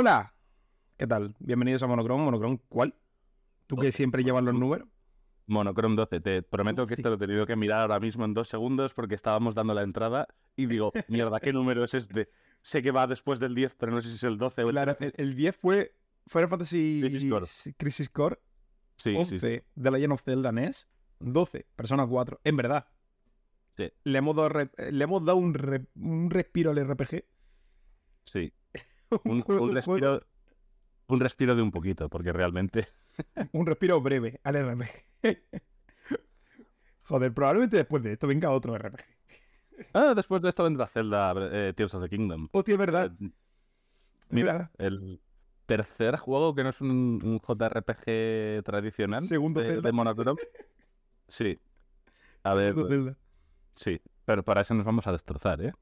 Hola, ¿qué tal? Bienvenidos a Monochrome. Monochrome, ¿cuál? ¿Tú que siempre llevas los números? Monochrome 12. Te prometo que esto lo he tenido que mirar ahora mismo en dos segundos porque estábamos dando la entrada y digo, mierda, ¿qué número es este? Sé que va después del 10, pero no sé si es el 12 o el Claro, el, el 10 fue Final Fantasy Crisis Core. Crisis Core, Sí, 11 sí, sí. de Legend of Zelda NES, 12 Persona 4. En verdad, Sí. le hemos dado, le hemos dado un, re- un respiro al RPG. sí. Un, respiro, un respiro de un poquito, porque realmente... un respiro breve al RPG. Joder, probablemente después de esto venga otro RPG. Ah, después de esto vendrá Zelda eh, Tears of the Kingdom. Hostia, es verdad. Eh, Mira, verdad. el tercer juego que no es un, un JRPG tradicional Segundo de, Zelda. de Monochrome. Sí. A ver, Zelda. sí. Pero para eso nos vamos a destrozar, ¿eh?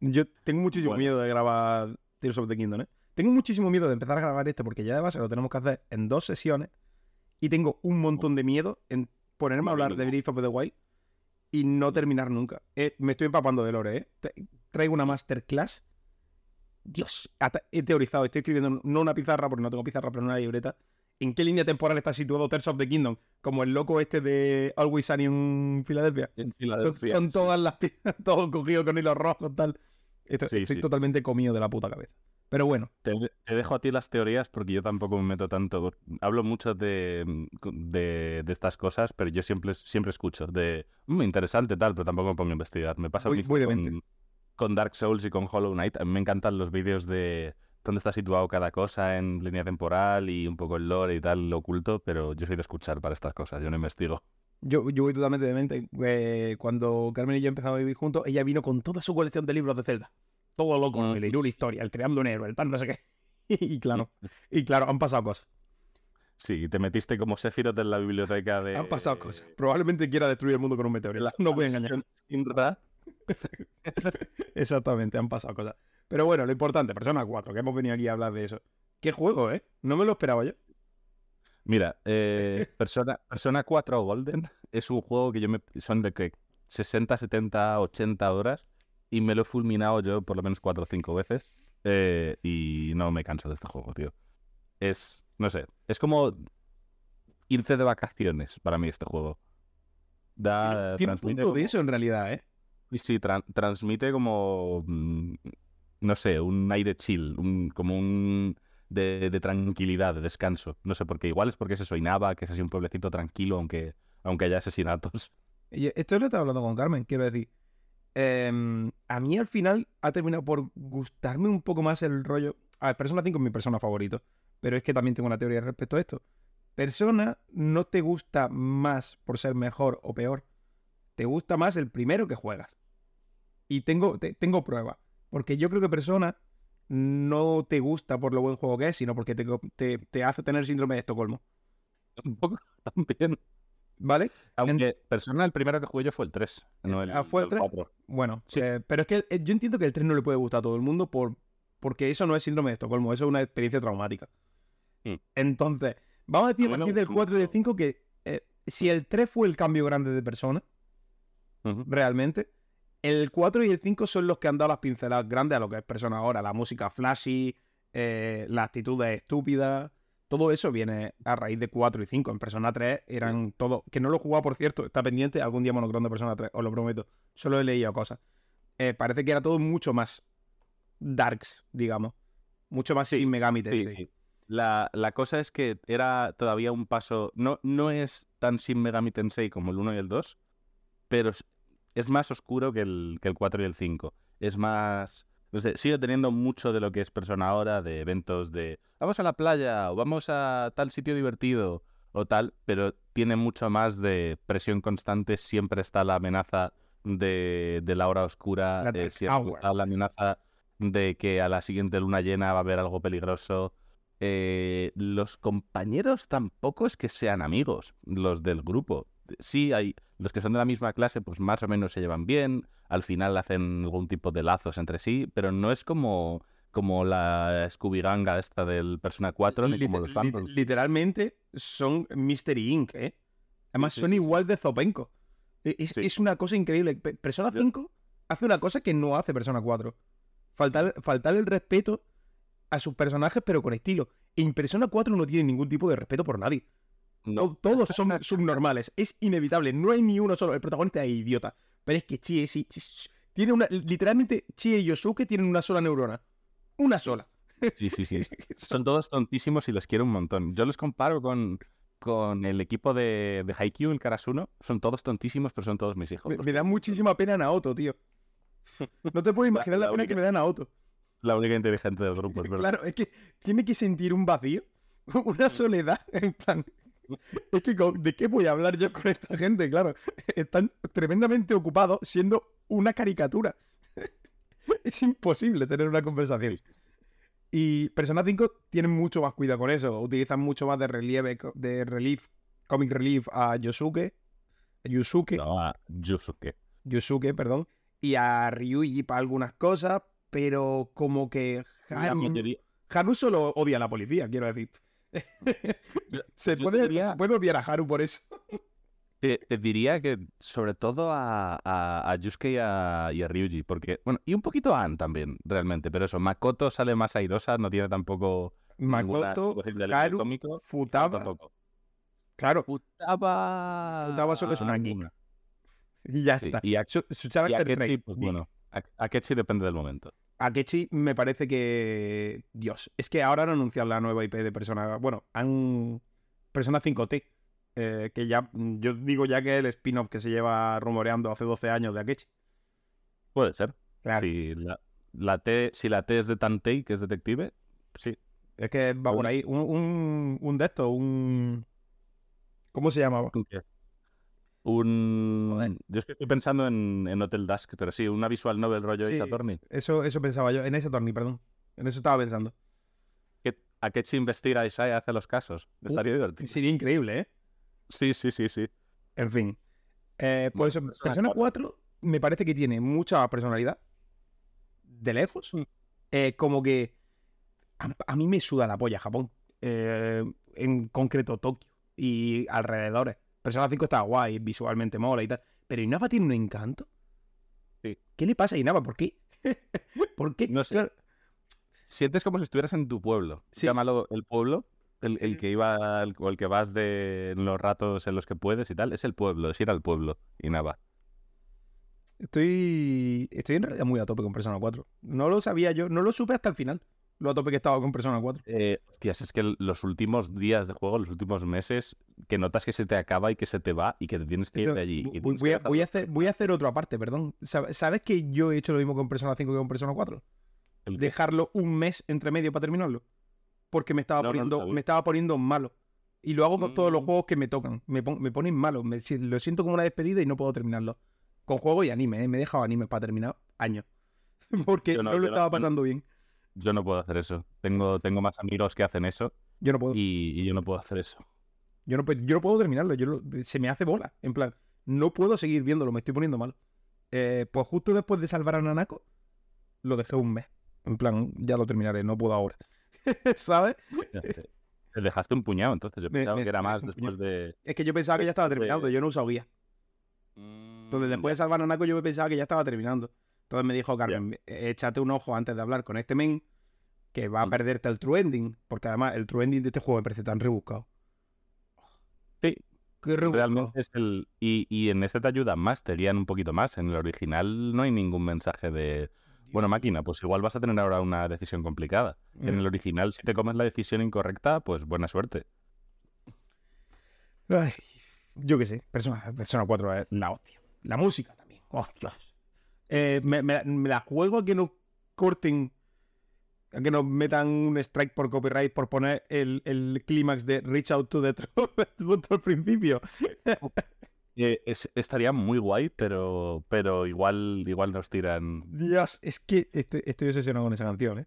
Yo tengo muchísimo Bueno. miedo de grabar Tears of the Kingdom, ¿eh? Tengo muchísimo miedo de empezar a grabar este porque ya de base lo tenemos que hacer en dos sesiones y tengo un montón de miedo en ponerme a hablar de. Breath of the Wild y no terminar nunca. Eh, me estoy empapando de lore, ¿eh? Traigo una masterclass. Dios, hasta he teorizado, estoy escribiendo no una pizarra porque no tengo pizarra, pero una libreta. ¿En qué línea temporal está situado Tears of the Kingdom? Como el loco este de Always Sunny en Filadelfia. En Con, Filadelfia. con todas las piezas, todo cogido con hilos rojos, tal. Esto- Sí, estoy sí, totalmente comido de la puta cabeza. Pero bueno, Te, te dejo a ti las teorías porque yo tampoco me meto tanto. Hablo mucho de, de, de estas cosas, pero yo siempre, siempre escucho de "Mm, interesante tal, pero tampoco me pongo a investigar. Me pasa voy de con, con Dark Souls y con Hollow Knight. A mí me encantan los vídeos de dónde está situado cada cosa en línea temporal y un poco el lore y tal, lo oculto, pero yo soy de escuchar para estas cosas, yo no investigo. yo, yo voy totalmente de mente. Eh, cuando Carmen y yo empezamos a vivir juntos, ella vino con toda su colección de libros de Zelda. Todo loco, Mm. el Hyrule Historia, el Creando un Héroe, el tal no sé qué. Y claro, y claro, han pasado cosas. Sí, te metiste como Sephiroth en la biblioteca de... Han pasado cosas. Probablemente quiera destruir el mundo con un meteorito. No voy a engañar. Exactamente, han pasado cosas. Pero bueno, lo importante, Persona 4, que hemos venido aquí a hablar de eso. ¿Qué juego, eh? No me lo esperaba yo. Mira, eh, Persona, Persona 4 Golden es un juego que yo me... Son de que 60, 70, 80 horas y me lo he fulminado yo por lo menos 4 o 5 veces eh, y no me canso de este juego, tío. Es, no sé, es como irse de vacaciones para mí este juego. Da, Tiene un punto de eso en realidad, ¿eh? Sí, tran- transmite como, mm, no sé, un aire chill, un- como un de, tranquilidad, de descanso. No sé por qué. Igual es porque es eso, Inaba, que es así un pueblecito tranquilo, aunque, aunque haya asesinatos. Esto lo estaba hablando con Carmen, quiero decir. Em, a mí al final ha terminado por gustarme un poco más el rollo. A ver, Persona 5 es mi persona favorito. Pero es que también tengo una teoría respecto a esto. Persona no te gusta más por ser mejor o peor. Te gusta más el primero que juegas. Y tengo, te- tengo pruebas. Porque yo creo que Persona no te gusta por lo buen juego que es, sino porque te, te- te hace tener síndrome de Estocolmo. Un poco también. ¿Vale? Aunque Persona, el primero que jugué yo fue el 3, no el, Ah, ¿fue el el 3? 4. Bueno, Sí. eh, pero es que eh, yo entiendo que el 3 no le puede gustar a todo el mundo por, porque eso no es síndrome de Estocolmo, eso es una experiencia traumática. Mm. Entonces, vamos a decir a partir del sí. 4 y del 5 que eh, si el 3 fue el cambio grande de persona, realmente, el 4 y el 5 son los que han dado las pinceladas grandes a lo que es persona ahora. La música flashy, eh, las actitudes estúpidas, todo eso viene a raíz de 4 y 5. En Persona 3 eran todo. Que no lo he jugado, por cierto, está pendiente. Algún día monocrón de Persona 3, os lo prometo. Solo he leído cosas. Eh, parece que era todo mucho más darks, digamos. Mucho más sin Megami Sí, sí. La, la cosa es que era todavía un paso. No, no es tan sin Megami Tensei como el 1 y el 2, pero es, más oscuro que el, que el 4 y el 5. Es más. No sé, sigue teniendo mucho de lo que es Persona ahora, de eventos de vamos a la playa o vamos a tal sitio divertido o tal, pero tiene mucho más de presión constante. Siempre está la amenaza de, de la hora oscura, La eh, siempre hour. está la amenaza de que a la siguiente luna llena va a haber algo peligroso. Eh, los compañeros tampoco es que sean amigos, los del grupo. Sí, hay los que son de la misma clase, pues más o menos se llevan bien, al final hacen algún tipo de lazos entre sí, pero no es como, como la Scooby Ganga esta del Persona 4 ni como los lit- literalmente son Mystery Inc., ¿eh? Además, sí, son sí, sí. igual de Zopenco. E- Es, una cosa increíble. Pe- Persona Yo- 5 hace una cosa que no hace Persona 4. Faltar, faltar el respeto a sus personajes, pero con estilo. En Persona 4 no tiene ningún tipo de respeto por nadie. No. Todos son subnormales. Es inevitable. No hay ni uno solo. El protagonista es idiota. Pero es que Chie, sí, tiene una. Literalmente, Chie y Yosuke tienen una sola neurona. Una sola. Sí, sí, sí. Son todos tontísimos y los quiero un montón. Yo los comparo con, con el equipo de, de Haikyuu, el Karasuno. Son todos tontísimos, pero son todos mis hijos. Me, da muchísima pena Naoto, tío. No te puedo imaginar la, pena que me da Naoto. La única inteligente del grupo, es verdad. Claro, es que tiene que sentir un vacío, una soledad, en plan. Es que, ¿de qué voy a hablar yo con esta gente? Claro, están tremendamente ocupados siendo una caricatura. Es imposible tener una conversación. Y Persona 5 tienen mucho más cuidado con eso. Utilizan mucho más de relieve, de relief, comic relief a Yosuke. Yusuke. No, a Yusuke. Yusuke, perdón. Y a Ryuji para algunas cosas, pero como que Haru, solo odia a la policía, quiero decir. Se, puede, se puede odiar a Haru por eso. Te, diría que sobre todo a, a, Yusuke y a, Ryuji, porque, bueno, y un poquito a Anne también, realmente, pero eso, Makoto sale más airosa, no tiene tampoco. Makoto, Haru, cómico, Futaba. Claro. Futaba. Futaba solo es una geek. Y ya está. Y, a, Akechi, pues bueno, Akechi depende del momento. Akechi me parece que. Dios, es que ahora han anunciado la nueva IP de Persona. Bueno, han. Persona 5T eh, que ya, yo digo ya que el spin-off que se lleva rumoreando hace 12 años de Akechi. Puede ser. Si, la, T, si la T es de Tantei, que es detective, sí. Es que va por ahí. Un, un, un de estos, un. ¿Cómo se llamaba? Un. Yo estoy pensando en, en, Hotel Dusk, pero sí, una visual novel rollo sí, Ace Eso, eso pensaba yo. En ese Attorney, perdón. En eso estaba pensando. Que Akechi investiga a Isai hace los casos. Estaría divertido. Sería increíble, ¿eh? Sí, sí, sí, sí. En fin. Eh, pues Persona 4 me parece que tiene mucha personalidad. De lejos. Mm. Eh, como que. A, mí me suda la polla Japón. Eh, en concreto Tokio. Y alrededores. Persona 5 está guay, visualmente mola y tal. Pero Inaba tiene un encanto. Sí. ¿Qué le pasa a Inaba? ¿Por qué? ¿Por qué? No sé. Sientes como si estuvieras en tu pueblo. Sí. Llámalo el pueblo el, que iba o el que vas de los ratos en los que puedes y tal, es el pueblo, es ir al pueblo y nada. Estoy, estoy en realidad muy a tope con Persona 4. No lo sabía yo, no lo supe hasta el final. Lo a tope que estaba con Persona 4. Eh, hostias, es que los últimos días de juego, los últimos meses, que notas que se te acaba y que se te va y que te tienes que ir de allí. voy, a, hacer, voy a hacer otro aparte, perdón. ¿Sabes que yo he hecho lo mismo con Persona 5 que con Persona 4? Dejarlo un mes entre medio para terminarlo porque me estaba, poniendo, me estaba poniendo malo. Y lo hago con todos los mm. juegos que me tocan. Me, me ponen malo. Me, lo siento como una despedida y no puedo terminarlo. Con juego y anime, ¿eh? me he dejado anime para terminar años. porque no, lo estaba pasando bien. Yo no puedo hacer eso. Tengo, tengo más amigos que hacen eso. Yo no puedo. Y, yo no puedo hacer eso. Yo no, yo no puedo terminarlo. Yo se me hace bola. En plan, no puedo seguir viéndolo. Me estoy poniendo malo. Eh, pues justo después de salvar a Nanako, lo dejé un mes. En plan, ya lo terminaré. No puedo ahora. ¿Sabes? Te dejaste un puñado, entonces. Yo pensaba que era más después de. Es que yo pensaba que ya estaba terminando, yo no uso guía. Entonces, después de mm, salvar a Nako, yo pensaba que ya estaba terminando. Entonces me dijo, Carmen, échate un ojo antes de hablar con este men, que va a mm. perderte el true ending. Porque además, el true ending de este juego me parece tan rebuscado. Sí. Qué Realmente es el. Y, y en este te ayuda más, te guían un poquito más. En el original no hay ningún mensaje de bueno, máquina, pues igual vas a tener ahora una decisión complicada. En mm. el original, si te comes la decisión incorrecta, pues buena suerte. yo qué sé, Persona, Persona 4 es la hostia. La música también, hostias. Eh, me, la juego a que no corten, a que nos metan un strike por copyright por poner el, el clímax de Reach Out to the Truth justo al principio. Eh, estaría muy guay, pero, pero igual, igual nos tiran. Dios, es que estoy, estoy obsesionado con esa canción, ¿eh?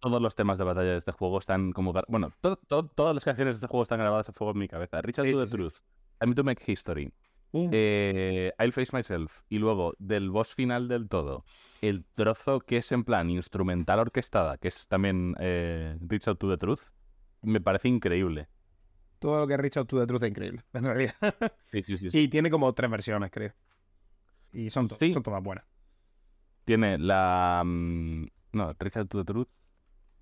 Todos los temas de batalla de este juego están como. Bueno, todas las canciones de este juego están grabadas a fuego en mi cabeza. Richard to the Truth, I'm to make history. Uh. Eh, I'll face myself. Y luego, del boss final del todo, el trozo que es en plan instrumental orquestada, que es también eh, Reach Out to the Truth, me parece increíble todo lo que ha Reach Out to the Truth es increíble, en realidad. Sí, sí, sí. Y tiene como tres versiones, creo. Y son, son todas buenas. Tiene la... Mm, no, Reach Out to the Truth.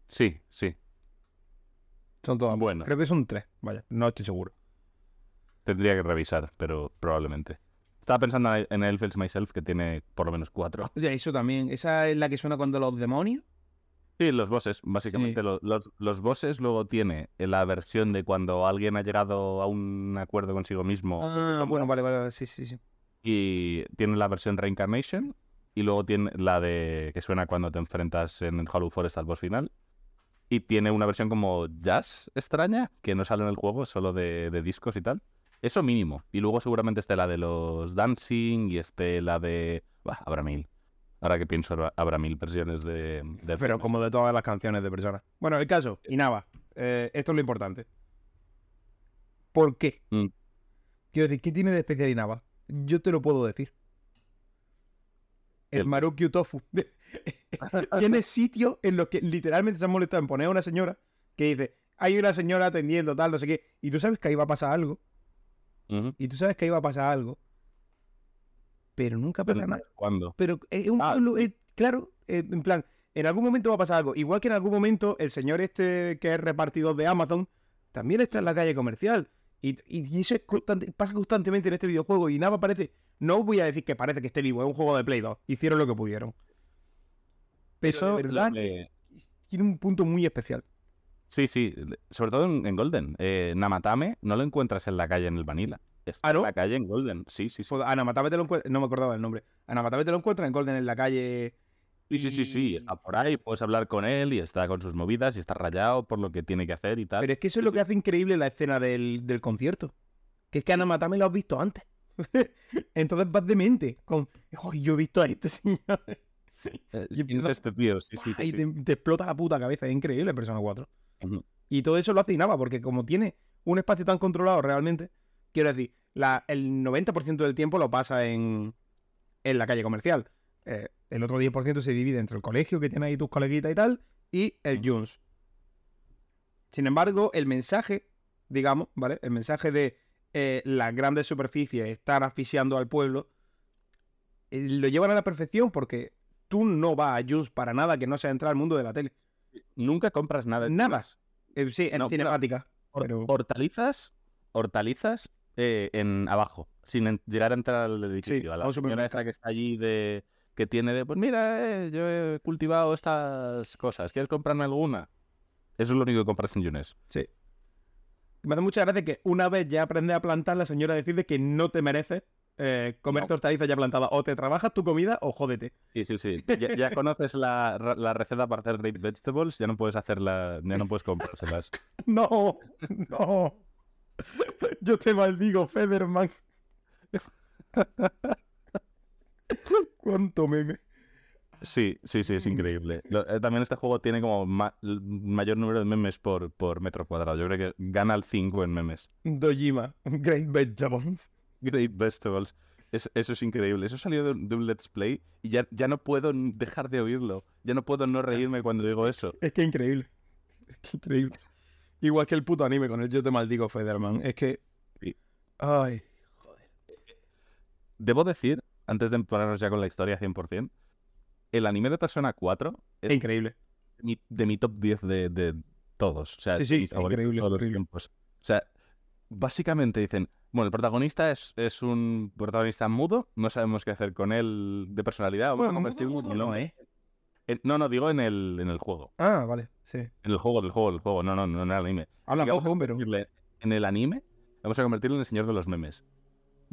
Sí, sí. Son todas. Bueno. Creo que son tres. Vaya, no estoy seguro. Tendría que revisar, pero probablemente. Estaba pensando en el Elfels Myself, que tiene por lo menos cuatro. Sea, eso también. ¿Esa es la que suena cuando los demonios? Sí, los bosses. Básicamente, Sí. los, los bosses luego tiene la versión de cuando alguien ha llegado a un acuerdo consigo mismo. Ah, bueno, vale, vale, vale, sí, sí, sí. Y tiene la versión Reincarnation. Y luego tiene la de que suena cuando te enfrentas en Hollow Forest al boss final. Y tiene una versión como jazz extraña, que no sale en el juego, solo de, de discos y tal. Eso mínimo. Y luego seguramente esté la de los dancing y esté la de... Bah, habrá mil. Ahora que pienso, habrá- mil versiones de... de Pero como de todas las canciones de personas. Bueno, el caso, Inaba. eh, esto es lo importante. ¿Por qué? Mm. Quiero decir, ¿qué tiene de especial Inaba? Yo te lo puedo decir. El El- Marukyu Tofu. tiene sitios en los que literalmente se han molestado en poner a una señora que dice, hay una señora atendiendo, tal, no sé qué. Y tú sabes que ahí va a pasar algo. Y tú sabes que ahí va a pasar algo. Pero nunca pasa Pero, nada. ¿Cuándo? Pero es un Ah, pueblo, es- claro, eh, en plan, en algún momento va a pasar algo. Igual que en algún momento el señor este que es repartidor de Amazon también está en la calle comercial. Y, y- eso es constante- pasa constantemente en este videojuego. Y nada parece. No voy a decir que parece que esté vivo, es un juego de Play 2. Hicieron lo que pudieron. Pero de verdad que tiene un punto muy especial. Sí, sí, sobre todo en, en Golden. Eh, Namatame no lo encuentras en la calle en el Vanilla. Está ¿Ah, no? en la calle en Golden. Sí, sí, sí. Pues, Ana Matame te lo encuentra. No me acordaba del nombre. Ana Matame te lo encuentra en Golden en la calle. Sí, sí, sí, sí. Está por ahí, puedes hablar con él y está con sus movidas y está rayado por lo que tiene que hacer y tal. Pero es que eso es lo sí. que hace increíble la escena del, del concierto. Que es que Ana Matame lo has visto antes. Entonces vas de mente con, "Joder, yo he visto a este señor. Y ¿Quién es empieza- este tío? Sí, sí, y sí. te, te explota la puta cabeza. Es increíble Persona 4. Y todo eso lo hace Inaba, porque como tiene un espacio tan controlado realmente, quiero decir, la, el 90% del tiempo lo pasa en, en la calle comercial. Eh, el otro 10% se divide entre el colegio que tiene ahí tus coleguitas y tal, y el. Junes. Sin embargo, el mensaje, digamos, ¿vale? El mensaje de eh, las grandes superficies están asfixiando al pueblo, eh, lo llevan a la perfección porque tú no vas a Junes para nada que no sea entrar al mundo de la tele. Nunca compras nada. en Nada. tiendas. Eh, sí, en No, cinemática. Pero- Hortalizas, hortalizas eh, en abajo, sin en- llegar a entrar al edificio. a a la señora esa que está allí de que tiene de, pues mira, eh, yo he cultivado estas cosas, ¿quieres comprarme alguna? Eso es lo único que compras en Yunes. Sí. Me hace mucha gracia que una vez ya aprendes a plantar, la señora decide que no te mereces eh, comerte No. ya plantadas. O te trabajas tu comida o jódete. Sí, sí, sí. Ya, ya conoces la, receta para hacer great vegetables, ya no puedes hacerla, ya no puedes comprárselas. No, no. Yo te maldigo, Federman. Cuánto meme. Sí, sí, sí, es increíble. Lo- eh, también este juego tiene como ma- mayor número de memes por, por metro cuadrado. Yo creo que gana el 5 en memes. Dojima, Great Vegetables. Great. Es- eso es increíble. Eso salió de, un- de un Let's Play y ya, ya no puedo dejar de oírlo. Ya no puedo no reírme cuando digo eso. Es que increíble. Es que increíble. Igual que el puto anime con el Yo te maldigo, Federman. Es que. Ay. Debo decir, antes de ponernos ya con la historia 100%, el anime de Persona 4 Es increíble. mi- de mi top 10 de, de todos. O sea, Sí, sí, increíble, todos los increíble. tiempos. O sea, básicamente dicen, bueno, el protagonista es, es un protagonista mudo, no sabemos qué hacer con él de personalidad. Vamos a Bueno, convertirlo en no, un no. ¿eh? En- no, no, digo en el, en el juego. Ah, vale, sí. En el juego, el juego, el juego. No, no, no en el anime. Habla Así a poco, pero. En el anime, vamos a convertirlo en el señor de los memes.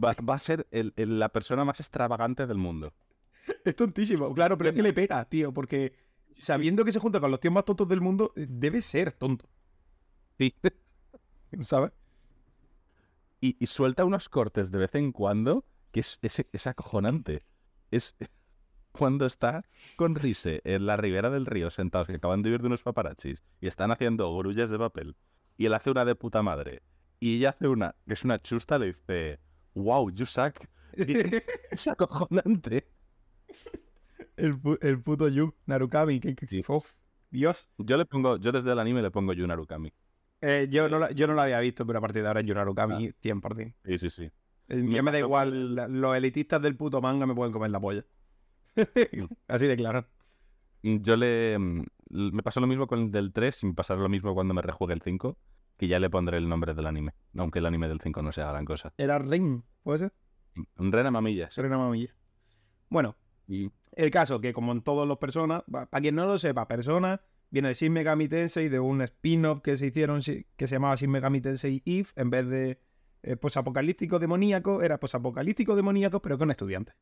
Va, va a ser el- el- la persona más extravagante del mundo. Es tontísimo, claro, pero es que le pega, tío, porque sabiendo que se junta con los tíos más tontos del mundo, eh, debe ser tonto, Sí. ¿sabes? Y, y suelta unos cortes de vez en cuando que es, es, es acojonante. Es cuando está con Rise en la ribera del río sentados que acaban de huir de unos paparazzis y están haciendo grullas de papel y él hace una de puta madre y ella hace una que es una chusta le dice wow you suck es acojonante el, pu- el puto Yu, Narukami, que, Dios. yo le pongo yo desde el anime le pongo Yu Narukami Eh, yo, no la, yo no la había visto, pero a partir de ahora es Yu Narukami 100%. sí sí sí Eh, Me ya me da igual, los elitistas del puto manga me pueden comer la polla. Así de claro. yo le, mm, me pasó lo mismo con el del 3 y me pasará lo mismo cuando me rejuegue el 5, que ya le pondré el nombre del anime, aunque el anime del 5 no sea gran cosa. Era Ren, ¿puede ser? Un Rena Mamilla. Rena Mamilla. Bueno, y... el caso que como en todos los personas, para quien no lo sepa, persona viene de Shin Megami Tensei, de un spin-off que se hicieron que se llamaba Shin Megami Tensei Eve, en vez de eh, posapocalíptico demoníaco, era posapocalíptico demoníaco, pero con estudiantes.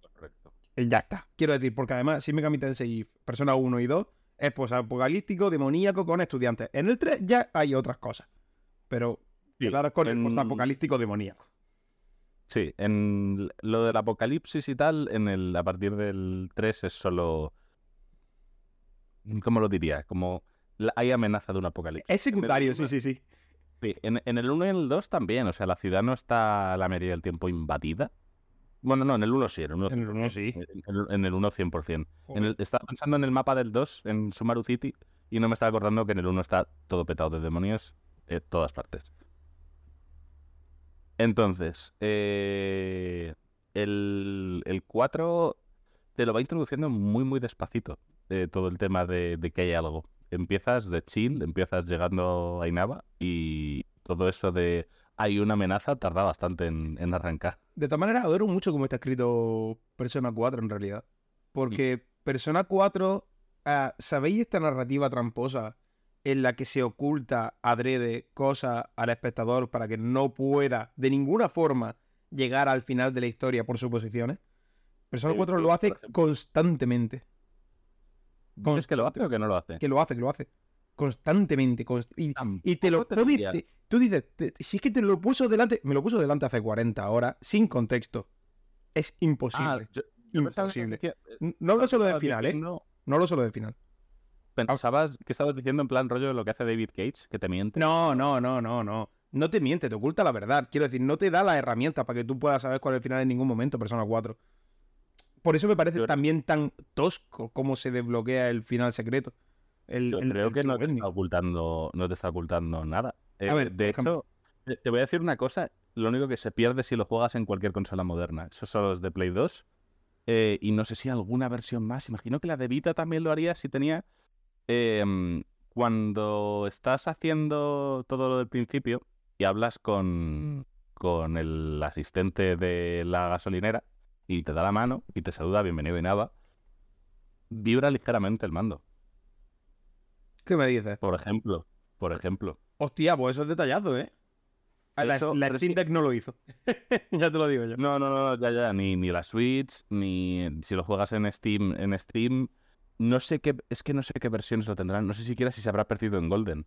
Correcto. Y ya está. Quiero decir, porque además Shin Megami Tensei Persona 1 y 2 es posapocalíptico demoníaco con estudiantes. En el 3 ya hay otras cosas. Pero claro, con el posapocalíptico demoníaco. Sí, en lo del apocalipsis y tal, en el, a partir del 3 es solo. ¿Cómo lo diría? Como hay amenaza de un apocalipsis. Es secundario, sí, sí, sí. en, el 1 y en el 2 también, o sea, la ciudad no está la mayoría del tiempo invadida. Bueno, no, en el 1 sí, en el 1, en el 1 sí. En el, 1 100%. En el, estaba pensando en el mapa del 2, en Sumaru City, y no me estaba acordando que en el 1 está todo petado de demonios en todas partes. Entonces, eh, el, el 4 te lo va introduciendo muy, muy despacito, eh, todo el tema de, de, que hay algo. Empiezas de chill, empiezas llegando a Inaba y todo eso de hay una amenaza tarda bastante en, arrancar. De todas maneras, adoro mucho cómo está escrito Persona 4 en realidad. Porque Persona 4, ah, ¿sabéis esta narrativa tramposa en la que se oculta adrede cosas al espectador para que no pueda de ninguna forma llegar al final de la historia por suposiciones. Persona 4 lo hace constantemente. ¿Es que lo hace o que no lo hace? Que lo hace, que lo hace. Constantemente. y, te lo. Tú, tú dices, si es que te lo puso delante. Me lo puso delante hace 40 horas, sin contexto. Es imposible. Ah, imposible. no hablo solo del final, ¿eh? No, no hablo solo del final. ¿Pensabas que estabas diciendo en plan rollo de lo que hace David Cage? Que te miente. No, no, no, no, no. No te miente, te oculta la verdad. Quiero decir, no te da las herramientas para que tú puedas saber cuál es el final en ningún momento, Persona 4. Por eso me parece también tan tosco cómo se desbloquea el final secreto. Yo creo que no te, está ocultando, no te está ocultando nada. a ver, de hecho, te voy a decir una cosa. Lo único que se pierde si lo juegas en cualquier consola moderna. Esos son los de Play 2. Eh, y no sé si alguna versión más. Imagino que la de Vita también lo haría si tenía Em, cuando estás haciendo todo lo del principio y hablas con, con el asistente de la gasolinera y te da la mano y te saluda, bienvenido y nada, vibra ligeramente el mando. ¿Qué me dices? Por ejemplo, por ejemplo. Hostia, pues eso es detallazo, ¿eh? La, Steam Deck no lo hizo. ya te lo digo yo. No, no, no, ya, ya. Ni, ni la Switch, ni si lo juegas en Steam, en Steam, no sé qué, es que no sé qué versiones lo tendrán. No sé siquiera si se habrá perdido en Golden.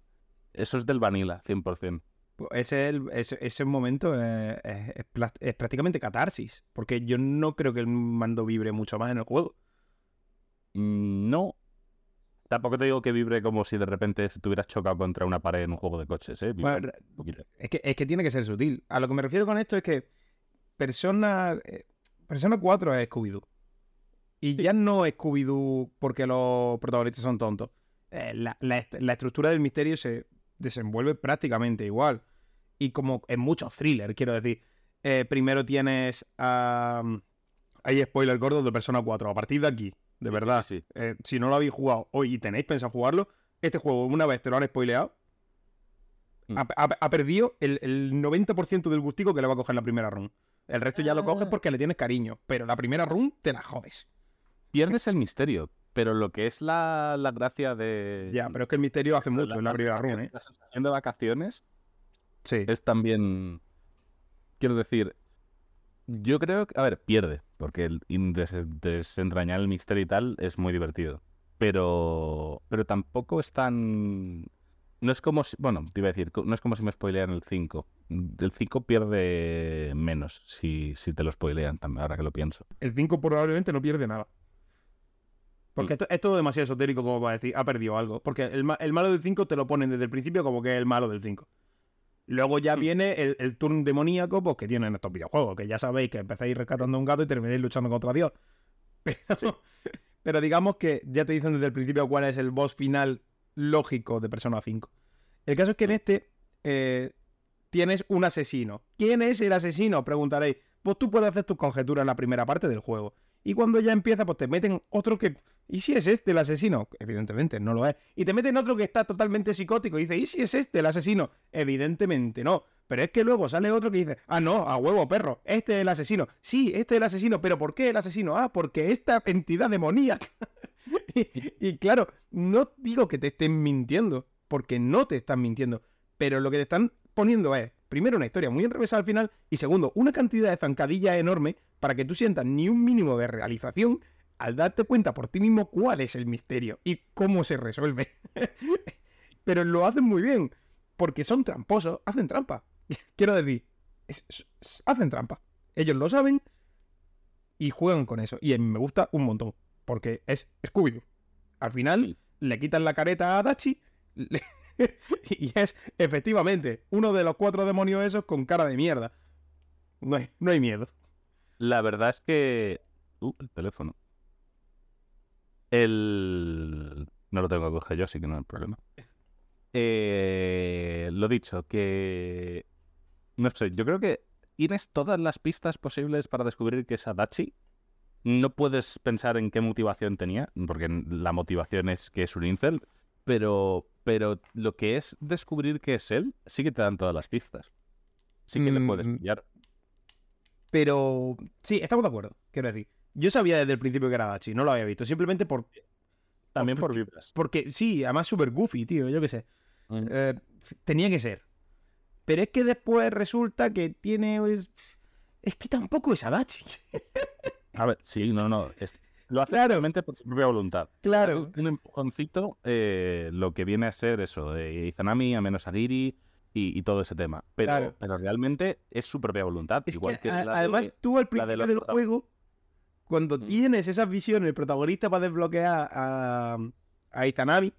Eso es del Vanilla, 100%. Pues ese, ese, ese momento es, es, prácticamente catarsis. Porque yo no creo que el mando vibre mucho más en el juego. Mm, no. Tampoco te digo que vibre como si de repente te hubieras chocado contra una pared en un juego de coches, ¿eh? es, que, es que tiene que ser sutil. A lo que me refiero con esto es que Persona, eh, Persona 4 es Scooby-Doo. Y ya no es Scooby-Doo porque los protagonistas son tontos. Eh, la, estructura del misterio se desenvuelve prácticamente igual. Y como en muchos thrillers, quiero decir. Eh, primero tienes a... hay spoiler gordo de Persona 4. A partir de aquí, de verdad. Sí, eh, si no lo habéis jugado hoy y tenéis pensado jugarlo, este juego una vez te lo han spoileado. Mm. Ha, perdido el, 90% del gustico que le va a coger la primera run. El resto ya lo coges ah. porque le tienes cariño. Pero la primera run te la jodes pierdes el misterio, pero lo que es la, gracia de. Ya, pero es que el misterio hace mucho en la primera run, ¿eh? La sensación de vacaciones. Sí. Es también. Quiero decir. Yo creo que. A ver, pierde. Porque el desentrañar el misterio y tal es muy divertido. Pero. Pero tampoco es tan. No es como si. Bueno, te iba a decir, no es como si me spoilean el 5. El 5 pierde menos si, si te lo spoilean, ahora que lo pienso. El 5 probablemente no pierde nada. Porque esto es todo demasiado esotérico como para decir, ha perdido algo. Porque el, malo del 5 te lo ponen desde el principio como que es el malo del 5. Luego ya hmm. viene el, el turn demoníaco pues, que tienen estos videojuegos, que ya sabéis que empezáis rescatando a un gato y termináis luchando contra Dios. Pero, digamos que ya te dicen desde el principio cuál es el boss final lógico de Persona 5. El caso es que en hmm. este eh, tienes un asesino. ¿Quién es el asesino? Preguntaréis. Pues tú puedes hacer tus conjeturas en la primera parte del juego. Y cuando ya empieza, pues te meten otro que. ¿Y si es este el asesino? Evidentemente, no lo es. Y te meten otro que está totalmente psicótico y dice, ¿y si es este el asesino? Evidentemente no. Pero es que luego sale otro que dice, ah, no, a huevo, perro, este es el asesino. Sí, este es el asesino, pero ¿por qué el asesino? Ah, porque esta entidad demoníaca. y, claro, no digo que te estén mintiendo, porque no te están mintiendo, pero lo que te están poniendo es, primero, una historia muy enrevesada al final, y segundo, una cantidad de zancadillas enorme para que tú sientas ni un mínimo de realización al darte cuenta por ti mismo cuál es el misterio y cómo se resuelve. pero lo hacen muy bien, porque son tramposos, hacen trampa. Quiero decir, hacen trampa. Ellos lo saben y juegan con eso. Y a mí me gusta un montón porque es scooby Al final le quitan la careta a Dachi y es efectivamente uno de los cuatro demonios esos con cara de mierda. No hay, no hay miedo. La verdad es que... Uh, el teléfono. El... No lo tengo que coger yo, así que no hay problema. Eh, lo dicho, que... No sé, yo creo que tienes todas las pistas posibles para descubrir que es Adachi no puedes pensar en qué motivación tenía, porque la motivación es que es un incel, pero, pero lo que es descubrir que es él, sí que te dan todas las pistas. Sí que le puedes mm, pillar. Pero sí, estamos de acuerdo, quiero decir. Yo sabía desde el principio que era Dachi, no lo había visto, simplemente por... También por, vibras. Porque sí, además súper goofy, tío, yo qué sé. Mm. Eh, tenía que ser. Pero es que después resulta que tiene... Es, es que tampoco es Adachi. A ver, sí, no, no. Lo hace realmente por su propia voluntad. Claro. Un empujoncito, eh, lo que viene a ser eso, de Izanami a menos a Giri y, todo ese tema. Pero, pero realmente es su propia voluntad. igual que, además, tú al principio del juego, cuando mm. tienes esas visiones, el protagonista va a desbloquear a, a Izanami,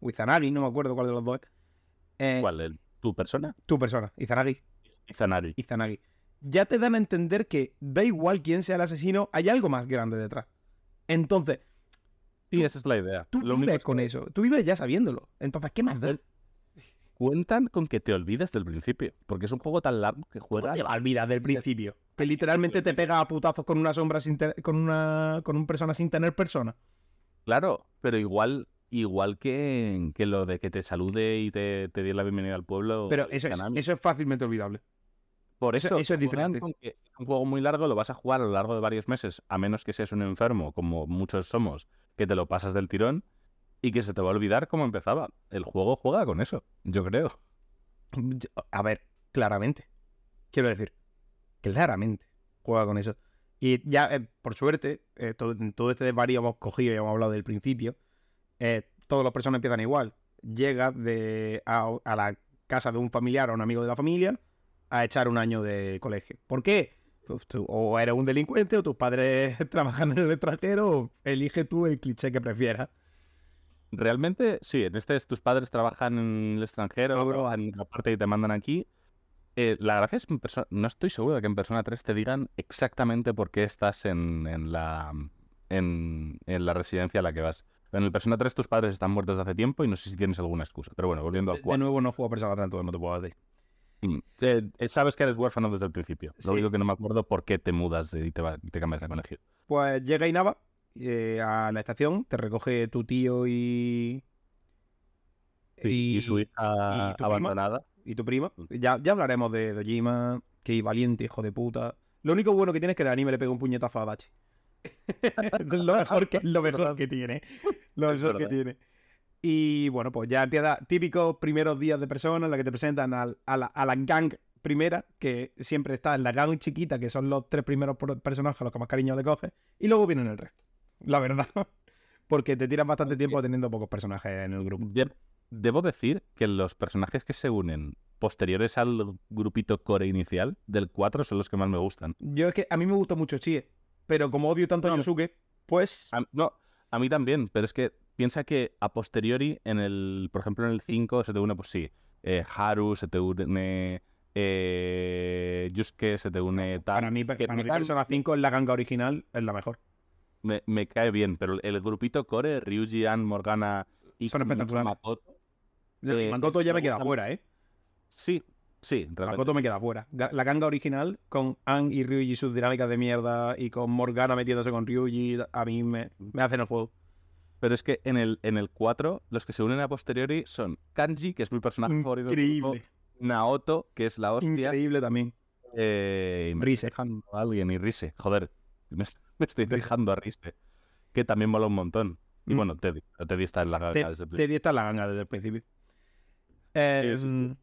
o Izanagi, no me acuerdo cuál de los dos eh, ¿Cuál? ¿Tu persona? Tu persona, Izanagi. Izanagi. Izanagi ya te dan a entender que da igual quién sea el asesino, hay algo más grande detrás. Entonces. Y esa es la idea. Tú vives con eso. Tú vives ya sabiéndolo. Entonces, ¿qué más da? Cuentan con que te olvides del principio. Porque es un juego tan largo que juegas. ¿Cómo te va a olvidar del principio? Que literalmente te pega a putazos con una sombra sin con una. con un persona sin tener persona. Claro, pero igual. Igual que, que lo de que te salude y te, te dé la bienvenida al pueblo. Pero eso eso es fácilmente olvidable. Por eso, es diferente. un juego muy largo lo vas a jugar a lo largo de varios meses, a menos que seas un enfermo, como muchos somos, que te lo pasas del tirón y que se te va a olvidar cómo empezaba. El juego juega con eso, yo creo. A ver, claramente. Quiero decir, claramente juega con eso. Y ya, eh, por suerte, eh, todo, todo, este desvarío hemos cogido y hemos hablado del principio. Eh, todas las personas empiezan igual. Llegas de, a, a la casa de un familiar o un amigo de la familia a echar un año de colegio. ¿Por qué? Pues o eres un delincuente o tus padres trabajan en el extranjero, elige tú el cliché que prefieras. Realmente, sí, en este tus padres trabajan en el extranjero, no, en la parte y te mandan aquí. Eh, la gracia es que no estoy seguro de que en Persona 3 te digan exactamente por qué estás en, la, en, la residencia a la que vas. En el Persona 3 tus padres están muertos desde hace tiempo y no sé si tienes alguna excusa. Pero bueno, volviendo a De nuevo no juego a Persona 3, entonces no te puedo decir. Mm, eh, sabes que eres huérfano desde el principio. Lo único que no me acuerdo por qué te mudas y te, te cambias de colegio. Pues llega Inaba eh, a la estación, te recoge tu tío y. y, su hija abandonada. y tu prima. Mm. Ya, ya hablaremos de Dojima, que valiente, hijo de puta. Lo único bueno que tiene es que el anime le pega un puñetazo a Bachi. lo mejor que, lo mejor que tiene. Lo mejor que tiene. Y bueno, pues ya empieza típicos primeros días de persona en la que te presentan a, la, gang primera, que siempre está en la gang chiquita, que son los tres primeros personajes a los que más cariño le coges, y luego vienen el resto. La verdad. Porque te tiras bastante tiempo teniendo pocos personajes en el grupo. debo decir que los personajes que se unen posteriores al grupito core inicial del 4 son los que más me gustan. Yo es que a mí me gusta mucho Chie, pero como odio tanto a Yosuke, pues... no, a mí también, pero es que piensa que a posteriori, en el, por ejemplo, en el 5 se te une, pues sí, eh, Haru, se te une eh, Yusuke, se te une tal. Para mí, para mí Persona 5 es la ganga original, es la mejor. Me, me, cae bien, pero el grupito core, Ryuji, An, Morgana y Son espectaculares. Makoto, eh, Makoto ya me queda fuera, ¿eh? Sí, Sí, realmente. Makoto me queda fuera. La ganga original, con Ann y Ryuji sus dinámicas de mierda y con Morgana metiéndose con Ryuji, a mí me, me hacen el juego. Pero es que en el, en el 4, los que se unen a posteriori son Kanji, que es mi personaje favorito. Increíble. Naoto, que es la hostia. Increíble también. Eh, Rise. a alguien y Rise. Joder, me, me estoy dejando a Rise. Que también mola un montón. Y Mm. bueno, Teddy. Teddy está en la Te, ganga desde el principio. Teddy está en la ganga desde el principio. Eh, Sí, sí, sí. mm,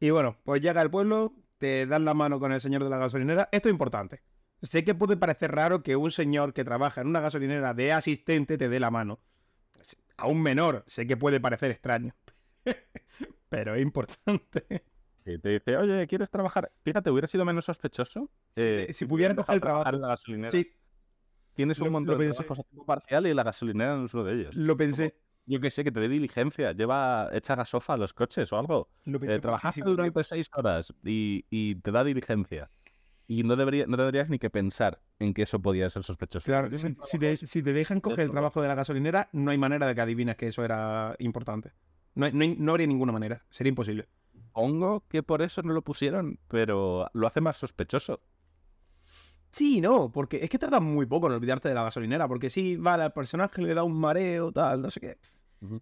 Y bueno, pues llega al pueblo, te dan la mano con el señor de la gasolinera. Esto es importante. Sé que puede parecer raro que un señor que trabaja en una gasolinera de asistente te dé la mano. A un menor, sé que puede parecer extraño. Pero es importante. Y te dice, oye, ¿quieres trabajar? Fíjate, hubiera sido menos sospechoso. eh, si pudiera coger el trabajo. en la gasolinera. Sí, Tienes un lo- montón lo de trabajos a tiempo parcial y la gasolinera no es uno de ellos. lo pensé. Yo que sé, que te dé diligencia. Lleva, echa gasofa a los coches o algo. Lo Eh, pensé trabajaste muchísimo. durante seis horas y, y te da diligencia. Y no, debería, no tendrías ni que pensar en que eso podía ser sospechoso. Claro, si, te, si te dejan coger el trabajo de la gasolinera, no hay manera de que adivines que eso era importante. No, no, no habría ninguna manera. Sería imposible. Supongo que por eso no lo pusieron, pero lo hace más sospechoso. Sí, no, porque es que tarda muy poco en olvidarte de la gasolinera. Porque sí, vale, al personaje le da un mareo, tal, no sé qué.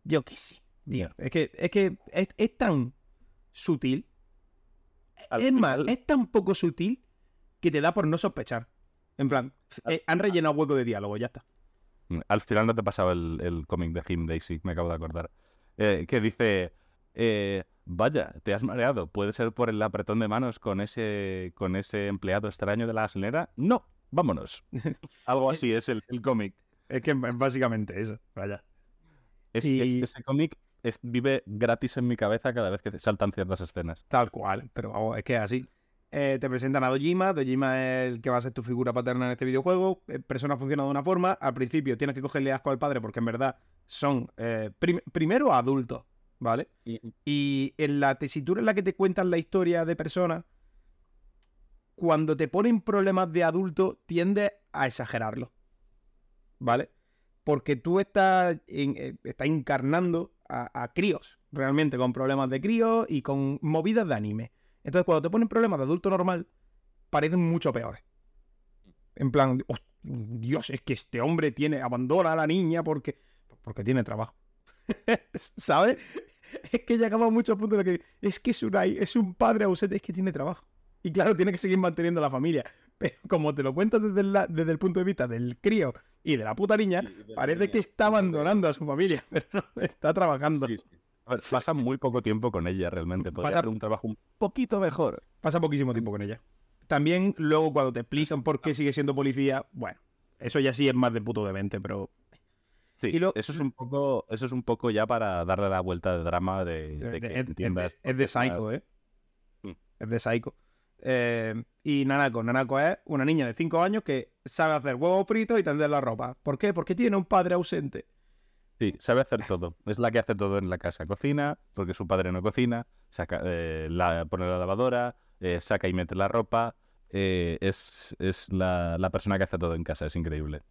Yo qué sé, tío. Es que es, que es, es tan sutil. Al es más, final- es tan poco sutil que te da por no sospechar. En plan, eh, han rellenado hueco de diálogo, ya está. Al final no te pasaba el, el cómic de Him Daisy, me acabo de acordar. Eh, que dice, eh, vaya, te has mareado. ¿Puede ser por el apretón de manos con ese, con ese empleado extraño de la gasolinera? No, vámonos. Algo así es el, el cómic. Es que es básicamente eso, vaya. Es, Y- es- ese cómic es- vive gratis en mi cabeza cada vez que saltan ciertas escenas. Tal cual, pero vamos, es que es así. Eh, te presentan a Dojima, Dojima es el que va a ser tu figura paterna en este videojuego. Eh, Persona funciona de una forma, al principio tienes que cogerle asco al padre porque en verdad son eh, prim- primero adultos, ¿vale? Y en la tesitura en la que te cuentan la historia de Persona, cuando te ponen problemas de adulto, tiendes a exagerarlo, ¿vale? Porque tú estás, en- estás encarnando a, a críos, realmente, con problemas de críos y con movidas de anime. Entonces, cuando te ponen problemas de adulto normal, parecen mucho peores. En plan, "Oh, Dios, es que este hombre tiene, abandona a la niña porque, porque tiene trabajo. ¿Sabes? Es que llegamos a muchos puntos en los que es que es, una- es un padre ausente, es que tiene trabajo. Y claro, tiene que seguir manteniendo la familia. Pero como te lo cuentas desde, la- desde el punto de vista del crío y de la puta niña, parece que está abandonando a su familia, pero no, está trabajando. Sí, sí. A ver, pasa muy poco tiempo con ella realmente. Podría Pasa- hacer un trabajo un poquito mejor. Pasa poquísimo tiempo con ella. También luego cuando te explican por qué sigue siendo policía, bueno, eso ya sí es más de puto demente, pero Sí, Y lo- eso es un poco, eso es un poco ya para darle la vuelta de drama de, de- de que de- es, entiendas. es de Psycho, ¿eh? Mm. Es de Psycho. Eh, y Nanako, Nanako es una niña de 5 años que sabe hacer huevos fritos y tender la ropa. ¿Por qué? Porque tiene un padre ausente. Sí, sabe hacer todo. Es la que hace todo en la casa. Cocina, porque su padre no cocina, saca, eh, la, pone la lavadora, eh, saca y mete la ropa. eh, es es la, la persona que hace todo en casa, es increíble.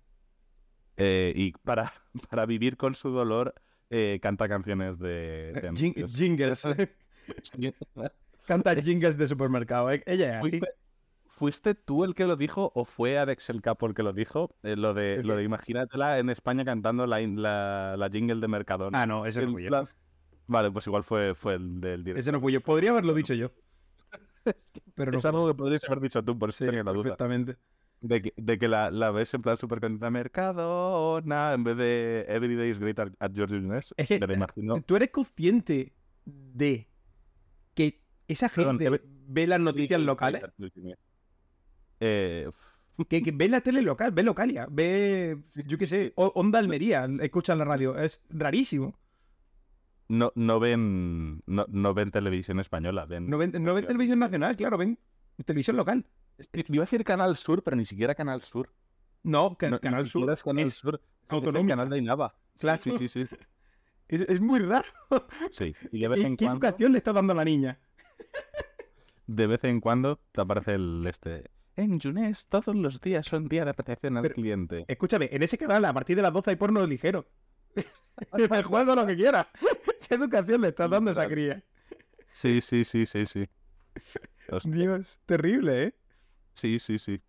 Eh, y para, para vivir con su dolor, eh, canta canciones de, de Jing- anuncios. jingles. Canta jingles de supermercado. Ella es así. ¿Fuiste, fuiste tú el que lo dijo o fue Alex el Capo el que lo dijo? Eh, lo, de, imagínatela en España cantando la, la, la jingle de Mercadona. Ah, no, ese no fui yo. Vale, pues igual fue, fue el del director. Ese no fui yo. Podría haberlo dicho yo. Pero no es algo que podrías haber dicho tú, por eso Sí, tenía la duda. perfectamente. De que, de que la, la ves en plan súper contenta Mercadona en vez de Every Day is Great at, at George Jones. Es que- Me lo imagino. ¿Tú eres consciente de que esa gente ve las noticias locales? Eh, Que, que ve la tele local, ve Localia, ve, yo qué sé, Onda Almería, escucha la radio. Es rarísimo. no, no ven no, no ven televisión española. Ven, No ven, no ven televisión nacional, claro, ven televisión local. Iba a decir Canal Sur, pero ni siquiera Canal Sur. No, ca- No, ni Canal Sur. es Canal es- Sur. Es- canal de Inaba. Claro. Sí, sí, sí. sí. Es, es muy raro. Sí, Y de vez ¿Qué, en qué cuando, educación le está dando a la niña? de vez en cuando te aparece el este. En Junés todos los días son día de apreciación al Pero- cliente. Escúchame, en ese canal a partir de las 12 hay porno ligero. Juego lo que quiera. ¿Qué educación le estás dando a esa cría? Sí, sí, sí, sí, sí. Dios, terrible, ¿eh? Sí, sí, sí.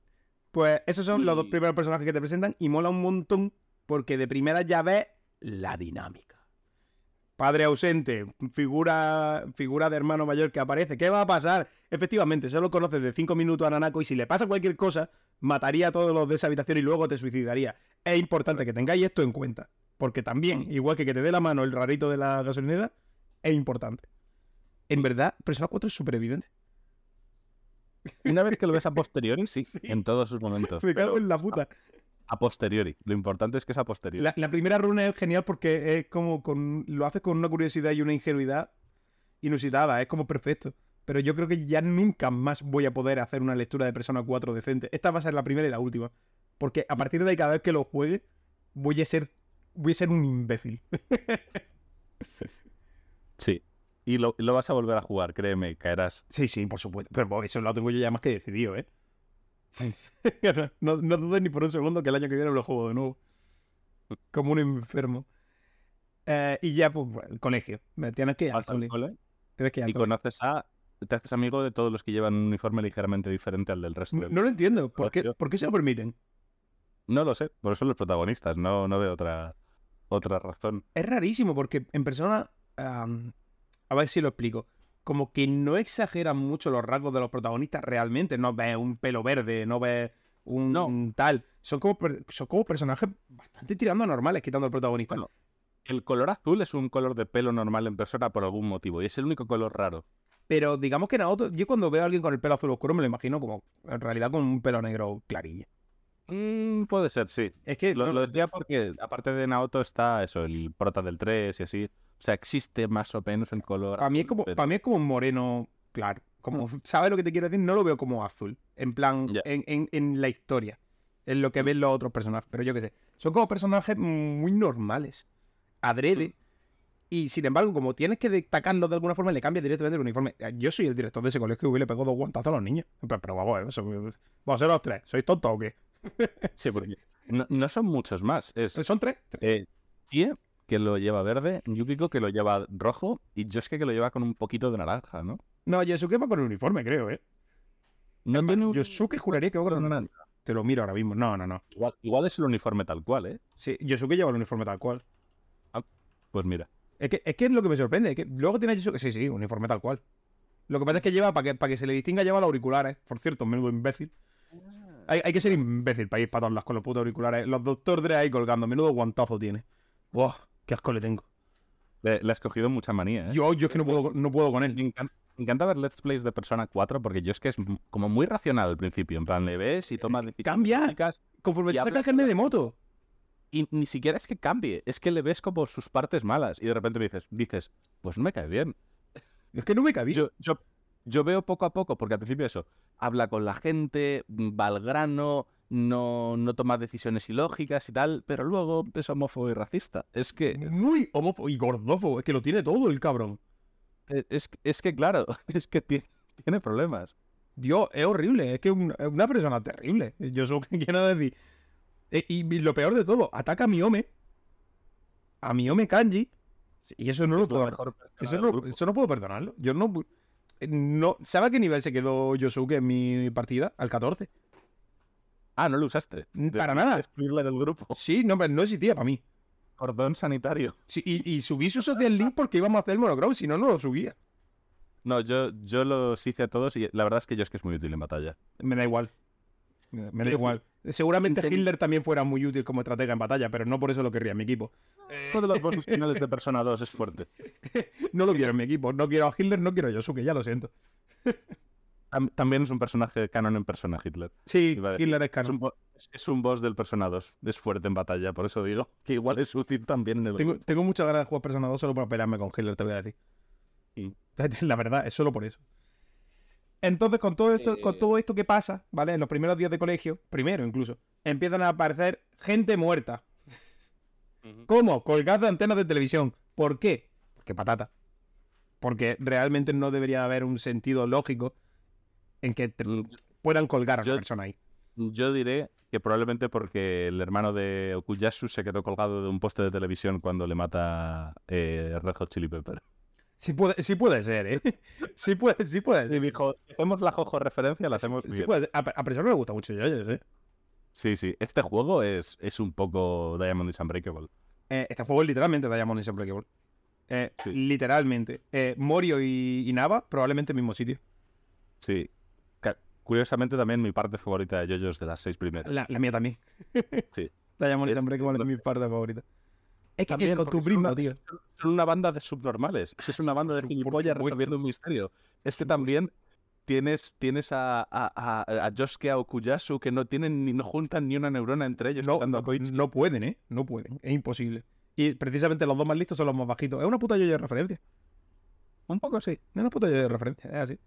Pues esos son los dos primeros personajes que te presentan y mola un montón porque de primera ya ves la dinámica. Padre ausente, figura, figura de hermano mayor que aparece. ¿Qué va a pasar? Efectivamente, solo conoces de 5 minutos a Nanako y si le pasa cualquier cosa, mataría a todos los de esa habitación y luego te suicidaría. Es importante que tengáis esto en cuenta. Porque también, igual que que te dé la mano el rarito de la gasolinera, es importante. En verdad, Persona 4 es súper evidente. Una vez que lo ves a posteriori, sí, en todos sus momentos. Me cago en la puta. A, posteriori. Lo importante es que es a posteriori. La, primera runa es genial porque es como con. Lo haces con una curiosidad y una ingenuidad inusitada. Es como perfecto. Pero yo creo que ya nunca más voy a poder hacer una lectura de Persona 4 decente. Esta va a ser la primera y la última. Porque a partir de ahí, cada vez que lo juegue, voy a ser. Voy a ser un imbécil. sí. Y lo, vas a volver a jugar, créeme, caerás. Sí, sí, por supuesto. Pero eso lo tengo yo ya más que decidido, ¿eh? no, no dudes ni por un segundo que el año que viene lo juego de nuevo. Como un enfermo. Eh, y ya, pues, el colegio. Tienes que ir al cole. Tienes que ir al y conoces a. Te haces amigo de todos los que llevan un uniforme ligeramente diferente al del resto. No, no lo entiendo. ¿Por qué, ¿Por qué se lo permiten? No lo sé. Por eso son los protagonistas. No, no veo otra, otra razón. Es rarísimo porque en persona a ver si lo explico. Como que no exageran mucho los rasgos de los protagonistas realmente. No ves un pelo verde, no ves un, tal. Son como, son como personajes bastante tirando normales, quitando el protagonista. el color azul es un color de pelo normal en persona por algún motivo. Y es el único color raro. Pero digamos que Naoto, yo cuando veo a alguien con el pelo azul oscuro me lo imagino como en realidad con un pelo negro clarilla. Mm, puede ser, sí. Es que lo, lo, decía porque aparte de Naoto está eso, el prota del 3 y así. O sea, existe más o menos el color. Para mí es como, para mí es como un moreno, claro. Como, mm. ¿Sabes lo que te quiero decir? No lo veo como azul. En plan, en, la historia. En lo que mm. ven los otros personajes. Pero yo qué sé. Son como personajes muy normales. Adrede. Mm. Y sin embargo, como tienes que destacarlo de alguna forma, le cambias directamente el uniforme. Yo soy el director de ese colegio y le pego dos guantazos a los niños. Pero, vamos, eso, vamos a ser los tres. ¿Sois tontos o qué? sí, porque no, son muchos más. ¿Son tres? Eh, que lo lleva verde, Yukiko que lo lleva rojo y Yosuke que lo lleva con un poquito de naranja, ¿no? No, Yosuke va con el uniforme, creo, ¿eh? No tiene Yosuke juraría que va con el naranja. Te lo miro ahora mismo. No, no, no. Igual, es el uniforme tal cual, ¿eh? Sí, Yosuke lleva el uniforme tal cual. Ah, pues mira. Es que, es que es lo que me sorprende. que luego tiene Yosuke. Sí, sí, uniforme tal cual. Lo que pasa es que lleva, para que, para que se le distinga, lleva los auriculares. Por cierto, menudo imbécil. Ah. Hay, hay, que ser imbécil para ir para todas las con los putos auriculares. Los Doctor Dre ahí colgando. Menudo guantazo tiene. ¡Wow! ¡Qué asco le tengo! Le, le has cogido mucha manía, ¿eh? Yo, yo es que no puedo, no puedo con él. Me encanta, ver Let's Plays de Persona 4 porque yo es que es como muy racional al principio. En plan, le ves y toma ¡Cambia! Conforme se saca el carnet de moto. Y ni siquiera es que cambie, es que le ves como sus partes malas. Y de repente me dices, dices, pues no me cae bien. Es que no me cae bien. Yo, yo, yo veo poco a poco, porque al principio eso, habla con la gente, va al grano, no, no toma decisiones ilógicas y tal, pero luego es homófobo y racista. Es que. Muy homófobo y gordófobo, es que lo tiene todo el cabrón. E, es, es que, claro, es que tiene, problemas. Dios, es horrible, es que es una, persona terrible. Yo que quiero decir. E, y, lo peor de todo, ataca a Miome, a Miome Kanji, y eso no lo puedo. Eso no, eso no puedo perdonarlo. Yo no. no ¿Sabe a qué nivel se quedó Yosuke en mi partida? Al 14. Ah, no lo usaste. Para nada. Excluirle del grupo. Sí, no, no existía para mí. Cordón sanitario. Sí, y, subí su social link porque íbamos a hacer el monochrome, si no, no lo subía. No, yo, yo los hice a todos y la verdad es que yo es que es muy útil en batalla. Me da igual. Me da igual. Seguramente Hitler también fuera muy útil como estratega en batalla, pero no por eso lo querría mi equipo. Todos los bosses finales de Persona 2 es fuerte. no lo quiero en mi equipo. No quiero a Hitler, no quiero a Yosuke, ya lo siento. También es un personaje canon en Persona Hitler. Sí, Hitler es canon. Es un, boss del Persona 2. Es fuerte en batalla, por eso digo que igual es útil también en el. Tengo, tengo muchas ganas de jugar Persona 2 solo para pelearme con Hitler, te voy a decir. La verdad, es solo por eso. Entonces, con todo esto, con todo esto que pasa, ¿vale? En los primeros días de colegio, primero incluso, empiezan a aparecer gente muerta. ¿Cómo? Colgada de antenas de televisión. ¿Por qué? Porque patata. Porque realmente no debería haber un sentido lógico en que puedan colgar a la persona ahí. Yo diré que probablemente porque el hermano de Okuyasu se quedó colgado de un poste de televisión cuando le mata eh, Red Hot Chili Pepper. Sí puede, sí puede ser, ¿eh? Sí puede, sí puede ser. Sí, dijo, hacemos la Jojo referencia, la hacemos Sí bien. puede ser. A, a Persona le gusta mucho Yoyos, ¿eh? Sí, sí. Este juego es, es un poco Diamond is Unbreakable. Eh, este juego es literalmente Diamond is Unbreakable. Eh, Sí. Literalmente. Eh, Morio y, y Nava, probablemente el mismo sitio. Sí. Curiosamente también mi parte favorita de JoJo's de las seis primeras. La, la mía también. Sí. Diamond Es- Unbreakable es mi parte favorita. Es que También, con tu porque son tío. Son una banda de subnormales. Es una banda de gilipollas resolviendo un misterio. Es que también tienes, tienes a, a, a, a Okuyasu que no tienen ni no juntan ni una neurona entre ellos. No, jugando a no, no pueden, ¿eh? No pueden. Es imposible. Y precisamente los dos más listos son los más bajitos. Es una puta yo de referencia. Un poco sí. Es una puta yo de referencia. Es así.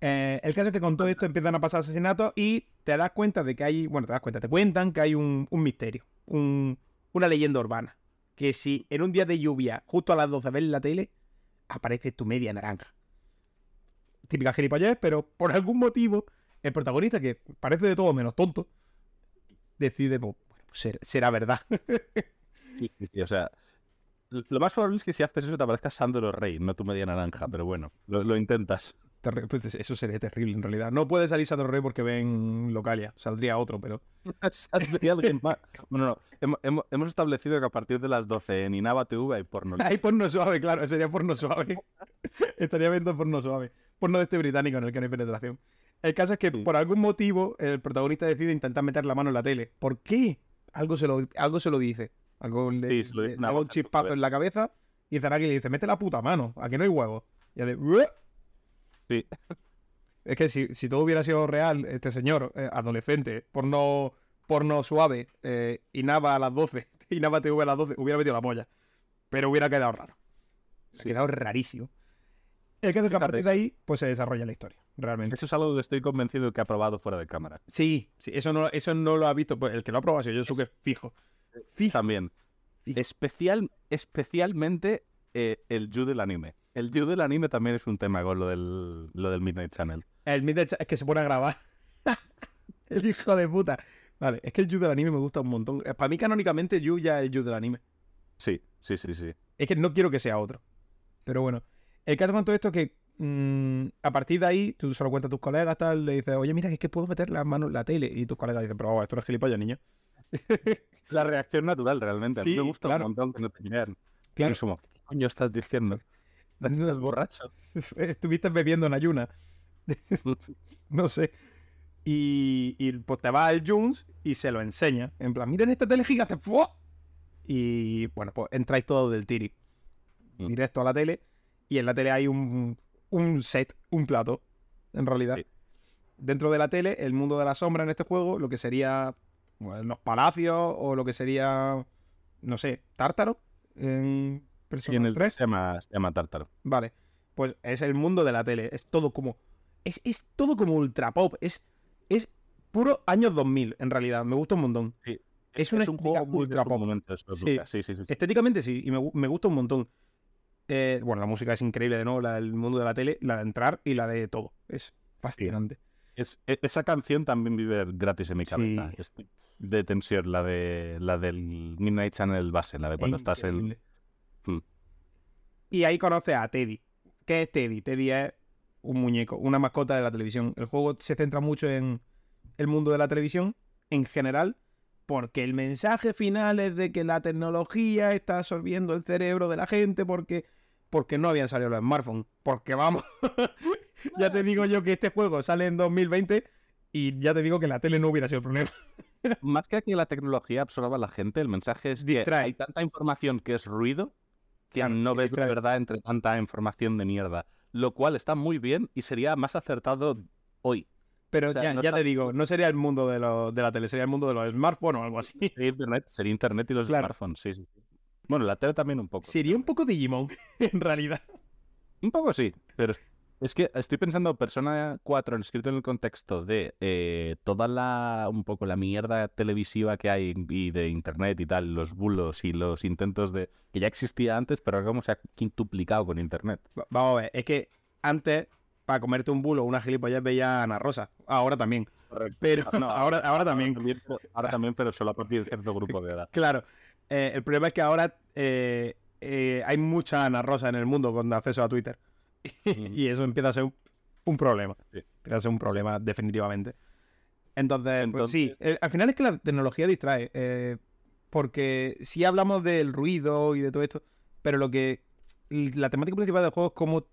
Eh, el caso es que con todo esto empiezan a pasar asesinatos y te das cuenta de que hay. Bueno, te das cuenta, te cuentan que hay un, misterio. un- una leyenda urbana. Que si en un día de lluvia, justo a las 12 ves la tele, aparece tu media naranja. Típica gilipollez, pero por algún motivo, el protagonista, que parece de todo menos tonto, decide, bueno, pues ser- será verdad. O sea, lo más probable es que si haces eso te aparezca Sandro Rey, no tu media naranja, pero bueno, lo intentas. Pues eso sería terrible en realidad. No puede salir Sandro Rey porque ven Localia. Saldría otro, pero. Saldría alguien más. Bueno, no, hemos, hemos- hemos establecido que a partir de las 12 en Inaba TV hay porno. Hay porno suave, claro. Sería porno suave. Estaría viendo porno suave. Porno de este británico en el que no hay penetración. El caso es que Sí. por algún motivo el protagonista decide intentar meter la mano en la tele. ¿Por qué? Algo se lo, algo se lo dice. Algo le, Sí, le da un chispazo en la cabeza y Zanaki le dice, mete la puta mano, a que no hay huevo. Y hace, "Ué". Sí. Es que si, si todo hubiera sido real, este señor, eh, adolescente, porno, porno suave, eh, y Nava a las 12, y Nava TV a las 12, hubiera metido la polla. Pero hubiera quedado raro. Sí. quedado rarísimo. El caso es que a partir de ahí, pues se desarrolla la historia, realmente. Eso es algo que estoy convencido que ha probado fuera de cámara. Sí, sí, eso no, eso no lo ha visto. Pues el que lo ha probado ha sido yo, que fijo. Fijo. También. Fijo. Especial, especialmente eh, el Yu del anime. El Yu del anime también es un tema con lo del, lo del Midnight Channel. El Midnight Cha- es que se pone a grabar. el hijo de puta. Vale, es que el Yu del anime me gusta un montón. Eh, Para mí, canónicamente, Yu ya es el Yu del anime. Sí, sí, sí, sí. Es que no quiero que sea otro. Pero bueno. El caso con todo esto es que mm, a partir de ahí, tú se lo cuentas a tus colegas, tal, le dices, oye, mira, es que puedo meter las manos en la tele. Y tus colegas dicen, pero oh, esto no es gilipollas, niño. La reacción natural, realmente. A mí Sí, me gusta claro. un montón que no te crean. Claro. ¿qué coño estás diciendo? ¿Estás borracho? Estuviste bebiendo en ayuna. no sé. Y, y, pues te va al Jones y se lo enseña. En plan, miren esta tele gigante. ¡fua! Y bueno, pues entráis todo del tiri. Directo a la tele. Y en la tele hay un, un set, un plato, en realidad. Sí. Dentro de la tele, el mundo de la sombra en este juego, lo que sería bueno, los palacios o lo que sería, no sé, Tártaro en Sí, Persona en el 3. se llama, se llama. Vale. Pues es el mundo de la tele. Es todo como. Es, es todo como ultra pop. Es, es puro años 2000, en realidad. Me gusta un montón. Es una un estética juego ultra pop. Sí. Sí, sí, sí, sí. Estéticamente sí, y me, me gusta un montón. Eh, bueno, la música es increíble de nuevo, la del mundo de la tele, la de entrar y la de todo. Es fascinante. Es- e- esa canción también vive gratis en mi cabeza. Sí. Es de tensión, la de la del Midnight Channel base, la de cuando Es estás en. Hmm. Y ahí conoces a Teddy. ¿Qué es Teddy? Teddy es un muñeco, una mascota de la televisión. El juego se centra mucho en el mundo de la televisión en general, porque el mensaje final es de que la tecnología está absorbiendo el cerebro de la gente porque, porque no habían salido los smartphones. Porque vamos, ya te digo yo que este juego sale en 2020 y ya te digo que la tele no hubiera sido el problema. Más que que la tecnología absorba a la gente, el mensaje es que hay tanta información que es ruido no ves la verdad entre tanta información de mierda. Lo cual está muy bien y sería más acertado hoy. Pero O sea, ya, no ya está- te digo, no sería el mundo de, los- de la tele, sería el mundo de los smartphones o algo así. Sería internet, sería internet y los Claro. smartphones, sí. sí. Bueno, la tele también un poco. Sería un poco Digimon, en realidad. Un poco sí, pero es- que estoy pensando Persona 4 escrito en el contexto de eh, toda la un poco la mierda televisiva que hay y de internet y tal, los bulos y los intentos de que ya existía antes, pero ahora como se ha quintuplicado con internet. Va- Vamos a ver, es que antes, para comerte un bulo o una gilipollas, veía a Ana Rosa. Ahora también. Pero No, ahora, ahora también. ahora también, pero solo a partir de cierto grupo de edad. Claro. Eh, el problema es que ahora eh, hay mucha Ana Rosa en el mundo con acceso a Twitter. y eso empieza a ser un, problema. Empieza a ser un problema, definitivamente. Entonces, pues sí, eh, al final es que la tecnología distrae. Eh, porque si hablamos del ruido y de todo esto, pero lo que. La temática principal del juego es cómo.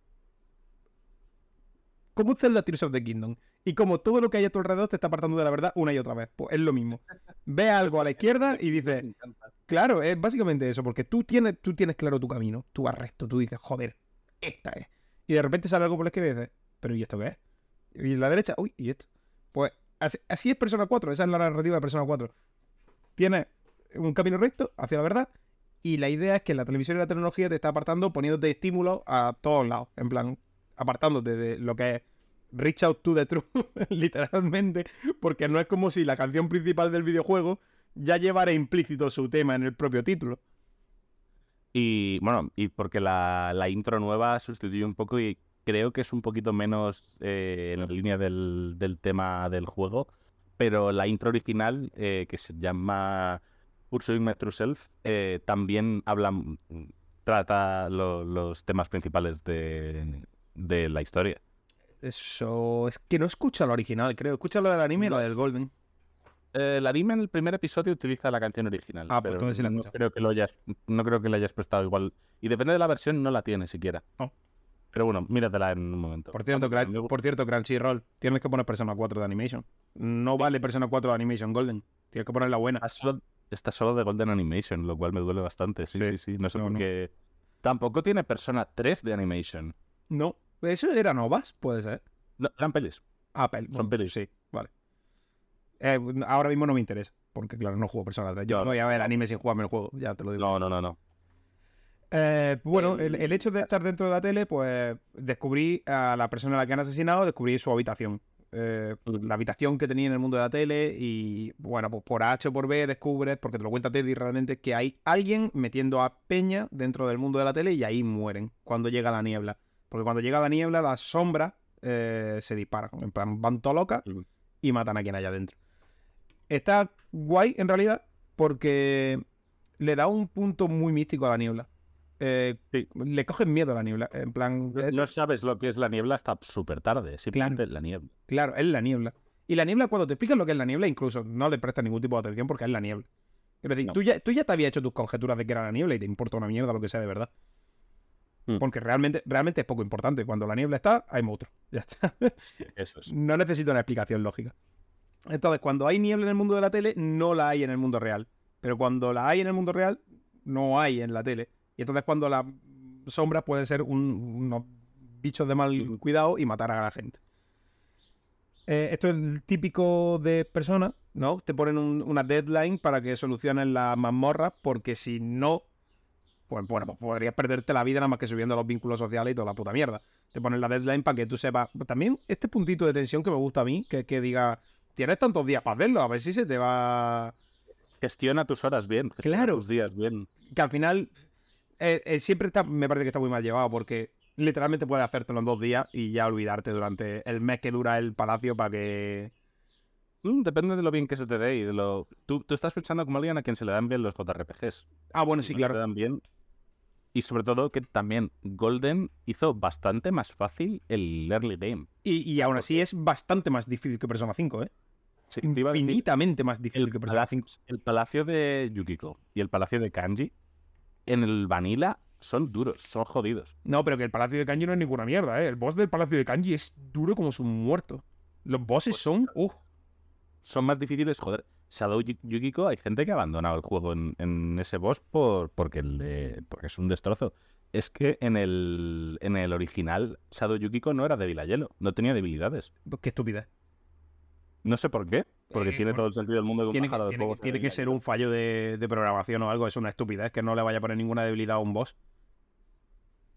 Cómo Zelda Tears of the Kingdom. Y como todo lo que hay a tu alrededor te está apartando de la verdad una y otra vez. Pues es lo mismo. Ve algo a la izquierda y dices. Claro, es básicamente eso, porque tú tienes, tú tienes claro tu camino, tu vas recto, tú dices, joder, esta es. Y de repente sale algo por la izquierda y dices, pero ¿y esto qué es? Y en la derecha, uy, ¿y esto? Pues así, es Persona 4, esa es la narrativa de Persona 4. Tienes un camino recto hacia la verdad y la idea es que la televisión y la tecnología te está apartando poniéndote estímulos a todos lados, en plan, apartándote de lo que es reach out to the truth, literalmente, porque no es como si la canción principal del videojuego ya llevara implícito su tema en el propio título. Y bueno, y porque la, intro nueva sustituye un poco y creo que es un poquito menos eh, en la línea del, tema del juego, pero la intro original, eh, que se llama Pursuing My True Self, eh, también habla, mm, trata los temas principales de, de, la historia. Eso es que no escucha lo original, creo. Escucha lo del anime y lo del Golden. Eh, el anime en el primer episodio utiliza la canción original. Ah, pues pero entonces no, creo que lo hayas, no creo que le hayas prestado igual. Y depende de la versión, no la tiene siquiera. Pero bueno, míratela en un momento. Por cierto, por cierto, Crunchyroll, tienes que poner Persona 4 de Animation. No vale Persona 4 de Animation Golden. Tienes que poner la buena. Está solo, de Golden Animation, lo cual me duele bastante. Sí, sí, sí. No sé por qué. Tampoco tiene Persona 3 de Animation. No. ¿Eso era novas? Puede ser. No, eran pelis. Ah, pelis. Son pelis. Sí, vale. Eh, ahora mismo no me interesa, porque claro, no juego Persona 3. Yo no voy a ver anime sin jugarme el juego, ya te lo digo. No, no, no, no. Eh, bueno, el, hecho de estar dentro de la tele, pues descubrí a la persona a la que han asesinado, descubrí su habitación. Eh, la habitación que tenía en el mundo de la tele y bueno, pues por H o por B descubres, porque te lo cuenta Teddy realmente, que hay alguien metiendo a Peña dentro del mundo de la tele y ahí mueren cuando llega la niebla. Porque cuando llega la niebla, las sombras se disparan, en plan, van todo locas y matan a quien hay adentro. Está guay en realidad porque le da un punto muy místico a la niebla. Eh, le cogen miedo a la niebla. En plan. No, sabes lo que es la niebla hasta súper tarde. Simplemente claro, la niebla. Claro, es la niebla. Y la niebla, cuando te explican lo que es la niebla, incluso no le prestas ningún tipo de atención porque es la niebla. Es decir, tú, ya, tú ya te habías hecho tus conjeturas de que era la niebla y te importa una mierda lo que sea de verdad. Hmm. Porque realmente, realmente es poco importante. Cuando la niebla está, hay monstruos. Ya está. Eso es. No necesito una explicación lógica. Entonces, cuando hay niebla en el mundo de la tele, no la hay en el mundo real. Pero cuando la hay en el mundo real, no hay en la tele. Y entonces cuando las sombras pueden ser unos bichos de mal cuidado y matar a la gente. Eh, esto es típico de personas, ¿no? Te ponen una deadline para que solucionen las mazmorras, porque si no, pues bueno, pues podrías perderte la vida nada más que subiendo los vínculos sociales y toda la puta mierda. Te ponen la deadline para que tú sepas. También este puntito de tensión que me gusta a mí, que, que diga, tienes tantos días para hacerlo, a ver si se te va. Gestiona tus horas bien, claro. tus días bien. Que al final eh, eh, siempre está, me parece que está muy mal llevado porque literalmente puedes hacértelo en dos días y ya olvidarte durante el mes que dura el palacio para que. Mm, depende de lo bien que se te dé y de lo. Tú, estás pensando como alguien a quien se le dan bien los JRPGs. Ah, bueno, sí, claro. Se dan bien. Y sobre todo que también Golden hizo bastante más fácil el early game. Y, y aún así es bastante más difícil que Persona 5, ¿eh? Infinitamente más difícil que Persona 5. El palacio de Yukiko y el palacio de Kanji en el Vanilla son duros, son jodidos. No, pero que el palacio de Kanji no es ninguna mierda, ¿eh? El boss del palacio de Kanji es duro como su muerto. Los bosses pues son. Uh. Son más difíciles, joder. Shadow Yukiko, hay gente que ha abandonado el juego en, ese boss por, porque, porque es un destrozo. Es que en el, en el original, Shadow Yukiko no era débil a hielo, no tenía debilidades. Qué estúpida. No sé por qué, porque eh, tiene todo el sentido del mundo tiene, que, tiene, que ser un fallo de, programación o algo, es una estupidez que no le vaya a poner ninguna debilidad a un boss.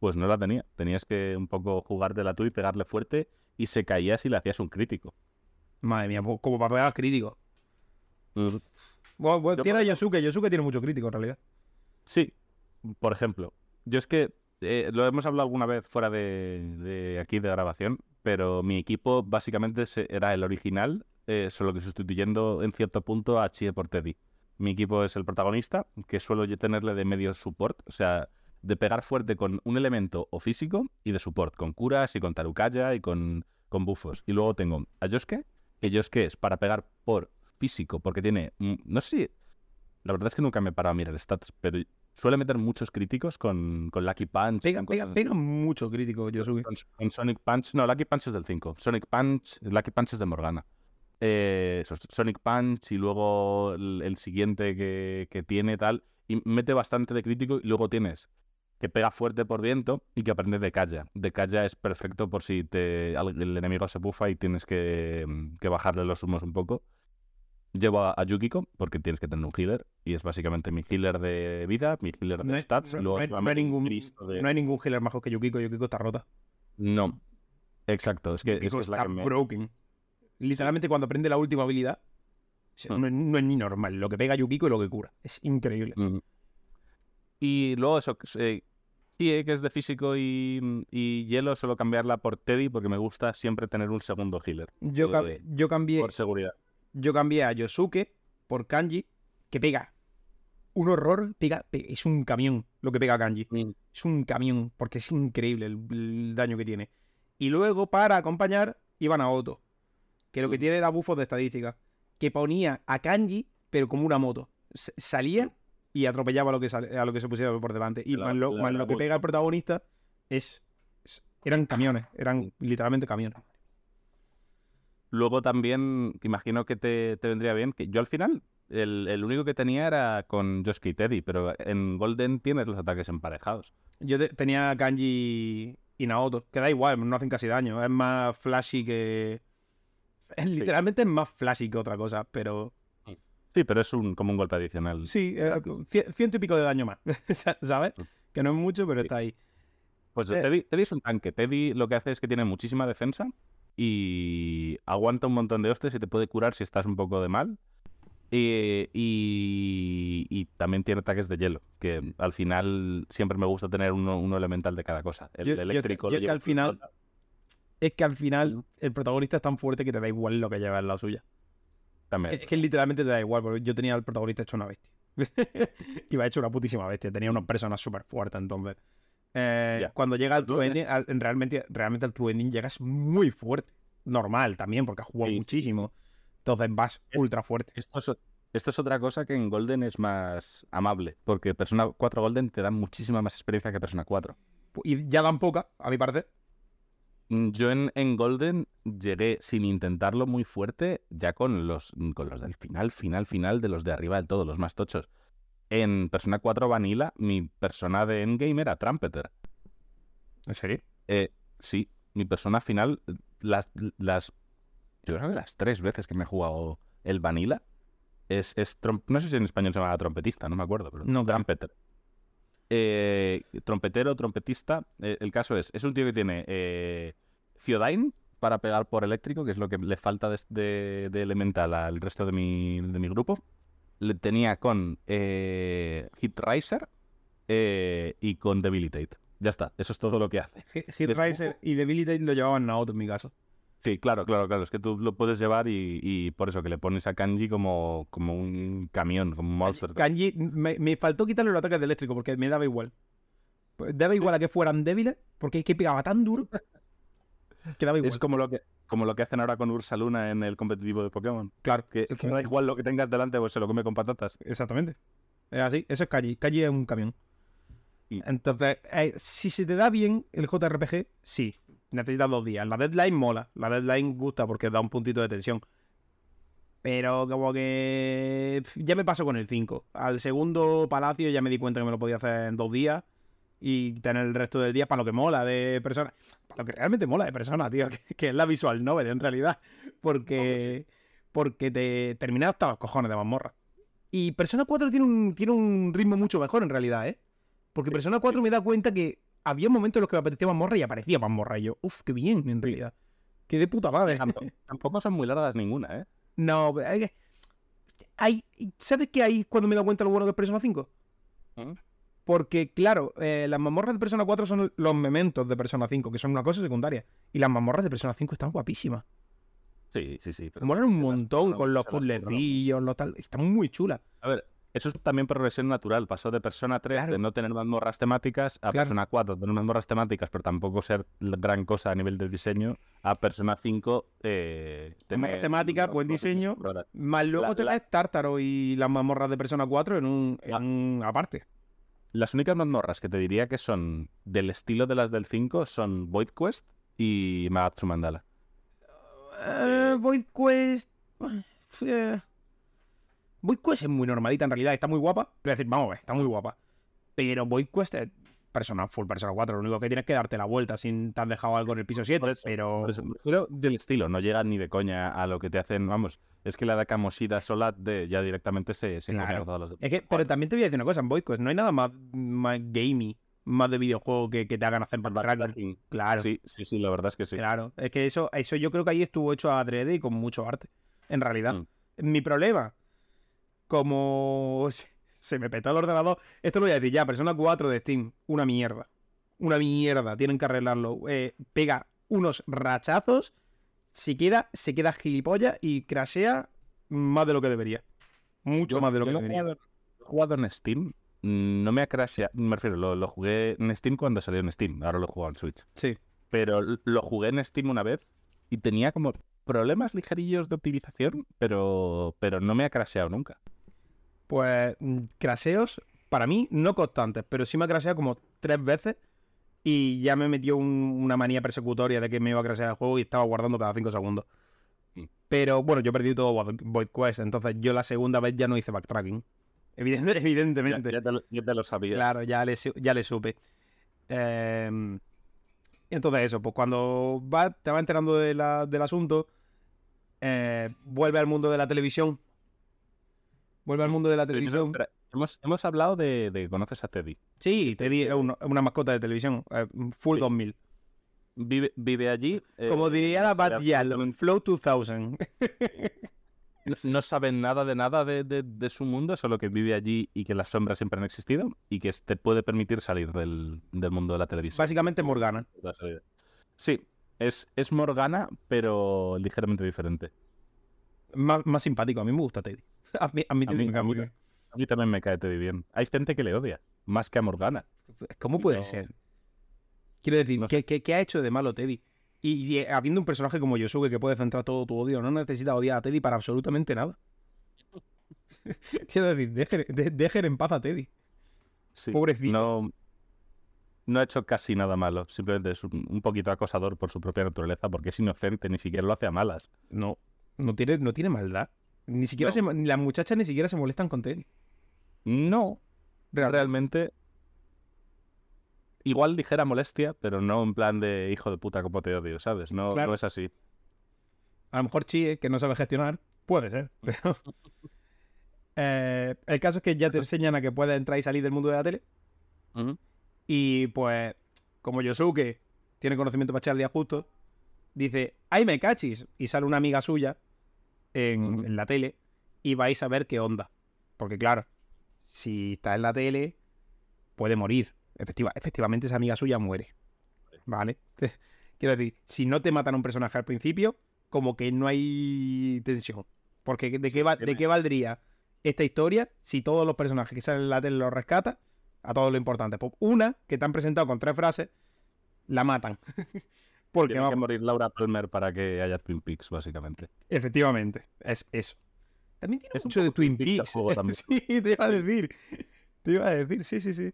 Pues no la tenía. Tenías que un poco jugártela tú y pegarle fuerte y se caía si le hacías un crítico. Madre mía, pues, como para pegar crítico. Mm. Bueno, tiene a Yosuke, Yosuke tiene mucho crítico en realidad. Sí, por ejemplo. Yo es que eh, lo hemos hablado alguna vez fuera de, de, aquí de grabación, pero mi equipo básicamente era el original eh, solo que sustituyendo en cierto punto a Chie por Teddy. Mi equipo es el protagonista, que suelo tenerle de medio support, o sea, de pegar fuerte con un elemento o físico y de support, con curas y con Tarukaya y con, con buffos. Y luego tengo a Yosuke, que Yosuke es para pegar por físico, porque tiene, mm, no sé si, la verdad es que nunca me he parado a mirar stats, pero suele meter muchos críticos con, con Lucky Punch. Pega, pega, mucho crítico Yosuke. Con, Sonic Punch, no, Lucky Punch es del 5. Sonic Punch, Lucky Punch es de Morgana. Eh, Sonic Punch y luego el, siguiente que, que, tiene tal, y mete bastante de crítico y luego tienes que pega fuerte por viento y que aprende de calla. De calla es perfecto por si te, el enemigo se bufa y tienes que, que bajarle los humos un poco. Llevo a, Yukiko porque tienes que tener un healer y es básicamente mi healer de vida, mi healer de stats. No, hay, ningún, no hay ningún healer mejor que Yukiko. Yukiko está rota. No, exacto. Es que, es, la broken. Literalmente cuando aprende la última habilidad, mm. no, es ni normal. Lo que pega Yukiko y lo que cura. Es increíble. Mm. Y luego eso, eh, sí, que es de físico y, hielo, solo cambiarla por Teddy porque me gusta siempre tener un segundo healer. Yo, eh, yo cambié. Por seguridad. Yo cambié a Yosuke por Kanji, que pega. Un horror, pega, es un camión lo que pega Kanji. Mm. Es un camión, porque es increíble el, daño que tiene. Y luego, para acompañar, iban a Otto, que lo que tiene era bufos de estadística, que ponía a Kanji, pero como una moto. salía y atropellaba a lo que, a lo que se pusiera por delante. Y más lo, que pega el protagonista es, Eran camiones, eran literalmente camiones. Luego también, imagino que te, vendría bien, que yo al final, el, único que tenía era con Josuke y Teddy, pero en Golden tienes los ataques emparejados. Yo tenía Kanji y Naoto, que da igual, no hacen casi daño, es más flashy que... literalmente es más flashy que otra cosa, pero Sí, pero es un, como un golpe adicional. Sí, eh, ciento y pico de daño más, ¿sabes? Mm. Que no es mucho, pero está ahí. Pues eh, Teddy, es un tanque. Teddy lo que hace es que tiene muchísima defensa y aguanta un montón de hostes y te puede curar si estás un poco de mal. Y, y, también tiene ataques de hielo, que al final siempre me gusta tener uno, elemental de cada cosa. El, eléctrico. es que al final, es que al final el protagonista es tan fuerte que te da igual lo que lleva en la suya. Es que literalmente te da igual, porque yo tenía al protagonista hecho una bestia. Iba hecho una putísima bestia. Tenía una persona súper fuerte, entonces. Eh, cuando llega al True Ending, realmente, realmente al True Ending llegas muy fuerte. Normal también, porque has jugado muchísimo. Entonces vas ultra fuerte. Esto es, esto es otra cosa que en Golden es más amable, porque Persona 4 Golden te da muchísima más experiencia que Persona 4. Y ya dan poca, a mi parecer. Mm, yo en, Golden llegué sin intentarlo muy fuerte, ya con los, con los del final, final, final, de los de arriba de todos, los más tochos. En Persona 4 Vanilla, mi persona de endgame era Trumpeter. ¿En serio? Eh, sí, mi persona final, las, las. Yo creo que las tres veces que me he jugado el Vanilla, es, es no sé si en español se llama trompetista, no me acuerdo, pero no, Trumpeter. Eh, trompetero, trompetista. Eh, el caso es, es un tío que tiene eh, para pegar por eléctrico, que es lo que le falta de, elemental al resto de mi, de mi, grupo. Le tenía con eh, Hit Riser y con Debilitate. Ya está, eso es todo lo que hace. Hit Riser y Debilitate lo llevaban Naoto en mi caso. Sí, claro, claro, claro. Es que tú lo puedes llevar y, por eso que le pones a Kanji como, como un camión, como un monster. Kanji, me, faltó quitarle los ataques de eléctrico porque me daba igual. Pues, daba igual a que fueran débiles porque es que pegaba tan duro que daba igual. Es como lo que, como lo que hacen ahora con Ursa Luna en el competitivo de Pokémon. Claro. Que, da igual lo que tengas delante, pues se lo come con patatas. Exactamente. Es así. Eso es Kanji. Kanji es un camión. Entonces, eh, si se te da bien el JRPG, sí necesitas dos días. La deadline mola, la deadline gusta porque da un puntito de tensión. Pero como que ya me pasó con el 5. Al segundo palacio ya me di cuenta que me lo podía hacer en dos días y tener el resto del día para lo que mola de persona. Para lo que realmente mola de persona, tío, que, es la visual novel en realidad. Porque, porque te terminas hasta los cojones de mazmorra. Y Persona 4 tiene un, tiene un ritmo mucho mejor en realidad, ¿eh? Porque Persona 4 me da cuenta que había momentos en los que me apetecía morra y aparecía morra Y yo, uff, qué bien, en realidad. Qué de puta madre. Tampoco, son muy largas ninguna, ¿eh? No, hay, ¿sabes qué hay cuando me he dado cuenta lo bueno que es Persona 5? ¿Mm? Porque, claro, eh, las mamorras de Persona 4 son los mementos de Persona 5, que son una cosa secundaria. Y las mamorras de Persona 5 están guapísimas. Sí, sí, sí. Molan un montón con los puzzlecillos, los tal. Están muy chulas. A ver, Eso es también progresión natural. Pasó de Persona 3 de no tener mazmorras temáticas a Persona 4 de tener mazmorras temáticas, pero tampoco ser gran cosa a nivel de diseño, a Persona 5 eh, temática, buen diseño, más luego te la... Tártaro y las mazmorras de Persona 4 en un, en ah. aparte. Las únicas mazmorras que te diría que son del estilo de las del 5 son Void Quest y Magatsu Mandala. Eh, Void Quest... Eh, Quest es muy normalita en realidad, está muy guapa. Pero decir, vamos a ver, está muy guapa. Pero Void Quest es persona, full Persona 4. Lo único que tienes que darte la vuelta sin te has dejado algo en el piso 7. pero. pero del estilo, no llega ni de coña a lo que te hacen. Vamos, es que la de Kamoshida Solat de, ya directamente se, se claro. todos los Es que, pero también te voy a decir una cosa, en Quest no hay nada más, más gamey más de videojuego que, que te hagan hacer backtracking. Claro. Sí, sí, sí, la verdad es que sí. Claro. Es que eso, eso yo creo que ahí estuvo hecho a adrede y con mucho arte. En realidad. Mm. Mi problema como se me petó el ordenador. Esto lo voy a decir ya, Persona 4 de Steam, una mierda. Una mierda, tienen que arreglarlo. Eh, pega unos rachazos, se queda, se queda gilipollas y crashea más de lo que debería. Mucho más de lo que debería. He jugado en Steam, mm, no me ha crasheado, me refiero, lo, jugué en Steam cuando salió en Steam, ahora lo he jugado en Switch. Sí. Pero lo jugué en Steam una vez y tenía como problemas ligerillos de optimización, pero, pero no me ha crasheado nunca. Pues mm, craseos, para mí, no constantes, pero sí me ha craseado como tres veces y ya me metió una manía persecutoria de que me iba a crasear el juego y estaba guardando cada cinco segundos. Mm. Pero bueno, yo perdí todo Void Quest, entonces yo la segunda vez ya no hice backtracking. evidentemente. Ya, te, lo, sabía. Claro, ya le, ya le supe. Em, entonces eso, pues cuando va, te va enterando del asunto, eh, vuelve al mundo de la televisión Vuelve al mundo de la televisión. hemos, hablado de, que conoces a Teddy. Sí, Teddy es una, mascota de televisión. Eh, full 2000. Vive, vive allí. Eh, Como diría la Bad Flow 2000. no, saben nada de nada de, su mundo, solo que vive allí y que las sombras siempre han existido y que te puede permitir salir del, mundo de la televisión. Básicamente Morgana. Sí, es, es Morgana, pero ligeramente diferente. Más, más simpático, a mí me gusta Teddy. A mí, a mí, también me cae Teddy bien. Hay gente que le odia, más que a Morgana. ¿Cómo puede ser? Quiero decir, ¿qué, ha hecho de malo Teddy? Y, eh, habiendo un personaje como Yosuke que puede centrar todo tu odio, no necesita odiar a Teddy para absolutamente nada. Quiero decir, dejen, en paz a Teddy. Sí, Pobrecito. No, no ha hecho casi nada malo. Simplemente es un, poquito acosador por su propia naturaleza, porque es inocente, ni siquiera lo hace a malas. No, no tiene, no tiene maldad. Ni siquiera se, las muchachas ni siquiera se molestan con Teddy. No. Realmente. Igual dijera molestia, pero no en plan de hijo de puta como te odio, ¿sabes? No, no es así. A lo mejor Chie, que no sabe gestionar, puede ser, pero. Eh, el caso es que ya te enseñan a que puedes entrar y salir del mundo de la tele. Y pues, como Yosuke tiene conocimiento para echar el día justo, dice, ¡ay, me cachis! Y sale una amiga suya en, la tele y vais a ver qué onda. Porque claro, si está en la tele, puede morir. Efectiva, efectivamente, esa amiga suya muere. ¿Vale? Quiero decir, si no te matan a un personaje al principio, como que no hay tensión. Porque ¿de qué, ¿de qué valdría esta historia si todos los personajes que salen en la tele los rescata? A todo lo importante. Pues una, que te han presentado con tres frases, la matan. Porque Tiene que morir Laura Palmer para que haya Twin Peaks, básicamente. Efectivamente, es eso. También tiene mucho de Twin Peaks. sí, te iba a decir. Te iba a decir, sí, sí, sí.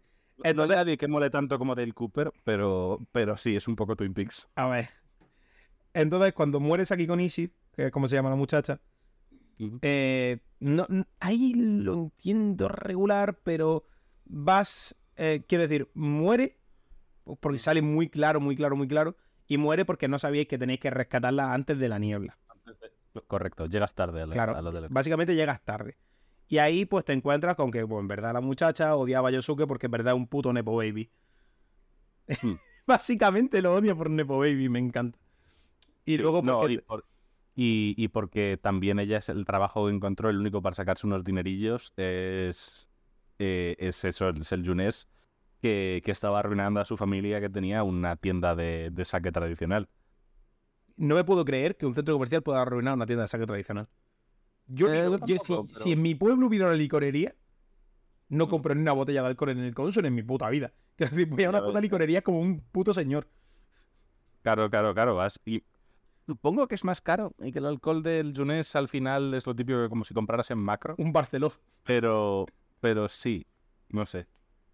No hay nadie que mole tanto como Dale Cooper, pero, pero sí, es un poco Twin Peaks. A ver. Entonces, cuando mueres aquí con Ishi, que es como se llama la muchacha, eh, no, ahí lo entiendo regular, pero vas, eh, quiero decir, muere, porque sale muy claro, muy claro, muy claro, y muere porque no sabíais que tenéis que rescatarla antes de la niebla. Correcto, llegas tarde a, claro, Básicamente llegas tarde. Y ahí pues te encuentras con que, pues, en verdad la muchacha odiaba a Yosuke porque en verdad es un puto Nepo Baby. Hmm. Básicamente lo odia por Nepo Baby, me encanta. Y luego y, porque también ella es el trabajo que encontró, el único para sacarse unos dinerillos es, eh, es eso, es el Junés que, estaba arruinando a su familia que tenía una tienda de, saque tradicional. No me puedo creer que un centro comercial pueda arruinar una tienda de saque tradicional. Yo, eh, si, en mi pueblo hubiera una licorería, no compro ni una botella de alcohol en el console en mi puta vida. Quiero decir, voy a una puta licorería como un puto señor. Claro, claro, claro, vas. Y supongo que es más caro y que el alcohol del Junés al final es lo típico como si compraras en macro. Un Barceló. Pero, pero sí, no sé.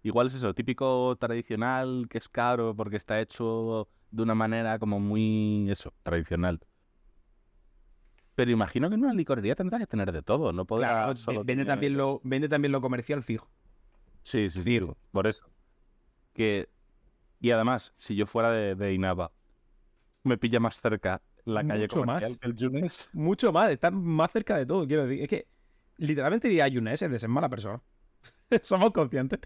Igual es eso, típico tradicional que es caro porque está hecho de una manera como muy, eso, tradicional. Pero imagino que en una licorería tendrá que tener de todo, no podrá solo vende, también lo, vende también lo comercial fijo. Sí, sí, sí, por eso. Que... Y además, si yo fuera de, de Inaba, me pilla más cerca la calle comercial que el Yunes. Mucho más, está más cerca de todo, quiero decir. Es que literalmente iría a Yunes es de ser mala persona. Somos conscientes.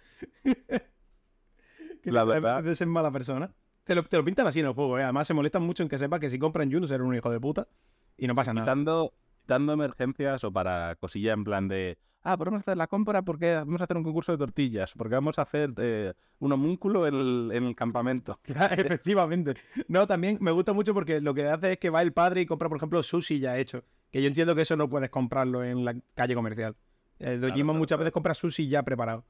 que la verdad. de ser mala persona. Te lo, te lo, pintan así en el juego, ¿eh? Además se molestan mucho en que sepa que si compran Yunes eres un hijo de puta y no pasa nada. Dando, dando emergencias o para cosilla en plan de ah, podemos hacer la compra porque vamos a hacer un concurso de tortillas, porque vamos a hacer eh, un homúnculo en el, campamento. efectivamente. No, también me gusta mucho porque lo que hace es que va el padre y compra, por ejemplo, sushi ya hecho. Que yo entiendo que eso no puedes comprarlo en la calle comercial. El Dojima muchas veces compra sushi ya preparado.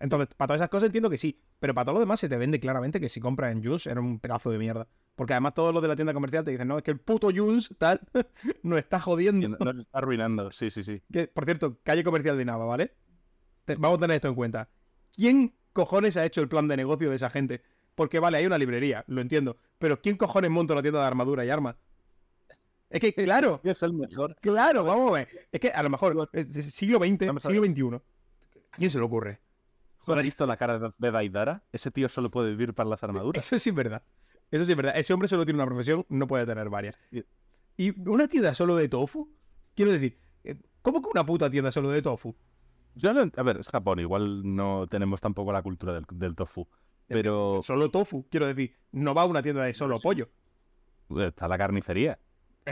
Entonces, para todas esas cosas entiendo que sí. Pero para todo lo demás se te vende claramente que si compras en Juice era un pedazo de mierda. Porque además todos los de la tienda comercial te dicen, no, es que el puto Junes tal nos está jodiendo. Nos está arruinando, sí, sí, sí. Que, por cierto, calle comercial de Nava, ¿vale? vamos a tener esto en cuenta. ¿Quién cojones ha hecho el plan de negocio de esa gente? Porque vale, hay una librería, lo entiendo. Pero ¿quién cojones monta una tienda de armadura y armas? Es que, claro. Es el mejor. Claro, vamos a ver. Es que a lo mejor, siglo XX, siglo XXI. ¿A quién se le ocurre? ¿Has visto la cara de Daidara? Ese tío solo puede vivir para las armaduras. Eso sí es verdad. Eso sí es verdad. Ese hombre solo tiene una profesión, no puede tener varias. ¿Y una tienda solo de tofu? Quiero decir, eh, ¿cómo que una puta tienda solo de tofu? Yo a ver, es Japón, igual no tenemos tampoco la cultura del, tofu. Pero. Solo tofu, quiero decir. No va a una tienda de solo pollo. Está la carnicería.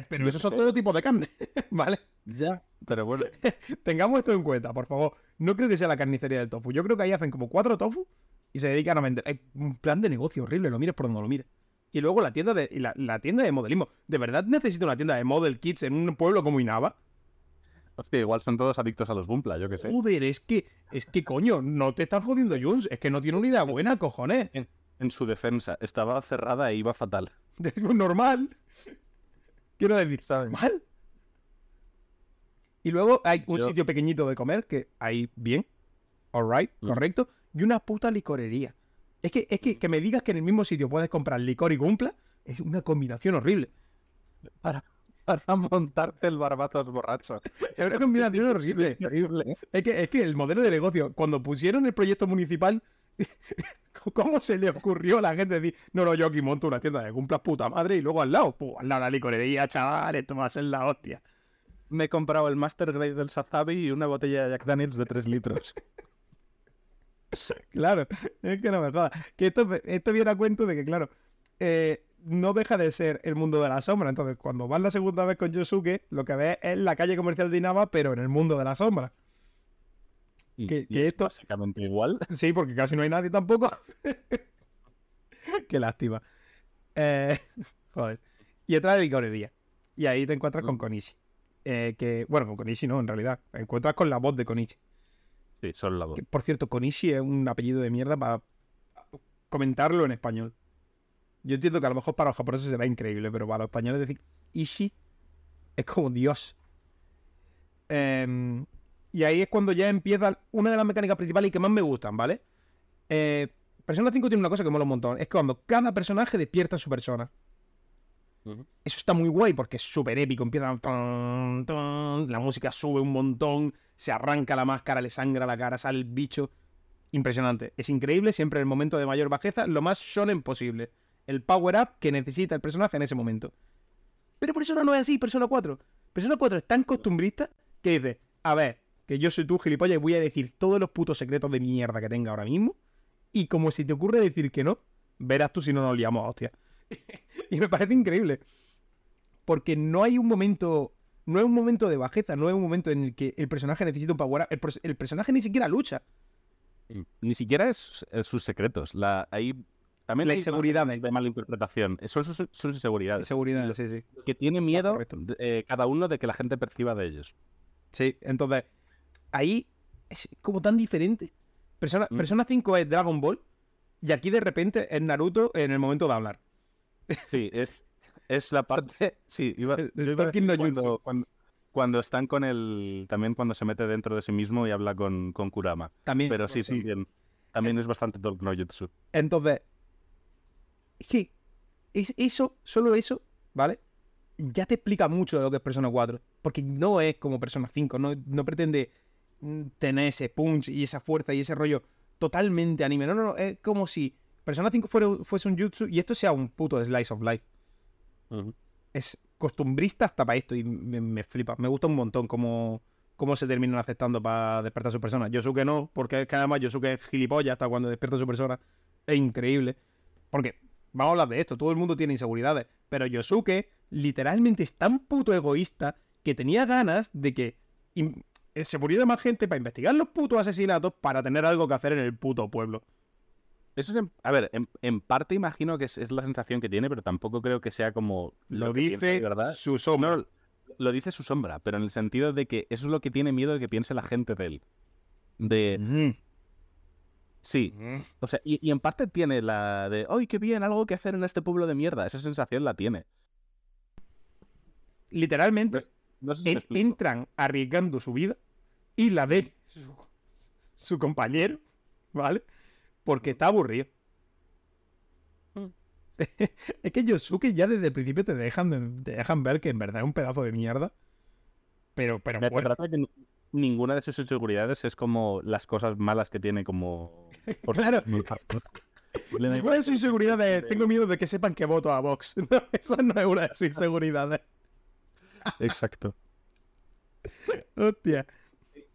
Pero eso son todo tipo de carne, ¿vale? Ya, pero bueno. Tengamos esto en cuenta, por favor. No creo que sea la carnicería del tofu. Yo creo que ahí hacen como cuatro tofu y se dedican a vender. Hay un plan de negocio horrible, lo mires por donde lo mires. Y luego la tienda de la, tienda de modelismo. ¿De verdad necesito una tienda de model kits en un pueblo como Inaba? Hostia, igual son todos adictos a los Bumpla, yo qué sé. Joder, es que, es que coño, no te están jodiendo Junes, es que no tiene una idea buena, cojones. En, su defensa, estaba cerrada e iba fatal. Normal. Quiero decir, ¿sabes? Mal. Y luego hay un sitio pequeñito de comer que hay bien. Alright, mm. correcto. Y una puta licorería. Es que, es que, que me digas que en el mismo sitio puedes comprar licor y cumpla es una combinación horrible. Para, para montarte el barbazos borracho. Es una combinación horrible. Es que, es que el modelo de negocio, cuando pusieron el proyecto municipal, ¿cómo se le ocurrió a la gente decir, no, no, yo aquí monto una tienda de cumplas puta madre y luego al lado, pues, al lado la licorería, chaval, esto va a ser la hostia. Me he comprado el Master Grade del Sazabi y una botella de Jack Daniels de 3 litros. claro, es que no me jodas. Que esto, esto viene a cuento de que, claro, eh, no deja de ser el mundo de la sombra. Entonces, cuando vas la segunda vez con Yosuke, lo que ves es la calle comercial de Inaba, pero en el mundo de la sombra. Que, esto... básicamente igual. Sí, porque casi no hay nadie tampoco. Qué lástima. Eh, joder. Y entra la licorería. Y ahí te encuentras con. Konishi. Eh, que, bueno, con Konishi no, en realidad. Te encuentras con la voz de Konishi. Sí, son la voz. por cierto, Konishi es un apellido de mierda para comentarlo en español. Yo entiendo que a lo mejor para los japoneses será increíble, pero para los españoles decir Ishi es como Dios. Em, y ahí es cuando ya empieza una de las mecánicas principales y que más me gustan, ¿vale? Eh, Persona 5 tiene una cosa que mola un montón. Es cuando cada personaje despierta a su persona. Eso está muy guay porque es súper épico. Empieza. la música sube un montón. Se arranca la máscara, le sangra la cara, sale el bicho. Impresionante. Es increíble, siempre en el momento de mayor bajeza, lo más shonen posible. El power up que necesita el personaje en ese momento. Pero Persona no es así, Persona 4. Persona 4 es tan costumbrista que dice: A ver, que yo soy tú, gilipollas, y voy a decir todos los putos secretos de mierda que tenga ahora mismo. Y como si te ocurre decir que no, verás tú si no nos liamos, hostia. y me parece increíble. Porque no hay un momento. No es un momento de bajeza, no es un momento en el que el personaje necesita un power up. El, personaje ni siquiera lucha. Ni siquiera es, sus secretos. La, ahí también la inseguridad de, mala interpretación. Son sus, sus inseguridades. Seguridad, sí, sí. Que tiene miedo eh, cada uno de que la gente perciba de ellos. Sí, entonces ahí es como tan diferente. Persona, Mm. Persona 5 es Dragon Ball y aquí de repente es Naruto en el momento de hablar. Sí, es, es la parte. Sí, iba, yo iba a Tolkien decir no cuando, cuando, cuando están con el. También cuando se mete dentro de sí mismo y habla con, con Kurama. También. Pero sí, también. También es bastante Talk no Jutsu. Entonces, es que es eso, solo eso, ¿vale? Ya te explica mucho de lo que es Persona 4. Porque no es como Persona 5, no, no pretende tener ese punch y esa fuerza y ese rollo totalmente anime. No, no, no, es como si Persona 5 fuera, fuese un jutsu y esto sea un puto slice of life. Es costumbrista hasta para esto y me, me flipa. Me gusta un montón cómo, cómo se terminan aceptando para despertar su persona. Yosuke no, porque es que además Yosuke es gilipollas hasta cuando despierta su persona. Es increíble. Porque, vamos a hablar de esto, todo el mundo tiene inseguridades. Pero Yosuke literalmente es tan puto egoísta que tenía ganas de que eh, se muriera más gente para investigar los putos asesinatos para tener algo que hacer en el puto pueblo. Eso es en- a ver, en, en parte imagino que es, es la sensación que tiene, pero tampoco creo que sea como Lo, que piensa de dice verdad. su sombra. No, lo dice su sombra, pero en el sentido de que eso es lo que tiene miedo de que piense la gente de él. De, Mm. sí, o sea, y, y en parte tiene la de, ¡ay, qué bien! Algo que hacer en este pueblo de mierda. Esa sensación la tiene. Literalmente, No sé si entran arriesgando su vida y la de su, su compañero, ¿vale? Porque está aburrido. Mm. es que Yosuke ya desde el principio te dejan, te dejan ver que en verdad es un pedazo de mierda. Pero, pero Me fuerte. trata que ni- ninguna de sus inseguridades es como las cosas malas que tiene como... por- Claro. Le da ¿Cuál igual. es su inseguridad de tengo miedo de que sepan que voto a Vox? No, esa no es una de sus inseguridades. Exacto. Hostia.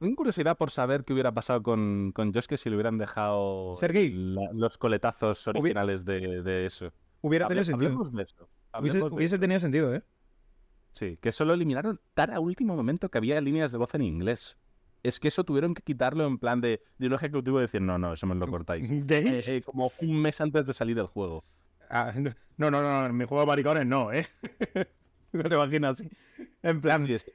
Tengo curiosidad por saber qué hubiera pasado con, con Josuke si le hubieran dejado la- los coletazos originales de, de eso. Hubiera tenido sentido. de eso. Hubiese, de tenido sentido, ¿eh? Sí, que solo eliminaron tan a último momento que había líneas de voz en inglés. Es que eso tuvieron que quitarlo en plan de, de un ejecutivo y decir, no, no, eso me lo cortáis. Eh, eh, como un mes antes de salir del juego. Ah, no, no, no, no, en mi juego de maricones no, ¿eh? no te imaginas así. En plan, Sí, es que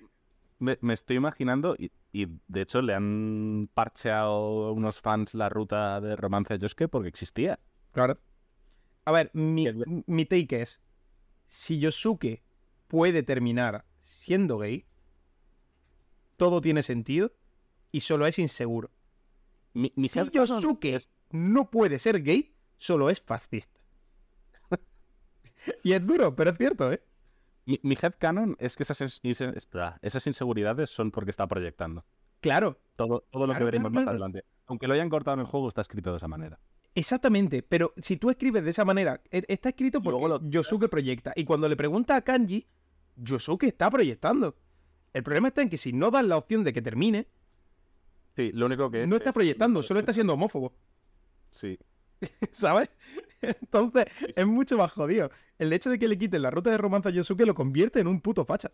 me, me estoy imaginando, y, y de hecho le han parcheado a unos fans la ruta de romance a Josuke porque existía. claro. A ver, mi, mi take es: si Yosuke puede terminar siendo gay, todo tiene sentido y solo es inseguro. Mi, mi si Yosuke es- no puede ser gay, solo es fascista. y es duro, pero es cierto, ¿eh? Mi, mi headcanon es que esas, ins- inse- espera, esas inseguridades son porque está proyectando. Claro, Todo, todo lo que veremos claro, más adelante. Aunque lo hayan cortado en el juego, está escrito de esa manera. Exactamente, pero si tú escribes de esa manera, e- está escrito porque lo- Yosuke proyecta. Y cuando le pregunta a Kanji, Yosuke está proyectando. El problema está en que si no das la opción de que termine, Sí, lo único que es. no está es- proyectando, solo está siendo homófobo, Sí. ¿sabes? Entonces es mucho más jodido. El hecho de que le quiten la ruta de romance a Yosuke lo convierte en un puto facha.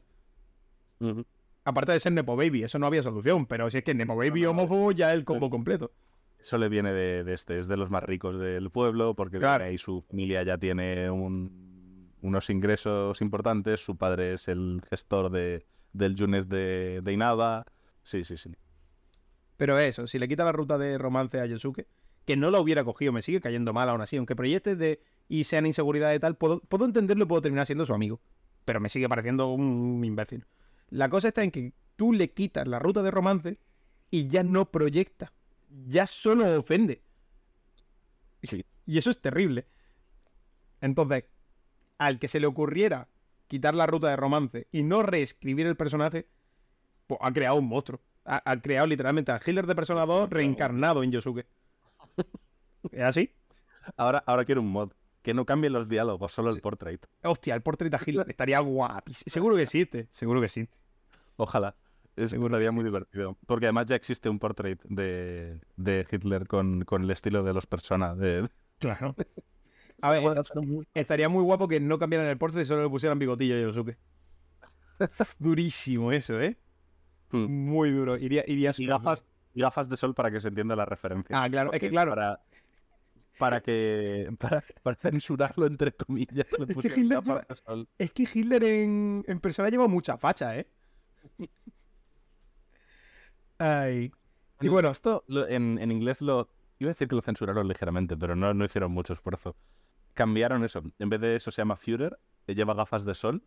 Aparte de ser Nepo Baby, eso no había solución, pero si es que Nepo Baby No, homófobo ya es el combo completo. Eso le viene de, de este, es de los más ricos del pueblo, porque Claro. ahí su familia ya tiene un- unos ingresos importantes, su padre es el gestor de, del Yunes de, de Inaba. Sí, sí, sí. Pero eso, si le quita la ruta de romance a Yosuke, que no lo hubiera cogido, me sigue cayendo mal aún así. Aunque proyectes de y sean inseguridad y tal, puedo, puedo entenderlo y puedo terminar siendo su amigo. Pero me sigue pareciendo un imbécil. La cosa está en que tú le quitas la ruta de romance y ya no proyecta. Ya solo ofende. Sí. Y eso es terrible. Entonces, al que se le ocurriera quitar la ruta de romance y no reescribir el personaje, pues ha creado un monstruo. Ha, ha creado literalmente al Healer de Persona 2 reencarnado en Yosuke. ¿Es así? Ahora, ahora quiero un mod. Que no cambie los diálogos, solo el portrait. Hostia, el portrait a Healer estaría guapísimo. Seguro que existe. Seguro que existe. Ojalá. Es Seguro estaría muy divertido. Porque además ya existe un portrait de, de Hitler con, con el estilo de los personas. De... Claro. A ver, estaría muy guapo que no cambiaran el portrait y solo le pusieran bigotillo a Yosuke. Durísimo eso, ¿eh? Hmm. Muy duro. Iría, iría Y gafas, gafas de sol para que se entienda la referencia. Ah, claro, es que claro. Para, para que. Para, para censurarlo, entre comillas. le que Hitler gafas lleva- de sol. Es que Hitler en, en persona lleva mucha facha, ¿eh? Ay. Y bueno, esto en, en, inglés lo. Iba a decir que lo censuraron ligeramente, pero no, no hicieron mucho esfuerzo. Cambiaron eso. En vez de eso se llama Führer, lleva gafas de sol.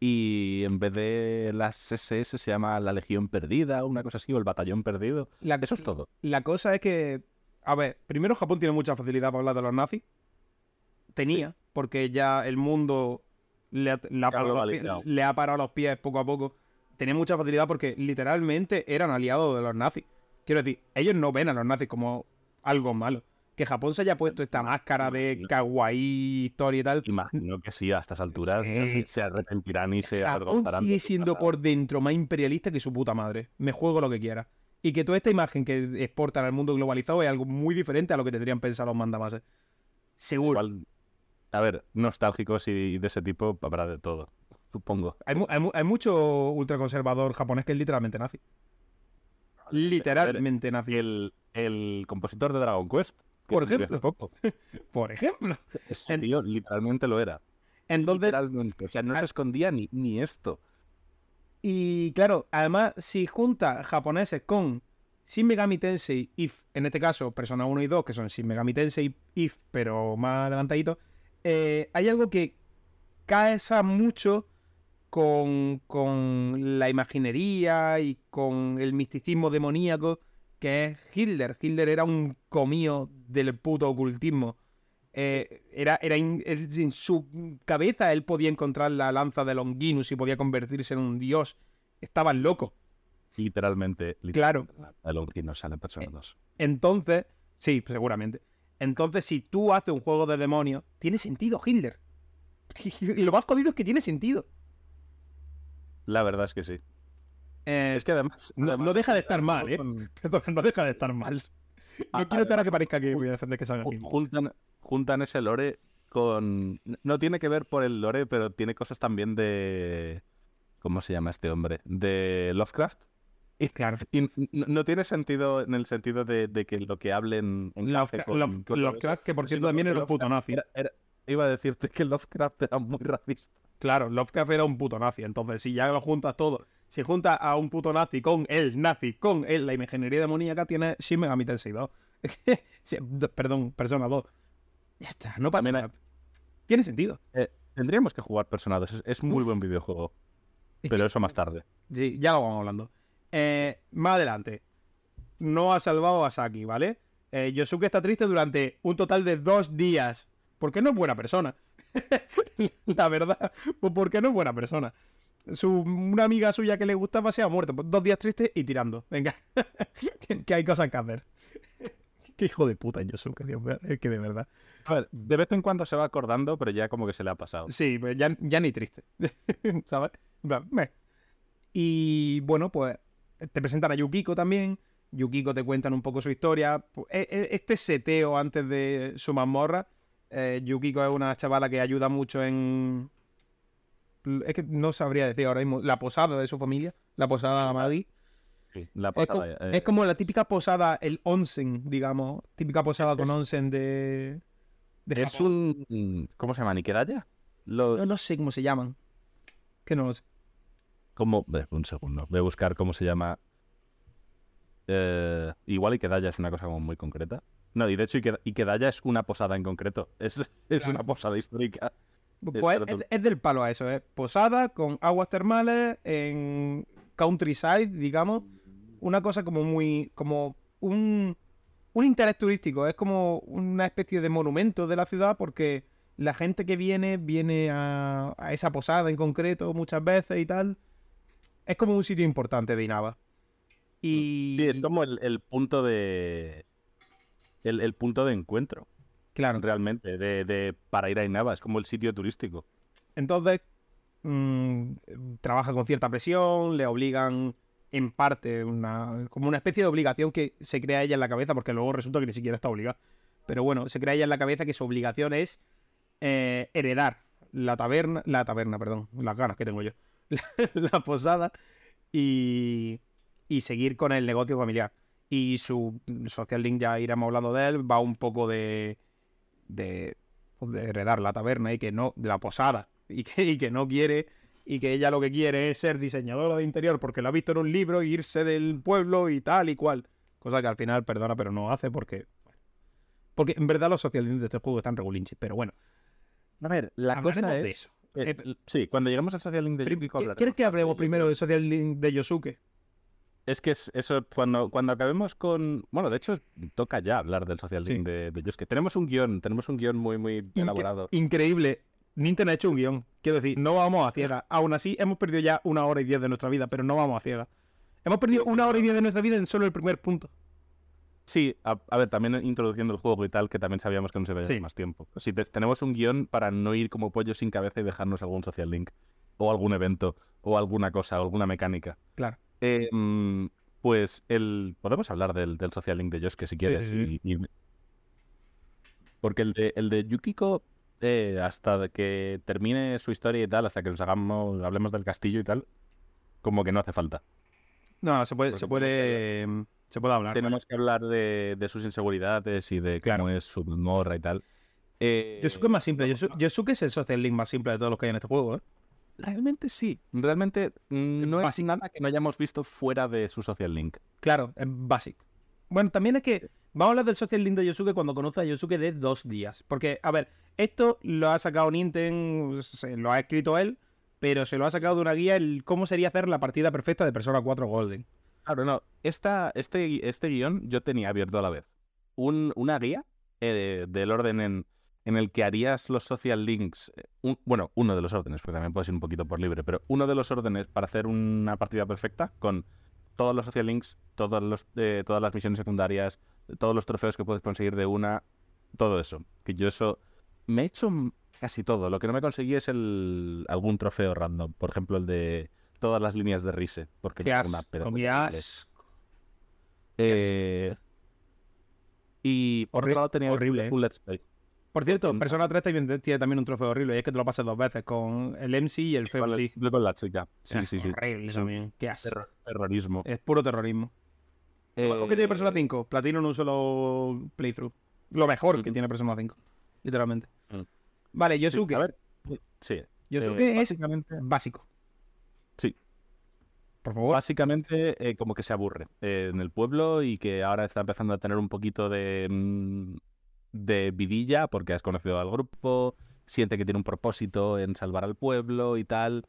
Y en vez de las SS se llama la Legión Perdida, una cosa así, o el Batallón Perdido. eso es todo. La cosa es que. A ver, primero Japón tiene mucha facilidad para hablar de los nazis. Tenía, porque ya el mundo le ha, le ha parado los pies poco a poco tenía mucha facilidad porque literalmente eran aliados de los nazis. Quiero decir, ellos no ven a los nazis como algo malo. Que Japón se haya puesto esta máscara de kawaii, historia y tal. Imagino que sí, a estas alturas se arrepentirán y se Japón sigue siendo por dentro más imperialista que su puta madre. Me juego lo que quiera. Y que toda esta imagen que exportan al mundo globalizado es algo muy diferente a lo que tendrían pensado los mandamases. Seguro. a ver, nostálgicos y de ese tipo habrá de todo supongo. Hay, mucho ultraconservador japonés que es literalmente nazi. Literalmente nazi. El, el compositor de Dragon Quest. Por ejemplo. Por ejemplo. Ese tío literalmente lo era. Entonces, O sea, no se escondía ni, ni esto. Y claro, además, si junta japoneses con Shin Megami Tensei If, en este caso Persona 1 y 2, que son Shin Megami Tensei If, pero más adelantadito, eh, hay algo que cae mucho con, la imaginería y con el misticismo demoníaco que es Hitler. Hitler era un comío del puto ocultismo. Eh, era, era en su cabeza él podía encontrar la lanza de Longinus y podía convertirse en un dios. Estaba loco. Literalmente. claro. La Longinus sale persona 2. Entonces, sí, seguramente. Entonces, si tú haces un juego de demonios, tiene sentido Hitler. Y lo más jodido es que tiene sentido. La verdad es que sí. Eh, es que además, no, deja de estar mal, ¿eh? Perdón, no deja de estar mal. No quiero esperar que parezca que voy a defender que salga. Juntan, juntan ese lore con. No tiene que ver por el lore, pero tiene cosas también de. ¿Cómo se llama este hombre? De Lovecraft. Y, claro. Y no, tiene sentido en el sentido de, que lo que hablen en Lovecraft, que por cierto también era un puto nazi. iba a decirte que Lovecraft era muy racista. Claro, Lovecraft era un puto nazi. Entonces, si ya lo juntas todo, si juntas a un puto nazi con el nazi, con él, la imaginería demoníaca, tiene Shin Megami Tensei 2. Perdón, Persona 2. Ya está, no pasa nada. Tiene sentido. Eh, tendríamos que jugar Persona 2. Es, muy buen videojuego. Pero eso más tarde. Sí, ya lo vamos hablando. Eh, más adelante. No ha salvado a Saki, ¿vale? Eh, Yosuke está triste durante un total de dos días. Porque no es buena persona. la verdad, porque no es buena persona. Su, una amiga suya que le gustaba se ha muerto. Pues dos días tristes y tirando. Venga, que, hay cosas que hacer. Qué hijo de puta Yosuke, Dios es que de verdad. A ver, de vez en cuando se va acordando, pero ya como que se le ha pasado. Sí, pues ya, ya ni triste. ¿Sabes? Y bueno, pues te presentan a Yukiko también. Yukiko te cuentan un poco su historia. E, e, este seteo antes de su mazmorra eh, Yukiko es una chavala que ayuda mucho en. Es que no sabría decir ahora mismo. La posada de su familia. La posada Amadi. Sí, la posada. Eh, es, como la típica posada, el onsen, digamos. Típica posada con onsen de. es un. ¿Cómo se llama? ¿Nikedaya? Los... No, no sé cómo se llaman. Que no lo sé. ¿Cómo? Un segundo. Voy a buscar cómo se llama. Eh, igual Ikedaya es una cosa como muy concreta. No, y de hecho Ikedaya es una posada en concreto. Es, es una posada histórica. Pues es, del palo a eso, ¿eh? Posada con aguas termales en countryside, digamos. Una cosa como muy... como un, un interés turístico. Es como una especie de monumento de la ciudad porque la gente que viene, viene a, esa posada en concreto muchas veces y tal. Es como un sitio importante de Inaba. Y... Sí, es como el punto de el, punto de encuentro. Claro. Realmente, de, para ir a Inaba, es como el sitio turístico. Entonces, mm, trabaja con cierta presión, le obligan en parte, una, como una especie de obligación que se crea ella en la cabeza, porque luego resulta que ni siquiera está obligada. Pero bueno, se crea ella en la cabeza que su obligación es eh, heredar la taberna, la taberna, perdón, las ganas que tengo yo, la, posada y, y seguir con el negocio familiar y su social link ya iremos hablando de él, va un poco de, de, pues, de heredar la taberna y que no, de la posada, y que, que no quiere, y que ella lo que quiere es ser diseñadora de interior porque lo ha visto en un libro, irse del pueblo y tal y cual. Cosa que al final perdona, pero no hace porque. Porque en verdad los social links de este juego están regulinchis, pero bueno. A ver, la cosa es. eso. Eh, sí, cuando llegamos al social link de Yukiko. ¿Quieres que hablemos primero del social link de Yosuke? Es que eso, cuando, cuando acabemos con. Bueno, de hecho, toca ya hablar del social link de, de Yosuke. Tenemos un guion, tenemos un guion muy, muy elaborado. Increíble. Nintendo ha hecho un guion. Quiero decir, no vamos a ciega. Aún así, hemos perdido ya una hora y diez de nuestra vida, pero no vamos a ciega. Hemos perdido una hora y diez de nuestra vida en solo el primer punto. Sí, a, ver, también introduciendo el juego y tal, que también sabíamos que no se veía más tiempo. Si tenemos un guion para no ir como pollo sin cabeza y dejarnos algún social link, o algún evento, o alguna cosa, o alguna mecánica. Claro. Em, pues el podemos hablar del, social link de Josh, que si quieres. Porque el de, el de Yukiko, eh, hasta que termine su historia y tal, hasta que nos hagamos, hablemos del castillo y tal, como que no hace falta. No, se puede, se puede, em, se puede hablar. Tenemos que hablar de, sus inseguridades y de cómo es su morra y tal. Eh, Yosuke es más simple. Yosuke es el social link más simple de todos los que hay en este juego, ¿eh? Realmente sí. Realmente mm, no es nada que no hayamos visto fuera de su social link. Claro, es básico. Bueno, también es que vamos a hablar del social link de Yosuke cuando conoce a Yosuke de dos días. Porque, a ver, esto lo ha sacado Nintendo, lo ha escrito él, pero se lo ha sacado de una guía el cómo sería hacer la partida perfecta de Persona 4 Golden. Claro, no. Esta, este, este guion yo tenía abierto a la vez. Un, una guía eh, del orden en, en, el que harías los social links. Eh, bueno, uno de los órdenes, porque también puede ser un poquito por libre, pero uno de los órdenes para hacer una partida perfecta con todos los social links, todos los, eh, todas las misiones secundarias, todos los trofeos que puedes conseguir de una, todo eso. Que yo eso me he hecho casi todo. Lo que no me conseguí es el algún trofeo random. Por ejemplo, el de todas las líneas de Rise. Porque asco. Una eh, y por otro lado tenía horrible, un Let's Play. Por cierto, Persona 3 tiene también un trofeo horrible y es que te lo pasas dos veces con el MC y el FEM. Sí, con la chica. Sí, sí, sí. Horrible también. Qué asco. terrorismo. Es puro terrorismo. Eh... ¿Qué tiene Persona 5? Platino en un solo playthrough. Lo mejor que tiene Persona 5. Literalmente. Vale, Yosuke. a ver. Sí. Yosuke eh, es básico. Sí. Por favor. Básicamente, eh, como que se aburre eh, en el pueblo y que ahora está empezando a tener un poquito de, mm, de vidilla porque has conocido al grupo, siente que tiene un propósito en salvar al pueblo y tal.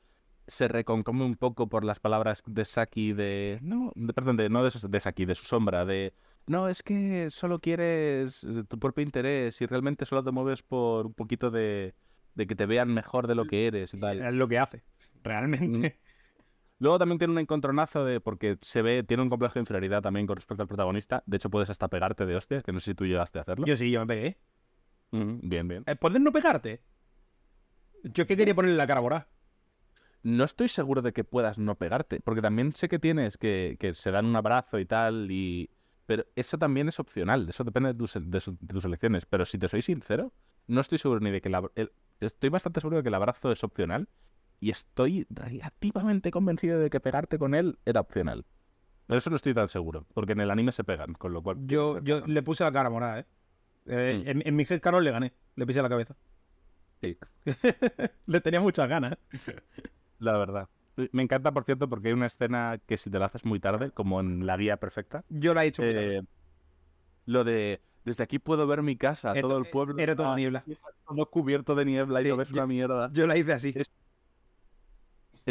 Se reconcome un poco por las palabras de Saki de. No, perdón, de, no de, de Saki, de su sombra, de no, es que solo quieres eh, tu propio interés y realmente solo te mueves por un poquito de, que te vean mejor de lo que eres y tal. Es lo que hace, realmente. Luego también tiene un encontronazo de porque se ve, tiene un complejo de inferioridad también con respecto al protagonista. De hecho, puedes hasta pegarte de hostias, que no sé si tú llegaste a hacerlo. Yo sí, yo me pegué. bien, bien. Eh, ¿Puedes no pegarte? Yo es que quería ponerle la cara morada. No estoy seguro de que puedas no pegarte, porque también sé que tienes que, que se dan un abrazo y tal, y, pero eso también es opcional, eso depende de tus, elecciones. Pero si te soy sincero, no estoy seguro ni de que la, estoy bastante seguro de que el abrazo es opcional y estoy relativamente convencido de que pegarte con él era opcional. Pero eso no estoy tan seguro, porque en el anime se pegan, con lo cual... Yo, yo le puse la cara morada, ¿eh? eh mm. en, mi head Carol le gané, le pisé la cabeza. Sí. le tenía muchas ganas. La verdad. Me encanta, por cierto, porque hay una escena que si te la haces muy tarde, como en la guía perfecta. Yo la he hecho. Eh, lo de desde aquí puedo ver mi casa, todo el pueblo. Era todo niebla. Todo cubierto de niebla y no ves una mierda. Yo la hice así. Es,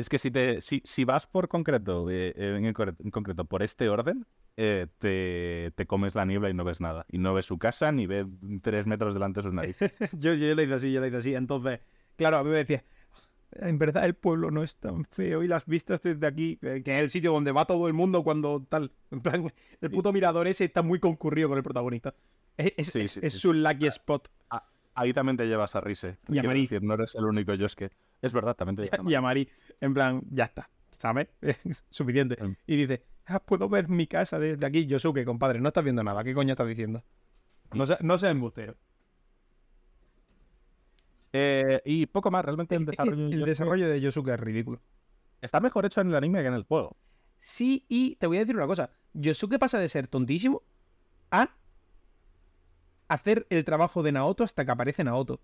que si te si, si vas por concreto, eh, en, concreto, por este orden, eh, te, te, comes la niebla y no ves nada. Y no ves su casa ni ves tres metros delante de sus narices. yo, yo la hice así, yo la hice así. Entonces, claro, a mí me decía, en verdad el pueblo no es tan feo y las vistas desde aquí, eh, que es el sitio donde va todo el mundo cuando tal. En plan, el puto mirador ese está muy concurrido con el protagonista. Es, su lucky spot. Ah, ahí también te llevas a Rise. Y a Mari. no eres el único Yosuke. Es verdad, también te Y a Mari, en plan, ya está, ¿sabes? Suficiente. Mm. Y dice, ah, puedo ver mi casa desde aquí. Yosuke, compadre, no estás viendo nada. ¿Qué coño estás diciendo? No, sé, no seas embustero. Eh, y poco más, realmente el desarrollo, el desarrollo de Yosuke es ridículo. Está mejor hecho en el anime que en el juego. Sí, y te voy a decir una cosa. Yosuke pasa de ser tontísimo a hacer el trabajo de Naoto hasta que aparece Naoto.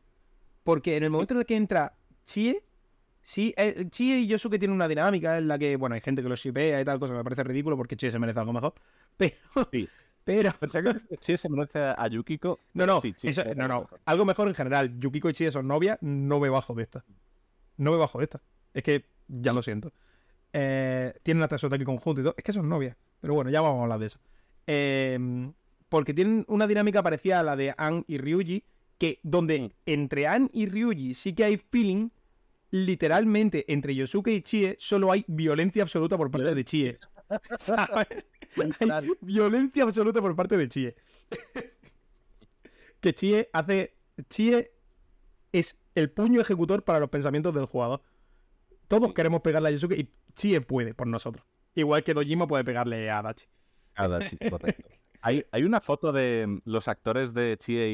Porque en el momento en el que entra Chie, sí, eh, Chie y Yosuke tienen una dinámica en la que, bueno, hay gente que lo shipea y tal cosa, me parece ridículo porque Chie se merece algo mejor. Pero, Pero. Chie se conoce a Yukiko. No, no, no, no. Algo mejor en general. Yukiko y Chie son novias, no me bajo de esta. No me bajo de esta. Es que ya lo siento. Eh, tienen hasta su ataque conjunto y todo. Es que son novias. Pero bueno, ya vamos a hablar de eso. Eh, porque tienen una dinámica parecida a la de Ann y Ryuji. Que donde entre Ann y Ryuji sí que hay feeling. Literalmente, entre Yosuke y Chie solo hay violencia absoluta por parte de Chie. violencia absoluta por parte de Chie. que Chie hace. Chie es el puño ejecutor para los pensamientos del jugador. Todos queremos pegarle a Yosuke y Chie puede por nosotros. Igual que Dojima puede pegarle a Adachi. Adachi, correcto. Hay, una foto de los actores de Chie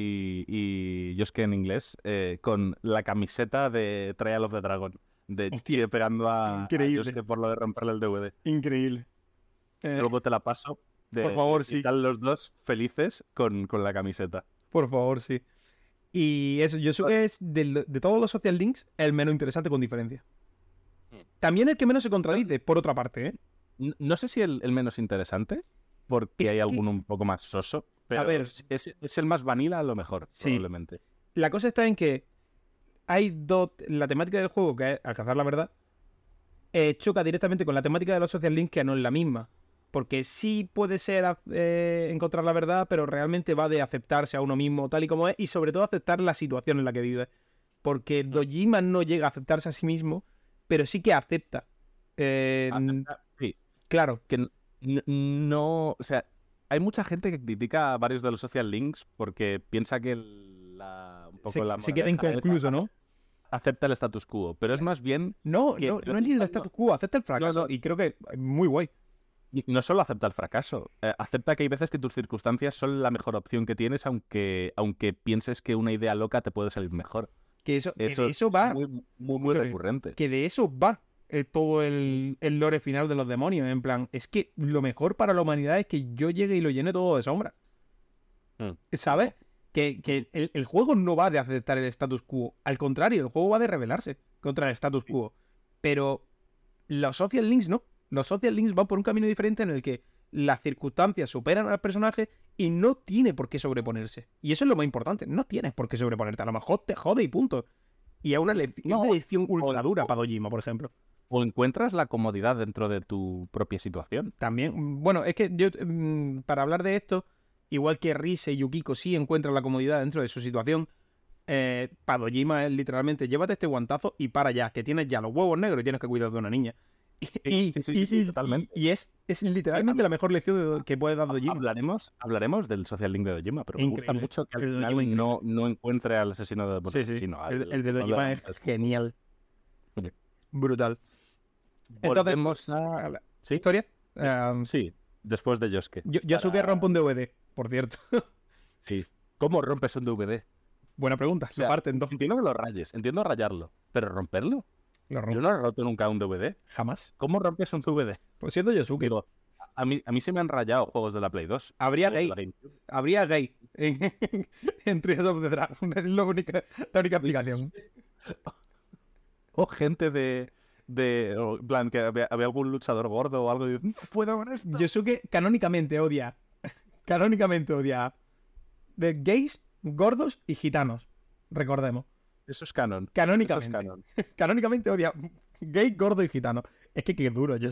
y, Yosuke en inglés eh, con la camiseta de Trial of the Dragon. De Chie pegando a, Yosuke por lo de romperle el DVD. Increíble. Eh, Luego te la paso. por favor, sí. Están los dos felices con, la camiseta. Por favor, sí. Y eso, yo que es de, todos los social links el menos interesante con diferencia. Hmm. También el que menos se contradice, por otra parte, ¿eh? No, sé si el, menos interesante, porque hay alguno un poco más soso. Pero a ver, es, el más vanilla a lo mejor, probablemente. La cosa está en que hay dos. La temática del juego, que es alcanzar la verdad, eh, choca directamente con la temática de los social links, que no es la misma. Porque sí puede ser eh, encontrar la verdad, pero realmente va de aceptarse a uno mismo tal y como es y sobre todo aceptar la situación en la que vive. Porque mm. Dojima no llega a aceptarse a sí mismo, pero sí que acepta. Eh, sí. Claro. Que no, o sea, hay mucha gente que critica a varios de los social links porque piensa que la, un poco se, la se queda inconcluso, ¿no? Acepta el status quo, pero es más bien... No, no, no es ni el status quo, acepta el fracaso y creo que muy guay no solo acepta el fracaso, eh, acepta que hay veces que tus circunstancias son la mejor opción que tienes, aunque, aunque pienses que una idea loca te puede salir mejor. Que eso, eso, va. muy, muy, recurrente. Que de eso va eh, todo el, lore final de los demonios. En plan, es que lo mejor para la humanidad es que yo llegue y lo llene todo de sombra. Hmm. ¿Sabes? Que, el, el, juego no va de aceptar el status quo. Al contrario, el juego va de rebelarse contra el status quo. Pero los social links no los social links van por un camino diferente en el que las circunstancias superan al personaje y no tiene por qué sobreponerse. Y eso es lo más importante. No tienes por qué sobreponerte. A lo mejor te jode y punto. Y es una, lección ultra dura para Dojima, por ejemplo. O encuentras la comodidad dentro de tu propia situación. También, bueno, es que yo, mm, para hablar de esto, igual que Rise y Yukiko sí encuentran la comodidad dentro de su situación, eh, para Dojima es literalmente llévate este guantazo y para ya, que tienes ya los huevos negros y tienes que cuidar de una niña. Y, totalmente. y, es, es literalmente la mejor lección que puede dar Dojima. Hablaremos, hablaremos del social link de Dojima, pero me gusta mucho que al final no, no encuentre al asesino de sí, sí. el, de Dojima es genial. Brutal. Entonces, a la historia. sí, después de Yosuke. Yo, Yosuke Para... rompe un DVD, por cierto. sí. ¿Cómo rompes un DVD? Buena pregunta. se parte en dos. Entiendo que lo rayes, entiendo rayarlo, pero romperlo. Yo no he roto nunca un DVD. Jamás. ¿Cómo rompes un DVD? Pues siendo Yosuke. Digo, a mí, a mí se me han rayado juegos de la Play 2. Habría gay. Habría gay en, Trials of the Dragon. Es la única, la única aplicación. o gente de. De, plan, que había, algún luchador gordo o algo. Y, no puedo con esto. Yosuke canónicamente odia. canónicamente odia. De gays, gordos y gitanos. Recordemos. Eso es canon. Canónicamente. Canónicamente odia gay, gordo y gitano. Es que qué duro, yo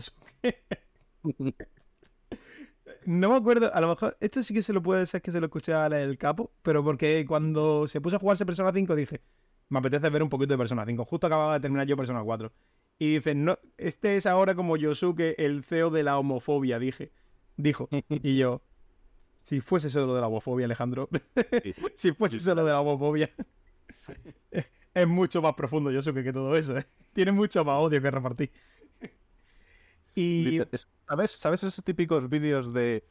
No me acuerdo, a lo mejor, esto sí que se lo puede ser que se lo escuché a el capo, pero porque cuando se puso a jugarse Persona 5 dije, me apetece ver un poquito de Persona 5. Justo acababa de terminar yo Persona 4. Y dice, no, este es ahora como Yosuke, el CEO de la homofobia, dije. Dijo. Y yo, si fuese solo de la homofobia, Alejandro. si fuese solo de la homofobia. es mucho más profundo yo que, que todo eso. ¿eh? Tiene mucho más odio que repartir. Y... ¿Sabes, ¿Sabes esos típicos vídeos de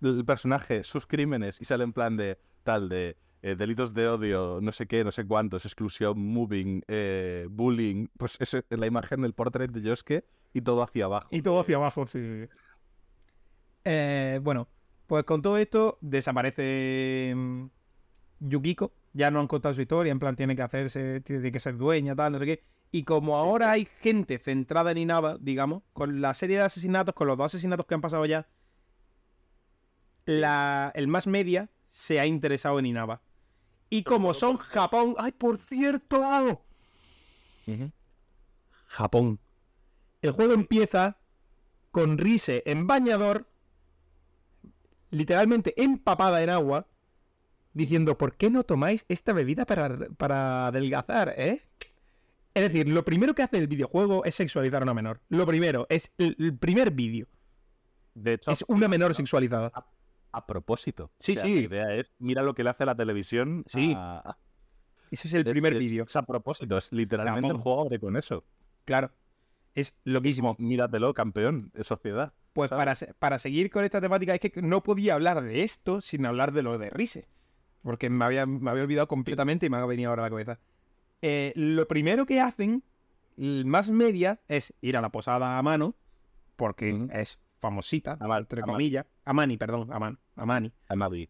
el personaje, sus crímenes, y sale en plan de tal, de eh, delitos de odio, no sé qué, no sé cuántos, exclusión, moving, eh, bullying, pues es la imagen del portrait de Yosuke y todo hacia abajo. Y todo hacia abajo, sí. bueno, pues con todo esto desaparece mm, Yukiko, ya no han contado su historia, en plan tiene que hacerse, tiene que ser dueña, tal, no sé qué. Y como ahora hay gente centrada en Inaba, digamos, con la serie de asesinatos, con los dos asesinatos que han pasado ya, la, el más media se ha interesado en Inaba. Y como son Japón. ¡Ay, por cierto! Japón. El juego empieza con Rise en bañador, literalmente empapada en agua, diciendo, ¿por qué no tomáis esta bebida para, para adelgazar, eh? Es decir, lo primero que hace el videojuego es sexualizar a una menor. Lo primero, es el, primer vídeo. De hecho, es una menor sexualizada. A, propósito. Sí, sí. La idea es, mira lo que le hace a la televisión. Sí. Ese es el primer vídeo. Es a propósito, es literalmente el juego abre con eso. Claro. Es loquísimo. Míratelo, campeón de sociedad. Pues para, para, seguir con esta temática, es que no podía hablar de esto sin hablar de lo de Rise. Porque me había, me había olvidado completamente y me ha venido ahora a la cabeza. Eh, lo primero que hacen, más media, es ir a la posada a mano, porque es famosita, entre comillas. Amani, perdón, Aman, Amani. Amani.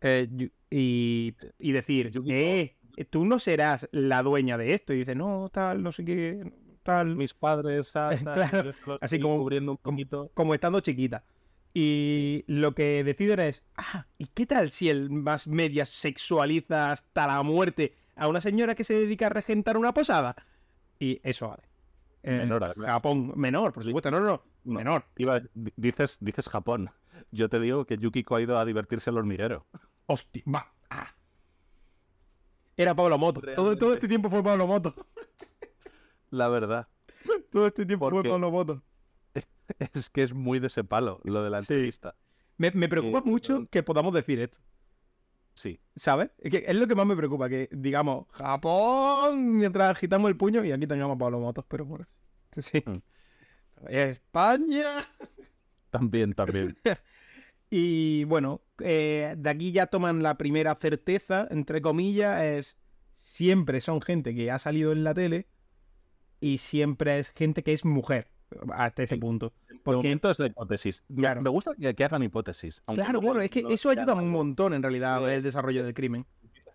Eh, y, y, decir, eh, tú no serás la dueña de esto. Y dice, no, tal, no sé qué, tal. Mis padres, así como, cubriendo un poquito. Como, estando chiquita. Y lo que deciden es, ah, ¿y qué tal si el más media sexualiza hasta la muerte a una señora que se dedica a regentar una posada. Y eso vale. Eh, menor, Japón, menor, por supuesto, no, no, no, menor. dices, dices Japón. Yo te digo que Yukiko ha ido a divertirse al hormiguero. Hostia, va. Ah. Era Pablo Moto. Todo, todo, este tiempo fue Pablo Moto. La verdad. Todo este tiempo fue Pablo Moto. Es que es muy de ese palo lo de la entrevista. Me, preocupa eh, mucho que podamos decir esto. Sí. ¿Sabes? Es, que es lo que más me preocupa, que digamos Japón mientras agitamos el puño y aquí tengamos Pablo Motos, pero bueno. Sí. Mm. España. También, también. y bueno, eh, de aquí ya toman la primera certeza, entre comillas, es siempre son gente que ha salido en la tele y siempre es gente que es mujer hasta ese punto. Porque entonces es hipótesis. Me gusta que, hagan hipótesis. Claro, bueno, es que eso ayuda un montón en realidad el desarrollo del crimen.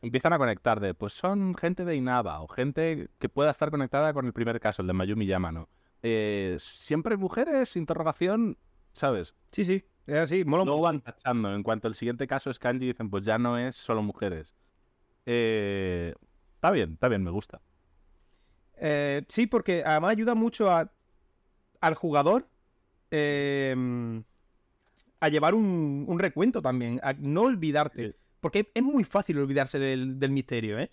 Empiezan a conectar de, pues son gente de Inaba o gente que pueda estar conectada con el primer caso, el de Mayumi Yamano. Eh, siempre mujeres, interrogación, ¿sabes? Sí, sí, es así, mola No van tachando. En cuanto al siguiente caso es Kanji, dicen, pues ya no es solo mujeres. Eh, está bien, está bien, me gusta. Eh, sí, porque además ayuda mucho a al jugador em, a llevar un, recuento también, a no olvidarte. Porque es muy fácil olvidarse del, misterio, ¿eh?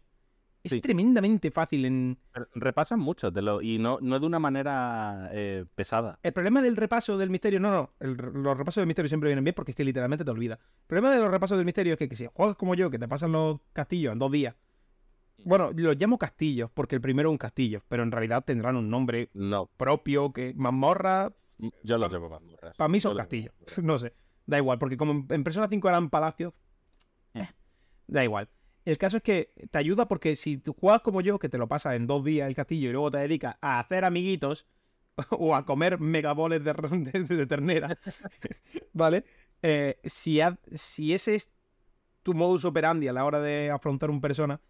Es tremendamente fácil en... Repasan mucho de lo, y no, no de una manera eh, pesada. El problema del repaso del misterio, no, no, los repasos del misterio siempre vienen bien porque es que literalmente te olvidas. El problema de los repasos del misterio es que, que si juegas como yo, que te pasan los castillos en dos días, bueno, los llamo castillos porque el primero es un castillo, pero en realidad tendrán un nombre propio que mazmorra. Mm, yo los llamo mazmorras. Para mí son castillos. No sé. Da igual, porque como en Persona 5 eran palacios. Mm. Eh, da igual. El caso es que te ayuda porque si tú juegas como yo, que te lo pasas en dos días el castillo y luego te dedicas a hacer amiguitos o a comer megaboles de, de, ternera, ¿vale? Eh, si, si ese es tu modus operandi a la hora de afrontar un persona,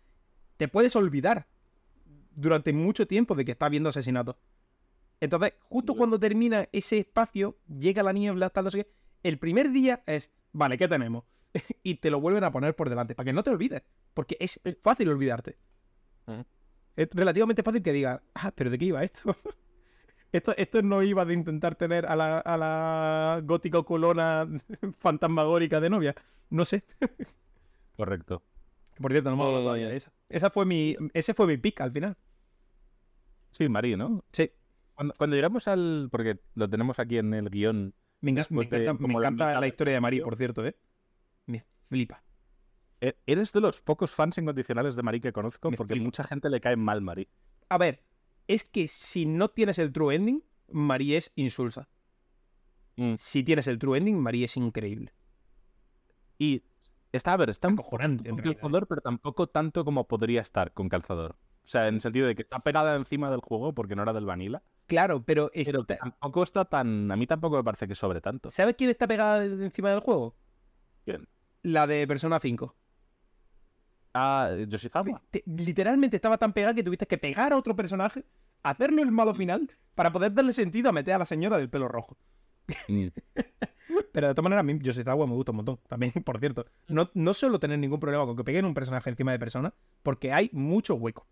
te puedes olvidar durante mucho tiempo de que está viendo asesinatos. Entonces, justo cuando termina ese espacio, llega la niebla, tal, no sé qué, el primer día es, vale, ¿qué tenemos? y te lo vuelven a poner por delante, para que no te olvides, porque es fácil olvidarte. Es relativamente fácil que digas, ah, pero ¿de qué iba esto? esto, esto no iba de intentar tener a la, a la gótica colona fantasmagórica de novia. No sé. Correcto. Por cierto, no me acuerdo todavía de esa. Esa fue mi, ese fue mi pick al final. Sí, Marí, ¿no? Sí. Cuando, llegamos al. Porque lo tenemos aquí en el guion. Me, encanta, la, historia de Marí, por cierto, ¿eh? Me flipa. E, eres de los pocos fans incondicionales de Marí que conozco, porque mucha gente le cae mal Marí. A ver, es que si no tienes el true ending, Marí es insulsa. Mm. Si tienes el true ending, Marí es increíble. Y Está, a ver, está un cojonante. Con calzador, pero tampoco tanto como podría estar con calzador. O sea, en el sentido de que está pegada encima del juego porque no era del vanilla. Claro, pero, tampoco está tan. A mí tampoco me parece que sobre tanto. ¿Sabes quién está pegada encima del juego? ¿Quién? La de Persona 5. Ah, Yoshizama. literalmente estaba tan pegada que tuviste que pegar a otro personaje, hacerlo el malo final, para poder darle sentido a meter a la señora del pelo rojo. Mm. Pero de todas maneras, a mí Yoshizawa me gusta un montón. También, por cierto. No, no suelo tener ningún problema con que peguen un personaje encima de persona, porque hay mucho hueco.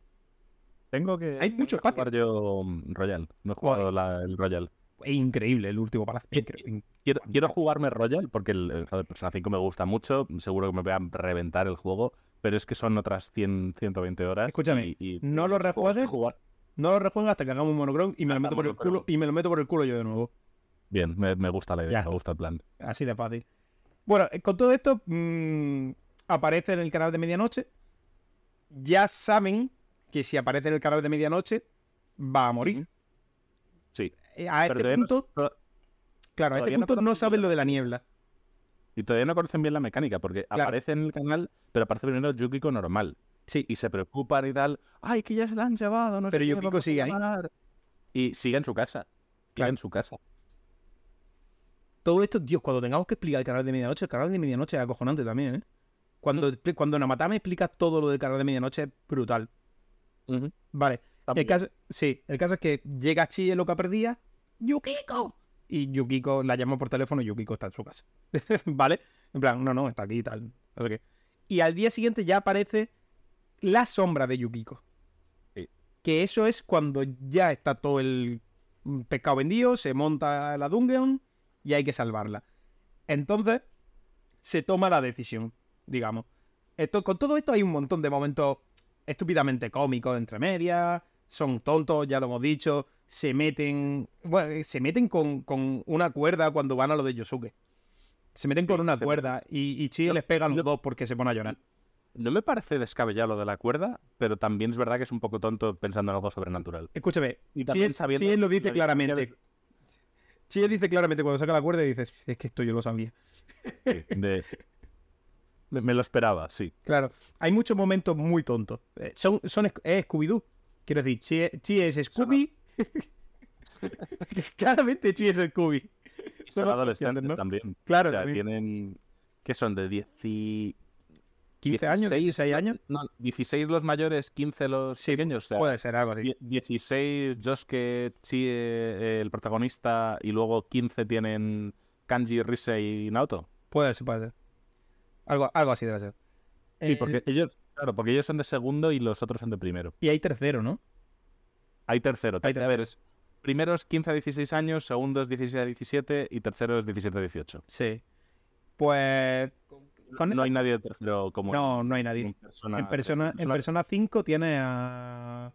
Tengo que. Hay mucho espacio. jugar yo mm, Royal. No he jugado la- el Royal. Es increíble el último palacio. Eh, Quiero, quiero jugarme Royal porque el, el joder, Persona 5 me gusta mucho. Seguro que me voy a reventar el juego. Pero es que son otras 100, 120 horas. Escúchame, y- y- no lo rejuegues. Jugar. No lo rejuego hasta que hagamos un monochrome y me lo meto por el culo y me lo meto por el culo yo de nuevo. Bien, me, me gusta la idea, me gusta el plan. Así de fácil. Bueno, eh, con todo esto, mm, aparece en el canal de medianoche. Ya saben que si aparece en el canal de medianoche, va a morir. Sí. Eh, A este no- punto, to- claro, a este no punto no saben lo de la niebla. Y todavía no conocen bien la mecánica porque Claro. aparece en el canal, pero aparece primero Yukiko normal. Sí, Y se preocupan y tal. ¡Ay, que ya se la han llevado! No Pero Yukiko sigue ahí. llamar". Y sigue en su casa. Sigue Claro. en su casa. Todo esto, Dios, cuando tengamos que explicar el canal de medianoche, el canal de medianoche es acojonante también, ¿eh? Cuando, cuando Namatame explica todo lo del canal de medianoche es brutal. Vale, el caso, sí, el caso es que llega Chi en lo que perdía, ¡Yukiko! Y Yukiko la llama por teléfono y Yukiko está en su casa. ¿Vale? En plan, no, no, está aquí y tal. No sé qué. Y al día siguiente ya aparece la sombra de Yukiko. Sí. Que eso es cuando ya está todo el pescado vendido, se monta la dungeon y hay que salvarla. Entonces, se toma la decisión, digamos. Esto, con todo esto hay un montón de momentos estúpidamente cómicos entre medias, son tontos, ya lo hemos dicho, se meten, bueno, se meten con, con una cuerda cuando van a lo de Yosuke. Se meten con una cuerda y, y Chie les pega a los dos porque se pone a llorar. No me parece descabellado lo de la cuerda, pero también es verdad que es un poco tonto pensando en algo sobrenatural. Escúchame, Y también sabiendo lo dice claramente. Chie dice claramente cuando saca la cuerda y dices, es que esto yo lo sabía. Sí, de- me, lo esperaba, sí. Claro, hay muchos momentos muy tontos. Eh, son, son, es Scooby-Doo. Quiero decir, Chie, Chie es Scooby. Claramente Chie es Scooby. Son Son adolescentes ¿no? también. Claro, o sea, también. tienen... ¿Qué son? ¿De 10 y... 15 años, 16 años. No, 16 los mayores, 15 los Sí, pequeños. O sea, Puede ser algo así. die- 16 Josuke, Chie, eh, el protagonista, y luego 15 tienen Kanji, Rise y Naoto. Puede ser, puede ser. Algo, algo así debe ser. Sí, Eh, porque ellos, claro, porque ellos son de segundo y los otros son de primero. Y hay tercero, ¿no? Hay tercero. Hay A ver, es primeros 15 a 16 años, segundos 16 a 17 y terceros 17 a 18. Sí. Pues. Con No esta- hay nadie de tercero como no, no hay nadie. en persona. En persona, en persona 5 tiene a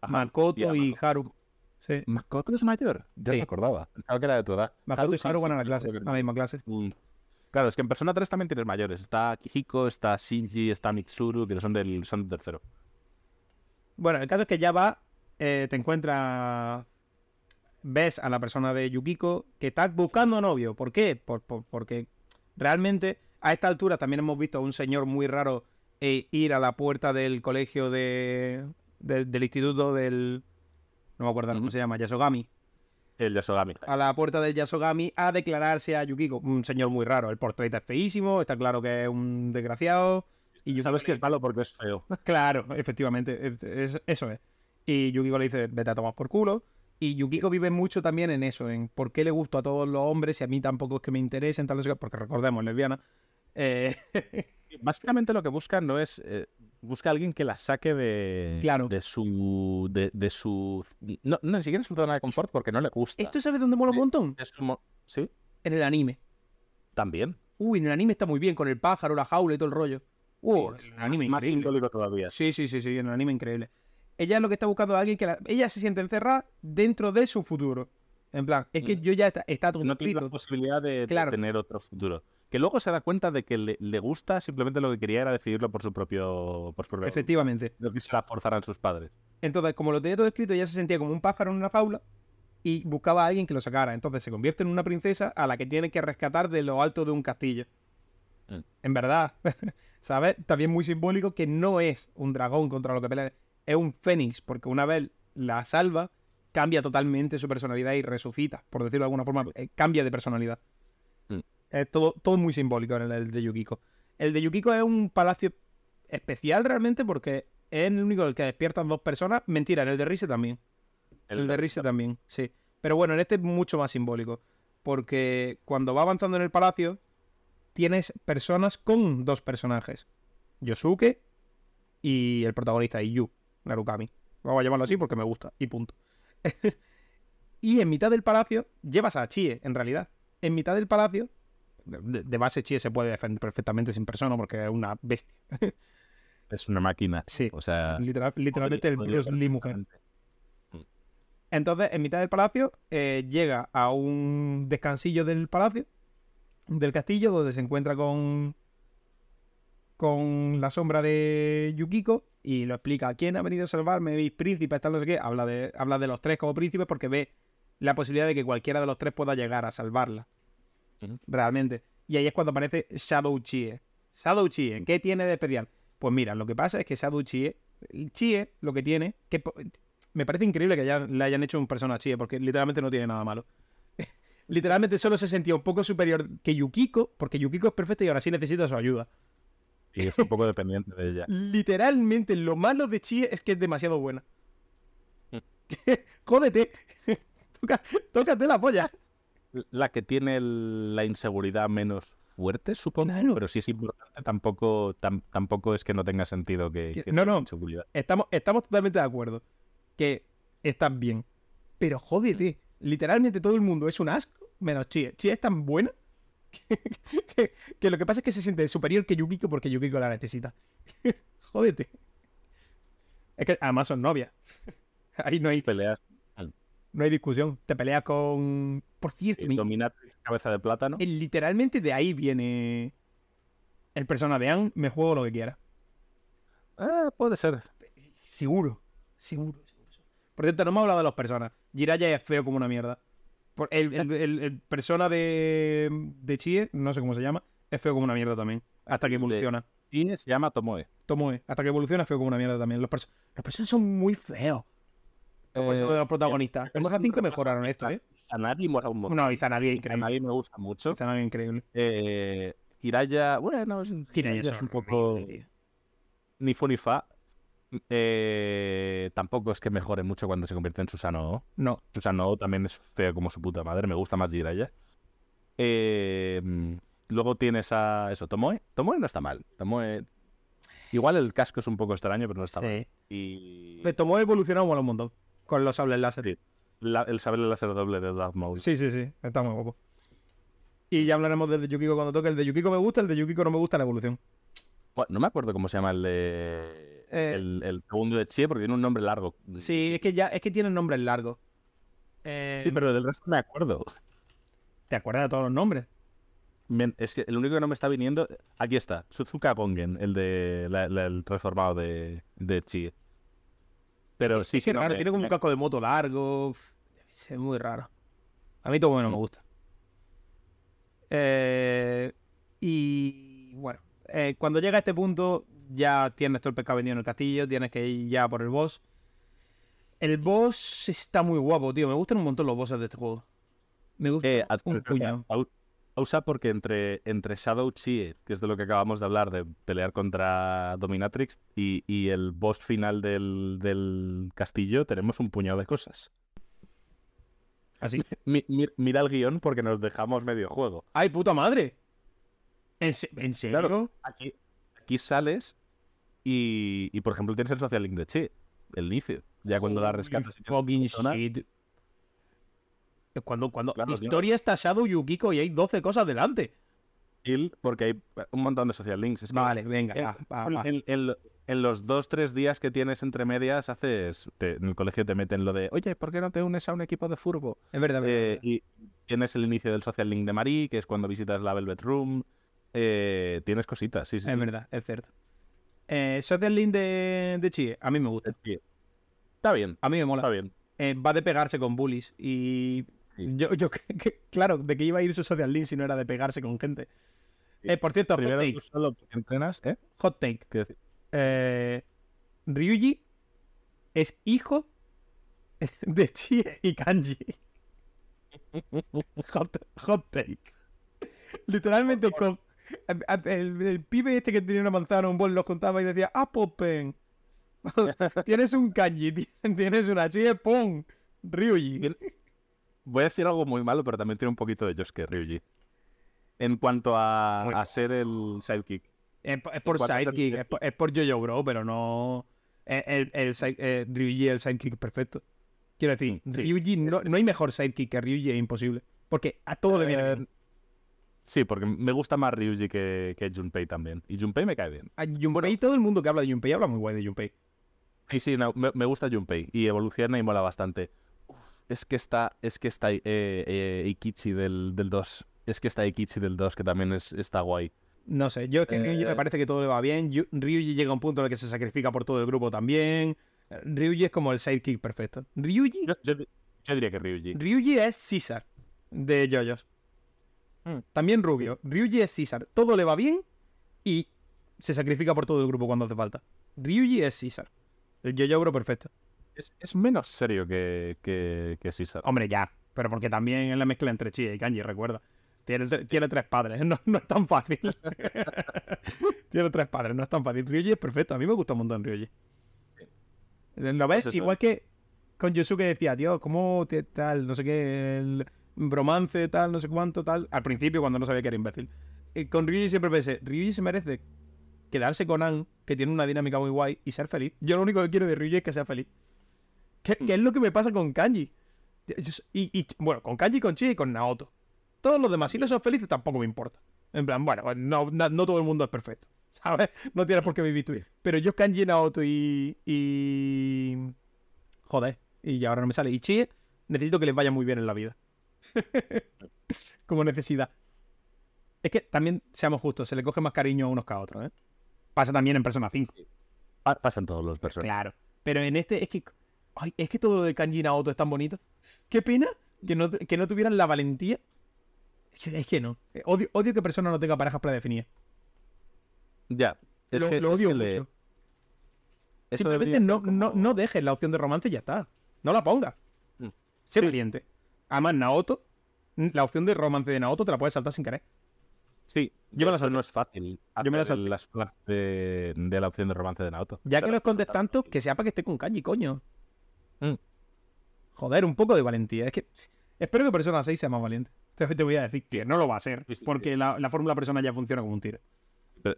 Ajá, Makoto y y Haru. Sí. ¿Makoto es mayor? Ya Sí. me acordaba. Pensaba que era de tu edad. Makoto y sí, Haru van a la clase, a la misma clase. Mm. Claro, es que en Persona 3 también tienes mayores. Está Kihiko, está Shinji, está Mitsuru, que son del, son del tercero. Bueno, el caso es que ya va, eh, te encuentras, ves a la persona de Yukiko que está buscando novio. ¿Por qué? Por- por- porque realmente a esta altura también hemos visto a un señor muy raro eh, ir a la puerta del colegio de, de- del instituto del... No me acuerdo cómo se llama, Yasogami. El Yasogami. A la puerta del Yasogami a declararse a Yukiko. Un señor muy raro. El portrait es feísimo, está claro que es un desgraciado. Y Yukiko Sabes le que es malo porque es feo. Claro, efectivamente, es- es- eso es. Y Yukiko le dice, vete a tomar por culo. Y Yukiko vive mucho también en eso, en por qué le gusto a todos los hombres y a mí tampoco es que me interesen, tal, porque recordemos, lesbiana. Eh, Básicamente lo que busca no es. eh, busca a alguien que la saque de. Claro. De su. De, de su. No, no, ni siquiera es su zona de confort porque no le gusta. ¿Esto sabes dónde mola un montón? Mo- Sí, En el anime. también. Uy, en el anime está muy bien, con el pájaro, la jaula y todo el rollo. Uh, Sí, el anime Más increíble. todavía. Sí, sí, sí, sí, en el anime increíble. Ella lo que está buscando es alguien que la- ella se siente encerrada dentro de su futuro. En plan, es que Mm. yo ya está, está todo No tiene la posibilidad de, de Claro. tener otro futuro. Que luego se da cuenta de que le, le gusta, simplemente lo que quería era decidirlo por su propio. Por su propio Efectivamente. No quisiera forzar a sus padres. Entonces, como lo tenía todo escrito, ella se sentía como un pájaro en una jaula y buscaba a alguien que lo sacara. Entonces se convierte en una princesa a la que tiene que rescatar de lo alto de un castillo. Mm. En verdad, ¿sabes? También muy simbólico que no es un dragón contra lo que pelea, es un fénix, porque una vez la salva, cambia totalmente su personalidad y resucita, por decirlo de alguna forma, eh, cambia de personalidad. Es todo, todo muy simbólico en el, el de Yukiko. El de Yukiko es un palacio especial realmente porque es el único en el que despiertan dos personas. Mentira, en el de Rise también. El, de Rise también, sí. Pero bueno, en este es mucho más simbólico. porque cuando va avanzando en el palacio, tienes personas con dos personajes. Yosuke y el protagonista, Yu, Narukami. Vamos a llamarlo así porque me gusta, y punto. y en mitad del palacio llevas a Chie, en realidad. En mitad del palacio, de, base Chie se puede defender perfectamente sin persona porque es una bestia. es una máquina. Sí, o sea, literalmente el Bruce Lee mujer. Entonces, en mitad del palacio, eh, llega a un descansillo del palacio, del castillo, donde se encuentra con, con la sombra de Yukiko y lo explica. ¿Quién ha venido a salvarme? ¿Veis príncipe? Tal, no sé qué. Habla de, habla de los tres como príncipes porque ve la posibilidad de que cualquiera de los tres pueda llegar a salvarla. Realmente. Y ahí es cuando aparece Shadow Chie. Shadow Chie, ¿qué tiene de especial? Pues mira, lo que pasa es que Shadow Chie, Chie lo que tiene, que me parece increíble que le hayan hecho un persona Chie, porque literalmente no tiene nada malo. literalmente solo se sentía un poco superior que Yukiko, porque Yukiko es perfecta y ahora sí necesita su ayuda. Y es un poco dependiente de ella. Literalmente, lo malo de Chie es que es demasiado buena. Mm. Jódete. tócate la polla. La que tiene la inseguridad menos fuerte, supongo. Pero si es importante, tampoco, tampoco es que no tenga sentido que, no, no. Estamos, estamos totalmente de acuerdo. Que estás bien. Pero jódete. Literalmente todo el mundo es un asco, menos Chie. Chie es tan buena que, lo que pasa es que se siente superior que Yukiko porque Yukiko la necesita. Jódete. Es que además son novias. Ahí no hay. Peleas. No hay discusión. Te peleas con. Por cierto. Dominatrix, cabeza de plátano. Literalmente de ahí viene. El persona de Anne. Me juego lo que quiera. Ah, puede ser. Seguro. Seguro. Por cierto, no me ha hablado de los personas. Jiraya es feo como una mierda. El, persona de, de Chie, no sé cómo se llama, es feo como una mierda también. Hasta que evoluciona. Chie se llama Tomoe. Tomoe. Hasta que evoluciona es feo como una mierda también. Los, los personajes son muy feos. Los, eh, los protagonistas. En Mega 5 mejoraron esto, ¿eh? Zanagi mola un montón. No, y Zanagi increíble. Zanagi me gusta mucho. Zanagi increíble. Eh, Hiraya, bueno, Hiraya es un poco... Ni fu ni fa. Eh, tampoco es que mejore mucho cuando se convierte en Susano. No. Susano también es feo como su puta madre. Me gusta más Jiraiya. Eh, luego tienes a eso, Tomoe. Tomoe no está mal. Tomoe. Igual el casco es un poco extraño, pero no está mal. Y... Tomoe evolucionado un montón. Con los sables láser. el sable láser doble de Darth Maul. Sí, sí, sí. Está muy guapo. Y ya hablaremos de Yukiko cuando toque. El de Yukiko me gusta, el de Yukiko no me gusta la evolución. Bueno, no me acuerdo cómo se llama el de eh, el, segundo de Chie, porque tiene un nombre largo. Sí, es que ya es que tiene nombres largos. Eh, sí, pero del resto me acuerdo. ¿Te acuerdas de todos los nombres? Es que el único que no me está viniendo. Aquí está, Suzuka Pongen, el de el transformado de, de Chie. Pero sí, sí. raro, tiene como un casco de moto largo. Es muy raro. A mí todo bueno me gusta. Eh, y bueno, cuando llega a este punto, ya tienes todo el pescado vendido en el castillo, tienes que ir ya por el boss. El boss está muy guapo, tío. Me gustan un montón los bosses de este juego. Me gusta eh, un puñado. Usa porque entre, entre Shadow Chie, que es de lo que acabamos de hablar, de pelear contra Dominatrix, y, el boss final del, castillo, tenemos un puñado de cosas. Así. mira el guion porque nos dejamos medio juego. ¡Ay, puta madre! ¿En, serio? aquí, aquí sales y, por ejemplo, tienes el social link de Che, el inicio. Ya cuando la rescatas. Fucking shit. Cuando, cuando historia está Shadow Yukiko y hay 12 cosas delante. porque hay un montón de social links. vale, venga. En, los dos, tres días que tienes entre medias, haces. en el colegio te meten lo de, oye, ¿por qué no te unes a un equipo de furbo? Es verdad, eh, Y tienes el inicio del social link de Marie, que es cuando visitas la Velvet Room. Eh, tienes cositas, sí, sí. Es verdad, es cierto. Eh, Social Link de, de Chie, a mí me gusta. Está bien. A mí me mola. Está bien. Eh, va de pegarse con bullies. Y yo, yo claro, de que iba a ir su Social Link si no era de pegarse con gente. Eh, por cierto, hot take. Solo entrenas, ¿eh? Hot take. ¿Qué decir? Eh, Ryuji es hijo de Chie y Kanji. hot, hot take. Literalmente con, el, pibe este que tenía una manzana, un bol, lo contaba y decía, ¡Ah, Popen! tienes un kanji, tienes una chie, ¡pum! Ryuji. Voy a decir algo muy malo, pero también tiene un poquito de Yosuke Ryuji. En cuanto a, ser el sidekick. Es, por sidekick, es por, es por Jojo Bro, pero no. El, el, eh, Ryuji es el sidekick perfecto. Quiero decir, Ryuji, no, no, hay mejor sidekick que Ryuji, es imposible. Porque a todo le viene eh, Sí, porque me gusta más Ryuji que, que Junpei también. Y Junpei me cae bien. A Junpei, todo el mundo que habla de Junpei habla muy guay de Junpei. Sí, sí, me, gusta Junpei. Y evoluciona y mola bastante. Es que está, es que está eh, eh, Ikichi del, del 2. Es que está Ikichi del 2, que también es, está guay. No sé, yo es que me parece que todo le va bien. Ryuji llega a un punto en el que se sacrifica por todo el grupo también. Ryuji es como el sidekick perfecto. Ryuji. Yo, diría que Ryuji. Ryuji es César de JoJo's. Mm. También rubio. Ryuji es César. Todo le va bien y se sacrifica por todo el grupo cuando hace falta. Ryuji es César. El JoJo Bro perfecto. Es, menos serio que, que, César. Hombre, ya. Pero porque también en la mezcla entre Chie y Kanji, recuerda. Tiene, tiene tres padres, no, no es tan fácil. tiene tres padres, no es tan fácil. Ryuji es perfecto. A mí me gusta un montón Ryuji. ¿Lo ves? Igual que con Yosuke decía, tío, ¿cómo tal? No sé qué, el bromance, tal, no sé cuánto, tal. Al principio, cuando no sabía que era imbécil. Eh, con Ryuji siempre pensé, Ryuji se merece quedarse con An, que tiene una dinámica muy guay, y ser feliz. Yo lo único que quiero de Ryuji es que sea feliz. ¿Qué, es lo que me pasa con Kanji? Y, bueno, con Kanji, con Chi y con Naoto. Todos los demás, si no son felices, tampoco me importa. En plan, bueno, no, no, todo el mundo es perfecto. ¿Sabes? No tienes por qué vivir tú. Pero yo, Kanji, Naoto y. y. Joder. Y ahora no me sale. Y Chi, necesito que les vaya muy bien en la vida. Como necesidad. Es que también, seamos justos, se le coge más cariño a unos que a otros, ¿eh? Pasa también en Persona 5. Pasan todos los personajes. Claro. Pero en este es que. Ay, es que todo lo de Kanji y Naoto es tan bonito. Qué pena que no, que no tuvieran la valentía. Es que, no. Odio, odio, que Persona no tenga parejas predefinidas. Ya. lo, odio mucho. Simplemente no, no, no dejes la opción de romance y ya está. No la pongas. Mm. Sé valiente. Además, Naoto, la opción de romance de Naoto te la puedes saltar sin querer. Sí, yo me la salto. No es fácil. Yo me la salto. Las de, de la opción de romance de Naoto. Ya que lo escondes tanto, que sea para que esté con Kanji, coño. Mm. Joder, un poco de valentía. Es que espero que Persona 6 sea más valiente. Te, voy a decir que no lo va a ser, porque la, la fórmula Persona ya funciona como un tiro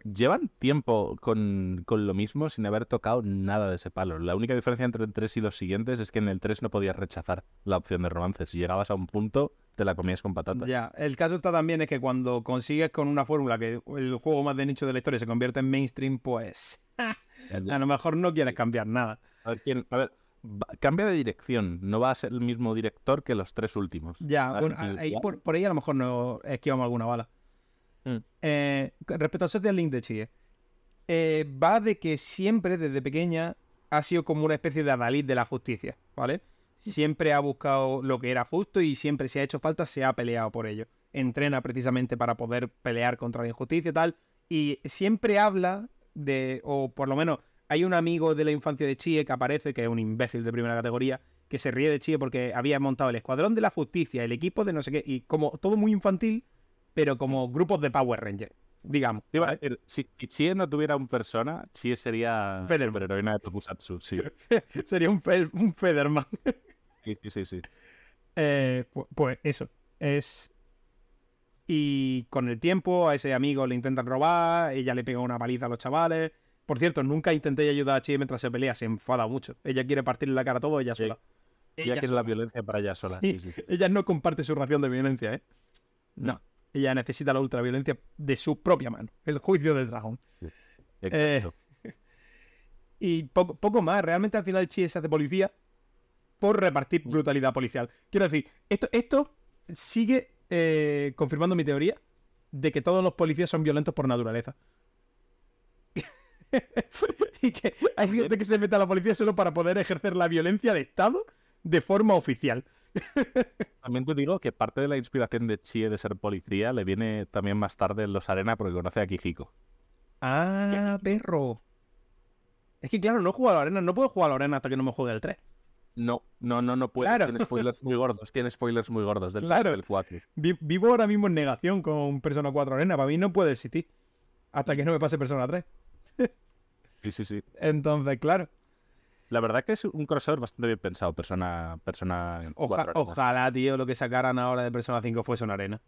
llevan tiempo con, lo mismo sin haber tocado nada de ese palo. La única diferencia entre el 3 y los siguientes es que en el 3 no podías rechazar la opción de romance. Si llegabas a un punto, te la comías con patatas. Ya, el caso está también es que cuando consigues con una fórmula que el juego más de nicho de la historia se convierte en mainstream, pues a lo mejor no quieres cambiar nada. A ver, cambia de dirección. No va a ser el mismo director que los tres últimos. Ya, por, por, ahí a lo mejor no esquivamos alguna bala. Mm. Eh, respecto al Social Link de Chie, eh, va de que siempre, desde pequeña, ha sido como una especie de adalid de la justicia, ¿vale? Siempre ha buscado lo que era justo y siempre, si ha hecho falta, se ha peleado por ello. Entrena precisamente para poder pelear contra la injusticia y tal. Y siempre habla de, o por lo menos hay un amigo de la infancia de Chie que aparece, que es un imbécil de primera categoría, que se ríe de Chie porque había montado el escuadrón de la justicia, el equipo de no sé qué, y como todo muy infantil, pero como grupos de Power Rangers, digamos. si, Chie no tuviera un persona, Chie sería heroína de Tokusatsu, sí. sería un, un Federman. sí, sí, sí. Eh, pues, eso. Es. Y con el tiempo a ese amigo le intentan robar, ella le pega una paliza a los chavales. Por cierto, nunca intenté ayudar a Chie mientras se pelea, se enfada mucho. Ella quiere partirle la cara a todo ella sola. Ella, quiere la violencia para ella sola. ella no comparte su ración de violencia, ¿eh? No ella necesita la ultraviolencia de su propia mano. El juicio del dragón. Eh, y poco, más. Realmente al final Chie se hace policía por repartir brutalidad policial. Quiero decir, esto, esto sigue eh, confirmando mi teoría de que todos los policías son violentos por naturaleza. y que hay gente que se mete a la policía solo para poder ejercer la violencia de Estado de forma oficial. También te digo que parte de la inspiración de Chie de ser policía le viene también más tarde en Los Arena porque conoce a Kijiko. Ah, perro. Es que claro, no juego a la arena, no puedo jugar a la arena hasta que no me juegue el 3. No, no, no, no puedo. Tiene spoilers muy gordos, tiene spoilers muy gordos del, claro. 4. vivo ahora mismo en negación con Persona 4 Arena. Para mí no puede existir hasta que no me pase Persona 3. Sí, sí, sí. Entonces, claro. La verdad que es un crossover bastante bien pensado, Persona, persona Ojalá, tío, lo que sacaran ahora de Persona 5 fuese una arena.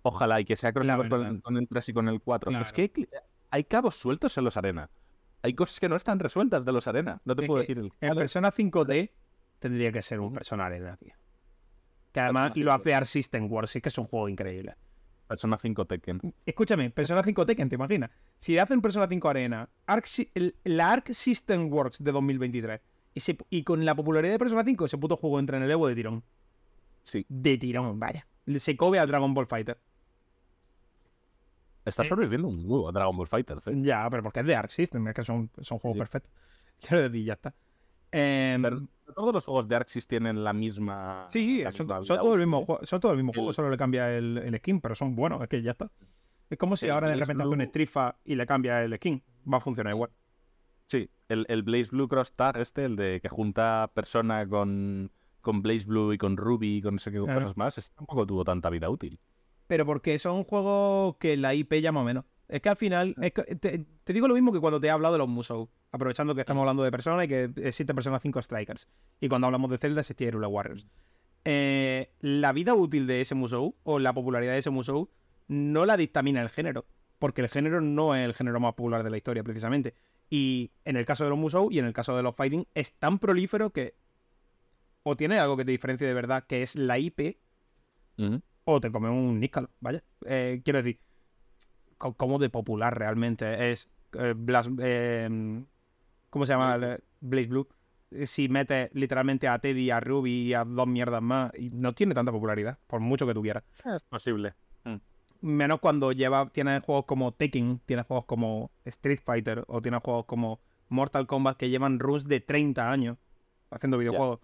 Ojalá, y que sea crossover con, el 3 y con el 4. Es que hay, cabos sueltos en los arena. Hay cosas que no están resueltas de los arena. No te puedo decir el. En Persona 5D tendría que ser un Persona Arena, tío. Que además lo hace Arc System Wars, sí que es un juego increíble. Persona 5 Tekken. Escúchame, Persona 5 Tekken, ¿te imaginas? Si hacen Persona 5 Arena, la Arc System Works de 2023, y, con la popularidad de Persona 5, ese puto juego entra en el Evo de tirón. Sí. De tirón, vaya. Se cobe a Dragon Ball Fighter. Está eh, sobreviviendo un juego a Dragon Ball Fighter, ¿sí? Ya, pero porque es de Arc System, es que son, son juegos perfectos. Ya lo decía, ya está. Em, todos los juegos de Arxis tienen la misma. Sí, son, todos el mismo son todo el mismo juego, solo le cambia el, skin, pero son buenos, es que ya está. Es como si ahora de repente hace un Strifa y le cambia el skin. Va a funcionar igual. Sí, el, el Blaze Blue Cross Tag, este, el de que junta persona con, con Blaze Blue y con Ruby y con no sé qué cosas más, este tampoco tuvo tanta vida útil. Pero porque son juegos que la IP llama menos. Es que al final, te, digo lo mismo que cuando te he hablado de los Musou, aprovechando que estamos hablando de Persona y que existe Persona 5 Strikers. Y cuando hablamos de Zelda existía Hyrule Warriors. Eh, la vida útil de ese Musou, o la popularidad de ese Musou, no la dictamina el género. Porque el género no es el género más popular de la historia, precisamente. Y en el caso de los Musou y en el caso de los Fighting, es tan prolífero que o tiene algo que te diferencie de verdad, que es la IP, o te come un nícalo, vaya. Eh, quiero decir, cómo de popular realmente es eh, em, ¿Cómo se llama? Blaze Blue. Si metes literalmente a Teddy, a Ruby y a dos mierdas más, y no tiene tanta popularidad, por mucho que tuviera. Es posible. Mm. Menos cuando lleva, tiene juegos como Tekken, tiene juegos como Street Fighter o tiene juegos como Mortal Kombat que llevan runs de 30 años haciendo videojuegos.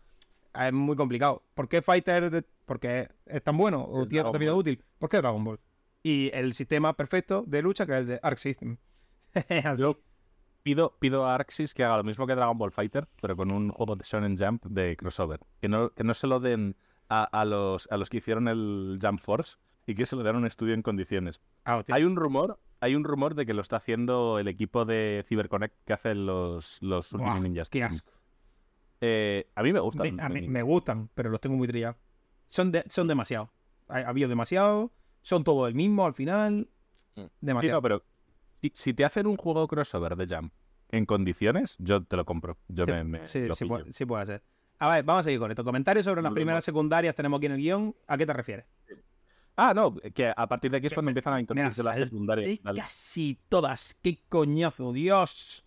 Es muy complicado. ¿Por qué Fighter? Porque es tan bueno o tiene tanta vida útil. ¿Por qué Dragon Ball? Y el sistema perfecto de lucha que es el de Arc System. Yo pido, pido a Arxis que haga lo mismo que Dragon Ball Fighter, pero con un juego de Shonen Jump de crossover. Que no, que no se lo den a, los, a los que hicieron el Jump Force y que se lo den a un estudio en condiciones. Ah, hay un rumor, hay un rumor de que lo está haciendo el equipo de CyberConnect que hace los, los Ultimate Ninjas. Qué asco. Eh, a mí me gustan. a mí me gustan, pero los tengo muy trillados. Son, son demasiado. Ha, ha habido demasiado son todos el mismo al final. Mm. Demasiado. pero si, te hacen un juego crossover de Jump en condiciones, yo te lo compro. Yo sí, me, sí, sí, puede, sí, puede, ser. A ver, vamos a seguir con esto. Comentarios sobre las primeras secundarias tenemos aquí en el guion. ¿A qué te refieres? Ah, no, que a partir de aquí es cuando empiezan a introducirse las secundarias. Casi todas. ¡Qué coñazo, Dios!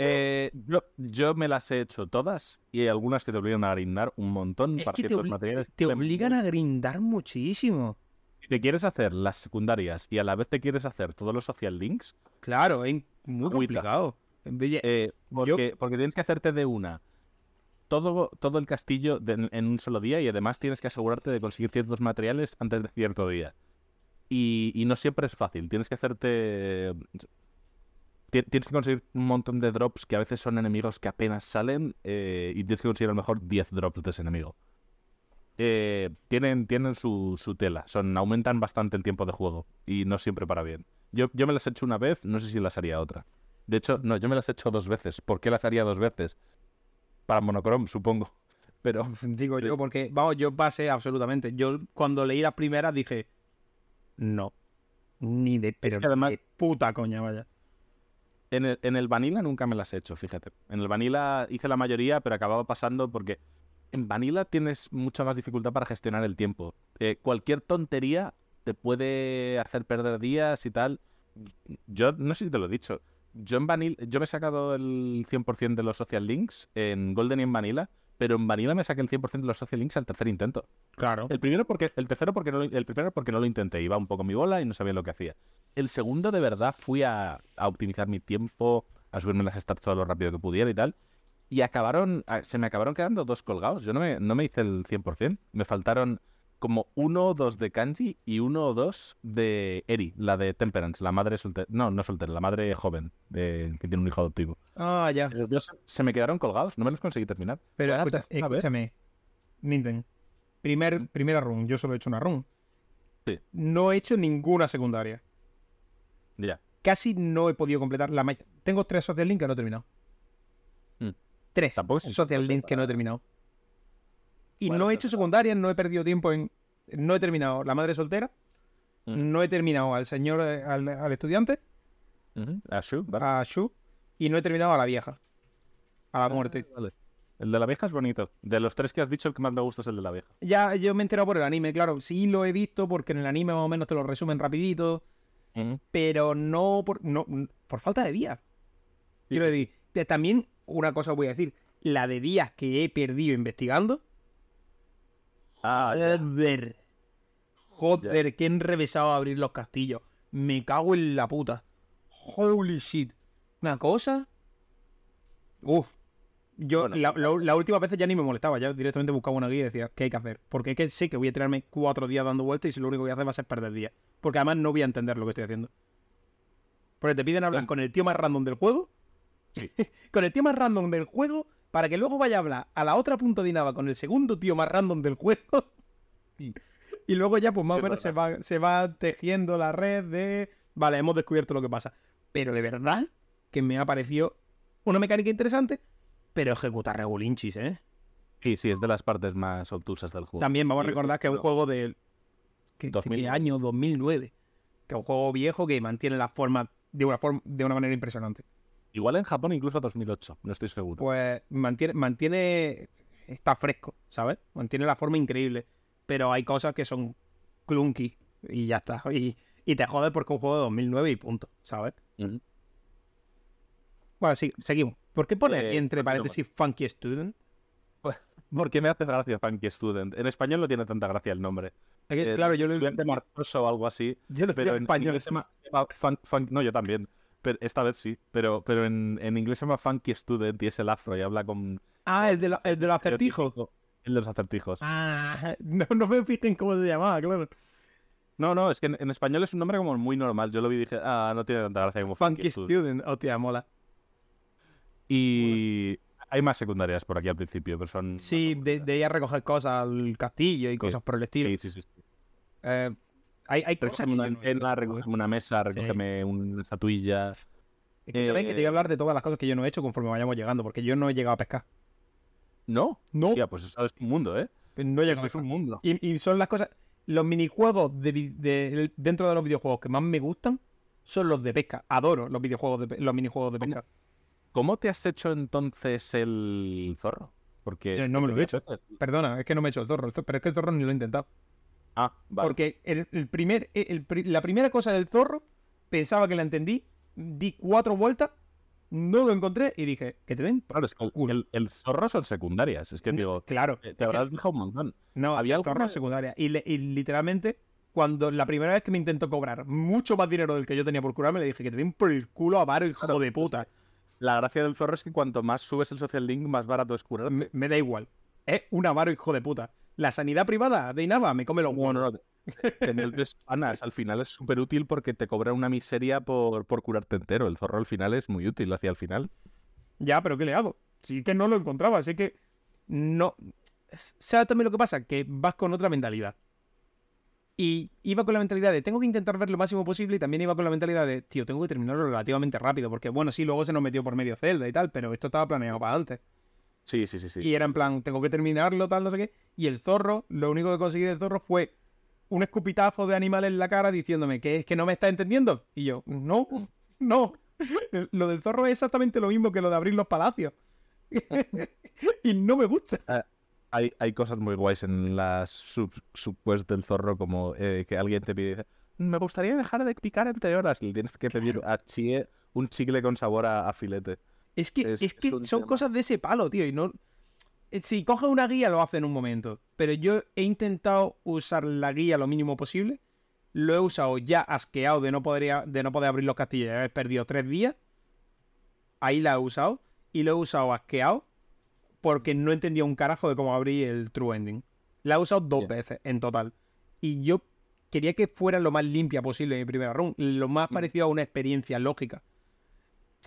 Eh, yo, yo, me las he hecho todas y hay algunas que te obligan a grindar un montón para ciertos materiales. Te obligan a grindar muchísimo te quieres hacer las secundarias y a la vez te quieres hacer todos los social links. Claro, es muy complicado. Eh, porque, tienes que hacerte de una todo, todo el castillo en un solo día y además tienes que asegurarte de conseguir ciertos materiales antes de cierto día. Y, no siempre es fácil. Tienes que hacerte. Tienes que conseguir un montón de drops que a veces son enemigos que apenas salen eh, y tienes que conseguir a lo mejor 10 drops de ese enemigo. Eh, tienen, tienen su, tela. Son, aumentan bastante el tiempo de juego y no siempre para bien. Yo, yo me las he hecho una vez, no sé si las haría otra. De hecho, no, yo me las he hecho dos veces. ¿Por qué las haría dos veces? Para monocrom, supongo. Pero. Digo yo, porque, vamos, yo pasé absolutamente. Yo cuando leí las primeras dije. No. Ni de, pero además, puta coña, vaya. En el, en el Vanilla nunca me las he hecho, fíjate. En el Vanilla hice la mayoría, pero acababa pasando porque en Vanilla tienes mucha más dificultad para gestionar el tiempo. Eh, cualquier tontería te puede hacer perder días y tal. Yo no sé si te lo he dicho. Yo en Vanilla, yo me he sacado el 100% de los social links en Golden y en Vanilla, pero en Vanilla me saqué el 100% de los social links al tercer intento. Claro. El primero porque el tercero porque no, el primero porque no lo intenté, iba un poco mi bola y no sabía lo que hacía. El segundo de verdad fui a, optimizar mi tiempo, a subirme las stats todo lo rápido que pudiera y tal y acabaron, ah, se me acabaron quedando dos colgados. Yo no me, no me hice el 100%. Me faltaron como uno o dos de Kanji y uno o dos de Eri, la de Temperance, la madre soltera. No, no soltera, la madre joven, que tiene un hijo adoptivo. Ah, ya. se me quedaron colgados, no me los conseguí terminar. Pero escúchame, Nintendo. Primer, primera run, yo solo he hecho una run. Sí. No he hecho ninguna secundaria. Ya. Casi no he podido completar la Tengo tres social link que no he terminado. Tres Social Link que no he terminado. Y no he hecho secundarias, no he perdido tiempo en. No he terminado La Madre Soltera. Mm. No he terminado al señor, eh, al, estudiante. A Shu, A Shu. Y no he terminado a la vieja. A la ah, muerte. El de la vieja es bonito. De los tres que has dicho, el que más me gusta es el de la vieja. Ya, yo me he enterado por el anime, claro. Sí lo he visto porque en el anime más o menos te lo resumen rapidito. Pero no por, no por falta de vías. Quiero decir, también una cosa voy a decir. La de días que he perdido investigando. Ah, joder. Joder, que enrevesado a abrir los castillos. Me cago en la puta. Holy shit. Una cosa. Uf. Yo la, última vez ya ni me molestaba, ya directamente buscaba una guía y decía, ¿qué hay que hacer? Porque es que sé que voy a tirarme cuatro días dando vueltas y si lo único que voy a hacer va a ser perder días. Porque además no voy a entender lo que estoy haciendo. Porque te piden hablar con el tío más random del juego. Con el tío más random del juego para que luego vaya a hablar a la otra punta de Nava con el segundo tío más random del juego. y luego ya, pues más o menos se va, se va tejiendo la red de. Vale, hemos descubierto lo que pasa. Pero de verdad que me ha parecido una mecánica interesante pero ejecuta regulinchis, ¿eh? Sí, sí, es de las partes más obtusas del juego. También vamos a recordar que es un juego de... ¿Qué, año? 2009. Que es un juego viejo que mantiene la forma de una, forma, de una manera impresionante. Igual en Japón incluso 2008, no estoy seguro. Pues mantiene, mantiene... Está fresco, ¿sabes? Mantiene la forma increíble. Pero hay cosas que son clunky y ya está. Y, te jodes porque es un juego de 2009 y punto, ¿sabes? Bueno, sí, seguimos. ¿Por qué pone eh, entre paréntesis Funky Student? Pues, porque me hace gracia Funky Student. En español no tiene tanta gracia el nombre. Eh, claro, yo lo estudiante o algo así. Yo lo pero en español. se llama, no, yo también. Pero esta vez sí. Pero, pero en, inglés se llama Funky Student y es el afro y habla con. Ah, el de, la, el de los acertijos. El de los acertijos. Ah, no, no me fijen cómo se llamaba, claro. No, no, es que en, español es un nombre como muy normal. Yo lo vi y dije, ah, no tiene tanta gracia como Funky, Funky Student. Oh, tía, mola. Y hay más secundarias por aquí al principio, pero son... Sí, de, ir a recoger cosas al castillo y cosas por el estilo. Sí, sí, sí. Eh, hay, hay cosas que una, una mesa, recógeme una estatuilla... Es que, que te voy a hablar de todas las cosas que yo no he hecho conforme vayamos llegando, porque yo no he llegado a pescar. ¿No? No. Tía, pues eso es un mundo, ¿eh? Pues no he llegado a un mundo. Y, son las cosas... Los minijuegos de, dentro de los videojuegos que más me gustan son los de pesca. Adoro los videojuegos de, los minijuegos de pesca. ¿Cómo te has hecho entonces el zorro? Porque eh, no me lo he hecho. Perdona, es que no me he hecho el zorro, pero es que el zorro ni lo he intentado. Ah, vale. Porque el, primer, la primera cosa del zorro pensaba que la entendí, di cuatro vueltas, no lo encontré y dije, que te den. Claro, es que el, zorro son secundarias. Es que digo, claro, te, habrás dejado un montón. No, había el zorro secundaria. Y, y, literalmente, cuando la primera vez que me intentó cobrar mucho más dinero del que yo tenía por curarme, le dije que te den por el culo a Varo, hijo de puta. La gracia del zorro es que cuanto más subes el social link, más barato es curar. Me, da igual. Es un avaro, hijo de puta. La sanidad privada de Inaba me come los huevos. No, Tener panas al final es súper útil porque te cobra una miseria por, por curarte entero. El zorro al final es muy útil hacia el final. Ya, pero ¿qué le hago? Sí que no lo encontraba, así que no. ¿Sabes también lo que pasa? Que vas con otra mentalidad. Y iba con la mentalidad de tengo que intentar ver lo máximo posible y también iba con la mentalidad de, tío, tengo que terminarlo relativamente rápido, porque bueno, sí, luego se nos metió por medio Zelda y tal, pero esto estaba planeado para antes. Sí, sí, sí, sí. Y era en plan, tengo que terminarlo, tal, no sé qué. Y el zorro, lo único que conseguí del zorro fue un escupitazo de animal en la cara diciéndome que es que no me está entendiendo. Y yo, no, no. lo del zorro es exactamente lo mismo que lo de abrir los palacios. y no me gusta. Ah, hay, hay cosas muy guays en las sub, subquests del zorro, como eh, que alguien te pide, me gustaría dejar de picar entre horas y tienes que pedir a Chie un chicle con sabor a, filete. Es que, es, que son cosas de ese palo, tío, y no... Eh, si coge una guía lo hace en un momento, pero yo he intentado usar la guía lo mínimo posible, lo he usado ya asqueado de no poder, de no poder abrir los castillos, he perdido tres días, ahí la he usado, y lo he usado asqueado porque no entendía un carajo de cómo abrir el True Ending. La he usado dos veces en total. Y yo quería que fuera lo más limpia posible en mi primera run, lo más mm. parecido a una experiencia lógica.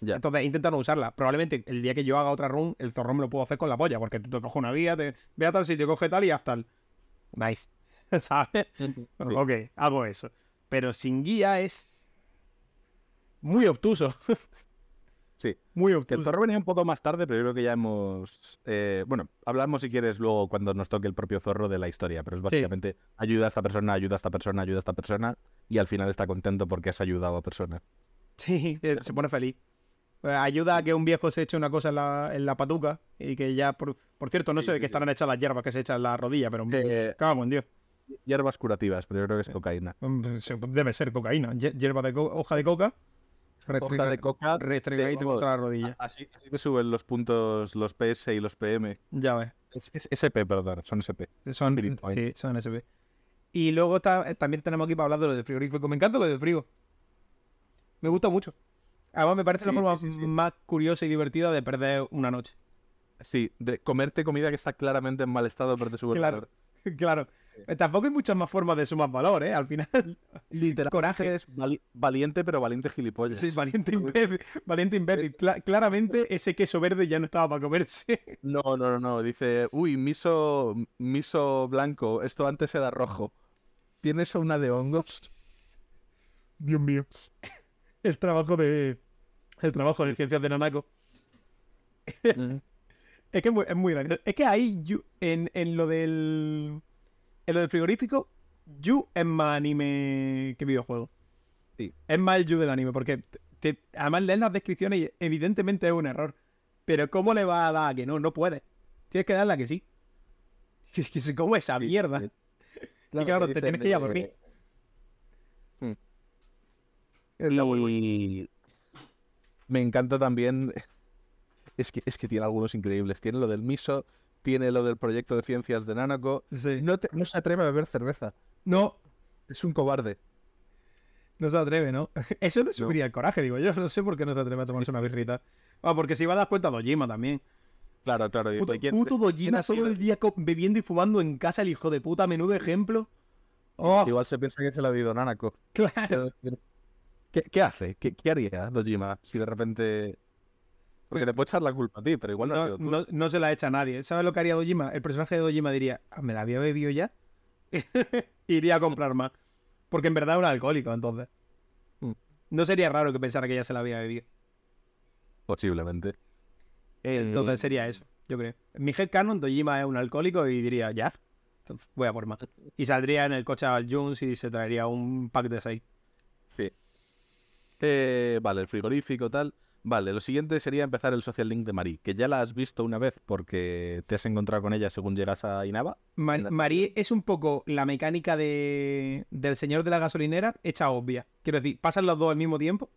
Entonces intentando usarla. Probablemente el día que yo haga otra run, el zorro me lo puedo hacer con la polla, porque tú te coges una guía, te ve a tal sitio, coge tal y hasta el. Nice. ¿Sabes? Ok, hago eso. Pero sin guía es muy obtuso. Sí. Muy obtuso. el zorro venía un poco más tarde, pero yo creo que ya hemos. eh, bueno, hablamos si quieres luego cuando nos toque el propio zorro de la historia, pero es básicamente ayuda a esta persona, ayuda a esta persona, ayuda a esta persona, y al final está contento porque has ayudado a persona. Sí, se pone feliz. Eh, Ayuda a que un viejo se eche una cosa en la, en la patuca y que ya, por, por cierto, no Sí, sé de qué sí. estarán hechas las hierbas que se echan en la rodilla, pero Eh, cago en Dios. hierbas curativas, pero yo creo que es cocaína. Mm, Debe ser cocaína. Hierba de co- hoja de coca. Hoja de coca. Restregadito contra la rodilla. Así, así te suben los puntos, los PS y los PM. Ya ves. Es, es SP, perdón, son SP. Son, sí, son SP. Y luego está, eh, también tenemos aquí para hablar de lo del frigorífico. Me encanta lo del frigo. Me gusta mucho. Además, me parece Sí, la forma sí, sí, sí. más curiosa y divertida de perder una noche. Sí, de comerte comida que está claramente en mal estado, pero te sube Claro. claro. Tampoco hay muchas más formas de sumar valor, ¿eh? Al final, Literal. coraje. Es vali- valiente, pero valiente gilipollas. Sí, valiente imbécil. Valiente imbécil. Cla- claramente ese queso verde ya no estaba para comerse. No, no, no, no. Dice, uy, miso, miso blanco. Esto antes era rojo. ¿Tienes una de hongos? Dios mío. El trabajo de. El trabajo de ciencias de Nanako. Es que es muy, es muy gracioso. Es que ahí, Yu- en, en lo del. En lo del frigorífico, Yu es más anime que videojuego. Sí. Es más el Yu del anime, porque te- te- además lees las descripciones y evidentemente es un error. Pero ¿cómo le va a dar a que no? No puedes. Tienes que darle a que sí. Que se come esa mierda. y claro, te tienes que ir a dormir. Mm. Es la muy- Y me encanta también. Es que, es que tiene algunos increíbles. Tiene lo del miso, tiene lo del proyecto de ciencias de Nanako. Sí. No, te- no se atreve a beber cerveza. No, Es un cobarde. no se atreve, ¿no? Eso le subiría el coraje, digo yo. No sé por qué no se atreve a tomarse una birrita. Ah, porque si va a dar cuenta Dojima también. Claro, claro. Puto, ¿quién- puto Dojima todo el día bebiendo y fumando en casa, el hijo de puta, menudo ejemplo. Oh, Igual se piensa que se lo ha dicho Nanako. claro. ¿Qué, qué hace? ¿Qué, qué haría Dojima si de repente... Porque te puede echar la culpa a ti, pero igual no, No, sido tú. no- no se la echa a nadie. ¿Sabes lo que haría Dojima? El personaje de Dojima diría, "Ah, ¿me la había bebido ya? Iría a comprar más. Porque en verdad es un alcohólico, entonces. Mm. No sería raro que pensara que ya se la había bebido. Posiblemente. Entonces Eh, sería eso, yo creo. En mi headcanon, Dojima es un alcohólico y diría, ya, entonces voy a por más. Y saldría en el coche al Jones y se traería un pack de 6. Eh, vale, el frigorífico, tal. Vale, lo siguiente sería empezar el social link de Marie, que ya la has visto una vez porque te has encontrado con ella según llegas a Inaba. Marie es un poco la mecánica de, del señor de la gasolinera hecha obvia. Quiero decir, pasan los dos al mismo tiempo.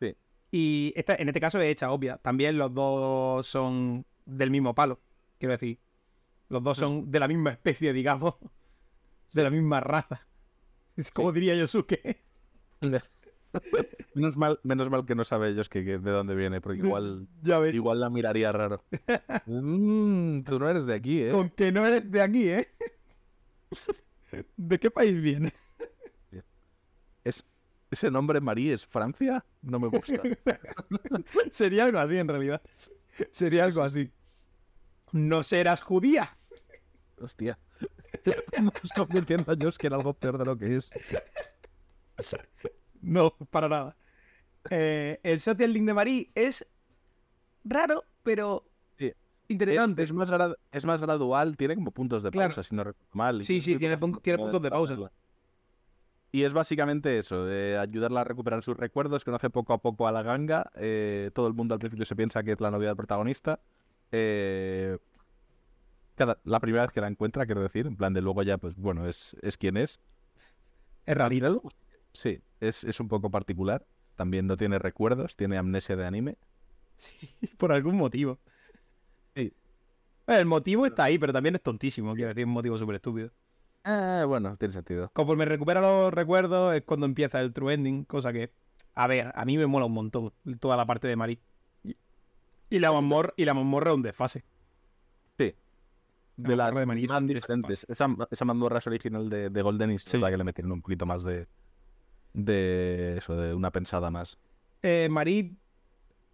Sí. Y esta, en este caso es hecha obvia. También los dos son del mismo palo. Quiero decir, los dos son de la misma especie, digamos. De la misma raza. Como diría Yosuke. menos, mal, menos mal que no sabe ellos que, que de dónde viene, porque igual, Ya ves. igual la miraría raro. Mm, tú no eres de aquí, ¿eh? Con que no eres de aquí, ¿eh? ¿De qué país vienes? Es, ¿Ese nombre Marie es Francia? No me gusta. Sería algo así, en realidad. Sería algo así. ¿No serás judía? Hostia. Estamos convirtiendo a Josh en algo peor de lo que es. No, para nada. Eh, el social link de Marie es raro, pero Sí. Interesante. es más gra- es más gradual, tiene como puntos de Claro. pausa, si no recuerdo mal. Sí, sí, tiene pun- tiene puntos de pausa. Y es básicamente eso, eh, ayudarla a recuperar sus recuerdos, conoce poco a poco a la ganga, eh, todo el mundo al principio se piensa que es la novia del protagonista. eh, cada, la primera vez que la encuentra, quiero decir, en plan de luego ya, pues bueno, es, es quien es. Es rarito. Sí, es, es un poco particular. También no tiene recuerdos, tiene amnesia de anime. Por algún motivo. Sí. El motivo está ahí, pero también es tontísimo. Quiero decir, un motivo súper estúpido. Ah, bueno, tiene sentido. Conforme recupera los recuerdos es cuando empieza el true ending, cosa que, a ver, a mí me mola un montón toda la parte de Marie. Y, la mazmorra, y la mazmorra es un desfase. Sí. La De las de más un diferentes. Esa, esa mazmorra es original de, de Golden y Sí. sí. que le metieron un poquito más de. De eso, de una pensada más. Eh, Marie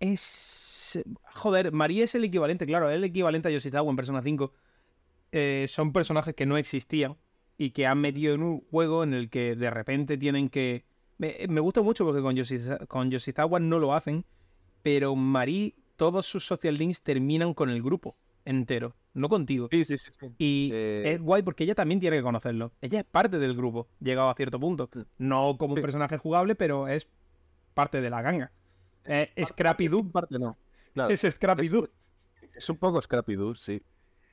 es... Joder, Marie es el equivalente, claro, es el equivalente a Yoshizawa en Persona 5. Eh, son personajes que no existían y que han metido en un juego en el que de repente tienen que... Me, gusta mucho porque con, Yoshiza- con Yoshizawa no lo hacen pero Marí, todos sus social links terminan con el grupo entero, no contigo. Sí, sí, sí. Y eh, es guay porque ella también tiene que conocerlo. Ella es parte del grupo, llegado a cierto punto. No como un personaje jugable, pero es parte de la ganga. Eh, Scrappy Doo. parte no. Claro. Es Scrappy Doo. Es un poco Scrappy Doo, sí.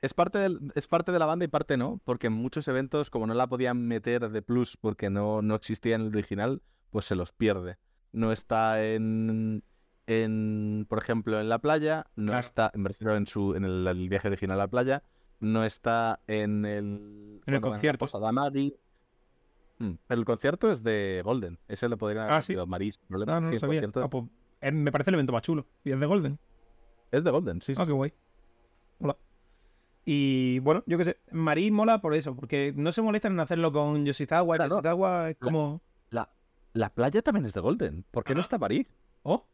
Es parte, del- es parte de la banda y parte no, porque en muchos eventos, como no la podían meter de plus porque no, no existía en el original, pues se los pierde. No está en, en por ejemplo, en la playa, no Claro. está, me refiero en, su, en el, el viaje original a la playa, no está en el, En el bueno, la concierto. Mm, Pero el concierto es de Golden, ese le podrían haber Ah, ¿sí? Maris. No, no Sí, lo el sabía. Ah, pues, me parece el evento más chulo. Y es de Golden. Es de Golden, sí, sí. Ah, qué guay. Hola. Y bueno, yo qué sé, Marí mola por eso, porque no se molestan en hacerlo con Yoshizawa. Claro. Yoshizawa es como. La, la playa también es de Golden. ¿Por qué no Ah. está Marí? Oh.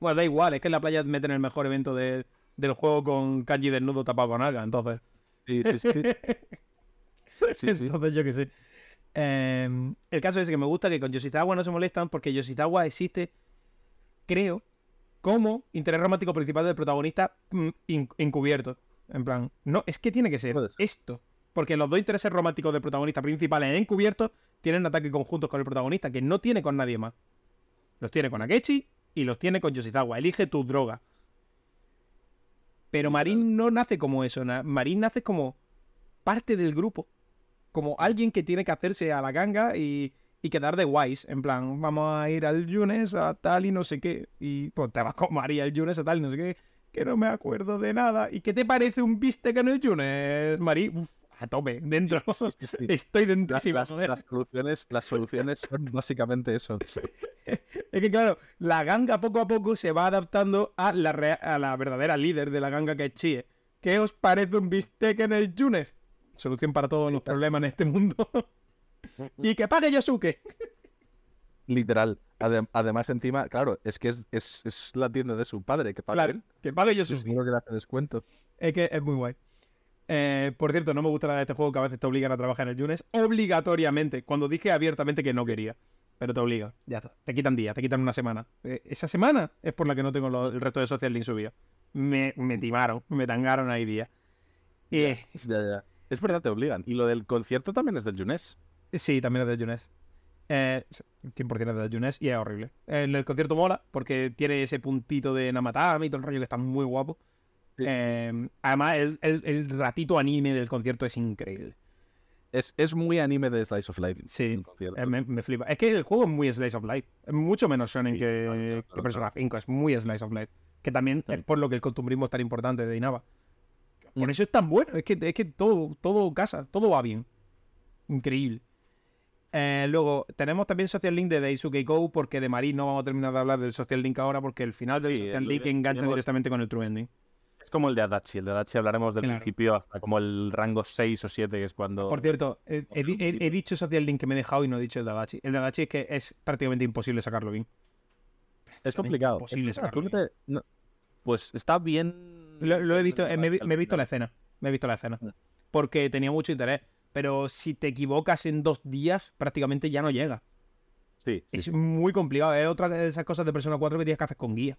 Bueno, da igual, es que en la playa meten el mejor evento de- del juego con Kanji desnudo tapado con alga, entonces. Sí, sí, sí. Entonces, yo qué sé. Eh, el caso es que me gusta que con Yoshizawa no se molestan porque Yoshizawa existe, creo, como interés romántico principal del protagonista mm, encubierto. En plan, no, es que tiene que ser esto. Porque los dos intereses románticos del protagonista principales encubiertos tienen ataques conjuntos con el protagonista, que no tiene con nadie más. Los tiene con Akechi y los tiene con Yoshizawa. Elige tu droga. Pero Marín no nace como eso. Marín nace como parte del grupo. Como alguien que tiene que hacerse a la ganga y, y quedar de guays. En plan, vamos a ir al Yunes a tal y no sé qué. Y pues te vas con María al Yunes a tal y no sé qué. Que no me acuerdo de nada. ¿Y qué te parece un bistec en el Yunes, Marí? Uf, a tope, dentro. Sí, sí, sí. Estoy Las, dentrísimo, las- soluciones, las soluciones son básicamente eso. Es que claro, la ganga poco a poco se va adaptando a la, rea- a la verdadera líder de la ganga que es Chie. ¿Qué os parece un bistec en el Yunes? Solución para todos los problemas en este mundo. y que pague Yosuke. Literal. Adem- además, encima, claro, es que es, es, es la tienda de su padre que paga Claro, que pague Yosuke. Seguro que le hace descuento. Es que es muy guay. Eh, por cierto, no me gusta nada de este juego que a veces te obligan a trabajar en el Yunes obligatoriamente. Cuando dije abiertamente que no quería. Pero te obligan. Ya está. Te quitan días, te quitan una semana. Eh, esa semana es por la que no tengo lo- el resto de Social Link subido. Me, me timaron, me tangaron ahí días. Eh, Ya, ya. Es verdad, te obligan. Y lo del concierto también es del Yunes. sí, también es del Yunes. Eh, 100% es del Yunes y es horrible. En el concierto mola porque tiene ese puntito de Namatami y todo el rollo que está muy guapo. Sí. Eh, además, el, el- el ratito anime del concierto es increíble. Es, es muy anime de Slice of Life. Sí. Eh, me, me flipa. Es que el juego es muy Slice of Life. Es mucho menos shonen Sí, que, claro, claro, que Persona 5. Es muy Slice of Life. Que también Sí. es por lo que el costumbrismo es tan importante de Inaba. Por Mm. eso es tan bueno. Es que, es que todo, todo casa, todo va bien. Increíble. Eh, luego, tenemos también Social Link de Daisuke Go, porque de Marí no vamos a terminar de hablar del Social Link ahora, porque el final del Sí, Social Link engancha directamente con el True Ending. Es como el de Adachi. El de Adachi hablaremos del Claro. principio hasta como el rango 6 o 7, que es cuando. Por cierto, he, he he- he dicho Social Link que me he dejado y no he dicho el de Adachi. El de Adachi es que es prácticamente imposible sacarlo bien. es complicado. imposible tú sacarlo te- no- Pues está bien. Lo, lo he visto, eh, me, he me visto la escena. Me he visto la escena. Mm. Porque tenía mucho interés. Pero si te equivocas en dos días, prácticamente ya no llega. Sí, sí, es sí. muy complicado. Es otra de esas cosas de Persona 4 que tienes que hacer con guía.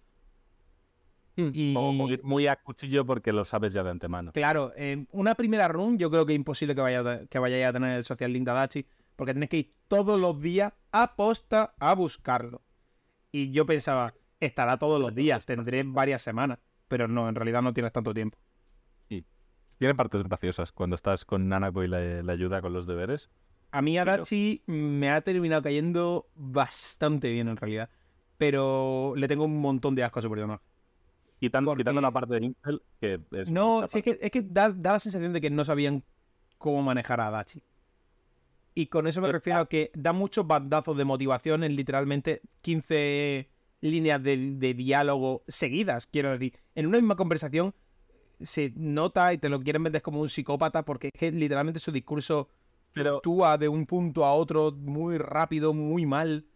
Y O, ir muy a cuchillo porque lo sabes ya de antemano. claro, en una primera run yo creo que es imposible que, vaya, que vayáis a tener el Social Link de Adachi. Porque tenéis que ir todos los días a posta a buscarlo. Y yo pensaba, estará todos los días, tendré varias semanas. Pero no, en realidad no tienes tanto tiempo. Tiene partes graciosas cuando estás con Nanako y le, le ayuda con los deberes. A mí Adachi me ha terminado cayendo bastante bien en realidad. Pero le tengo un montón de asco a su personaje. Quitan- Porque- Quitando la parte de Intel, que es. No, sí, es que, es que da, da la sensación de que no sabían cómo manejar a Adachi. Y con eso me Está- refiero a que da muchos bandazos de motivación en literalmente 15 líneas de, de diálogo seguidas, quiero decir. En una misma conversación se nota y te lo quieren vender como un psicópata porque es que literalmente su discurso Pero, actúa de un punto a otro muy rápido, muy mal.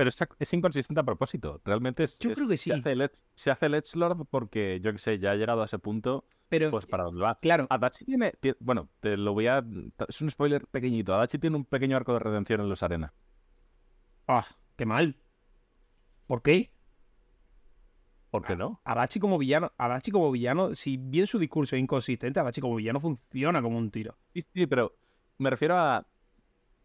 Pero es, es inconsistente a propósito. Realmente es, Yo es- creo que Se sí. hace, el, Edge- se hace el Edgelord porque, yo qué sé, ya ha llegado a ese punto, Pero, pues para dónde va. claro, Adachi tiene, tie- Bueno, te lo voy a. Es un spoiler pequeñito. Adachi tiene un pequeño arco de redención en los Arena. ah, qué mal. ¿Por qué? ¿Por qué no? Adachi como villano, Adachi como villano, si bien su discurso es inconsistente, Adachi como villano funciona como un tiro. Sí, sí, pero me refiero a.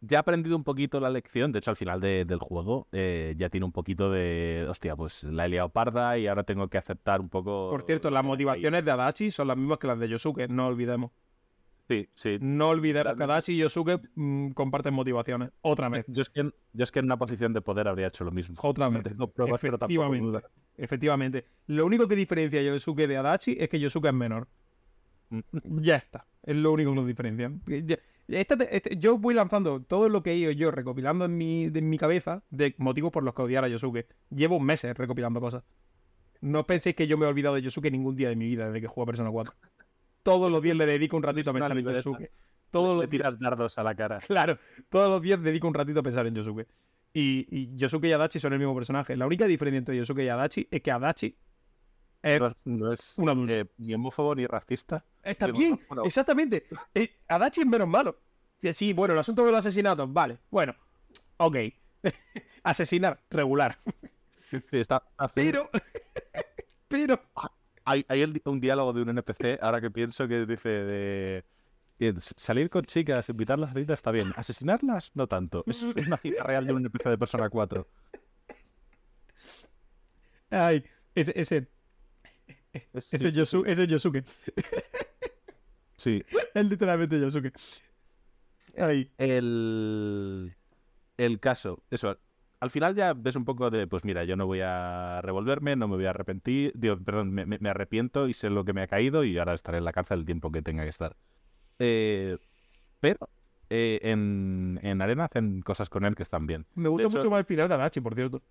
Ya he aprendido un poquito la lección. De hecho, al final del juego eh, ya tiene un poquito de. Hostia, pues la he liado parda y ahora tengo que aceptar un poco. Por cierto, las motivaciones de Adachi son las mismas que las de Yosuke, no olvidemos. Sí, sí. No olvidemos que Adachi y Yosuke mm, comparten motivaciones. Otra vez. Yo es, que, yo es que en una posición de poder habría hecho lo mismo. Otra vez. No pruebas, pero tampoco duda. Efectivamente. Lo único que diferencia a Yosuke de Adachi es que Yosuke es menor. Mm. ya está. Es lo único que lo diferencia. Este, yo voy lanzando todo lo que he ido yo recopilando en mi, en mi cabeza de motivos por los que odiar a Yosuke. Llevo meses recopilando cosas. No penséis que yo me he olvidado de Yosuke ningún día de mi vida desde que juego a Persona 4 todos los días le dedico un ratito a pensar en Yosuke. Todos le tiras dardos a la cara. Claro, todos los días dedico un ratito a pensar en Yosuke. Y, y, Yosuke y Adachi son el mismo personaje. La única diferencia entre Yosuke y Adachi es que Adachi es, no, es. Eh, ni homófobo ni racista. Está bien, exactamente. Eh, Adachi es menos malo. Sí, bueno, el asunto de los asesinatos, vale. Bueno, ok. Asesinar, regular. Sí, está, Pero, pero, ah, hay, un diálogo de un NPC, ahora que pienso, que dice de... Salir con chicas, invitarlas a la está bien. Asesinarlas, no tanto. Es, una cita real de un NPC de Persona 4. Ay, ese. Ese, ese, Yosuke. Sí. Es literalmente Yosuke. Ay. El. El caso. Eso al final ya ves un poco de, pues mira, yo no voy a revolverme, no me voy a arrepentir, digo, perdón, me, arrepiento y sé lo que me ha caído y ahora estaré en la cárcel el tiempo que tenga que estar. Eh, pero eh, en, Arena hacen cosas con él que están bien. Me gusta mucho más el final de Adachi, por cierto.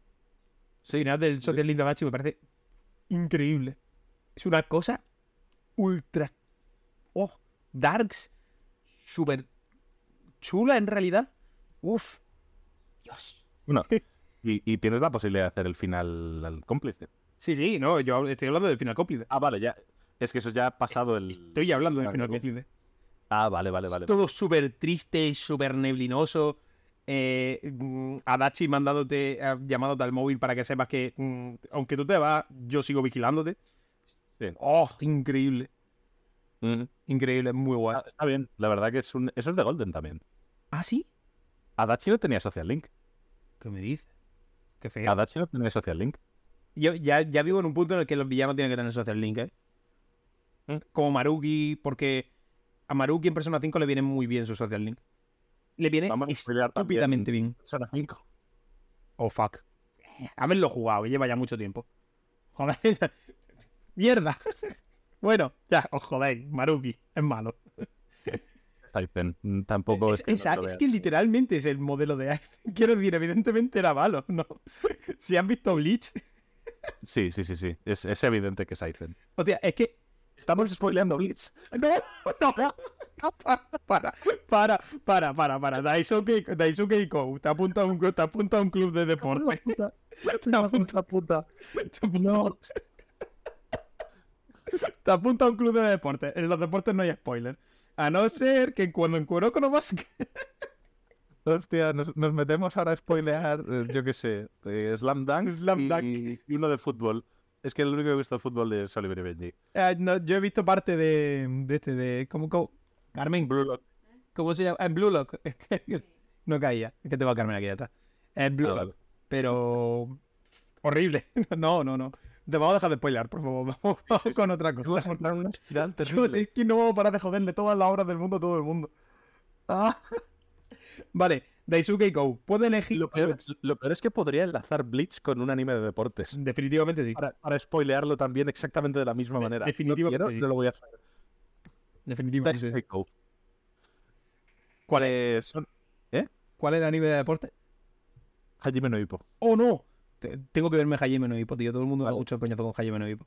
El final del Social Link de Adachi me parece increíble. Es una cosa ultra... Oh, darks. Súper chula en realidad. Uf. Dios. Bueno, y, tienes la posibilidad de hacer el final al cómplice. Sí, sí, no, yo estoy hablando del final cómplice. Ah, vale, ya. Es que eso ya ha pasado el. Estoy hablando del final cómplice. Ah, vale, vale, vale. Todo súper triste, súper neblinoso. Eh, mm, Adachi mandándote, llamándote al móvil para que sepas que, mm, aunque tú te vas, yo sigo vigilándote. Oh, increíble. Increíble, muy guay. Ah, está bien, la verdad que es un... eso es de Golden también. ¿Ah, sí? Adachi no tenía Social Link. ¿Qué me dices? Qué feo. ¿Adachi no tiene social link? Yo ya, ya vivo en un punto en el que los villanos tienen que tener social link, ¿eh? Mm. Como Maruki, porque a Maruki en Persona 5 le viene muy bien su social link. Le viene estúpidamente bien. Persona 5. Oh, fuck. Haberlo jugado, lleva ya mucho tiempo. Joder. Mierda. bueno, ya, os jodéis. Maruki, es malo. Mm, tampoco es, que, es, que literalmente es el modelo de Quiero decir, evidentemente era malo, ¿no? si han visto Bleach. sí, sí, sí, sí. Es, evidente que es Aizen. O sea, es que. Estamos spoileando Bleach. No, no. Para, para, para, para, para. Daisuke, Daisuke Iko, te apunta a un, te apunta a un club de deporte. Te apunta, puta. No. Te apunta a un club de deporte. En los deportes no hay spoiler. A no ser que cuando en Kuroko no más... Hostia, nos, metemos ahora a spoilear, eh, yo qué sé, Slam Dunk, Slam Dunk. Y, uno de fútbol. Es que el único que he visto de fútbol es Oliver y Benji. Eh, yo he visto parte de, de este, de... ¿Cómo? cómo? Carmen. Blue Lock. ¿Cómo se llama? En Blue Lock. no caía. Es que tengo a Carmen aquí detrás. En Blue ah, Lock. Pero... Horrible. no, no, no. Te vamos a dejar de spoiler, por favor. Vamos con otra cosa. una es que no vamos a parar de joderle todas las obras del mundo a todo el mundo. Ah. Vale, Daisuke Go. Puede elegir. Lo peor, es que podría enlazar Bleach con un anime de deportes. Definitivamente sí. Para, para spoilearlo también exactamente de la misma manera. Definitivamente. No, no lo voy a hacer. Definitivamente sí. ¿Cuál es? ¿Eh? ¿Cuál es el anime de deporte? Hajime no Hippo. ¡Oh, no! Tengo que verme Hajime no Hippo, tío. Todo el mundo ha mucho coñazo con Hajime no Hippo.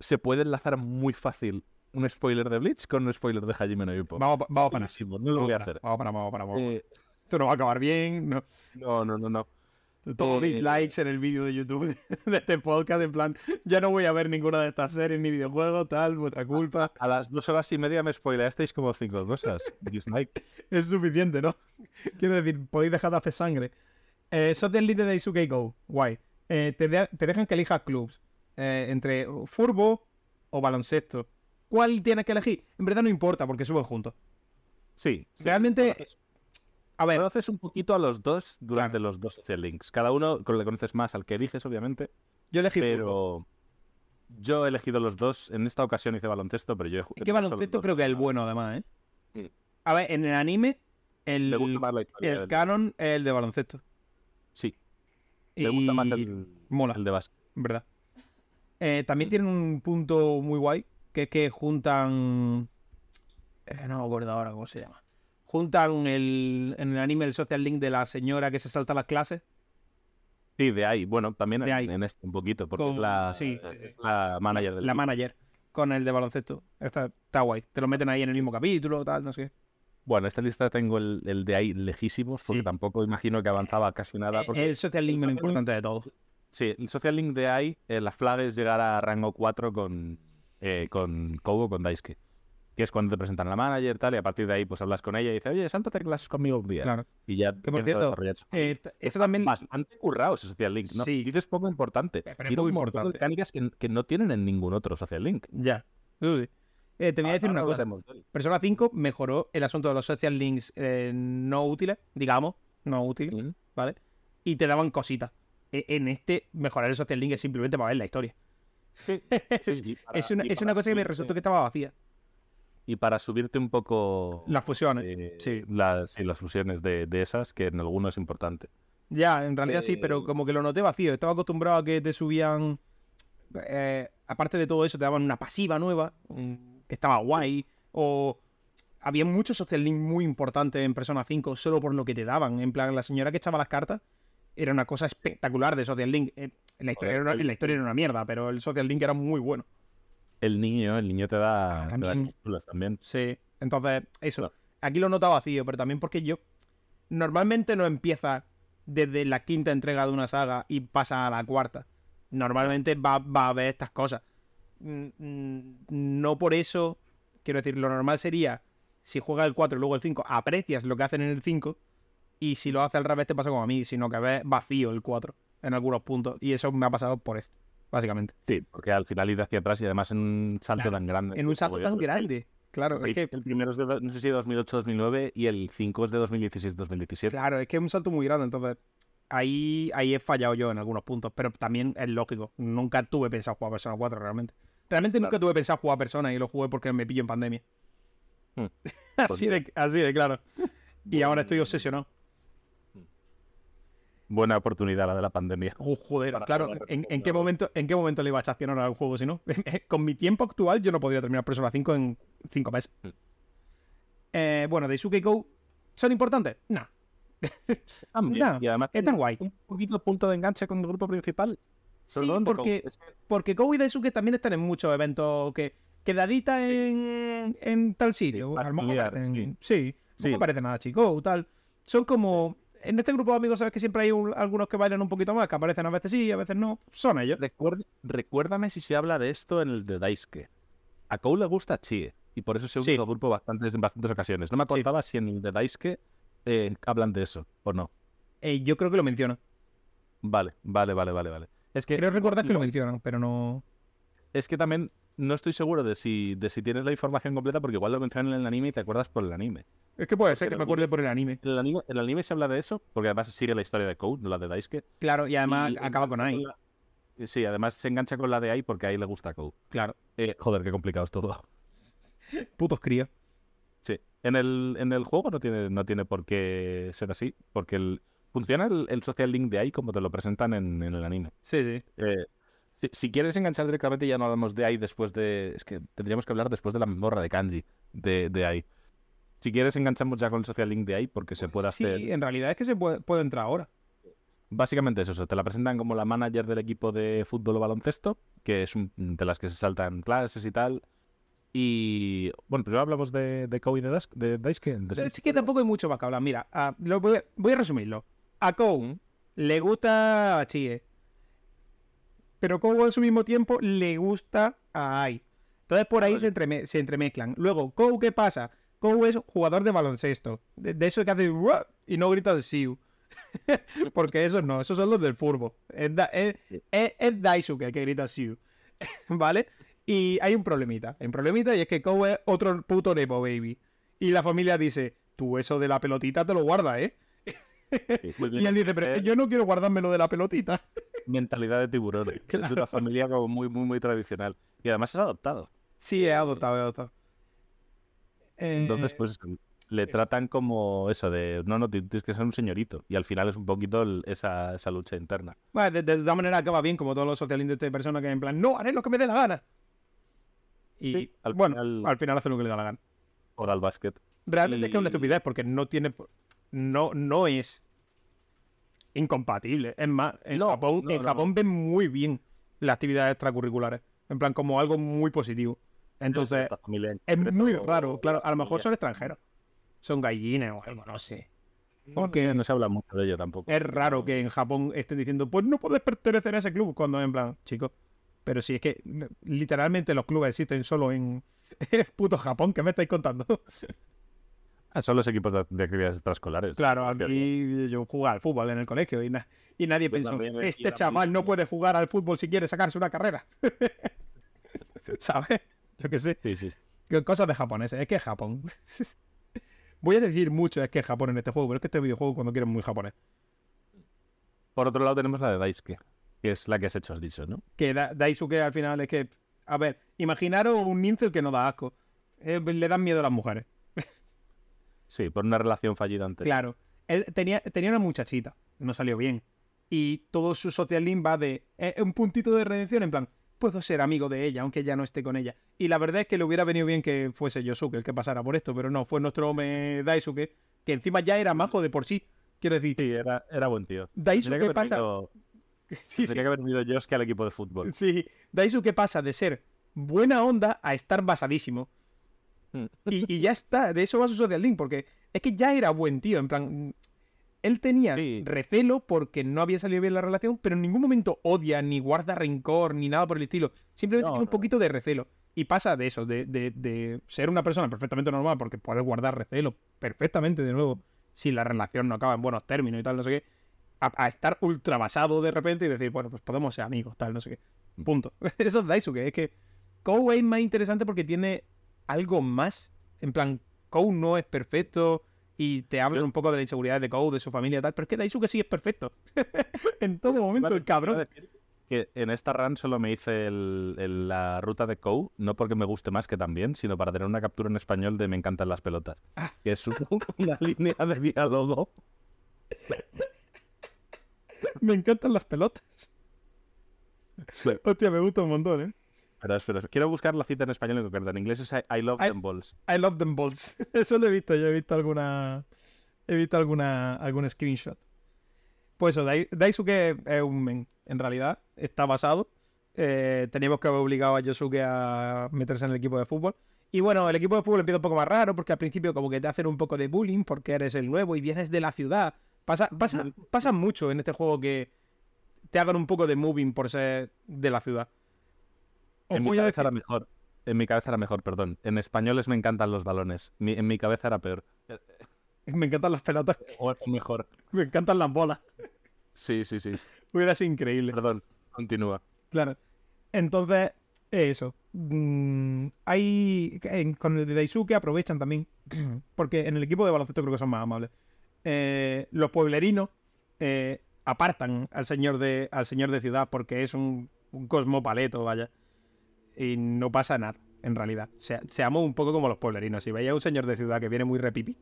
Se puede enlazar muy fácil un spoiler de Bleach con un spoiler de Hajime no. Vamos, vamos para. No lo voy a hacer. Vamos para, vamos para. Vamos eh, Esto no va a acabar bien. No, no, no, no. no. Todos eh, dislikes en el vídeo de YouTube de este podcast, en plan, ya no voy a ver ninguna de estas series ni videojuegos, tal, vuestra culpa. A las dos horas y media me spoileasteis como cinco cosas. Dislike. es suficiente, ¿no? Quiero decir, podéis dejar de hacer sangre. Eh, del líder de Isuke Go. Guay. Eh, te, dejan que elijas clubs. eh, entre furbo o baloncesto. ¿Cuál tienes que elegir? En verdad no importa porque suben juntos. Sí. Realmente. A ver. Conoces un poquito a los dos durante los dos social links. Cada uno le conoces más al que eliges, obviamente. Yo elegí Pero. Yo he elegido los dos. En esta ocasión hice baloncesto, pero yo he Es que baloncesto creo que es el bueno, además, ¿eh? Mm. A ver, en el anime, el, el canon es el de baloncesto. Sí. Me gusta más el, mola, el de básquet. ¿Verdad? Eh, también tienen un punto muy guay, que es que juntan... Eh, no me acuerdo ahora cómo se llama. Juntan el, en el anime el social link de la señora que se salta las clases. Sí, de ahí. Bueno, también en, este un poquito, porque es, la, la manager del La manager, con el de baloncesto. Está, está guay. Te lo meten ahí en el mismo capítulo, tal, no sé qué. Bueno, en esta lista tengo el, de ahí lejísimos, porque tampoco imagino que avanzaba casi nada. Eh, el social link es lo importante de todo. Sí, el social link de ahí, eh, la flag es llegar a rango 4 con, eh, con Kobo, con Daisuke. Que es cuando te presentan la manager tal, y a partir de ahí pues hablas con ella y dices, oye, sáltate clases conmigo un día. Claro. Y ya que por cierto, eh, esto también... Bastante currado ese social link, ¿no? Sí. Dices poco importante. Pero es poco importante. mecánicas que, que, no tienen en ningún otro social link. Ya. Sí. Eh, te voy a decir una cosa. Persona 5 mejoró el asunto de los social links eh, no útiles, digamos, no útiles, ¿vale? Y te daban cositas. E, en este, mejorar el social link es simplemente para ver la historia. es, una, cosa que me resultó que estaba vacía. Y para subirte un poco. Las fusiones. Eh, sí. Las, las fusiones de, esas, que en algunos es importante. Ya, en realidad sí, pero como que lo noté vacío. Estaba acostumbrado a que te subían. aparte de todo eso, te daban una pasiva nueva que estaba guay, o había muchos social link muy importantes en Persona 5 solo por lo que te daban. En plan, la señora que echaba las cartas era una cosa espectacular de social link. En la historia, era, una, la historia era una mierda, pero el social link era muy bueno. El niño, el niño te da, ah, también. también. Sí, entonces, eso. Aquí lo nota vacío, pero también porque yo normalmente no empieza desde la quinta entrega de una saga y pasa a la cuarta. Normalmente va, va a haber estas cosas. No por eso, quiero decir, lo normal sería, si juega el 4 y luego el 5, aprecias lo que hacen en el 5, y si lo hace al revés te pasa como a mí, sino que ves vacío el 4 en algunos puntos, y eso me ha pasado por esto, básicamente. Sí, porque al final ir hacia atrás y además en un salto tan grande. En un salto tan grande. Claro, es que... El primero es de, no sé si 2008-2009 y el 5 es de 2016-2017. Claro, es que es un salto muy grande, entonces ahí, ahí he fallado yo en algunos puntos, pero también es lógico. Nunca tuve pensado jugar Persona 4 realmente. Realmente nunca tuve pensado jugar Persona y lo jugué porque me pillo en pandemia. Hmm. así, de, así de claro. Y ahora estoy obsesionado. Hmm. Buena oportunidad la de la pandemia. Oh, joder, claro. ¿En, qué momento, ¿En qué momento le iba a estacionar al juego si no? Con mi tiempo actual yo no podría terminar Persona 5 en 5 meses. Hmm. Eh, bueno, de Go, ¿son importantes? No. No, y además es tan guay. Un poquito punto de enganche con el grupo principal. Sí, porque, porque Kou y Daisuke también están en muchos eventos que quedadita en, en tal sitio. Sí, sí, sí. no parece nada chico, tal. Son como. En este grupo de amigos, sabes que siempre hay algunos que bailan un poquito más, que aparecen a veces sí, a veces no. Son ellos. recuérdame si se habla de esto en el de Daisuke. A Kou le gusta Chie, y por eso se une al grupo bastantes, en bastantes ocasiones. No me acordaba si en el de Daisuke eh, hablan de eso o no. Eh, yo creo que lo mencionan. Vale, vale, vale, vale, vale. Es que. Creo recordar que lo mencionan, pero no. Es que también no estoy seguro de si, de si tienes la información completa, porque igual lo mencionan en el anime y te acuerdas por el anime. Es que puede ser que me acuerde por el anime. En el anime, el anime se habla de eso, porque además sigue la historia de Code, no la de Daisuke. Claro, y además acaba con Ai. Sí, además se engancha con la de Ai porque a Ai le gusta Code. Claro. Eh, joder, qué complicado es todo. Putos críos. En el, en el juego no tiene, no tiene por qué ser así, porque el, funciona el, social link de Ai como te lo presentan en, el anime. Sí, sí. Eh, si, quieres enganchar directamente, ya no hablamos de AI después de. Es que tendríamos que hablar después de la memorra de Kanji de, de AI. Si quieres, enganchamos ya con el social link de AI porque se puede hacer. Sí, en realidad es que se puede, entrar ahora. Básicamente es eso. Te la presentan como la manager del equipo de fútbol o baloncesto, que es de las que se saltan clases y tal. Y bueno, primero hablamos de, de Kou y de, Daisuke. Es que tampoco hay mucho más que hablar. Mira, ah, lo voy, a resumirlo. A Kou le gusta a Chie pero Kou a su mismo tiempo le gusta a Ai. Entonces por ahí se, se, entremezclan. Luego, Kou, ¿qué pasa? Kou es jugador de baloncesto. De, eso que hace y no grita de Siu. Porque esos no, esos son los del furbo. Es, es, Daisuke que grita Siu. ¿Vale? Y hay un problemita. Hay un problemita y es que Kou es otro puto Nepo Baby. Y la familia dice, tú eso de la pelotita te lo guardas, ¿eh? y él dice, pero yo no quiero guardármelo de la pelotita. Mentalidad de tiburón. Es una familia como muy, muy, muy tradicional. Y además es adoptado. Sí, es adoptado, es adoptado. Entonces, eh, pues le eh, tratan como eso de, no, no, tienes que ser un señorito. Y al final es un poquito esa, esa, lucha interna. Bueno, de, de, todas maneras acaba bien, como todos los socialistas de personas que en plan, no, haré lo que me dé la gana. Y al bueno, final... al final hace lo que le da la gana. O al básquet. Realmente es que es una estupidez porque no tiene. No, no es incompatible. Es más, en Japón, en Japón ven muy bien las actividades extracurriculares. En plan, como algo muy positivo. Entonces, es muy raro. Claro, a lo mejor son extranjeros. Son gallines o algo, no sé. Porque no se habla mucho de ello tampoco. Es raro que en Japón estén diciendo, pues no puedes pertenecer a ese club. Cuando en plan, chicos. Pero si es que literalmente los clubes existen solo en, en puto Japón, ¿qué me estáis contando? Ah, son los equipos de, actividades extraescolares. Claro, aquí yo jugaba al fútbol en el colegio y, y nadie pensó, este chaval no puede jugar al fútbol si quiere sacarse una carrera. ¿Sabes? Yo qué sé. Sí, sí. Cosas de japoneses. Es que es Japón. Voy a decir mucho es que es Japón en este juego, pero es que este videojuego cuando quieren muy japonés. Por otro lado tenemos la de Daisuke, que es la que has hecho, has dicho, ¿no? Que Daisuke al final es que... A ver, imaginaros un Nincel que no da asco. Eh, le dan miedo a las mujeres. Sí, por una relación fallida antes. Claro. Él tenía, tenía una muchachita, no salió bien. Y todo su social link va de eh, un puntito de redención en plan, puedo ser amigo de ella, aunque ya no esté con ella. Y la verdad es que le hubiera venido bien que fuese Yosuke el que pasara por esto, pero no, fue nuestro hombre Daisuke, que encima ya era majo de por sí. Quiero decir. Sí, era, era buen tío. Daisuke pasa. Sí, Tenía que haber venido Yosuke al equipo de fútbol. Sí, Daisuke pasa de ser buena onda a estar basadísimo. Y, ya está, de eso va su social link, porque es que ya era buen tío, en plan, él tenía recelo porque no había salido bien la relación, pero en ningún momento odia, ni guarda rencor, ni nada por el estilo. Simplemente tiene un poquito de recelo. Y pasa de eso, de, ser una persona perfectamente normal, porque puede guardar recelo perfectamente, de nuevo, si la relación no acaba en buenos términos y tal, no sé qué, a, estar ultra basado de repente y decir, bueno, pues podemos ser amigos, tal, no sé qué. Mm. Punto. eso es Daisuke, es que Koei es más interesante porque tiene algo más. En plan, Kou no es perfecto y te hablan un poco de la inseguridad de Kou, de su familia y tal, pero es que Daisuke sí es perfecto. en todo momento, el cabrón. Que en esta run solo me hice la ruta de Kou, no porque me guste más que también, sino para tener una captura en español de Me encantan las pelotas. Ah. Que es una línea de diálogo. Me encantan las pelotas. Hostia, me gusta un montón, ¿eh? Quiero buscar la cita en español en concreto. En inglés es I, love them balls. I love them balls. Eso lo he visto. Yo he visto alguna. He visto alguna algún screenshot. Pues eso, Daisuke es un men, en realidad. Está basado. Eh, teníamos que haber obligado a Yosuke a meterse en el equipo de fútbol. Y bueno, el equipo de fútbol empieza un poco más raro porque al principio como que te hacen un poco de bullying porque eres el nuevo y vienes de la ciudad. Pasa, pasa, pasa mucho en este juego que te hagan un poco de moving por ser de la ciudad. En mi cabeza era mejor. En mi cabeza era mejor, perdón. En españoles me encantan los balones. en mi cabeza era peor. Me encantan las pelotas. O mejor. Me encantan las bolas. Sí, sí, sí. Hubiera sido increíble. Perdón, continúa. Claro. Entonces, eso. Mm, hay. con el de Daisuke aprovechan también. Porque en el equipo de baloncesto creo que son más amables. Eh, los pueblerinos eh, apartan al señor de al señor de ciudad porque es un, un cosmopaleto, vaya y no pasa nada, en realidad. Se, seamos un poco como los pueblerinos. Si veis a un señor de ciudad que viene muy repipi,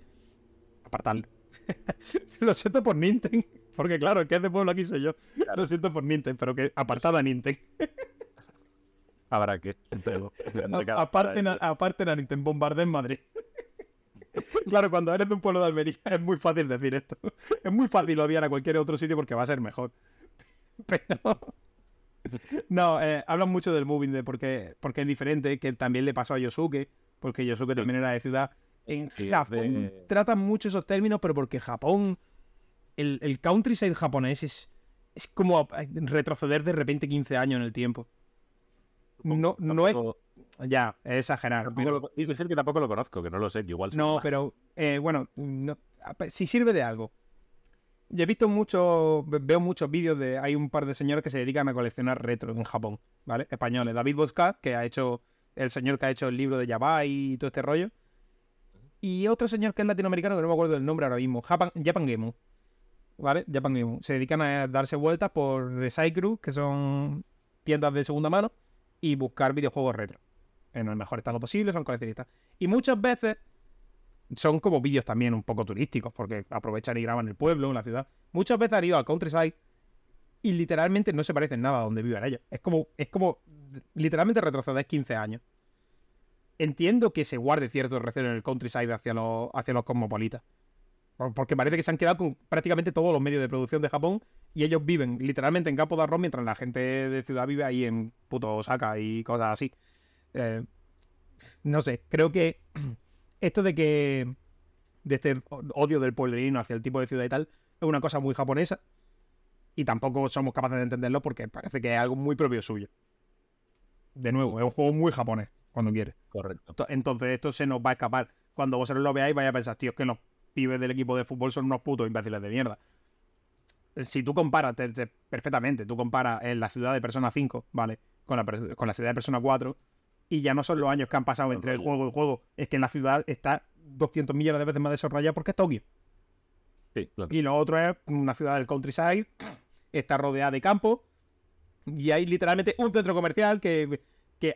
apartadlo. Lo siento por Nintendo, porque claro, el que es de pueblo aquí soy yo. Lo siento por Nintendo, pero que apartada a Nintendo. Habrá que. Aparten a, aparten a Nintendo, bombarde en Madrid. Claro, cuando eres de un pueblo de Almería es muy fácil decir esto. Es muy fácil odiar a cualquier otro sitio porque va a ser mejor. Pero no, eh, hablan mucho del moving de porque, porque es diferente, que también le pasó a Yosuke, porque Yosuke también era de ciudad. En Japón tratan mucho esos términos, pero porque Japón, el, el countryside japonés es, es como retroceder de repente 15 años en el tiempo. No, no es. Ya, es exagerar. Y decir que tampoco lo conozco, que no lo sé, igual No, pero eh, bueno, si sirve de algo. he visto muchos, veo muchos vídeos de, hay un par de señores que se dedican a coleccionar retro en Japón, ¿vale? Españoles. David Boscat, que ha hecho, el señor que ha hecho el libro de Yabai y todo este rollo. Y otro señor que es latinoamericano, que no me acuerdo del nombre ahora mismo, Japan, Japan Game. ¿Vale? Japan Game. Se dedican a darse vueltas por Recycle, que son tiendas de segunda mano, y buscar videojuegos retro. En el mejor estado posible, son coleccionistas. Y muchas veces son como vídeos también un poco turísticos, porque aprovechan y graban el pueblo, en la ciudad. Muchas veces han ido al countryside y literalmente no se parecen nada a donde viven ellos. Es como, es como literalmente retroceder 15 años. Entiendo que se guarde cierto recelo en el countryside hacia los, hacia los cosmopolitas. Porque parece que se han quedado con prácticamente todos los medios de producción de Japón y ellos viven literalmente en campo de arroz mientras la gente de ciudad vive ahí en puto Osaka y cosas así. Eh, no sé, creo que esto de que. de este odio del pueblerino hacia el tipo de ciudad y tal, es una cosa muy japonesa. Y tampoco somos capaces de entenderlo porque parece que es algo muy propio suyo. De nuevo, es un juego muy japonés, cuando quiere. Correcto. Entonces esto se nos va a escapar. Cuando vosotros lo veáis, vaya a pensar, tío, es que los pibes del equipo de fútbol son unos putos imbéciles de mierda. Si tú comparas perfectamente, tú comparas en la ciudad de Persona 5, ¿vale? Con la, con la ciudad de Persona 4, y ya no son los años que han pasado entre el juego y el juego, es que en la ciudad está 200 millones de veces más desarrollada porque es Tokio. Sí, Y lo otro es una ciudad del countryside, está rodeada de campo y hay literalmente un centro comercial que,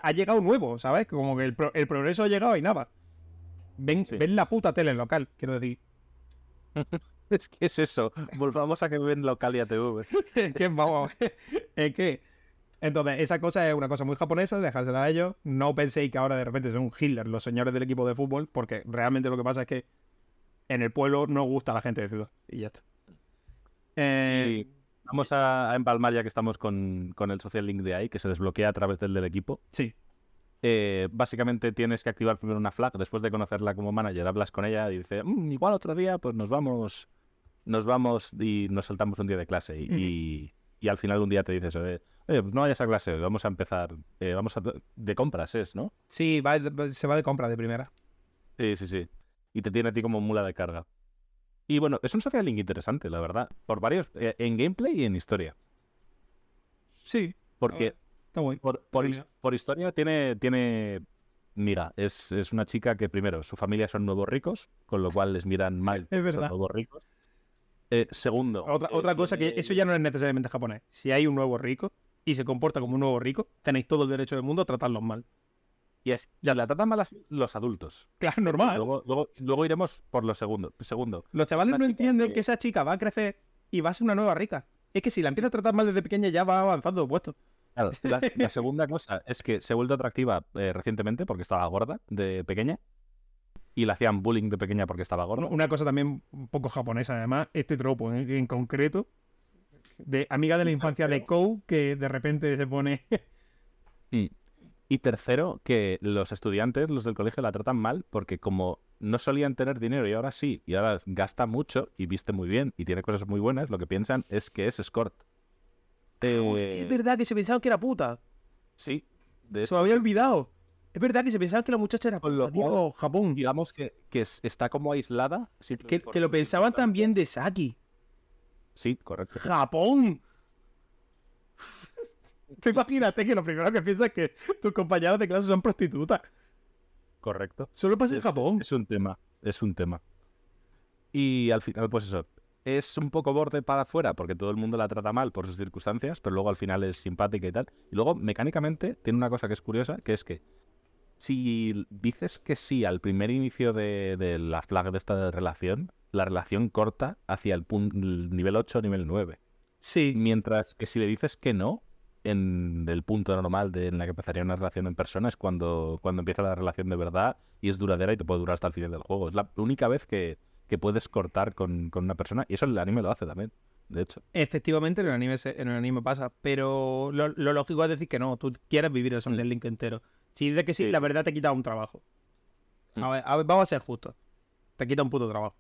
ha llegado nuevo, ¿sabes? Como que el, progreso ha llegado y nada. Ven, ven la puta tele local, quiero decir. es que es eso. Volvamos a que ven local y ATV. es que vamos. es que entonces, esa cosa es una cosa muy japonesa, dejársela a ellos. No penséis que ahora de repente son Hitler los señores del equipo de fútbol, porque realmente lo que pasa es que en el pueblo no gusta a la gente de ciudad. Y ya está. Eh, vamos a, empalmar ya que estamos con, el social link de ahí, que se desbloquea a través del del equipo. Sí. Eh, básicamente tienes que activar primero una flag, después de conocerla como manager, hablas con ella y dice, mm, igual otro día, pues nos vamos, nos vamos y nos saltamos un día de clase. Y, y, al final un día te dice eso de Oye, pues no vayas a clase, vamos a empezar. Eh, vamos a. De compras es, ¿no? Sí, se va de compra de primera. Sí, sí, sí. Y te tiene a ti como mula de carga. Y bueno, es un social link interesante, la verdad. Por varios. Eh, en gameplay y en historia. Sí. Porque. Está muy. Por, por, historia tiene. tiene Mira, es, es, una chica que primero, su familia son nuevos ricos, con lo cual les miran mal. Es verdad. nuevos ricos. Eh, segundo. Otra, otra cosa que eso ya no es necesariamente japonés. Si hay un nuevo rico, y se comporta como un nuevo rico, tenéis todo el derecho del mundo a tratarlos mal. Y es, ya la tratan mal los adultos. Claro, normal. Luego, luego, iremos por lo segundo. Segundo. Los chavales no entienden que... esa chica va a crecer y va a ser una nueva rica. Es que si la empieza a tratar mal desde pequeña ya va avanzando de puesto. Claro, la, segunda cosa es que se ha vuelto atractiva eh, recientemente porque estaba gorda de pequeña y le hacían bullying de pequeña porque estaba gorda. Una cosa también un poco japonesa, además, este tropo en concreto de amiga de la infancia de Kou que de repente se pone. y, tercero, que los estudiantes, los del colegio, la tratan mal porque como no solían tener dinero y ahora sí, y ahora gasta mucho y viste muy bien y tiene cosas muy buenas, lo que piensan es que es escort. Es verdad que se pensaban que era puta. Sí. De se me había olvidado. Es verdad que se pensaban que la muchacha era tío, Japón. Digamos que, que está como aislada. Que, que lo pensaban también de Saki. Sí, correcto. ¡Japón! Te imagínate que lo primero que piensas es que tus compañeros de clase son prostitutas. Correcto. Solo pasa en Japón. Es, un tema, es un tema. Y al final, pues eso, es un poco borde para afuera porque todo el mundo la trata mal por sus circunstancias, pero luego al final es simpática y tal. Y luego, mecánicamente, tiene una cosa que es curiosa, que es que si dices que sí al primer inicio de, de la flag de esta relación, la relación corta hacia el, nivel 8 o nivel 9. Sí. Mientras que si le dices que no, en el punto normal de, en la que empezaría una relación en persona es cuando, cuando empieza la relación de verdad y es duradera y te puede durar hasta el final del juego. Es la única vez que, puedes cortar con, una persona y eso el anime lo hace también. De hecho. Efectivamente, en el anime, en el anime pasa, pero lo, lógico es decir que no, tú quieres vivir el Sonic Link entero. Si dices que sí, la verdad te quita un trabajo. Mm. A ver, a ver, vamos a ser justos. Te quita un puto trabajo.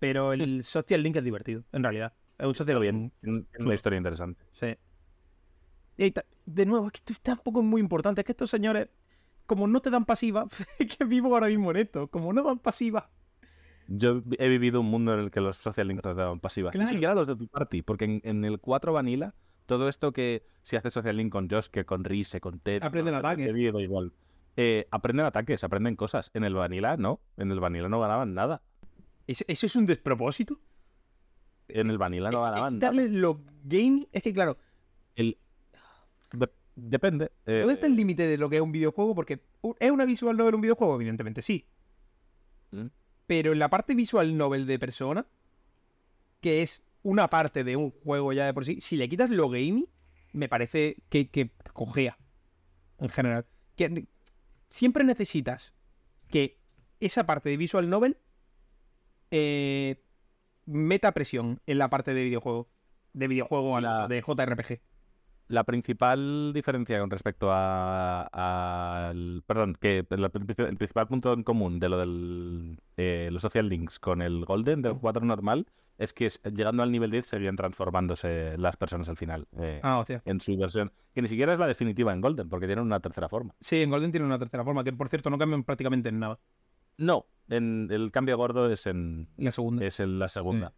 Pero el social link es divertido, en realidad. Es un social bien. Es una historia interesante. Sí. Y de nuevo, es que esto tampoco es muy importante. Es que estos señores, como no te dan pasiva, es que vivo ahora mismo en esto. Como no dan pasiva, Yo he vivido un mundo en el que los social links nos daban pasivas. Ni siquiera los de tu party, porque en, el 4 Vanilla, todo esto que si haces social link con Joske, con Rise, con Ted. Aprenden ataques. igual. Eh, aprenden ataques, aprenden cosas. En el Vanilla no. En el Vanilla no ganaban nada. ¿Eso, es un despropósito? En el Vanilla no ganaban nada. Darle lo game. Es que claro. El. depende. ¿Dónde está el eh, límite de lo que es un videojuego? Porque ¿es una visual novel un videojuego? Evidentemente sí. ¿Mm? Pero en la parte visual novel de persona, que es una parte de un juego ya de por sí, si le quitas lo gaming, me parece que, que. En general. Que siempre necesitas que esa parte de visual novel eh, meta presión en la parte de videojuego. De videojuego a la, de JRPG. La principal diferencia con respecto al. perdón, que el, principal punto en común de lo de eh, los social links con el Golden del 4 normal es que llegando al nivel 10 seguían transformándose las personas al final. Eh, ah, hostia. En su versión. Que ni siquiera es la definitiva en Golden, porque tienen una tercera forma. Sí, en Golden tienen una tercera forma, que por cierto no cambian prácticamente en nada. No, en, el cambio gordo es en. La segunda. Es en la segunda.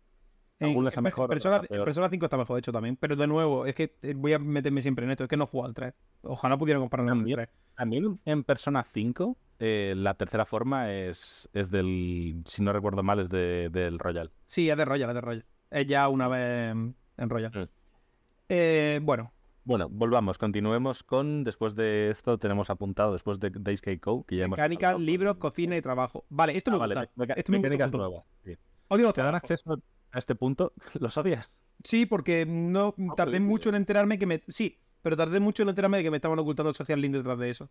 Está mejor. Persona, Persona 5 está mejor hecho también. Pero de nuevo, es que eh, voy a meterme siempre en esto. Es que no juego al 3. Ojalá pudiera compararlo con el 3. También en Persona 5, eh, la tercera forma es, es del. Si no recuerdo mal, es de, del Royal. Sí, es de Royal, es de Royal. Es ya una vez en Royal. Mm. Eh, bueno, bueno, volvamos, continuemos con, después de esto tenemos apuntado, después de Days Co, que ya Mecánica, libros, cocina y trabajo. Vale, esto me ah, gusta. Vale, esto mecánica nueva. Odio ¿Te dan acceso a este punto? ¿Los odias? Sí, porque no tardé mucho en enterarme que me... Sí, pero tardé mucho en enterarme de que me estaban ocultando el social link detrás de eso.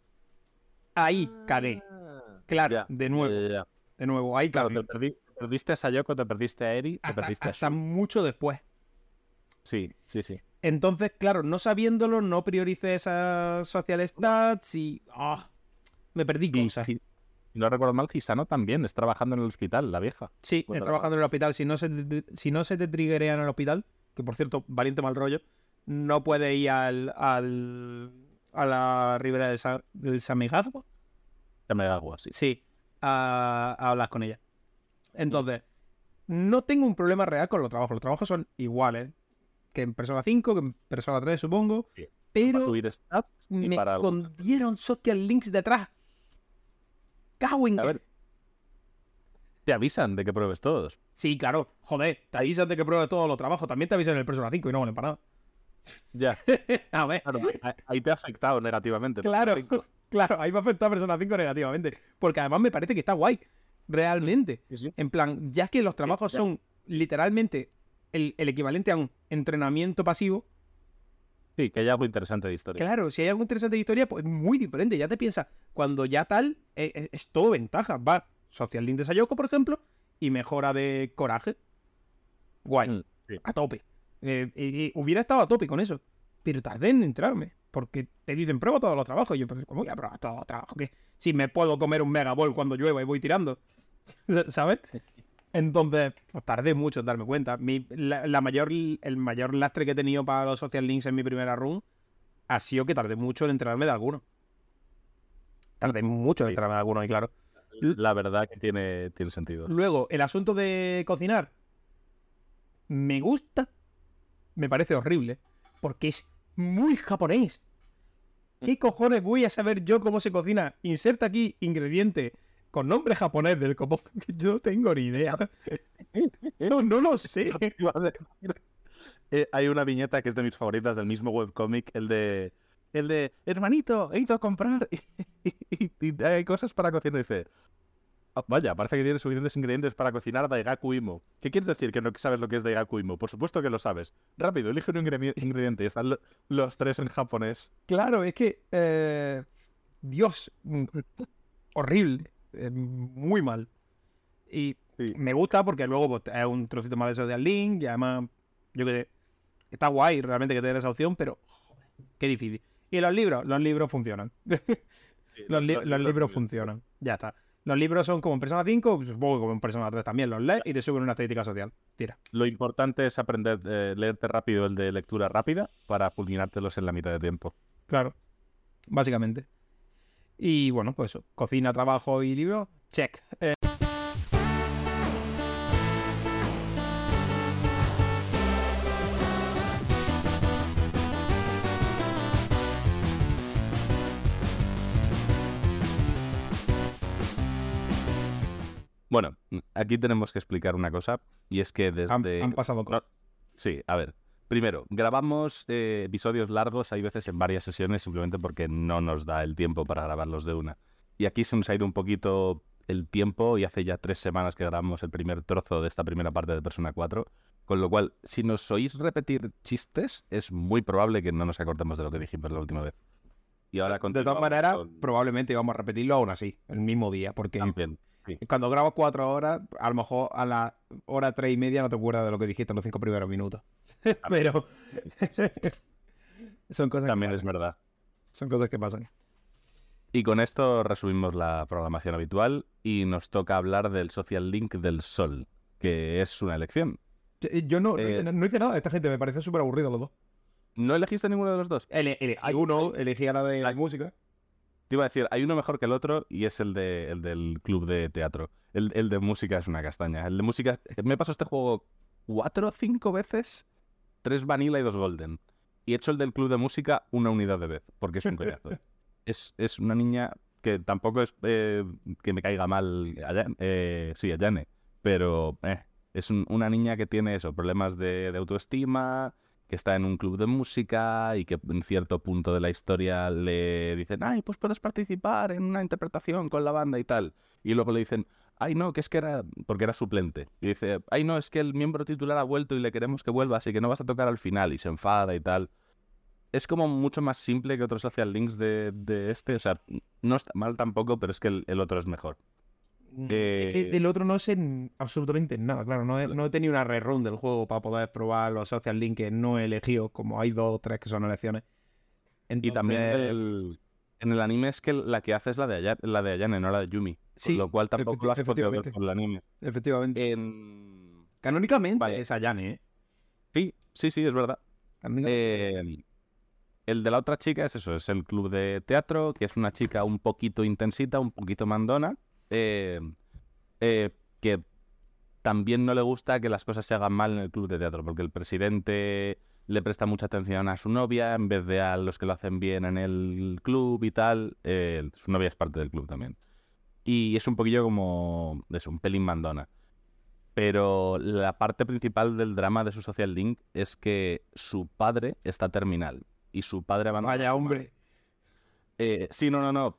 Ahí cagué. Ah, claro, de nuevo. de nuevo, ahí claro. Te perdiste a Sayoko, te perdiste a Eri, te perdiste a Hasta mucho después. Sí, sí, sí. Entonces, claro, no sabiéndolo, no prioricé esas social stats y. Ah, me perdí cosas. Si no recuerdo mal, Gisano también es trabajando en el hospital, la vieja. Sí, es trabajando en el hospital. Si no se te, si no se te triggerea en el hospital, que por cierto, valiente mal rollo, no puede ir al, al a la ribera del, Sa, del Samigagua. Samigagua, sí. Sí, a, a hablar con ella. Entonces, no tengo un problema real con los trabajos. Los trabajos son iguales que en Persona 5, que en Persona 3, supongo. Pero subir stats me escondieron social links detrás. Cowing. A ver. Te avisan de que pruebes todos. Sí, claro. Joder, te avisan de que pruebes todos los trabajos. También te avisan en el Persona 5 y no valen para nada. Ya. a ver. ahí te ha afectado negativamente. Claro, claro, ahí me ha afectado a Persona 5 negativamente. Porque además me parece que está guay. Realmente. En plan, ya que los trabajos son literalmente el, equivalente a un entrenamiento pasivo. Sí, que hay algo interesante de historia. Claro, si hay algo interesante de historia, pues es muy diferente. Ya te piensas, cuando ya tal, e, es, todo ventaja. Va Social Link de Sayoko, por ejemplo, y mejora de coraje. Guay. Mm, a tope. Eh, y, hubiera estado a tope con eso. Pero tardé en entrarme. Porque te dicen, prueba todos los trabajos. Y yo, pues, ¿cómo voy a probar todos los trabajos? Que si me puedo comer un Mega Ball cuando llueva y voy tirando. ¿Sabes? Entonces, pues tardé mucho en darme cuenta. la, mayor, el mayor lastre que he tenido para los social links en mi primera run ha sido que tardé mucho en enterarme de alguno. Tardé mucho en enterarme de alguno, y claro. La verdad que tiene, tiene sentido. Luego, el asunto de cocinar. Me gusta. Me parece horrible. Porque es muy japonés. ¿Qué cojones voy a saber yo cómo se cocina? Inserta aquí ingrediente con nombre japonés del copón que yo no tengo ni idea. No, no lo sé. Eh, hay una viñeta que es de mis favoritas del mismo webcomic, el de el de hermanito, he ido a comprar y, hay cosas para cocinar. Dice, ah, vaya, parece que tiene suficientes ingredientes para cocinar Daigaku Imo. ¿Qué quieres decir que no sabes lo que es Daigaku Imo? Por supuesto que lo sabes. Rápido, elige un ingrediente y están los tres en japonés. Claro, es que... Eh, Dios, mm, horrible. Eh, muy mal. Y me gusta porque luego pues, es un trocito más de social link y además, yo que sé, está guay realmente que tenga esa opción, pero joder, qué difícil. Y los libros, los libros funcionan. los, libros funcionan. Ya está. Los libros son como en Persona 5, pues, supongo como en Persona 3 también, los lees y te suben una estética social. Tira. Lo importante es aprender, a eh, leerte rápido el de lectura rápida para fulminártelos en la mitad de tiempo. Claro, básicamente. Y bueno, pues eso, cocina, trabajo y libro, check. Eh... Bueno, aquí tenemos que explicar una cosa, y es que desde... Han, pasado cosas. Sí, a ver, Primero, grabamos eh, episodios largos, hay veces en varias sesiones, simplemente porque no nos da el tiempo para grabarlos de una. Y aquí se nos ha ido un poquito el tiempo y hace ya tres semanas que grabamos el primer trozo de esta primera parte de Persona 4. Con lo cual, si nos oís repetir chistes, es muy probable que no nos acordemos de lo que dijimos la última vez. Y ahora De todas maneras, probablemente vamos a repetirlo aún así, el mismo día, porque cuando grabas cuatro horas, a lo mejor a la hora tres y media no te acuerdas de lo que dijiste en los cinco primeros minutos. Pero son cosas También es verdad. Son cosas que pasan. Y con esto resumimos la programación habitual y nos toca hablar del Social Link del Sol, que es una elección. Eh, yo no, eh, no, hice nada de esta gente, me parece súper aburrido los dos. ¿No elegiste ninguno de los dos? elegí uno, elegí a la de la música. Te iba a decir, hay uno mejor que el otro y es el, de, el del club de teatro. El, el de música es una castaña. El de música, me pasó este juego cuatro o cinco veces, tres vanilla y dos golden. Y he hecho el del club de música una unidad de vez, porque es un coñazo. es, es una niña que tampoco es eh, que me caiga mal, eh, sí, Ayane, pero eh, es una niña que tiene eso, problemas de, de autoestima, que está en un club de música y que en cierto punto de la historia le dicen, ay, pues puedes participar en una interpretación con la banda y tal. Y luego le dicen, ay, no, que es que era, porque era suplente. Y dice, ay, no, es que el miembro titular ha vuelto y le queremos que vuelva, así que no vas a tocar al final. Y se enfada y tal. Es como mucho más simple que otros social links de, este. O sea, no está mal tampoco, pero es que el otro es mejor. Mm, eh, del otro no sé absolutamente nada, claro. No he, no he tenido una rerun del juego para poder probar los social link que no he elegido, como hay dos o tres que son elecciones. Y también en el anime es que la que hace es la de, Ayane, la de Ayane, no la de Yumi. Sí, lo cual tampoco lo has podido ver con el anime. Efectivamente. Canónicamente es Ayane, ¿eh? Sí, sí, sí, es verdad. Eh, el de la otra chica es eso, es el club de teatro, que es una chica un poquito intensita, un poquito mandona, eh, eh, que también no le gusta que las cosas se hagan mal en el club de teatro, porque el presidente le presta mucha atención a su novia en vez de a los que lo hacen bien en el club y tal. Eh, su novia es parte del club también. Y es un poquillo como, es un pelín mandona. Pero la parte principal del drama de su social link es que su padre está terminal. Y su padre abandona. Vaya hombre. Eh, sí, no, no, no.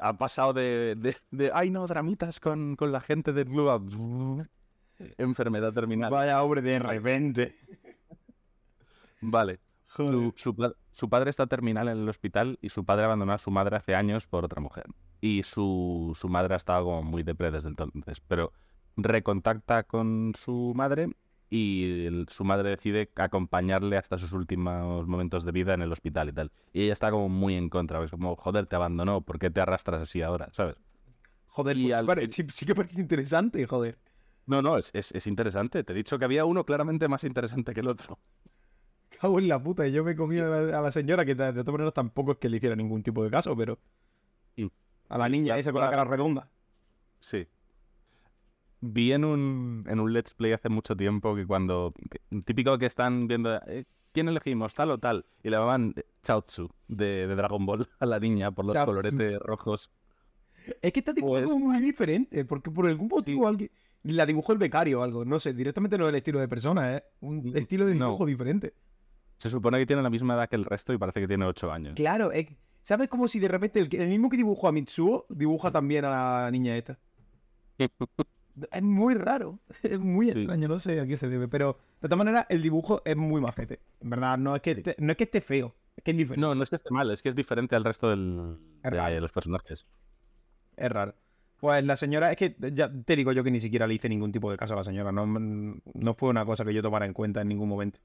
ha, pasado de, de, ay, no, dramitas con, con la gente del club enfermedad terminal. Vaya hombre, de repente. Vale. Su, su, padre está terminal en el hospital y su padre abandonó a su madre hace años por otra mujer. Y su, su madre ha estado como muy depre desde entonces. Pero recontacta con su madre y su madre decide acompañarle hasta sus últimos momentos de vida en el hospital y tal. Y ella está como muy en contra, es como, joder, te abandonó, ¿por qué te arrastras así ahora? ¿Sabes? Joder, pues sí, que parece interesante, joder. No, no, es, es, interesante. Te he dicho que había uno claramente más interesante que el otro. Cago en la puta, y yo me comí a la, señora, que de, todas maneras tampoco es que le hiciera ningún tipo de caso, pero... A la niña esa con la cara redonda. Sí. Vi en un, en un Let's Play hace mucho tiempo que cuando. típico que están viendo. Eh, ¿Quién elegimos? Tal o tal. Y le llamaban eh, Chaozu de, de, Dragon Ball a la niña por los coloretes rojos. Es que está dibujado pues muy diferente. Porque por algún motivo alguien. La dibujó el becario o algo. No sé, directamente no es el estilo de persona, ¿eh? Un mm, estilo de dibujo diferente. Se supone que tiene la misma edad que el resto y parece que tiene 8 años. Claro, ¿sabes como si de repente el, el mismo que dibujó a Mitsuo dibuja también a la niña esta? Es muy raro, es muy extraño, no sé a qué se debe, pero de todas maneras el dibujo es muy majete. En verdad, no es que, no es que esté feo, es que es diferente. No, no es que esté mal, es que es diferente al resto del, de, los personajes. Es raro. Pues la señora, es que ya te digo yo que ni siquiera le hice ningún tipo de caso a la señora, no, no fue una cosa que yo tomara en cuenta en ningún momento.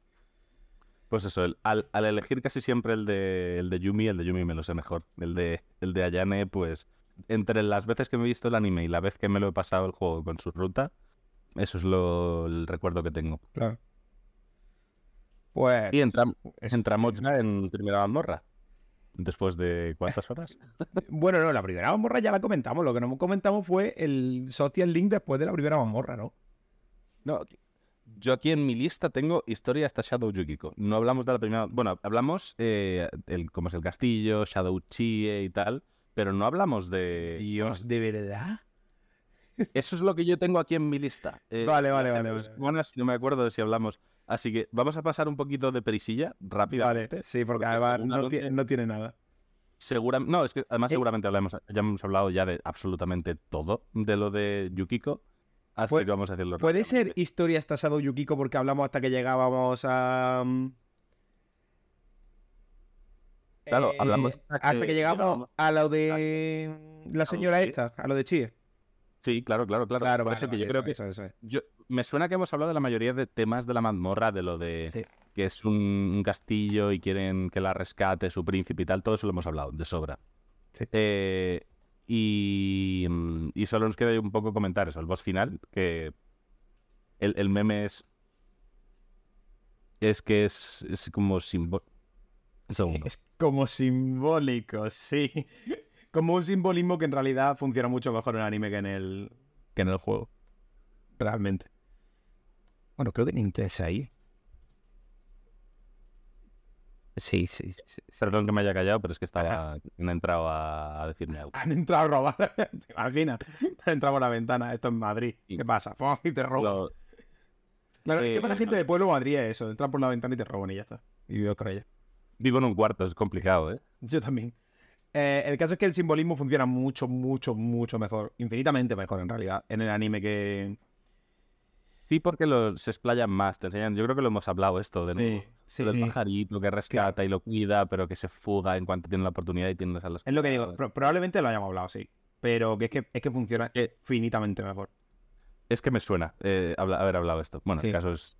Pues eso, al, elegir casi siempre el de, el de Yumi, el de Yumi me lo sé mejor. El de, el de Ayane, pues entre las veces que me he visto el anime y la vez que me lo he pasado el juego con su ruta, eso es lo, el recuerdo que tengo. Claro. Pues. Y entramos ya en primera mazmorra. Después de cuántas horas? bueno, no, la primera mazmorra ya la comentamos. Lo que no comentamos fue el social link después de la primera mazmorra, ¿no? No, yo aquí en mi lista tengo historia hasta Shadow Yukiko. No hablamos de la primera. Bueno, hablamos eh, el, cómo es el castillo, Shadow Chie y tal pero no hablamos de... Dios, ¿de verdad? Eso es lo que yo tengo aquí en mi lista. Eh, vale, vale, vale. Bueno, no me acuerdo de si hablamos. Así que vamos a pasar un poquito de perisilla rápidamente. Vale, sí, porque, además no, tiene, nada. Seguramente, no, es que además eh, seguramente hablamos, ya hemos hablado ya de absolutamente todo de lo de Yukiko. Así que vamos a decirlo. ¿Puede ser historia tasado Yukiko porque hablamos hasta que llegábamos a. Mm, claro, hablamos. Hasta que, llegamos a lo de la señora esta, a lo de Chie. Sí, claro, claro, claro. Claro, eso que yo creo que eso, Yo, me suena que hemos hablado de la mayoría de temas de la mazmorra, de lo de que es un, castillo y quieren que la rescate su príncipe y tal. Todo eso lo hemos hablado de sobra. Sí. Eh, y, y, solo nos queda un poco comentar eso, el boss final, que el, meme es. Es que es, es como simbólico. Es como simbólico, sí como un simbolismo que en realidad funciona mucho mejor en el anime que en el, que en el juego. Realmente. Bueno, creo que ni interesa ahí. Sí, sí, sí, Perdón que me haya callado, pero es que estaba, han entrado a, decirme algo. Han entrado a robar, ¿te imaginas? Han entrado por la ventana, esto en Madrid. ¿Qué pasa? Y te roban. Claro, es que para la gente de pueblo Madrid es eso, entrar por la ventana y te roban y ya está. Y vivo con ella. Vivo en un cuarto, es complicado, ¿eh? Yo también. Eh, el caso es que el simbolismo funciona mucho, mucho, mucho mejor. Infinitamente mejor, en realidad, en el anime que. Sí, porque se explayan más, te enseñan. Yo creo que lo hemos hablado esto, de sí, del pajarito que rescata y lo cuida, pero que se fuga en cuanto tiene la oportunidad y tiene las alas. Es lo que digo, probablemente lo hayamos hablado, sí. Pero que es que, es que funciona infinitamente mejor. Es que me suena eh, haber hablado esto. Bueno, el caso es.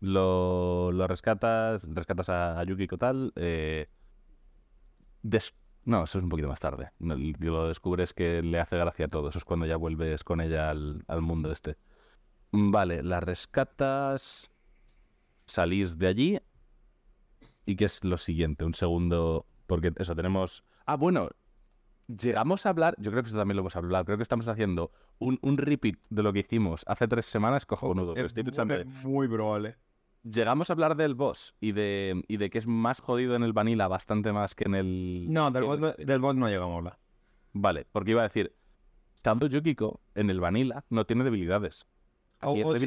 Lo, rescatas, rescatas a, Yukiko tal. Eh, no, eso es un poquito más tarde. Lo descubres que le hace gracia a todo. Eso es cuando ya vuelves con ella al, mundo este. Vale, la rescatas. Salís de allí. ¿Y qué es lo siguiente? Un segundo. Porque eso, tenemos. Ah, bueno. Llegamos a hablar. Yo creo que eso también lo hemos hablado. Creo que estamos haciendo un, un repeat de lo que hicimos hace tres semanas cojonudo. Es muy, muy probable llegamos a hablar del boss y de, y de que es más jodido en el vanilla bastante más que en el... No, del, boss, no, llegamos a hablar. Vale, porque iba a decir, tanto Yukiko en el vanilla no tiene debilidades. O, sí,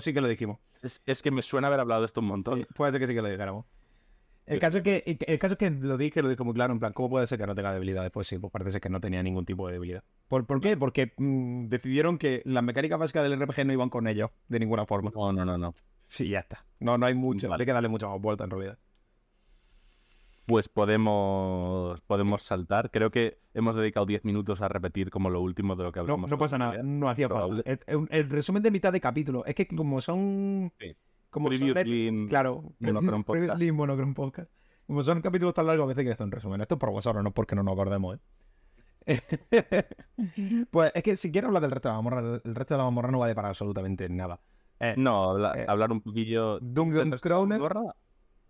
sí, que lo dijimos. Es, que me suena haber hablado de esto un montón. puede ser que sí que lo dijéramos. El caso, es que, el caso es que lo dije, lo dije muy claro, en plan, ¿cómo puede ser que no tenga debilidades? Pues sí, pues parece ser que no tenía ningún tipo de debilidad. ¿Por, por qué? Porque mm, decidieron que las mecánicas básicas del RPG no iban con ellos, de ninguna forma. No, no, no, no. Sí, ya está. No, no hay mucho. Hay que darle mucha más vuelta en realidad. Pues podemos, podemos saltar. Creo que hemos dedicado 10 minutos a repetir como lo último de lo que hablamos. No, no pasa nada, no hacía falta. El, resumen de mitad de capítulo. Es que como son... Como son claro, Monochrome Podcast. Podcast. Como son capítulos tan largos, a veces que hacer un resumen. Esto es por vosotros, no porque no nos acordemos, ¿eh? pues es que si quiero hablar del resto de la mamorra, el resto de la mamorra no vale para absolutamente nada. Eh, no, eh, hablar un poquillo. Dungeon Crawler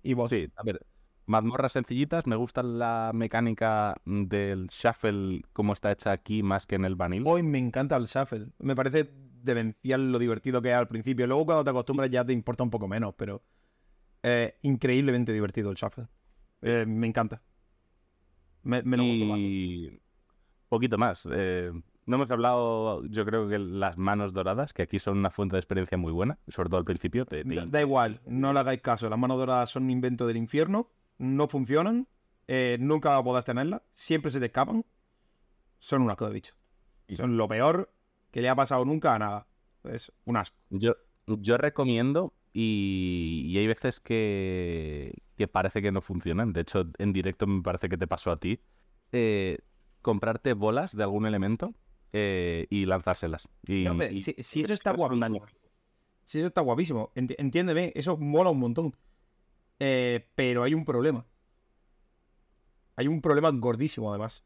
y vos. Sí, a ver. Mazmorras sencillitas, me gusta la mecánica del shuffle como está hecha aquí más que en el vanilla. Hoy me encanta el shuffle. Me parece demencial lo divertido que es al principio. Luego cuando te acostumbras ya te importa un poco menos, pero increíblemente divertido el shuffle. Eh, me encanta. Me, me lo y... Poquito más. Eh, no hemos hablado, yo creo que las manos doradas, que aquí son una fuente de experiencia muy buena, sobre todo al principio. Da, igual, no le hagáis caso. Las manos doradas son un invento del infierno, no funcionan, eh, nunca podrás tenerlas, siempre se te escapan. Son un asco de bicho. Y son lo peor que le ha pasado nunca a nada. Es un asco. Yo, yo recomiendo, y, hay veces que, que, parece que no funcionan. De hecho, en directo me parece que te pasó a ti. Eh, comprarte bolas de algún elemento eh, y lanzárselas. Y, si, eso está guapísimo. Si eso está guapísimo. entiéndeme, eso mola un montón. Eh, pero hay un problema. Hay un problema gordísimo, además.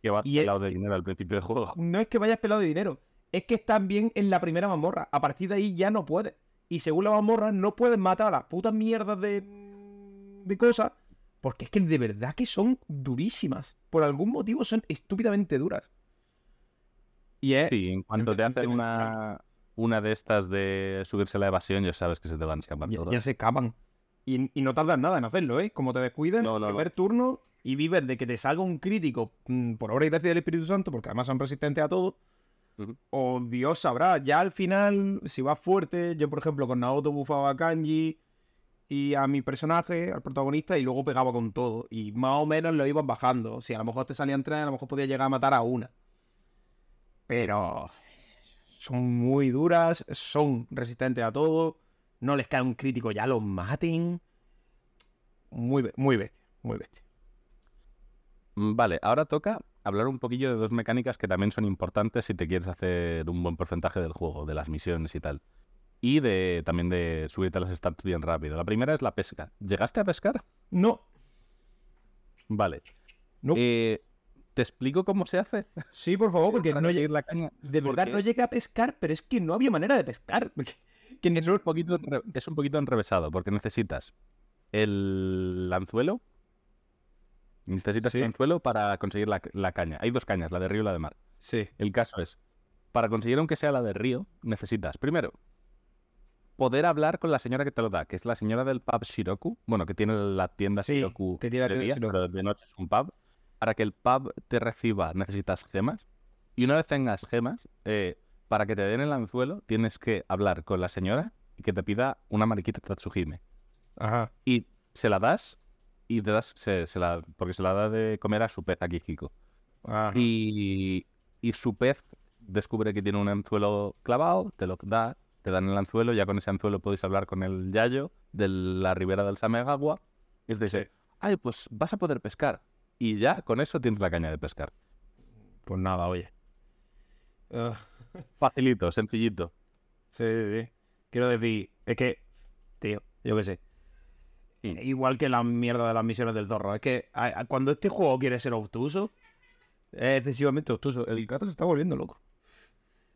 Que vas pelado de dinero al principio del juego. No es que vayas pelado de dinero. Es que están bien en la primera mazmorra. A partir de ahí ya no puedes. Y según la mazmorra, no puedes matar a las putas mierdas de. de cosas. Porque es que de verdad que son durísimas. Por algún motivo son estúpidamente duras. Y Sí, en cuanto te hacen una, una de estas de subirse a la evasión, ya sabes que se te van a escapar ya, Ya se escapan. Y, no tardas nada en hacerlo, ¿eh? Como te descuides, no, no, turno y vives de que te salga un crítico mm, por obra y gracia del Espíritu Santo, porque además son resistentes a todo. O Dios sabrá, ya al final, si vas fuerte, yo por ejemplo con Naoto bufaba a Kanji y a mi personaje, al protagonista, y luego pegaba con todo. Y más o menos lo iban bajando. Si a lo mejor te salían tres, a lo mejor podía llegar a matar a una. Pero son muy duras, son resistentes a todo, no les cae un crítico, ya los maten. Muy, muy bestia, muy bestia. Mm, vale, ahora toca hablar un poquillo de dos mecánicas que también son importantes si te quieres hacer un buen porcentaje del juego, de las misiones y tal. Y de también de subirte a las stats bien rápido. La primera es la pesca. ¿Llegaste a pescar? No. Vale. No. Eh, ¿Te explico cómo se hace? Sí, por favor, porque no llegué la caña. De verdad no llegué a pescar, pero es que no había manera de pescar. Que es, un poquito, es un poquito enrevesado, porque necesitas el anzuelo. Necesitas el anzuelo para conseguir la, la, caña. Hay dos cañas, la de río y la de mar. Sí. El caso es, para conseguir aunque sea la de río, necesitas, primero, poder hablar con la señora que te lo da, que es la señora del pub Shiroku. Bueno, que tiene la tienda Shiroku que tiene de día, pero de noche es un pub. Para que el pub te reciba necesitas gemas. Y una vez tengas gemas, eh, para que te den el anzuelo, tienes que hablar con la señora y que te pida una mariquita Tatsuhime. Ajá. Y se la das y te das, se, la, porque se la da de comer a su pez aquí, Kiko. Y, y su pez descubre que tiene un anzuelo clavado, te lo da te dan el anzuelo, ya con ese anzuelo podéis hablar con el Yayo de la ribera del Samegawa. Y te dice, ay, pues vas a poder pescar. Y ya con eso tienes la caña de pescar. Pues nada, oye. Facilito, sencillito. Sí, sí, sí. Quiero decir, es que, tío, yo qué sé. Igual que la mierda de las misiones del zorro. Es que cuando este juego quiere ser obtuso, es excesivamente obtuso. El gato se está volviendo loco.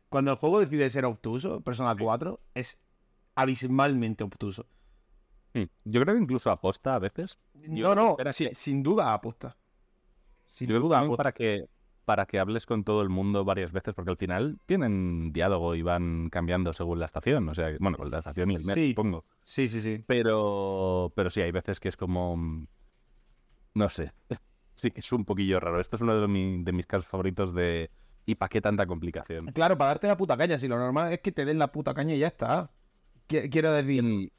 Cuando el juego decide ser obtuso, Persona 4, es abismalmente obtuso. Yo creo que incluso aposta a veces. no, no, sin duda aposta. Sin duda aposta. Para que, para que hables con todo el mundo varias veces, porque al final tienen diálogo y van cambiando según la estación. O sea, bueno, con la estación y el mes, supongo. Sí, sí, sí. Pero, pero sí, hay veces que es como. No sé. Sí, que es un poquillo raro. Esto es uno de mis casos favoritos de ¿Y para qué tanta complicación? Claro, para darte la puta caña. Si lo normal es que te den la puta caña y ya está. Quiero decir.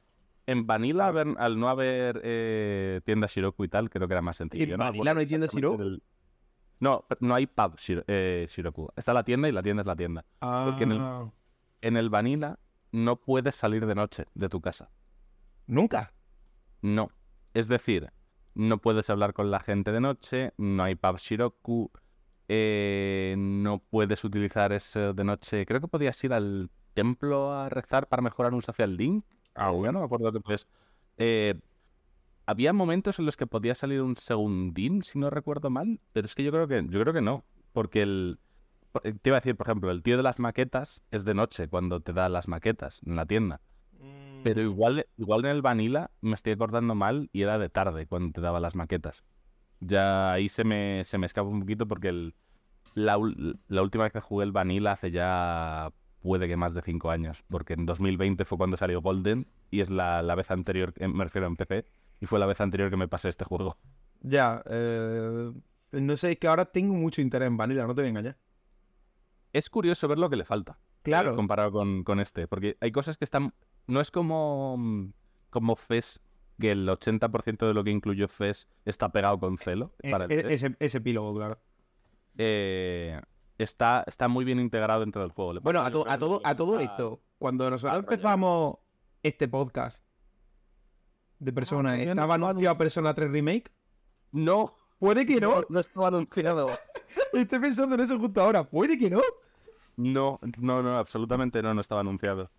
En, Vanilla, al no haber eh, tienda Shiroku y tal, creo que era más sencillo. ¿En Vanilla no hay tienda Shiroku? No, no hay pub eh, Shiroku. Está la tienda y la tienda es la tienda. Porque en el, ah. en el Vanilla no puedes salir de noche de tu casa. ¿Nunca? No. Es decir, no puedes hablar con la gente de noche, no hay pub Shiroku, eh, no puedes utilizar eso de noche. Creo que podías ir al templo a rezar para mejorar un social link. Ah, bueno, no me acuerdo que puedes. Eh, había momentos en los que podía salir un segundín, si no recuerdo mal, pero es que yo creo que, yo creo que no. Porque el. Eh, te iba a decir, por ejemplo, el tío de las maquetas es de noche cuando te da las maquetas en la tienda. Pero mm. igual, igual en el Vanilla me estoy acordando mal y era de tarde cuando te daba las maquetas. Ya ahí se me, se me escapa un poquito porque la, última vez que jugué el Vanilla hace ya puede que más de cinco años, porque en 2020 fue cuando salió Golden y es la, vez anterior, me refiero en PC, y fue la vez anterior que me pasé este juego. Ya, eh, no sé, es que ahora tengo mucho interés en Vanilla, no te voy a engañar. Es curioso ver lo que le falta. Claro. Comparado con, con este, porque hay cosas que están... No es como, como FES que el 80% de lo que incluyó FES está pegado con celo. para ese, ese epílogo, claro. Eh, está, está muy bien integrado dentro del juego. Bueno, a, a, todo, a todo esto, cuando nosotros empezamos este podcast de ah, Persona, ¿estaba anunciado Persona 3 Remake? No. Puede que no. No, estaba anunciado. Estoy pensando en eso justo ahora. Puede que no. No, no, no, absolutamente no, no estaba anunciado.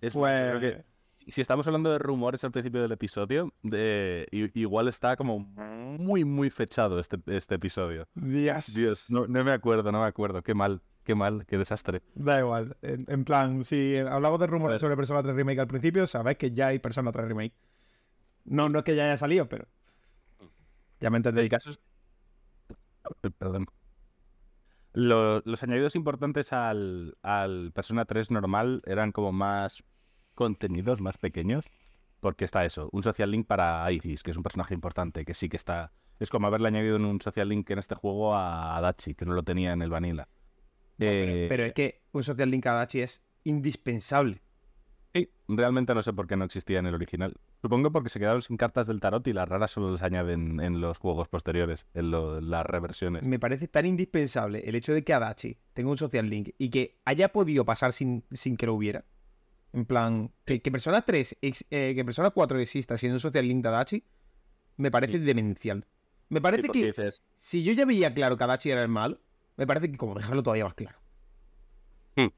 Es, pues... que si estamos hablando de rumores al principio del episodio, de, igual está como muy, muy fechado este, este episodio. Dios. Dios, no, me acuerdo, no me acuerdo. Qué mal, qué mal, qué desastre. Da igual. En, plan, si hablamos de rumores sobre Persona 3 Remake al principio, sabéis que ya hay Persona 3 Remake. No, no es que ya haya salido, pero. Ya me entendéis. caso Perdón. los añadidos importantes al, al Persona 3 normal eran como más contenidos más pequeños, porque está eso, un social link para Isis, que es un personaje importante, que sí que está... Es como haberle añadido en un social link en este juego a Dachi, que no lo tenía en el Vanilla. Eh, Pero es que un Social Link Adachi es indispensable. Sí, realmente no sé por qué no existía en el original. Supongo porque se quedaron sin cartas del tarot y las raras solo las añaden en los juegos posteriores, en lo- las reversiones. Me parece tan indispensable el hecho de que Adachi tenga un Social Link y que haya podido pasar sin, sin que lo hubiera. En plan, que, que Persona 3, ex- eh, que Persona 4 exista siendo un Social Link de Adachi, me parece Sí. demencial. Me parece que dices, si yo ya veía claro que Adachi era el malo, me parece que como dejarlo todavía más claro. Hmm.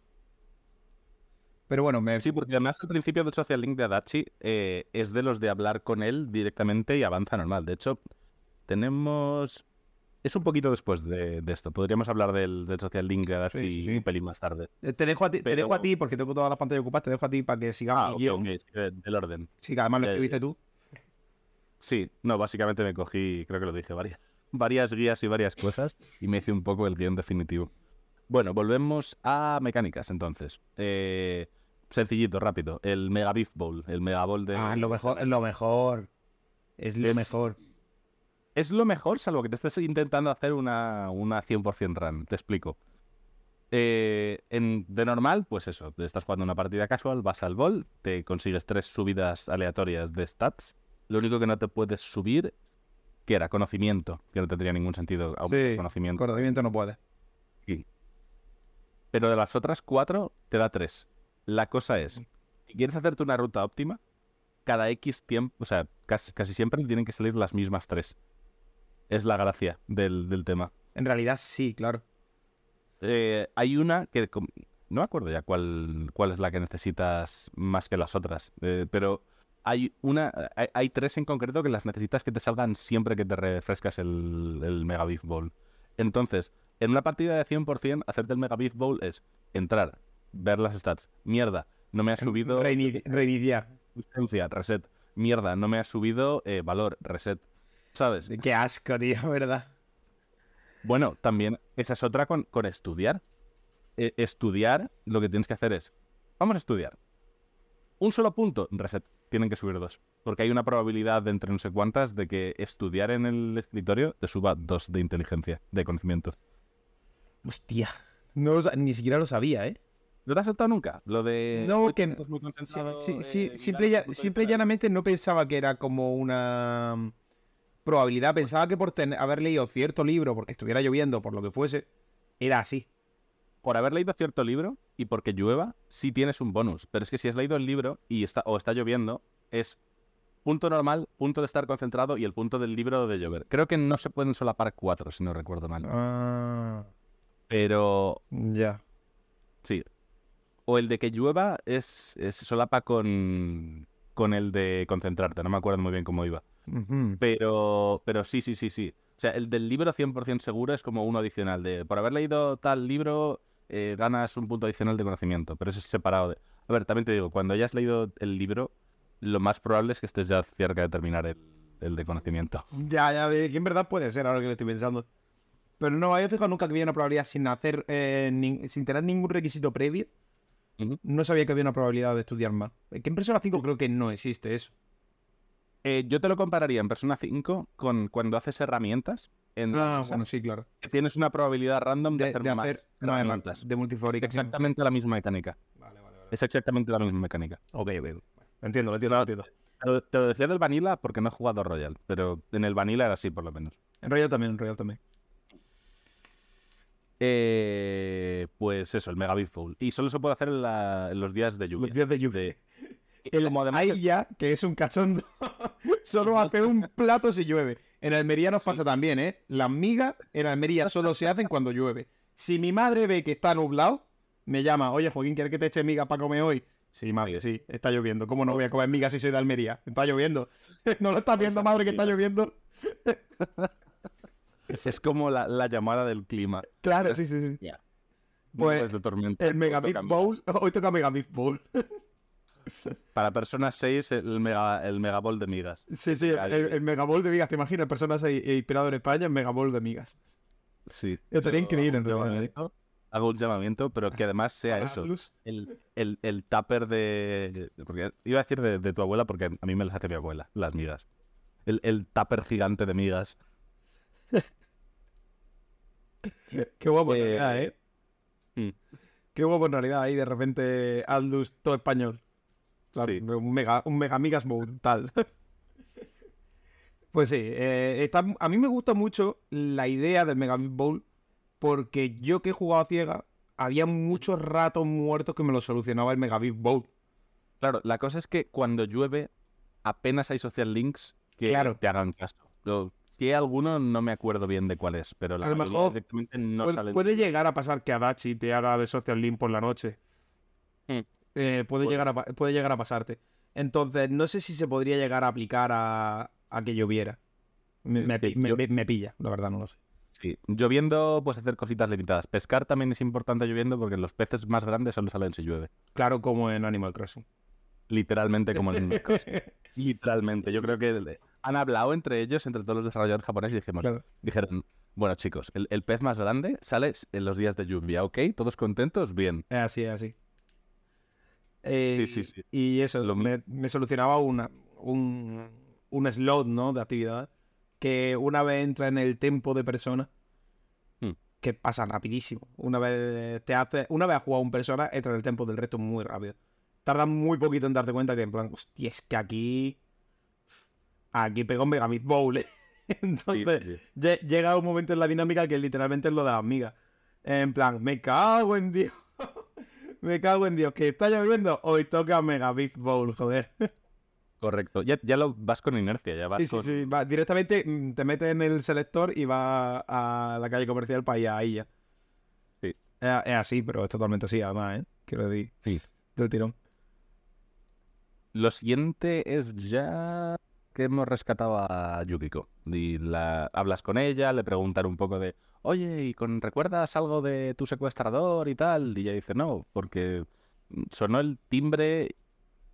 Pero bueno, me... Sí, porque además el principio del Social Link de Adachi eh, es de los de hablar con él directamente y avanza normal. De hecho, tenemos... Es un poquito después de, de esto. Podríamos hablar del, del Social Link de Adachi Sí, un pelín más tarde. Eh, Te dejo, a ti, te dejo a ti, porque tengo todas las pantallas ocupadas, te dejo a ti para que sigamos Ah, el ok, guion. ok, sí, de- del orden. Sí, que además lo Eh, escribiste tú. Sí, no, básicamente me cogí, creo que lo dije, varias, varias guías y varias cosas y me hice un poco el guion definitivo. Bueno, volvemos a mecánicas entonces. Eh, sencillito, rápido. El Mega Beef Bowl, el Mega Bowl de... Ah, lo mejor, lo mejor. Es lo Es- mejor. Es lo mejor, salvo que te estés intentando hacer una, una 100% run. Te explico. Eh, en, de normal, pues eso, te estás jugando una partida casual, vas al bol, te consigues tres subidas aleatorias de stats. Lo único que no te puedes subir, que era conocimiento, que no tendría ningún sentido Sí, conocimiento. Conocimiento no puede. Pero de las otras cuatro, te da tres. La cosa es, si quieres hacerte una ruta óptima, cada X tiempo, o sea, casi, casi siempre tienen que salir las mismas tres. Es la gracia del, del tema. En realidad sí, claro. Eh, hay una que no me acuerdo ya cuál, cuál es la que necesitas más que las otras, eh, pero hay una, hay, hay tres en concreto que las necesitas que te salgan siempre que te refrescas el, el Mega Beef Bowl. Entonces, en una partida de 100%, hacerte el Mega Beef Bowl es entrar, ver las stats, mierda, no me ha subido Reini- Reiniciar. reset, mierda, no me ha subido eh, valor, reset, ¿sabes? Qué asco, tío, ¿verdad? Bueno, también esa es otra con, con estudiar. Eh, estudiar, lo que tienes que hacer es, vamos a estudiar. Un solo punto, reset, tienen que subir dos. Porque hay una probabilidad de entre no sé cuántas de que estudiar en el escritorio te suba dos de inteligencia, de conocimiento. Hostia. No ni siquiera lo sabía, ¿eh? ¿No te has saltado nunca? Lo de... No, "Uy, que- Sí, sí, mirando simple, y simple y vista". llanamente no pensaba que era como una mm, probabilidad. Pensaba que por tener- haber leído cierto libro, porque estuviera lloviendo, por lo que fuese, era así. por haber leído cierto libro y porque llueva, sí tienes un bonus. Pero es que si has leído el libro y está, o está lloviendo, es punto normal, punto de estar concentrado y el punto del libro de llover. Creo que no se pueden solapar cuatro, si no recuerdo mal. Ah, Pero ya. sí. O el de que llueva es, es solapa con, con el de concentrarte. No me acuerdo muy bien cómo iba. Pero, pero sí, sí, sí, sí. O sea, el del libro 100% seguro es como uno adicional. De por haber leído tal libro, eh, ganas un punto adicional de conocimiento. Pero eso es separado de. A ver, también te digo, cuando hayas leído el libro, lo más probable es que estés ya cerca de terminar el, el de conocimiento. Ya, ya, que en verdad puede ser ahora que lo estoy pensando. Pero no había fijado nunca que había una probabilidad sin hacer, eh, sin tener ningún requisito previo. No sabía que había una probabilidad de estudiar más. Que en Persona 5 creo que no existe eso. Eh, yo te lo compararía en Persona 5 con cuando haces herramientas. En Ah, bueno, sí, claro. que tienes una probabilidad random de, De, hacer de más hacer no, herramientas. de multifabricación. exactamente la misma mecánica. Vale, vale, vale. Es exactamente la misma mecánica. Ok, ok. Lo entiendo, lo entiendo, lo entiendo. Te lo, te lo decía del Vanilla porque no he jugado Royal, pero en el Vanilla era así por lo menos. En Royal también, en Royal también. Eh, pues eso, el Mega. Y solo se puede hacer en, la- en los días de lluvia. Los días de lluvia. De- El como además ahí ya, que es un cachondo, solo hace un plato si llueve. En Almería nos pasa también, ¿eh? Las migas en Almería solo se hacen cuando llueve. Si mi madre ve que está nublado, me llama, oye, Joaquín, ¿quieres que te eche migas para comer hoy? Sí, madre, sí, está lloviendo. ¿Cómo no voy a comer migas si soy de Almería? Está lloviendo. ¿No lo estás viendo, madre, que está lloviendo? es como la, la llamada del clima. Claro, sí, sí, sí. Ya. Pues, Nubes de tormenta. El Mega Hoy Beef toca- Bowl, hoy toca Mega Beef Bowl. Para personas 6, el Mega, el mega Bowl de migas. Sí, sí, el, el Mega Bowl de migas, te imaginas, personas ahí- eh, inspirado en España, en Mega Bowl de migas. Sí. Estaría Yo increíble, en hago un realidad, llamamiento- Hago un llamamiento, pero que además sea eso. El, el, el tupper de. Porque iba a decir de, de tu abuela, porque a mí me las hace mi abuela, las migas. El, el tupper gigante de migas. Qué guapo, Eh, está, ¿eh? Mm. Qué guapo en realidad ahí de repente Aldus todo español. Un mega, un mega amigas tal. pues sí, eh, a mí me gusta mucho la idea del Mega Bowl porque yo que he jugado a ciega, había muchos ratos muertos que me lo solucionaba el Mega Bowl. Claro, la cosa es que cuando llueve apenas hay social links que te hagan caso. Hay alguno, no me acuerdo bien de cuál es, pero la a lo mejor directamente no puede, puede llegar a pasar que Adachi te haga de social link por la noche. Hmm. Eh, puede, llegar a, puede llegar a pasarte. Entonces, no sé si se podría llegar a aplicar a, que lloviera. Me, pilla, la verdad, no lo sé. Sí, lloviendo, pues hacer cositas limitadas. Pescar también es importante lloviendo porque los peces más grandes solo salen si llueve. Claro, como en Animal Crossing. Literalmente como en Animal Crossing. Literalmente. Yo creo que han hablado entre ellos, entre todos los desarrolladores japoneses, y dijimos, dijeron, bueno chicos, el, pez más grande sale en los días de lluvia, ¿ok? ¿Todos contentos? Bien. Así, es así. sí, sí, sí. Y eso, me, me, solucionaba una, un, un slot, ¿no? De actividad que una vez entra en el tempo de persona, hmm. que pasa rapidísimo. Una vez te hace, una vez has jugado un persona, entra en el tempo del resto muy rápido. Tarda muy poquito en darte cuenta que en plan, hostia, es que aquí. Aquí pegó un Megamith Bowl. Entonces, llega un momento en la dinámica que literalmente es lo de las migas. En plan, me cago en Dios. me cago en Dios. Que está lloviendo. Hoy toca Megamith Bowl, joder. Correcto. Ya, ya lo vas con inercia, ya vas sí, sí, sí. directamente mm, te metes en el selector y vas a la calle comercial para ir ahí ya. Sí. Es, así, pero es totalmente así, además, ¿eh? Quiero decir. Sí. Del tirón. Lo siguiente es ya que hemos rescatado a Yukiko. Y la... hablas con ella, le preguntan un poco de, oye, ¿y con recuerdas algo de tu secuestrador y tal? Y ella dice, no, porque sonó el timbre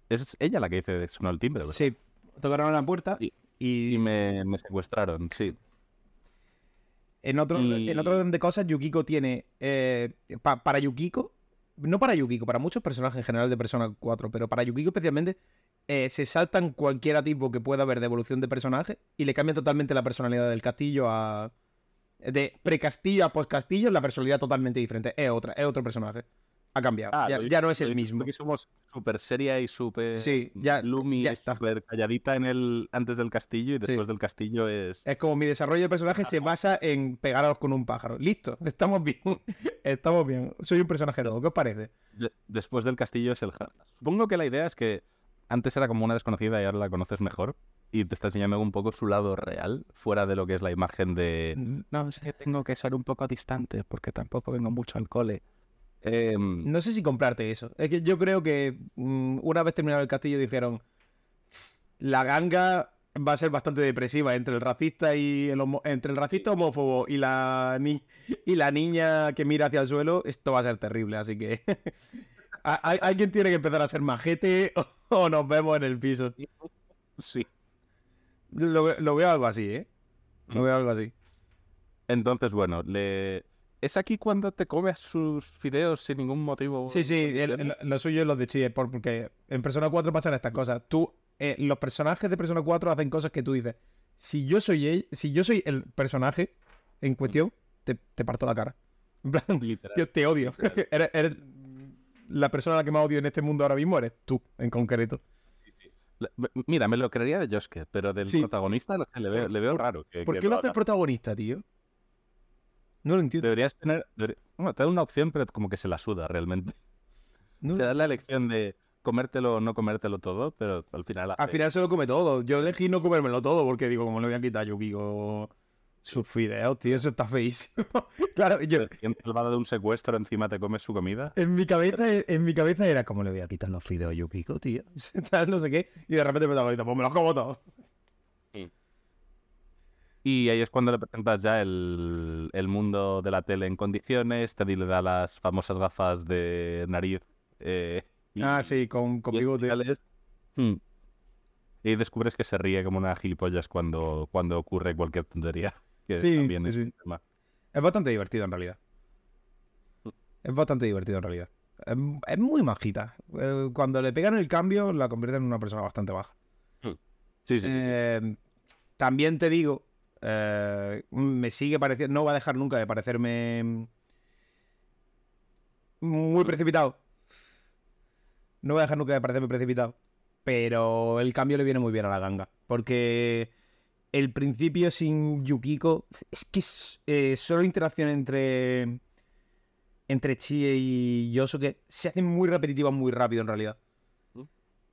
es ella la que dice sonó el timbre, Sí, tocaron la puerta y, me, secuestraron, sí. En otro, en otro de cosas, Yukiko tiene. Eh, para Yukiko, no para Yukiko, para muchos personajes en general de Persona 4, pero para Yukiko especialmente, eh, se saltan cualquier tipo que pueda haber de evolución de personaje y le cambian totalmente la personalidad del castillo a. De precastillo a postcastillo, la personalidad totalmente diferente. Es otra, es otro personaje ha cambiado. Ah, ya, no es el mismo. Aquí somos súper seria y súper sí, ya, Lumi, ya está. súper calladita en el, antes del castillo y después del castillo es... Es como mi desarrollo de personaje se basa en pegaros con un pájaro. Listo, estamos bien. estamos bien. Soy un personaje nuevo, ¿qué os parece? después del castillo es el... Supongo que la idea es que antes era como una desconocida y ahora la conoces mejor y te está enseñando un poco su lado real, fuera de lo que es la imagen de... Mm. No, es que tengo que ser un poco distante porque tampoco vengo mucho al cole. Em, no sé si comprarte eso. Es que yo creo que mm, una vez terminado el castillo dijeron, la ganga va a ser bastante depresiva entre el racista y el entre el racista homófobo y la y la niña que mira hacia el suelo, esto va a ser terrible, así que alguien tiene que empezar a ser majete o, nos vemos en el piso. Sí. Lo, lo veo algo así, ¿eh? Lo veo algo así. Entonces, bueno, le ¿Es aquí cuando te comes sus fideos sin ningún motivo? Sí, sí, lo suyo es lo de Chie, porque en Persona 4 pasan estas cosas. Tú, eh, los personajes de Persona 4 hacen cosas que tú dices, si yo soy él, si yo soy el personaje en cuestión, te, parto la cara. En plan, te odio. eres, la persona a la que más odio en este mundo ahora mismo eres tú, en concreto. Mira, me lo creería de Josuke, pero del protagonista le, veo, le veo raro. ¿Por qué lo hace el protagonista, tío? No lo entiendo. Deberías tener. Bueno, te da una opción, pero como que se la suda realmente. te da la elección de comértelo o no comértelo todo, pero al final. Al final se lo come todo. Yo elegí no comérmelo todo porque digo, como le voy a quitar yo Yukiko sus fideos, tío, eso está feísimo. claro, yo. Salvado de un secuestro encima te comes su comida. En mi cabeza, en mi cabeza era como le voy a quitar los fideos a Yukiko, tío. no sé qué. Y de repente me estaba pues me los como todos. Y ahí es cuando le presentas ya el, mundo de la tele en condiciones. Teddy le da las famosas gafas de nariz. Eh, ah, sí, con, con hmm. Y descubres que se ríe como una gilipollas cuando, cuando ocurre cualquier tontería. Que sí, también es, es bastante divertido en realidad. Es bastante divertido en realidad. Es, muy majita. Eh, cuando le pegan el cambio, la convierte en una persona bastante baja. Hmm. Sí, sí, sí, eh, También te digo eh, me sigue pareciendo, no va a dejar nunca de parecerme Muy precipitado. No voy a dejar nunca de parecerme precipitado. Pero el cambio le viene muy bien a la ganga. Porque el principio sin Yukiko. Es que es eh, solo interacción entre. Entre Chie y Yosuke se hacen muy repetitivas muy rápido en realidad. ¿Mm?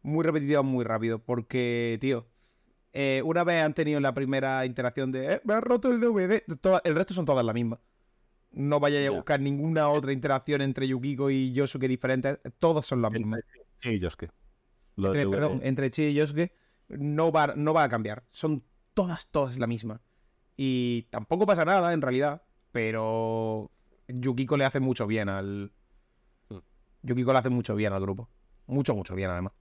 Muy repetitivas muy rápido. Porque, tío. Eh, una vez han tenido la primera interacción de. Eh, me ha roto el DVD. el resto son todas las mismas. No vaya a buscar ninguna otra interacción entre Yukiko y Yosuke diferentes. Todas son las mismas. Sí, y Yosuke. Entre, perdón, entre Chi y Yosuke no va, no va a cambiar. Son todas, todas la misma. Y tampoco pasa nada, en realidad. Pero Yukiko le hace mucho bien al. Hmm. Yukiko le hace mucho bien al grupo. Mucho, mucho bien, además.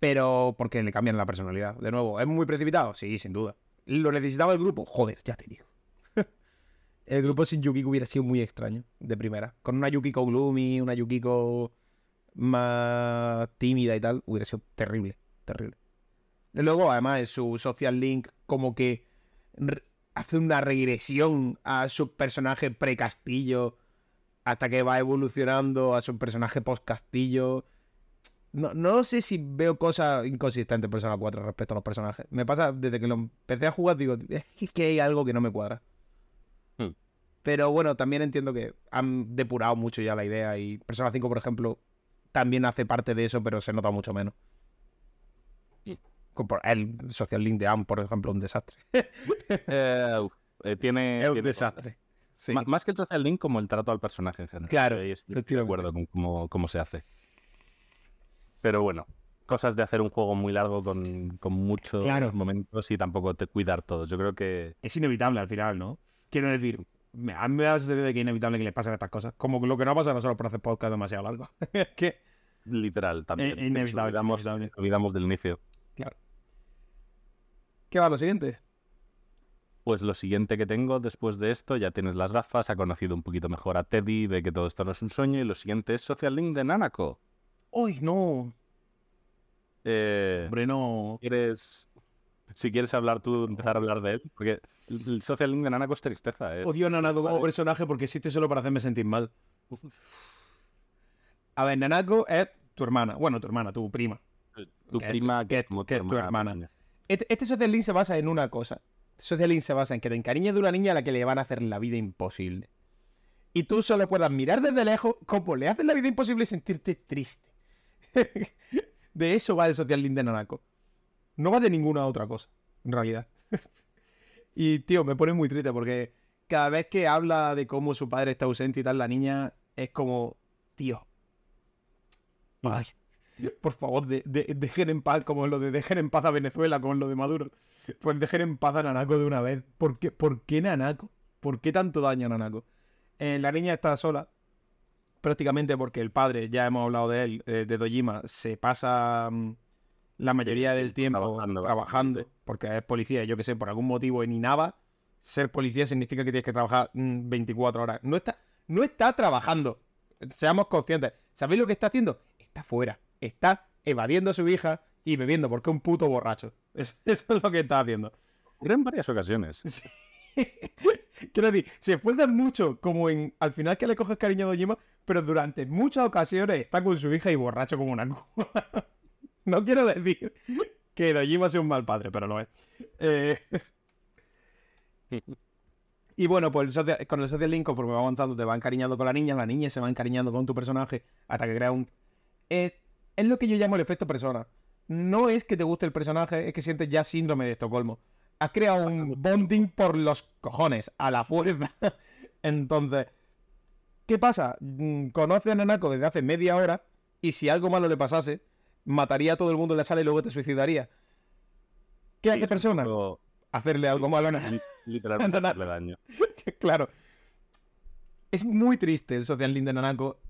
Pero porque le cambian la personalidad. De nuevo, ¿es muy precipitado? Sí, sin duda. ¿Lo necesitaba el grupo? Joder, ya te digo. el grupo sin Yukiko hubiera sido muy extraño, de primera. Con una Yukiko gloomy, una Yukiko más tímida y tal, hubiera sido terrible, terrible. Luego, además, en su social link, como que hace una regresión a su personaje pre-castillo hasta que va evolucionando a su personaje post-castillo. No, no sé si veo cosas inconsistentes en Persona 4 respecto a los personajes. Me pasa desde que lo empecé a jugar, digo, es que hay algo que no me cuadra. Hmm. Pero bueno, también entiendo que han depurado mucho ya la idea y Persona 5, por ejemplo, también hace parte de eso, pero se nota mucho menos. El social link de AM, por ejemplo, un desastre. Eh, eh, tiene. Es un desastre. Más que el social link, como el trato al personaje en general. Claro. estoy de acuerdo con cómo, se hace. Pero bueno, cosas de hacer un juego muy largo con, muchos momentos y tampoco te cuidar todos. Yo creo que. Es inevitable al final, ¿no? Quiero decir, a mí me da la sensación de que es inevitable que les pasen estas cosas. Como lo que no pasa a nosotros por hacer podcast demasiado largo. que. Literal, también. Es inevitable. olvidamos del inicio. Claro. ¿Qué va lo siguiente? Pues lo siguiente que tengo después de esto, ya tienes las gafas, ha conocido un poquito mejor a Teddy, ve que todo esto no es un sueño, y lo siguiente es Social Link de Nanako. ¡Uy, no! Eh, Hombre, no. ¿Quieres, si quieres hablar tú, empezar a hablar de él? Porque el Social Link de Nanako es tristeza. Odio a Nanako como personaje porque existe solo para hacerme sentir mal. A ver, Nanako es tu hermana. Bueno, tu hermana, tu prima. Tu prima, que, es tu hermana. Este, este, social link se basa en una cosa. Este social link se basa en que te encariñes de una niña a la que le van a hacer la vida imposible. Y tú solo puedas mirar desde lejos cómo le hacen la vida imposible y sentirte triste. de eso va el social link de Nanako. No va de ninguna otra cosa, en realidad. y, tío, me pone muy triste porque cada vez que habla de cómo su padre está ausente y tal, la niña es como, tío. Ay, por favor, de, dejen en paz, como lo de dejen en paz a Venezuela, como lo de Maduro. Pues dejen en paz a Nanako de una vez. ¿Por qué, ¿Por qué Nanako? ¿Por qué tanto daño a Nanako? Eh, la niña está sola, prácticamente porque el padre, ya hemos hablado de él, eh, de Dojima, se pasa mm, la mayoría del tiempo trabajando, porque es policía, yo que sé, por algún motivo en Inaba, ser policía significa que tienes que trabajar 24 mm, horas. No está, no está trabajando. Seamos conscientes. ¿Sabéis lo que está haciendo? Está fuera está evadiendo a su hija y bebiendo porque es un puto borracho. Eso, es lo que está haciendo. Era en varias ocasiones. Quiero decir, se esfuerzan mucho como en al final que le coges cariño a Dojima, pero durante muchas ocasiones está con su hija y borracho como una No quiero decir que Dojima sea un mal padre, pero lo es. Eh, y bueno, pues con el social link, conforme va avanzando, te va encariñando con la niña, la niña se va encariñando con tu personaje hasta que crea un. Eh, es lo que yo llamo el efecto persona. No es que te guste el personaje, es que sientes ya síndrome de Estocolmo. Has creado un bonding por los cojones, a la fuerza. Entonces, ¿qué pasa? Mm, conoce a Nanako desde hace media hora y si algo malo le pasase, mataría a todo el mundo en la sala y luego te suicidaría. ¿Qué hace persona? Hacerle algo malo a Nanako. Literalmente hacerle daño. claro. Es muy triste el social link de Nanako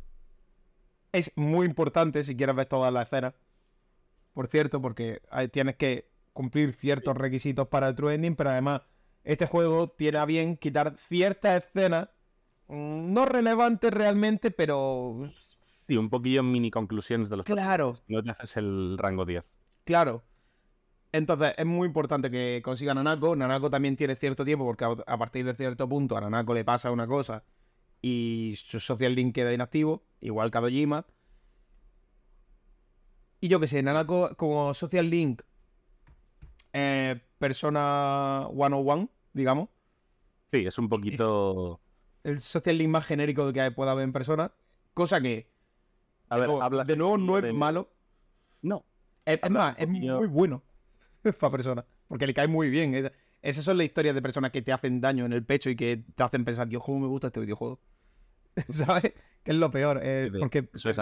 es muy importante si quieres ver toda la escena. Por cierto, porque tienes que cumplir ciertos requisitos para el True Ending, pero además este juego tiene a bien quitar ciertas escenas mm, no relevantes realmente, pero... Sí, un poquillo mini conclusiones de los... Claro. No te haces el rango 10. Claro. Entonces es muy importante que consiga Nanako. Nanako también tiene cierto tiempo porque a partir de cierto punto a Nanako le pasa una cosa y su social link queda inactivo igual que a Dojima. Y yo que sé, Nanako como Social Link, eh, Persona 101, digamos. Sí, es un poquito... El Social Link más genérico que pueda haber en Persona. Cosa que... A ver, de nuevo, habla de nuevo no es de- malo. No. Es, más, es muy bueno para Persona. Porque le cae muy bien. Es- esas son las historias de personas que te hacen daño en el pecho y que te hacen pensar, Dios, cómo me gusta este videojuego. ¿Sabes? Que es lo peor. eh, porque Eso es,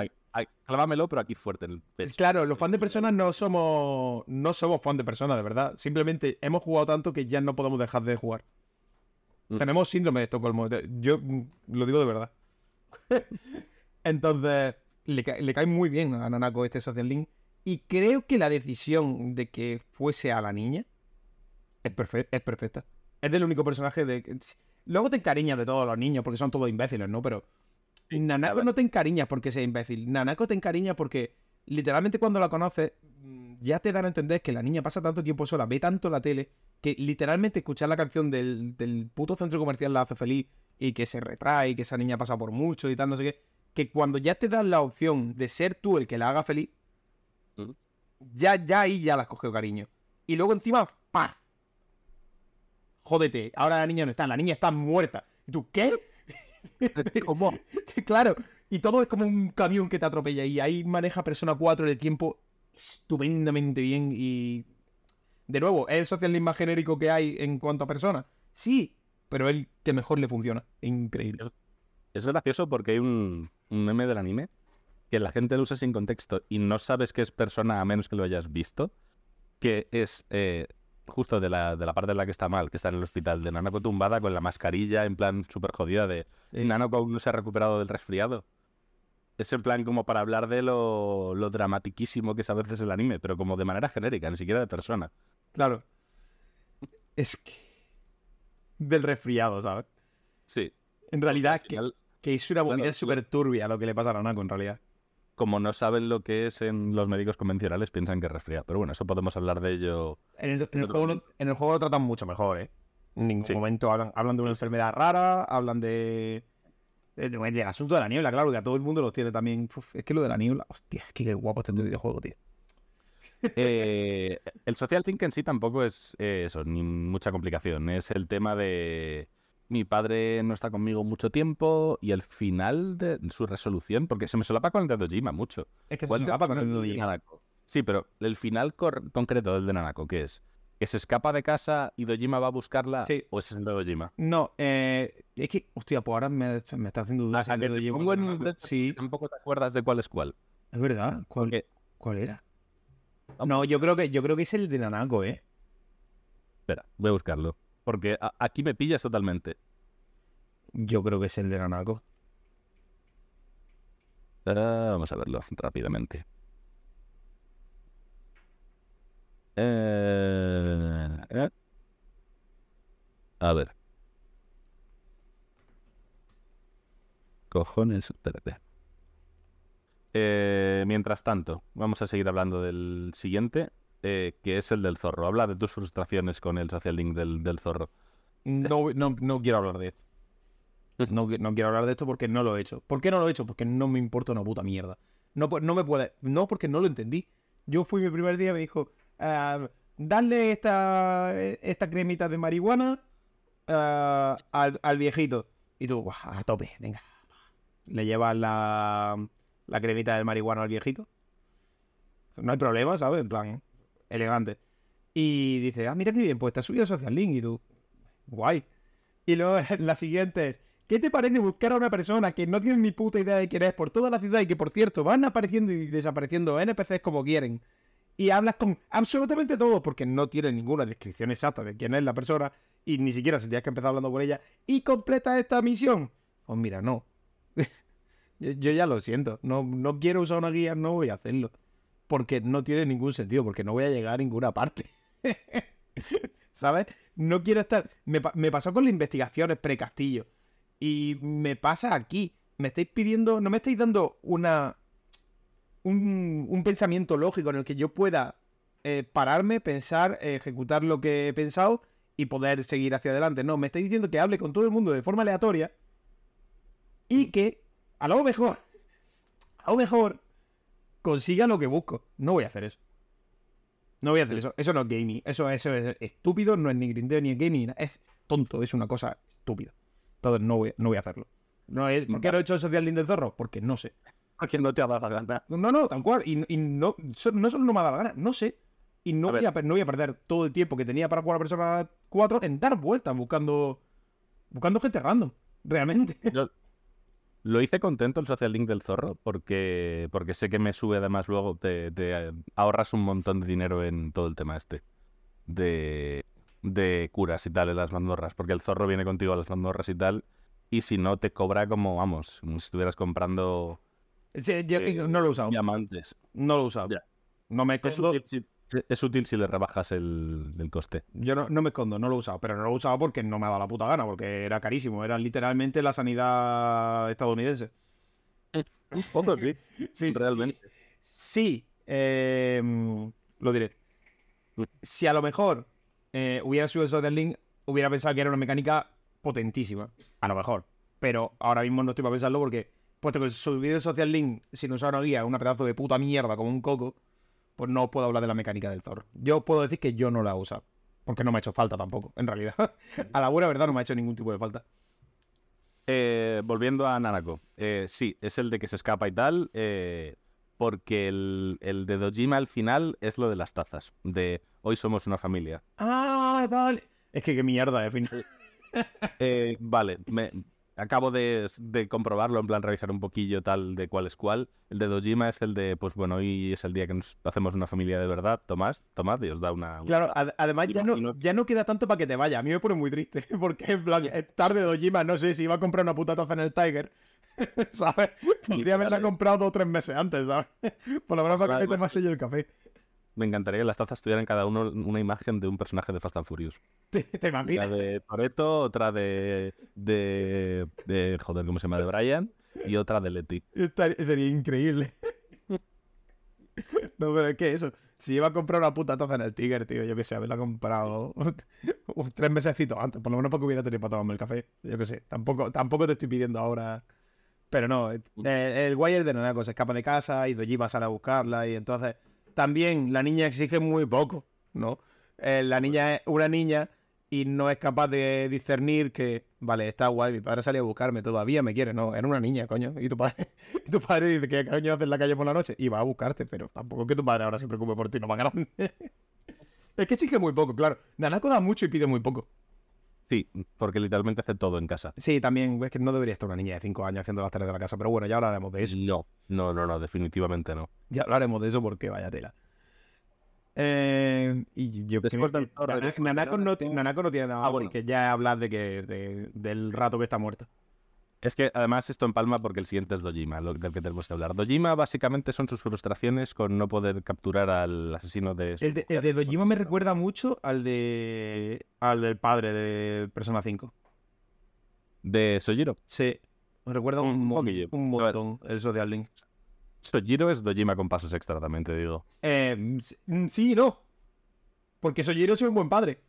clávamelo, pero aquí fuerte en el pecho. Claro, los fans de personas no somos. No somos fans de personas, de verdad. Simplemente hemos jugado tanto que ya no podemos dejar de jugar. Mm. Tenemos síndrome de Estocolmo. de- Yo mm, lo digo de verdad. Entonces, le, ca- le cae muy bien a Nanako este Social Link. Y creo que la decisión de que fuese a la niña es, perfe- es perfecta. Es del único personaje de. Luego te encariñas de todos los niños porque son todos imbéciles, ¿no? Pero Nanako no te encariñas porque sea imbécil. Nanako te encariña porque literalmente cuando la conoces mm, ya te dan a entender que la niña pasa tanto tiempo sola, ve tanto la tele, que literalmente escuchar la canción del, del puto centro comercial la hace feliz y que se retrae y que esa niña pasa por mucho y tal, no sé qué. Que cuando ya te dan la opción de ser tú el que la haga feliz, ya, ya ahí ya la has cogido cariño. Y luego encima, ¡pa! Jódete, ahora la niña no está, la niña está muerta. ¿Y tú qué? ¿Cómo? claro, y todo es como un camión que te atropella y ahí maneja Persona 4 el tiempo estupendamente bien y... De nuevo, ¿es el social link más genérico que hay en cuanto a personas? Sí, pero el que mejor le funciona. Increíble. Es gracioso porque hay un, un meme del anime que la gente lo usa sin contexto y no sabes que es persona a menos que lo hayas visto, que es eh, justo de la, de la parte en la que está mal, que está en el hospital, de Nanako tumbada con la mascarilla en plan súper jodida de. Nanako aún no se ha recuperado del resfriado. Es en plan como para hablar de lo, lo dramatiquísimo que es a veces el anime, pero como de manera genérica, ni siquiera de persona. Claro. Es que... Del resfriado, ¿sabes? Sí. En realidad, Al que, que es una claro, movida lo- súper turbia lo que le pasa a Nanako, en realidad. Como no saben lo que es en los médicos convencionales, piensan que es resfriado. Pero bueno, eso podemos hablar de ello En el, en el juego, lo, en el juego lo tratan mucho mejor, ¿eh? En ningún Sí. momento hablan, hablan de una enfermedad rara, hablan de, del asunto de la niebla, claro, que a todo el mundo lo tiene también. Uf, es que lo de la niebla, hostia, es que qué guapo este videojuego, tío. Eh, el social link en sí tampoco es eh, eso, ni mucha complicación. Es el tema de mi padre no está conmigo mucho tiempo y el final de su resolución, porque se me solapa con el de Dojima mucho. Es que se ¿Cuál es el solapa con el de. Nanako? Sí, pero el final concreto del de Nanako, ¿qué es? ¿Que se escapa de casa y Dojima va a buscarla? Sí. ¿O ese es el de Dojima? No, eh, es que, hostia, pues ahora me, me está haciendo dudas. Ah, un- Sí, Tampoco te acuerdas de cuál es cuál. es verdad. ¿Cuál, Porque- cuál era? No, yo creo que yo creo que es el de Nanako, ¿eh? Espera, voy a buscarlo. Porque aquí me pillas totalmente. Yo creo que es el de Nanako. Ah, vamos a verlo rápidamente. Eh, eh. A ver. Cojones, espérate. Eh, mientras tanto, vamos a seguir hablando del siguiente, eh, que es el del zorro. Habla de tus frustraciones con el social link del, del zorro. No, no, no quiero hablar de esto. No, qui- no quiero hablar de esto porque no lo he hecho. ¿Por qué no lo he hecho? Porque no me importa una puta mierda. No, no me puede. No, porque no lo entendí. Yo fui mi primer día y me dijo: ah, Dale esta, esta cremita de marihuana ah, al, al viejito. Y tú, "Buah, a tope, venga. Le llevas la, la cremita del marihuana al viejito. No hay problema, ¿sabes? En plan, elegante. Y dice: Ah, mira qué bien, pues te ha subido Social Link. Y tú, guay. Y luego la siguiente es, ¿qué te parece buscar a una persona que no tiene ni puta idea de quién es por toda la ciudad y que, por cierto, van apareciendo y desapareciendo NPCs como quieren? Y hablas con absolutamente todo porque no tiene ninguna descripción exacta de quién es la persona y ni siquiera se tienes que empezar hablando por ella y completa esta misión. Pues mira, no. yo, yo ya lo siento. No, no quiero usar una guía, no voy a hacerlo. Porque no tiene ningún sentido, porque no voy a llegar a ninguna parte. ¿Sabes? No quiero estar. Me, me pasó con las investigaciones pre-castillo. Y me pasa aquí. Me estáis pidiendo. No me estáis dando una. Un, un pensamiento lógico en el que yo pueda eh, pararme, pensar, ejecutar lo que he pensado y poder seguir hacia adelante. No, me estáis diciendo que hable con todo el mundo de forma aleatoria. Y que, a lo mejor, a lo mejor consiga lo que busco. No voy a hacer eso. No voy a hacer eso. Eso no es gaming. Eso, eso es estúpido, no es ni grindeo ni es gaming. Es tonto, es una cosa estúpida. Entonces no voy, no voy a hacerlo. No es, ¿Por qué no he hecho el social link del zorro? Porque no sé. Porque no te ha dado la gana. No, no, tal cual. Y, y no, no solo no me ha dado la gana, no sé. Y no voy, a, no voy, a, perder todo el tiempo que tenía para jugar a Persona 4 en dar vueltas buscando buscando gente random, realmente. Lo hice contento el social link del zorro porque, porque sé que me sube además luego, te, te, ahorras un montón de dinero en todo el tema este de, de curas y tal en las mazmorras, porque el zorro viene contigo a las mazmorras y tal, y si no te cobra como, vamos, como si estuvieras comprando... Sí, yo eh, no lo he usado. Diamantes. No lo he usado. No me escondo. Es útil, si le rebajas el, coste. Yo no, me escondo, no lo he usado, pero no lo he usado porque no me ha dado la puta gana, porque era carísimo. Era literalmente la sanidad estadounidense. Poco, sí. sí, realmente. Sí, em, lo diré. Si a lo mejor eh, hubiera subido el Social Link, hubiera pensado que era una mecánica potentísima. A lo mejor. Pero ahora mismo no estoy para pensarlo porque, puesto que subir el Social Link sin usar una guía es una pedazo de puta mierda como un coco pues no puedo hablar de la mecánica del Thor. Yo puedo decir que yo no la he usado. Porque no me ha hecho falta tampoco, en realidad. a la buena verdad no me ha hecho ningún tipo de falta. Eh, volviendo a Nanako. Eh, sí, es el de que se escapa y tal. Eh, porque el, de Dojima al final es lo de las tazas. De hoy somos una familia. Ah, vale. Es que qué mierda, al final. vale, me, acabo de, comprobarlo, en plan revisar un poquillo tal de cuál es cuál. El de Dojima es el de, pues bueno, hoy es el día que nos hacemos una familia de verdad. Tomás, Tomás, y os da una... Claro, además ya no, ya no queda tanto para que te vaya. A mí me pone muy triste, porque en plan, es tarde Dojima, no sé si iba a comprar una puta taza en el Tiger. ¿Sabes? Podría haberla comprado dos o tres meses antes, ¿sabes? Por lo menos para que te más sello el café. Me encantaría que las tazas tuvieran cada uno una imagen de un personaje de Fast and Furious. ¿Te, imaginas? Una de Toreto, otra de, de, Joder, ¿cómo se llama? De Brian. Y otra de Letty. sería increíble. no, pero es que eso. Si iba a comprar una puta taza en el Tiger, tío, yo qué sé, haberla comprado tres meses antes, por lo menos porque hubiera tenido para tomarme el café. Yo qué sé, tampoco, tampoco te estoy pidiendo ahora. Pero no, el, el Wire de Nanako se escapa de casa y Dojima sale a buscarla y entonces también la niña exige muy poco, ¿no? Eh, la niña es una niña y no es capaz de discernir que, vale, está guay, mi padre salió a buscarme, todavía me quiere, no, era una niña, coño. Y tu padre, tu padre dice, ¿qué coño haces en la calle por la noche? Y va a buscarte, pero tampoco es que tu padre ahora se preocupe por ti, no más grande. es que exige muy poco, claro. Nanako da mucho y pide muy poco. Sí, porque literalmente hace todo en casa. Sí, también es que no debería estar una niña de 5 años haciendo las tareas de la casa, pero bueno, ya hablaremos de eso. No, no, no, no, definitivamente no. Ya hablaremos de eso porque vaya tela. Eh, y yo creo que Nanako, no, Nanako no tiene nada, ah, porque ya hablas de que del rato que está muerto. Es que además esto empalma porque el siguiente es Dojima, lo del que tenemos que hablar. Dojima básicamente son sus frustraciones con no poder capturar al asesino de... El de, el de Dojima me recuerda mucho al de al del padre de Persona 5. ¿De Sojiro? Sí, me recuerda un, un, un montón el Social Link. Sojiro es Dojima con pasos extra, también te digo. Eh, sí, no. Porque Sojiro es un buen padre.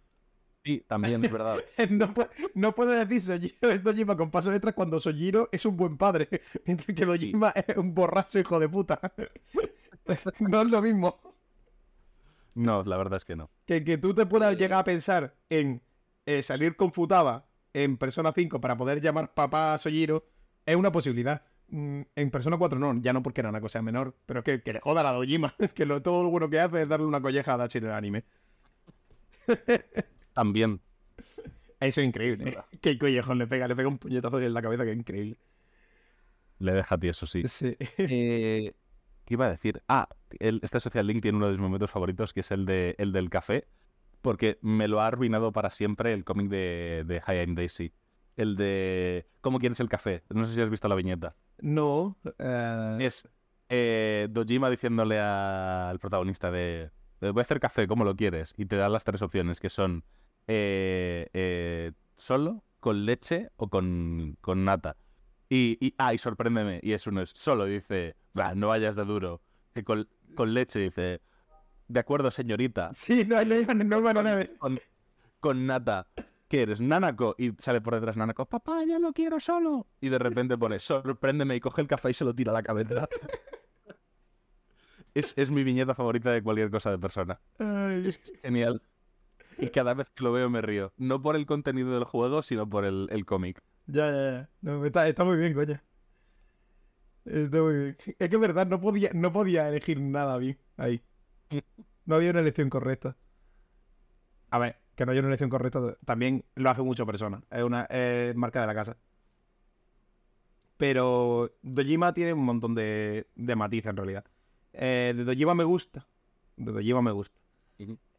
Sí, también es verdad. no, no puedo decir Sojiro es Dojima con paso detrás cuando Sojiro es un buen padre, mientras que Dojima es un borracho hijo de puta. no es lo mismo. No, la verdad es que no. Que, que tú te puedas llegar a pensar en eh, salir con Futaba en Persona 5 para poder llamar papá a Sojiro es una posibilidad. Mm, en Persona 4 no, ya no porque era una cosa menor, pero es que, que le joda a la Dojima. que lo, todo lo bueno que hace es darle una colleja a Dachi en el anime. También. Eso es increíble. Qué collejón le pega, le pega un puñetazo en la cabeza que es increíble. Le deja a ti, eso sí. Sí. Eh, ¿Qué iba a decir? Ah, este Social Link tiene uno de mis momentos favoritos, que es el, de, el del café, porque me lo ha arruinado para siempre el cómic de, de High End Daisy. El de ¿Cómo quieres el café? No sé si has visto la viñeta. No. Eh, es eh, Dojima diciéndole al protagonista de voy a hacer café, ¿cómo lo quieres? Y te da las tres opciones, que son eh, eh, solo, con leche o con, con nata. Y, y, ah, y sorpréndeme, y eso no es solo, dice, no vayas de duro. Que con, con leche dice, de acuerdo, señorita. Sí, no, no, no, no, no, con, con nata. ¿qué eres? Nanako. Y sale por detrás Nanako, papá, yo lo quiero solo. Y de repente pone, sorpréndeme y coge el café y se lo tira a la cabeza. es, es, mi viñeta favorita de cualquier cosa de persona. es genial. Y cada vez que lo veo me río. No por el contenido del juego, sino por el, el cómic. Ya, ya, ya. No, está, está, muy bien, coño. Está muy bien. Es que es verdad, no podía, no podía elegir nada bien ahí. No había una elección correcta. A ver, que no haya una elección correcta también lo hace mucho persona. Es una marca de la casa. Pero Dojima tiene un montón de, de matices en realidad. Eh, de Dojima me gusta. De Dojima me gusta.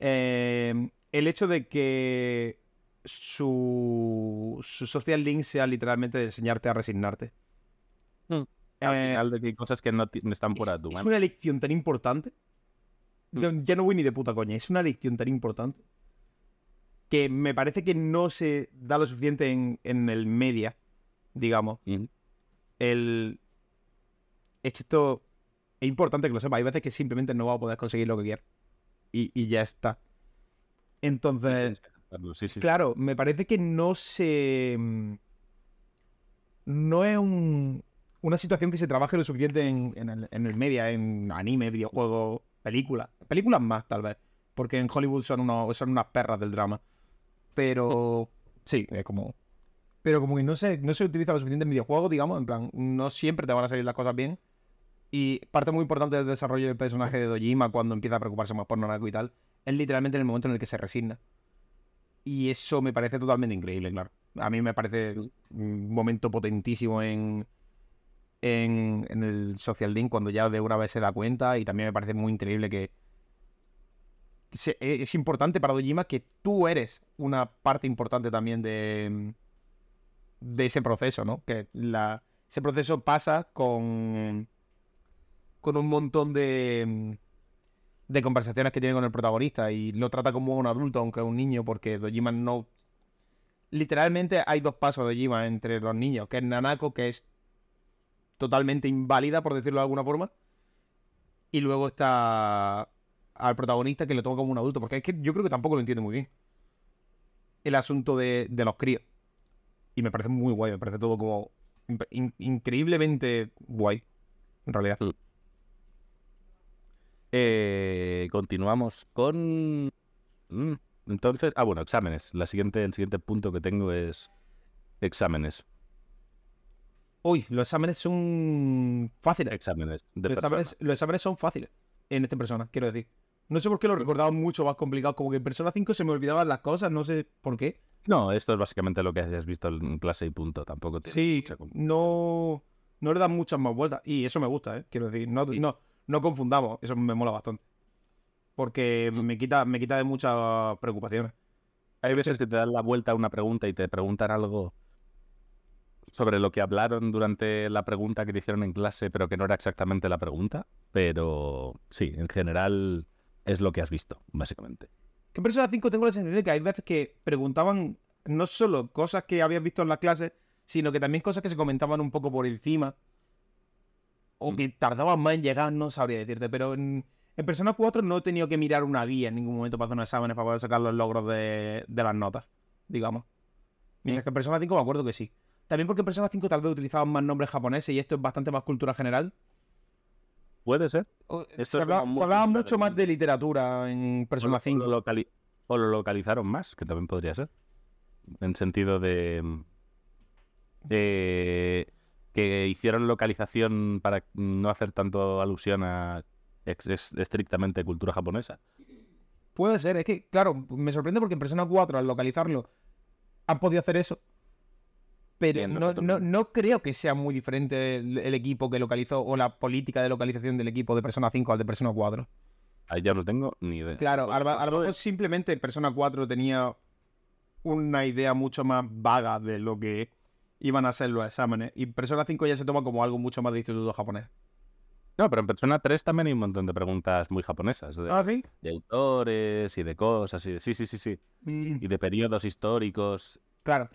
eh, el hecho de que su, su social link sea literalmente de enseñarte a resignarte. Mm. Al eh, final de que hay cosas que no, están por tu mano. Es una lección tan importante. Mm. Ya no voy ni de puta coña. Es una lección tan importante que me parece que no se da lo suficiente en, en el media, digamos. El. Esto es importante que lo sepa. Hay veces que simplemente no va a poder conseguir lo que quiere. Y, y ya está. Entonces, claro, me parece que no se... Mm, no es una situación que se trabaje lo suficiente en, el, media, en anime, videojuegos, películas. Películas más, tal vez. Porque en Hollywood son, unos, son unas perras del drama. Pero sí, es como... Pero como que no se, no se utiliza lo suficiente en videojuegos, digamos, en plan, no siempre te van a salir las cosas bien. Y parte muy importante del desarrollo del personaje de Dojima cuando empieza a preocuparse más por Nanako y tal, es literalmente en el momento en el que se resigna. Y eso me parece totalmente increíble, claro. A mí me parece un momento potentísimo en, en, el Social Link cuando ya de una vez se da cuenta y también me parece muy increíble que e, es importante para Dojima que tú eres una parte importante también de, de ese proceso, ¿no? Que la, ese proceso pasa con, con un montón de, de conversaciones que tiene con el protagonista y lo trata como un adulto, aunque es un niño, porque Dojima no... Literalmente hay dos pasos de Dojima entre los niños, que es Nanako, que es totalmente inválida, por decirlo de alguna forma, y luego está al protagonista que lo toma como un adulto, porque es que yo creo que tampoco lo entiende muy bien. El asunto de, los críos. Y me parece muy guay, me parece todo como increíblemente guay, en realidad. Eh, continuamos con... Mm, entonces, ah, bueno, exámenes. La siguiente, el siguiente punto que tengo es exámenes. Uy, los exámenes son fáciles. Exámenes, los exámenes, son fáciles en esta persona, quiero decir. No sé por qué lo recordaba mucho más complicado. Como que en Persona 5 se me olvidaban las cosas, no sé por qué. No, esto es básicamente lo que has visto en clase y punto. Tampoco te. Sí, no, no le dan muchas más vueltas. Y eso me gusta, ¿eh? Quiero decir, no, no, no confundamos, eso me mola bastante. Porque me quita, me quita de muchas preocupaciones. Hay veces que te dan la vuelta a una pregunta y te preguntan algo sobre lo que hablaron durante la pregunta que te hicieron en clase, pero que no era exactamente la pregunta. Pero sí, en general es lo que has visto, básicamente. Que en Persona 5 tengo la sensación de que hay veces que preguntaban no solo cosas que habías visto en la clase, sino que también cosas que se comentaban un poco por encima o mm. que tardaban más en llegar, no sabría decirte, pero en, Persona 4 no he tenido que mirar una guía en ningún momento para hacer unos exámenes para poder sacar los logros de, las notas, digamos. Mientras que en Persona 5 me acuerdo que sí. También porque en Persona 5 tal vez utilizaban más nombres japoneses y esto es bastante más cultura general. Puede ser. se, hablaba, mucho más de literatura en Persona 5. o lo localizaron más, que también podría ser. En sentido de... de que hicieron localización para no hacer tanto alusión a estrictamente cultura japonesa. Puede ser, es que, claro, me sorprende porque en Persona 4 al localizarlo han podido hacer eso. Pero no, creo que sea muy diferente el, equipo que localizó o la política de localización del equipo de Persona 5 al de Persona 4. Ahí ya no tengo ni idea. Claro, a, lo mejor simplemente Persona 4 tenía una idea mucho más vaga de lo que iban a ser los exámenes. Y Persona 5 ya se toma como algo mucho más de instituto japonés. No, pero en Persona 3 también hay un montón de preguntas muy japonesas. De, ¿Ah, sí? De autores y de cosas. Y sí, sí, sí, sí. Mm. Y de periodos históricos. Claro.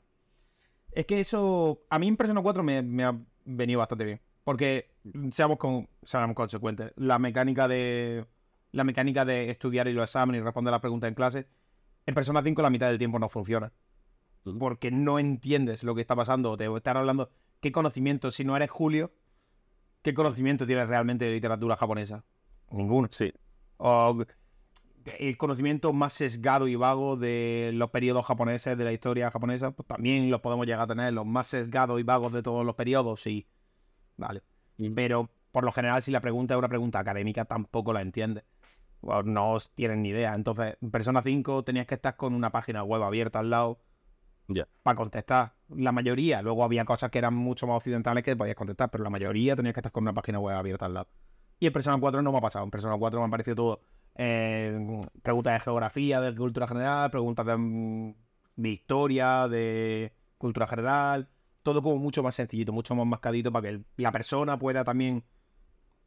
Es que eso, a mí en Persona 4 me, ha venido bastante bien. Porque, seamos, con, seamos consecuentes, la mecánica de la mecánica de estudiar y los exámenes y responder las preguntas en clase, en Persona 5 la mitad del tiempo no funciona. Porque no entiendes lo que está pasando, o te están hablando, ¿qué conocimiento, si no eres Julio, qué conocimiento tienes realmente de literatura japonesa? Ninguno. Sí. O el conocimiento más sesgado y vago de los periodos japoneses, de la historia japonesa, pues también los podemos llegar a tener, los más sesgados y vagos de todos los periodos, sí. Vale. Pero por lo general, si la pregunta es una pregunta académica, tampoco la entiendes. no tienen ni idea. Entonces, en Persona 5 tenías que estar con una página web abierta al lado para contestar. La mayoría, luego había cosas que eran mucho más occidentales que podías contestar, pero la mayoría tenías que estar con una página web abierta al lado. Y en Persona 4 no me ha pasado. En Persona 4 me ha parecido todo eh, preguntas de geografía, de cultura general, preguntas de, de, historia, de cultura general. Todo como mucho más sencillito, mucho más mascadito para que la persona pueda también,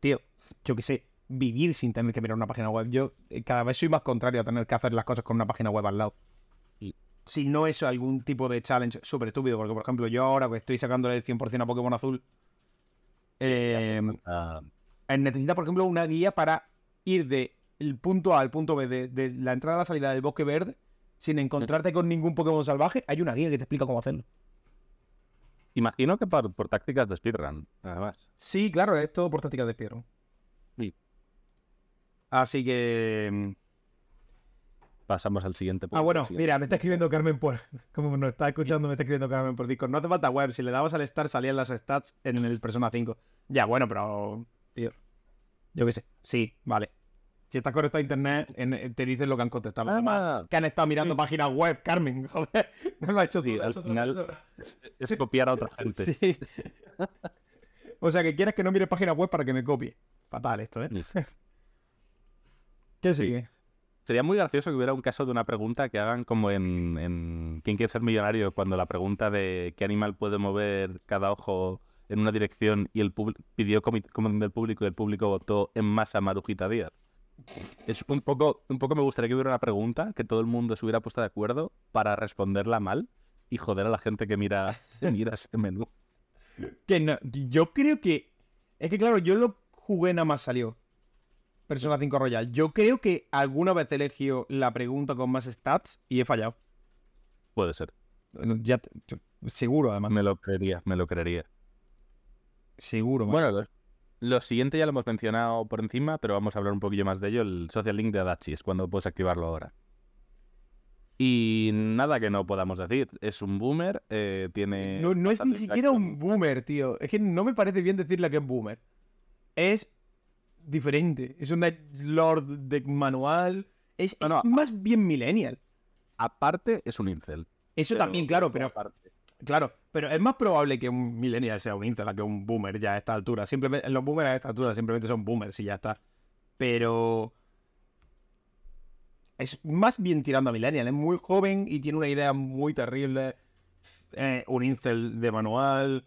tío, yo qué sé, vivir sin tener que mirar una página web. Yo eh, cada vez soy más contrario a tener que hacer las cosas con una página web al lado si no es algún tipo de challenge súper estúpido, porque por ejemplo yo ahora que estoy sacándole el 100% a Pokémon Azul, eh, necesita por ejemplo una guía para ir del punto A al punto B, de, la entrada a la salida del bosque verde, sin encontrarte con ningún Pokémon salvaje, hay una guía que te explica cómo hacerlo. Imagino que por, tácticas de speedrun, además. Sí, claro, es todo por tácticas de speedrun. Sí. Así que pasamos al siguiente punto. Ah, bueno, mira, me está escribiendo Carmen por. Como nos está escuchando, me está escribiendo Carmen por Discord. No hace falta web. Si le dabas al start, salían las stats en el Persona 5. Ya, bueno, pero. Tío. Yo qué sé. Sí, vale. Si estás conectado a internet, te dicen lo que han contestado. Ah, que han estado mirando páginas web, Carmen. Joder. No lo ha hecho tío. Al final es copiar a otra gente. Sí. o sea, que quieres que no mire páginas web para que me copie. Fatal esto, ¿eh? ¿Qué sigue? Sería muy gracioso que hubiera un caso de una pregunta que hagan como en, ¿Quién quiere ser millonario? Cuando la pregunta de qué animal puede mover cada ojo en una dirección y el pidió comentario del público y el público votó en masa Marujita Díaz. Es un poco, un poco me gustaría que hubiera una pregunta que todo el mundo se hubiera puesto de acuerdo para responderla mal y joder a la gente que mira, mira este menú. Que no, yo creo que. Es que claro, yo lo jugué nada más salió. Persona 5 Royal. Yo creo que alguna vez he elegido la pregunta con más stats y he fallado. Puede ser. Ya seguro, además. Me lo creería, me lo creería. Seguro. Bueno, lo, siguiente ya lo hemos mencionado por encima, pero vamos a hablar un poquillo más de ello. El social link de Adachi es cuando puedes activarlo ahora. Y nada que no podamos decir. Es un boomer, eh, tiene... No, no es ni siquiera un boomer, tío. Es que no me parece bien decirle que es boomer. Es diferente. Es un Lord de manual. Es, más bien millennial. Aparte, es un incel. Eso también, claro, pero. Aparte. Claro, pero es más probable que un millennial sea un incel que un boomer ya a esta altura. Simplemente, los boomers a esta altura simplemente son boomers y ya está. Pero. Es más bien tirando a millennial. Es muy joven y tiene una idea muy terrible. Eh, un incel de manual.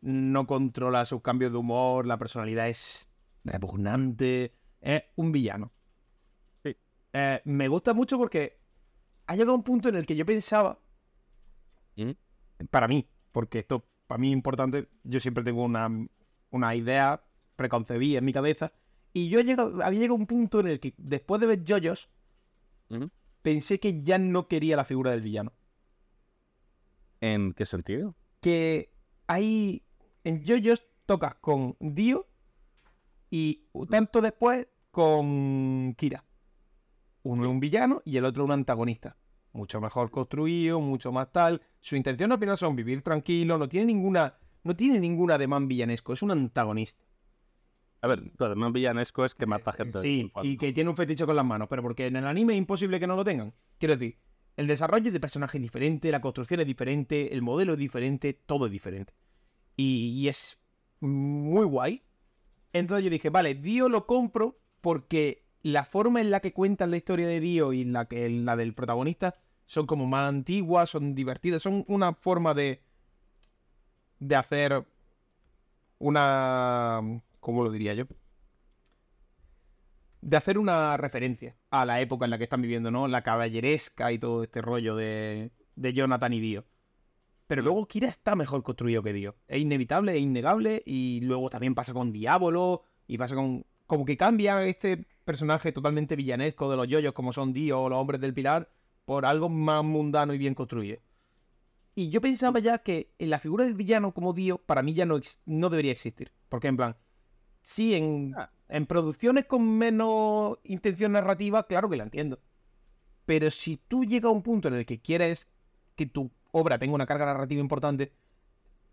No controla sus cambios de humor. La personalidad es repugnante, es un villano. Eh, me gusta mucho porque ha llegado un punto en el que yo pensaba, ¿Mm? para mí, porque esto para mí es importante, yo siempre tengo una, una idea preconcebida en mi cabeza, y yo llegado, había llegado a un punto en el que después de ver Joyos, ¿Mm? pensé que ya no quería la figura del villano. ¿En qué sentido? Que hay. En Joyos tocas con Dio y tanto después con Kira. Uno es un villano y el otro un antagonista. Mucho mejor construido, mucho más tal. Su intención al final son vivir tranquilo, no tiene ninguna. No tiene ningún ademán villanesco, es un antagonista. A ver, el ademán villanesco es que mata gente. Sí, y que tiene un fetiche con las manos, pero porque en el anime es imposible que no lo tengan. Quiero decir, el desarrollo de personaje es diferente, la construcción es diferente, el modelo es diferente, todo es diferente. y es muy guay entonces yo dije, vale, Dio lo compro porque la forma en la que cuentan la historia de Dio y la, que, la del protagonista son como más antiguas, son divertidas, son una forma de, de hacer una... ¿Cómo lo diría yo? De hacer una referencia a la época en la que están viviendo, ¿no? La caballeresca y todo este rollo de, de Jonathan y Dio. Pero luego Kira está mejor construido que Dio. Es inevitable, es innegable. Y luego también pasa con Diablo. Y pasa con. Como que cambia este personaje totalmente villanesco de los yoyos, como son Dio o los hombres del pilar, por algo más mundano y bien construido. Y yo pensaba ya que en la figura del villano como Dio, para mí ya no, no debería existir. Porque en plan, sí, en, ah. en producciones con menos intención narrativa, claro que la entiendo. Pero si tú llegas a un punto en el que quieres que tu obra tenga una carga narrativa importante,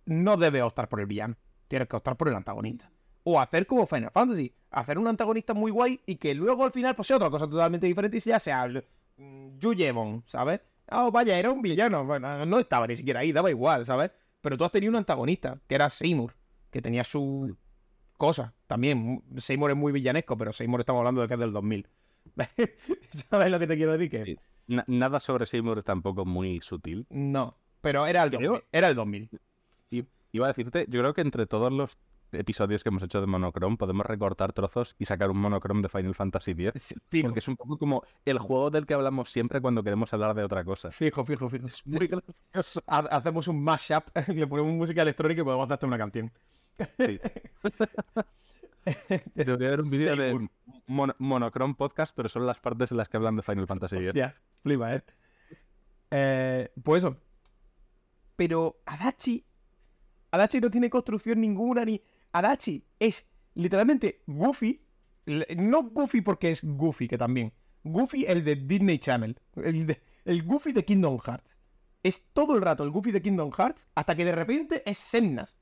no debes optar por el villano. Tienes que optar por el antagonista. O hacer como Final Fantasy, hacer un antagonista muy guay y que luego al final pues sea otra cosa totalmente diferente y ya sea mm, Yujemon, ¿sabes? Ah, oh, vaya, era un villano. Bueno, no estaba ni siquiera ahí, daba igual, ¿sabes? Pero tú has tenido un antagonista, que era Seymour, que tenía su cosa. También, Seymour es muy villanesco, pero Seymour estamos hablando de que es del 2000. ¿Sabes lo que te quiero decir? Nada sobre Seymour es tampoco muy sutil. No, pero era el 2000. era el 2000. iba a decirte, yo creo que entre todos los episodios que hemos hecho de Monochrome podemos recortar trozos y sacar un Monochrome de Final Fantasy X. Porque es un poco como el juego del que hablamos siempre cuando queremos hablar de otra cosa. Fijo, fijo, fijo. muy Hacemos un mashup, le ponemos música electrónica y podemos hacerte una canción. Sí. Debería haber un vídeo de Monochrome Podcast, pero solo las partes en las que hablan de Final Fantasy. Ya, flipa, ¿eh? ¿eh? Pues eso. Pero Adachi. Adachi no tiene construcción ninguna, ni. Adachi es literalmente Goofy. No Goofy porque es Goofy, que también. Goofy, el de Disney Channel. El, el Goofy de Kingdom Hearts. Es todo el rato el Goofy de Kingdom Hearts hasta que de repente es Sennas.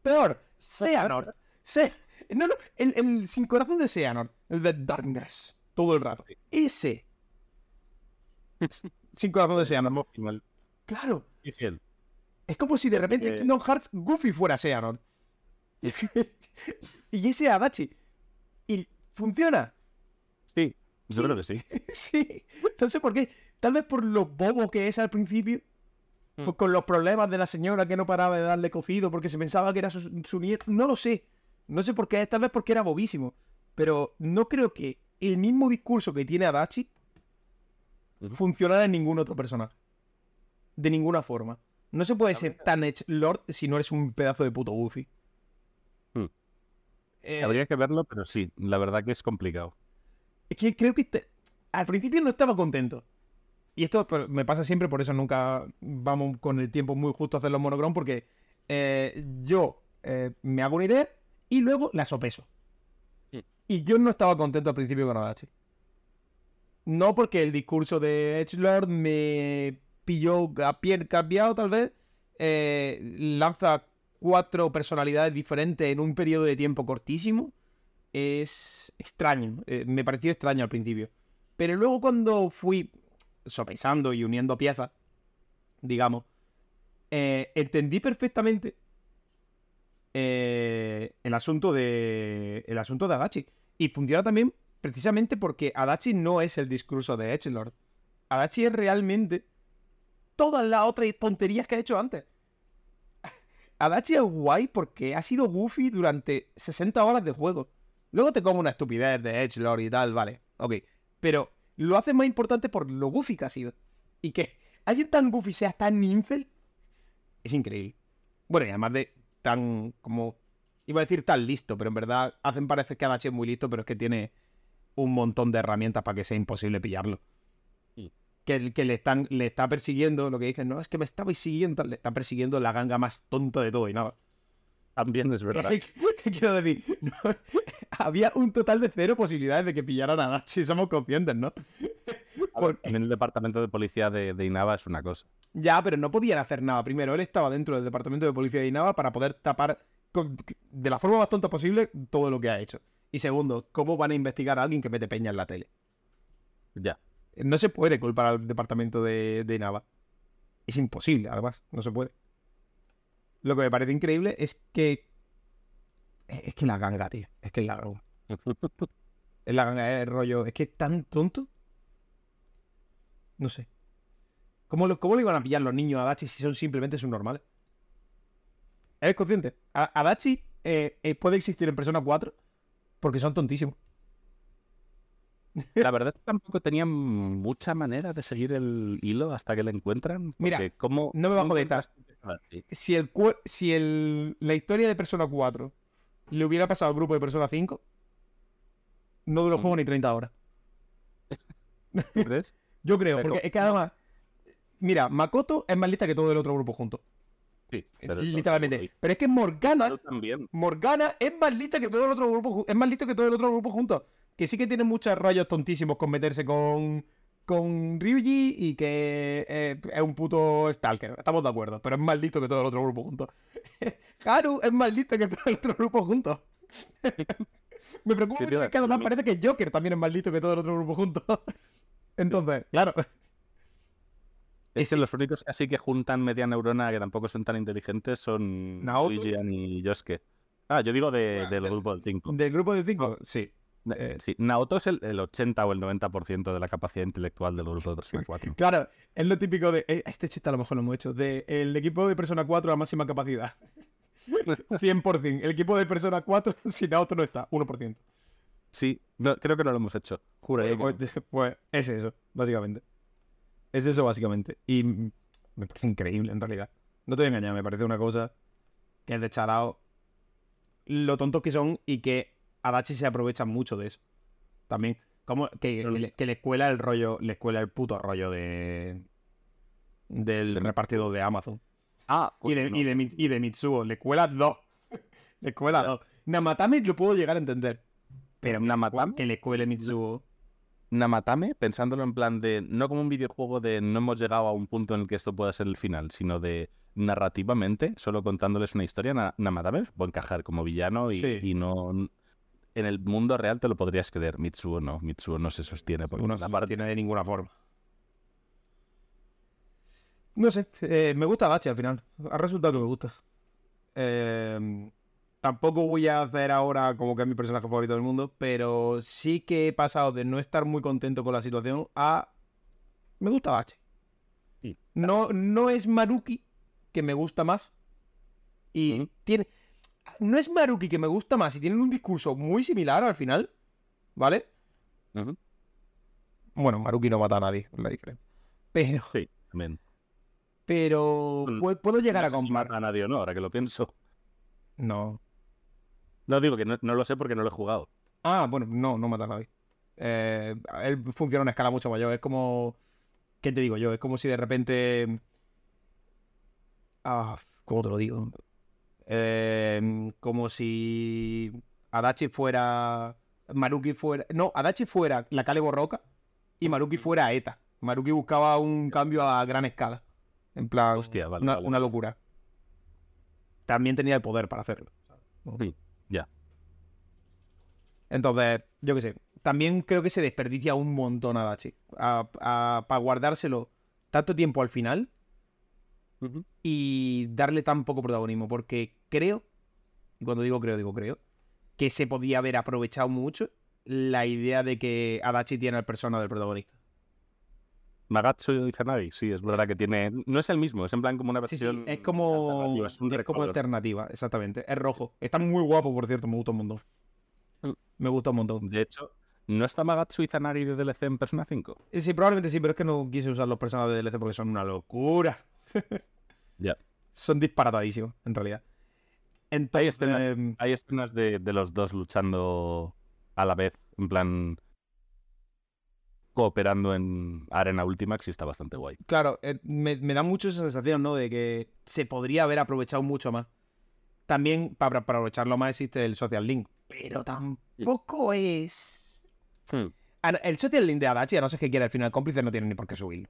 Peor, Seanor. Se no, no, el, sin corazón de Seanor. El de Darkness. Todo el rato. Ese. sin corazón de Seanor. Claro. Es él. Es como si de repente en eh. Kingdom Hearts Goofy fuera Seanor. y ese Adachi. Y funciona. Sí, yo creo que sí. sí. No sé por qué. Tal vez por lo bobo que es al principio. Mm. Pues con los problemas de la señora que no paraba de darle cocido porque se pensaba que era su, su nieto. No lo sé. No sé por qué, tal vez porque era bobísimo. Pero no creo que el mismo discurso que tiene Adachi funcionara en ningún otro personaje. De ninguna forma. No se puede ser tan Edge Lord si no eres un pedazo de puto Goofy. Hmm. Eh, Habría que verlo, pero sí, la verdad que es complicado. Es que creo que al principio no estaba contento. Y esto me pasa siempre, por eso nunca vamos con el tiempo muy justo a hacer los monocrom, porque eh, yo eh, me hago una idea y luego la sopeso. Hmm. Y yo no estaba contento al principio con Adachi. No porque el discurso de Edgelord me pilló a pie cambiado, tal vez. Eh, lanza cuatro personalidades diferentes en un periodo de tiempo cortísimo. Es extraño. Eh, me pareció extraño al principio. Pero luego cuando fui sopesando y uniendo piezas, digamos, eh, entendí perfectamente eh, el asunto de. El asunto de Adachi. Y funciona también precisamente porque Adachi no es el discurso de Edgelord. Adachi es realmente todas las otras tonterías que ha hecho antes. Adachi es guay porque ha sido goofy durante 60 horas de juego. Luego te como una estupidez de Edgelord y tal, vale, ok. Pero lo hace más importante por lo goofy que ha sido. Y que alguien tan goofy sea tan ninfel es increíble. Bueno, y además de tan como... Iba a decir tan listo, pero en verdad hacen parecer que Adachi es muy listo, pero es que tiene un montón de herramientas para que sea imposible pillarlo. Que, que le, están, le está persiguiendo, lo que dicen, no, es que me estabais siguiendo, le está persiguiendo la ganga más tonta de todo y nada. También es verdad. ¿Qué quiero decir? había un total de cero posibilidades de que pillaran a Adachi, somos conscientes, ¿no? En el departamento de policía de, de Inaba es una cosa. Ya, pero no podían hacer nada. Primero, él estaba dentro del departamento de policía de Inaba para poder tapar de la forma más tonta posible todo lo que ha hecho. Y segundo, ¿cómo van a investigar a alguien que mete peña en la tele? Ya. No se puede culpar al departamento de, de Inaba. Es imposible, además. No se puede. Lo que me parece increíble es que. Es que la ganga, tío. Es que es la ganga. es la ganga, es el rollo. Es que es tan tonto. No sé. ¿Cómo, lo, ¿Cómo le iban a pillar los niños a Adachi si son simplemente subnormales? ¿Eres consciente? Adachi eh, eh, puede existir en Persona 4 porque son tontísimos. La verdad es que tampoco tenían mucha manera de seguir el hilo hasta que lo encuentran. Mira, no me bajo de estas. Si, el, si el, la historia de Persona 4 le hubiera pasado al grupo de Persona 5, no duró el juego ni 30 horas. ¿Crees? Yo creo, porque es que además Mira, Makoto es más lista que todo el otro grupo junto. Sí, pero literalmente. Pero es que Morgana. Morgana es más lista que todo el otro grupo. Es más listo que todo el otro grupo junto. Que sí que tiene muchos rayos tontísimos con meterse con. Con Ryuji y que eh, es un puto Stalker. Estamos de acuerdo, pero es más listo que todo el otro grupo junto. Haru es más listo que todo el otro grupo junto. Me preocupa mucho que además parece que Joker también es más listo que todo el otro grupo junto. Entonces, claro. Es que los únicos así que juntan media neurona que tampoco son tan inteligentes son Luigi y Yosuke. Ah, yo digo del grupo del 5. ¿Del grupo del 5? Sí. Eh, sí, Naoto es el, 80 o el 90% de la capacidad intelectual del grupo de 4. Claro, es lo típico de. Eh, este chiste a lo mejor lo hemos hecho. De el equipo de Persona 4 a máxima capacidad. 100%. El equipo de Persona 4, si Naoto no está, 1%. Sí, creo que no lo hemos hecho. Juro. Pues, pues, es eso, básicamente. Es eso, básicamente. Y me parece increíble, en realidad. No te voy a engañar, me parece una cosa que es de charao. Lo tontos que son y que Adachi se aprovecha mucho de eso. También. Como que, le, escuela el rollo, le escuela el puto rollo de. del repartido de Amazon. Ah, y de, y, de, y de Mitsuo. Le escuela dos. le escuela dos. Namatame lo puedo llegar a entender. Pero Namatame. Que le escuele Mitsuo. Namatame, pensándolo en plan de, no como un videojuego de no hemos llegado a un punto en el que esto pueda ser el final, sino de narrativamente, solo contándoles una historia, Namatame puede encajar como villano y, no... En el mundo real te lo podrías creer, Mitsuo no, Mitsuo no se sostiene. Porque no se tiene de ninguna forma. No sé, eh, me gusta Dachi al final. Ha resultado que me gusta. Eh, Tampoco voy a hacer ahora como que es mi personaje favorito del mundo, pero sí que he pasado de no estar muy contento con la situación a. Me gusta Bache. No, no es Maruki que me gusta más. Y tiene. No es Maruki que me gusta más y tienen un discurso muy similar al final. ¿Vale? Bueno, Maruki no mata a nadie, la diferencia. Pero. Sí, amén. Pero. Puedo llegar a comprar. a nadie o no, ahora que lo pienso. No. No digo que no, lo sé porque no lo he jugado. Ah, bueno, no, no mata a nadie. Eh, él funciona a una escala mucho mayor. Es como. ¿Qué te digo yo? Es como si de repente. Ah, ¿cómo te lo digo? Eh, como si Adachi fuera. Maruki fuera. No, Adachi fuera la Kale Borroca y Maruki fuera ETA. Maruki buscaba un cambio a gran escala. En plan, Hostia, una, locura. También tenía el poder para hacerlo. Ya. Entonces, yo qué sé. También creo que se desperdicia un montón a Dachi. Para guardárselo tanto tiempo al final y darle tan poco protagonismo. Porque creo, y cuando digo creo, digo creo, que se podía haber aprovechado mucho la idea de que Adachi tiene el persona del protagonista. Magatsu Izanagi, sí, es verdad que tiene. No es el mismo, es en plan como una versión. es como. Es, como alternativa, exactamente. Es rojo. Está muy guapo, por cierto, me gusta un montón. Me gusta un montón. De hecho, ¿no está Magatsu Izanagi de DLC en Persona 5? Eh, sí, probablemente sí, pero es que no quise usar los personajes de DLC porque son una locura. ya. Son disparatadísimos, en realidad. hay escenas, em, hay escenas de, de los dos luchando a la vez, en plan cooperando en Arena Ultimax y está bastante guay. Claro, eh, me, da mucho esa sensación, ¿no? De que se podría haber aprovechado mucho más. También para, aprovecharlo más existe el Social Link, pero tampoco es... Hmm. El Social Link de Adachi, a no ser que quiera el final cómplice, no tiene ni por qué subirlo.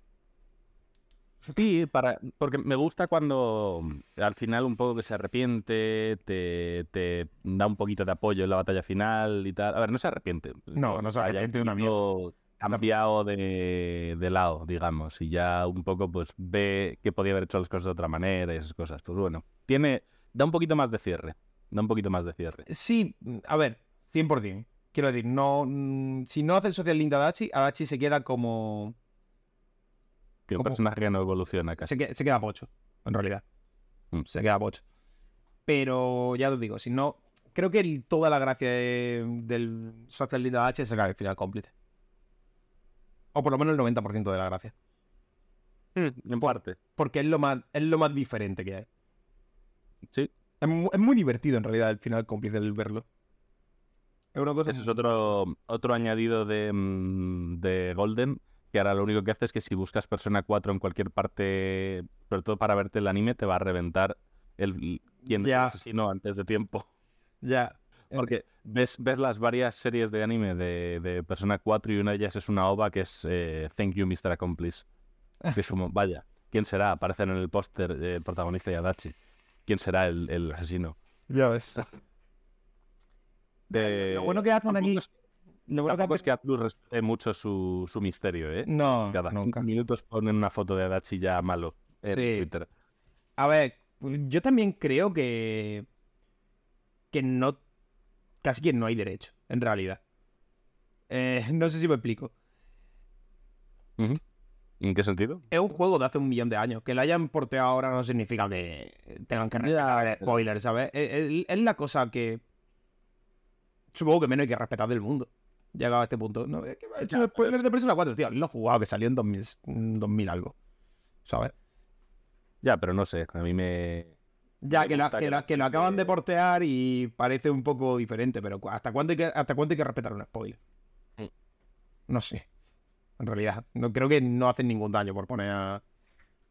Sí, para, porque me gusta cuando al final un poco que se arrepiente, te, te, da un poquito de apoyo en la batalla final y tal. A ver, no se arrepiente. No, no se arrepiente de una mierda cambiado de, de, lado, digamos, y ya un poco pues ve que podía haber hecho las cosas de otra manera y esas cosas. Pues bueno, tiene, da un poquito más de cierre, da un poquito más de cierre. Sí, a ver, 100%. Quiero decir, no, mm, si no hace el social link de Adachi, Adachi se queda como... Que un personaje que no evoluciona casi. Se, queda, pocho, en realidad. Mm. Se queda pocho. Pero ya os digo, si no... Creo que toda la gracia del social link de Adachi es sacar el final cómplice. O por lo menos el 90% de la gracia. Mm, en parte. Porque es lo más, es lo más diferente que hay. Sí. Es, muy divertido en realidad el final cómplice del verlo. Es una cosa... Ese es otro, otro añadido de, mm, de Golden que ahora lo único que hace es que si buscas Persona 4 en cualquier parte, sobre todo para verte el anime, te va a reventar el quién es asesino antes de tiempo. Ya. Porque ves, ves las varias series de anime de, Persona 4 y una de ellas es una ova que es eh, Thank You, Mr. Accomplice. Que es como, vaya, ¿quién será? Aparecen en el póster el protagonista y Adachi. ¿Quién será el, asesino? Ya ves. lo bueno que hacen aquí... Lo bueno que es que Atlus respete mucho su, misterio, ¿eh? No, Cada nunca. minutos ponen una foto de Adachi ya malo en Twitter. A ver, yo también creo que... Que no casi que no hay derecho, en realidad. Eh, no sé si me explico. ¿En qué sentido? Es un juego de hace un millón de años. Que lo hayan porteado ahora no significa que tengan que respetar spoilers, ¿sabes? Es, la cosa que. Supongo que menos hay que respetar del mundo. Llegado a este punto. No, es que he hecho spoilers de Persona 4, tío. Lo he jugado, que salió en 2000, 2000 algo. ¿Sabes? Ya, pero no sé. A mí me. Ya, que, que, lo acaban de portear y parece un poco diferente, pero ¿hasta cuándo hay que, hasta cuándo hay que respetar un spoiler? Mm. No sé. En realidad, no creo que no hacen ningún daño por poner a,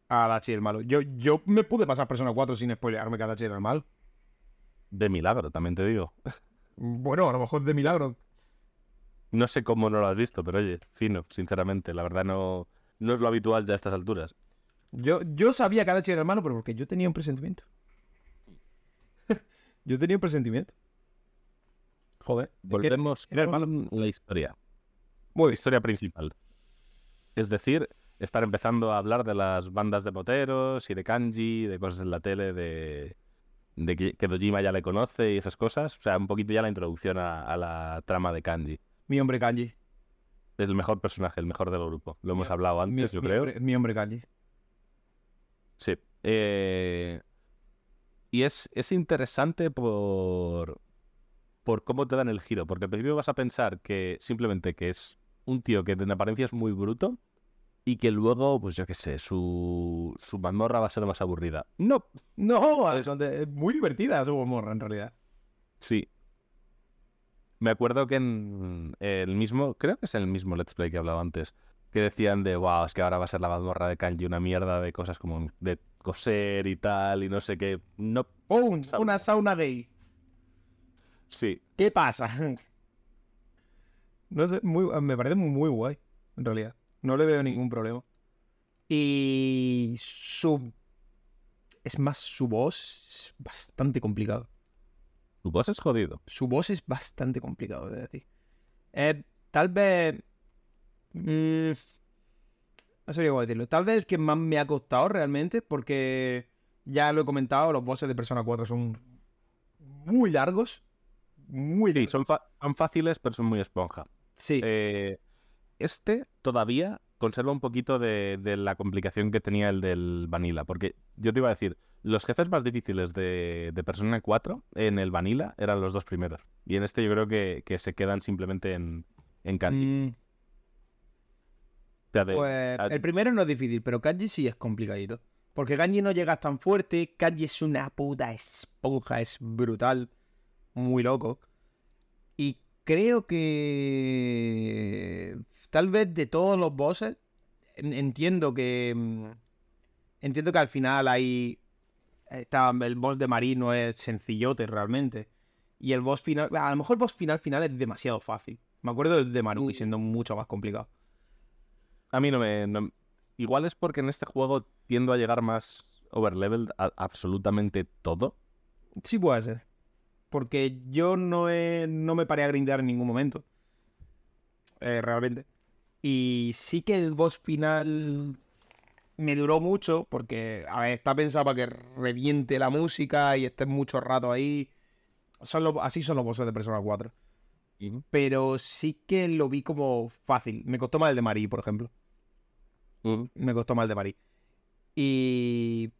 a Dachi el malo. Yo, yo me pude pasar Persona 4 sin spoilearme que Dachi era el malo. De milagro, también te digo. Bueno, a lo mejor de milagro. No sé cómo no lo has visto, pero oye, fino, sinceramente. La verdad no, no es lo habitual ya a estas alturas. Yo, yo sabía que Adachi era el malo, pero porque yo tenía un presentimiento. Yo tenía un presentimiento. Joder. Volvemos a la historia. Muy historia principal. Es decir, estar empezando a hablar de las bandas de moteros y de kanji, de cosas en la tele, de, de que, Dojima ya le conoce y esas cosas. O sea, un poquito ya la introducción a, la trama de kanji. Mi hombre kanji. Es el mejor personaje, el mejor del grupo. Lo hemos hablado antes, yo creo. mi hombre kanji. Sí. Eh, y es, es interesante por, por cómo te dan el giro, porque al principio vas a pensar que simplemente que es un tío que en apariencia es muy bruto y que luego, pues yo qué sé, su, su mazmorra va a ser más aburrida. No, no, es muy divertida su mazmorra en realidad. Sí. Me acuerdo que en el mismo, creo que es el mismo Let's Play que hablaba antes, que decían de, wow, es que ahora va a ser la mazmorra de Kanji una mierda de cosas como de coser y tal y no sé qué. No. Oh, una sauna gay. Sí. ¿Qué pasa? No muy, me parece muy guay, en realidad. No le veo ningún problema. Y su... Es más, su voz es bastante complicado. Su voz es jodido. Su voz es bastante complicado de decir. Eh, tal vez... Mm, no sabría cómo decirlo. Tal vez el que más me ha costado realmente, porque ya lo he comentado, los bosses de Persona 4 son muy largos. Muy sí, son, fáciles, pero son muy esponja. Sí. Eh, este todavía conserva un poquito de, la complicación que tenía el del Vanilla. Porque yo te iba a decir, los jefes más difíciles de, Persona 4 en el Vanilla eran los dos primeros. Y en este yo creo que, se quedan simplemente en, en Candy. Pues el primero no es difícil, pero Kanji sí es complicadito. Porque Kanji no llega tan fuerte, Kanji es una puta esponja, es brutal, muy loco. Creo que tal vez de todos los bosses, entiendo que mm, entiendo que al final hay está, el boss de Marino es sencillote realmente. Y el boss final, a lo mejor el boss final final es demasiado fácil. Me acuerdo de Maruki siendo mucho más complicado. A mí no me. Igual es porque en este juego tiendo a llegar más overleveled a absolutamente todo. Sí, puede ser. Porque yo no, he, no me paré a grindar en ningún momento. Eh, realmente. Y sí que el boss final me duró mucho porque, a ver, está pensado para que reviente la música y esté mucho rato ahí. Son así son los bosses de Persona 4. Pero sí que lo vi como fácil. Me costó más el de Marí, por ejemplo. Me costó mal de Mari. Y.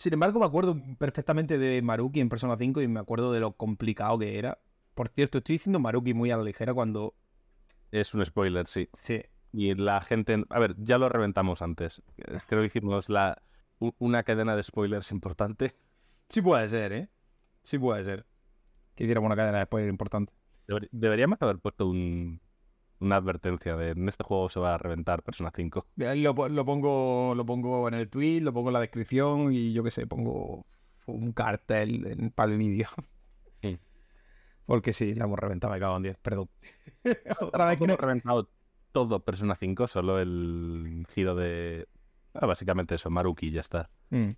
Sin embargo, me acuerdo perfectamente de Maruki en Persona 5 y me acuerdo de lo complicado que era. Por cierto, estoy diciendo Maruki muy a la ligera cuando. Es un spoiler, sí. Sí. Y la gente. A ver, ya lo reventamos antes. Creo que hicimos la... una cadena de spoilers importante. Sí puede ser, ¿eh? Sí puede ser. Que hiciéramos una cadena de spoilers importante. Deberíamos haber puesto un, una advertencia de en este juego se va a reventar Persona 5. Lo, pongo, lo pongo en el tweet, lo pongo en la descripción y yo qué sé, pongo un cartel para el vídeo. Porque sí, la hemos reventado, me cago en 10, perdón. Otra vez que hemos reventado todo Persona 5, solo el giro de. Ah, básicamente eso, Maruki, y ya está. Mm.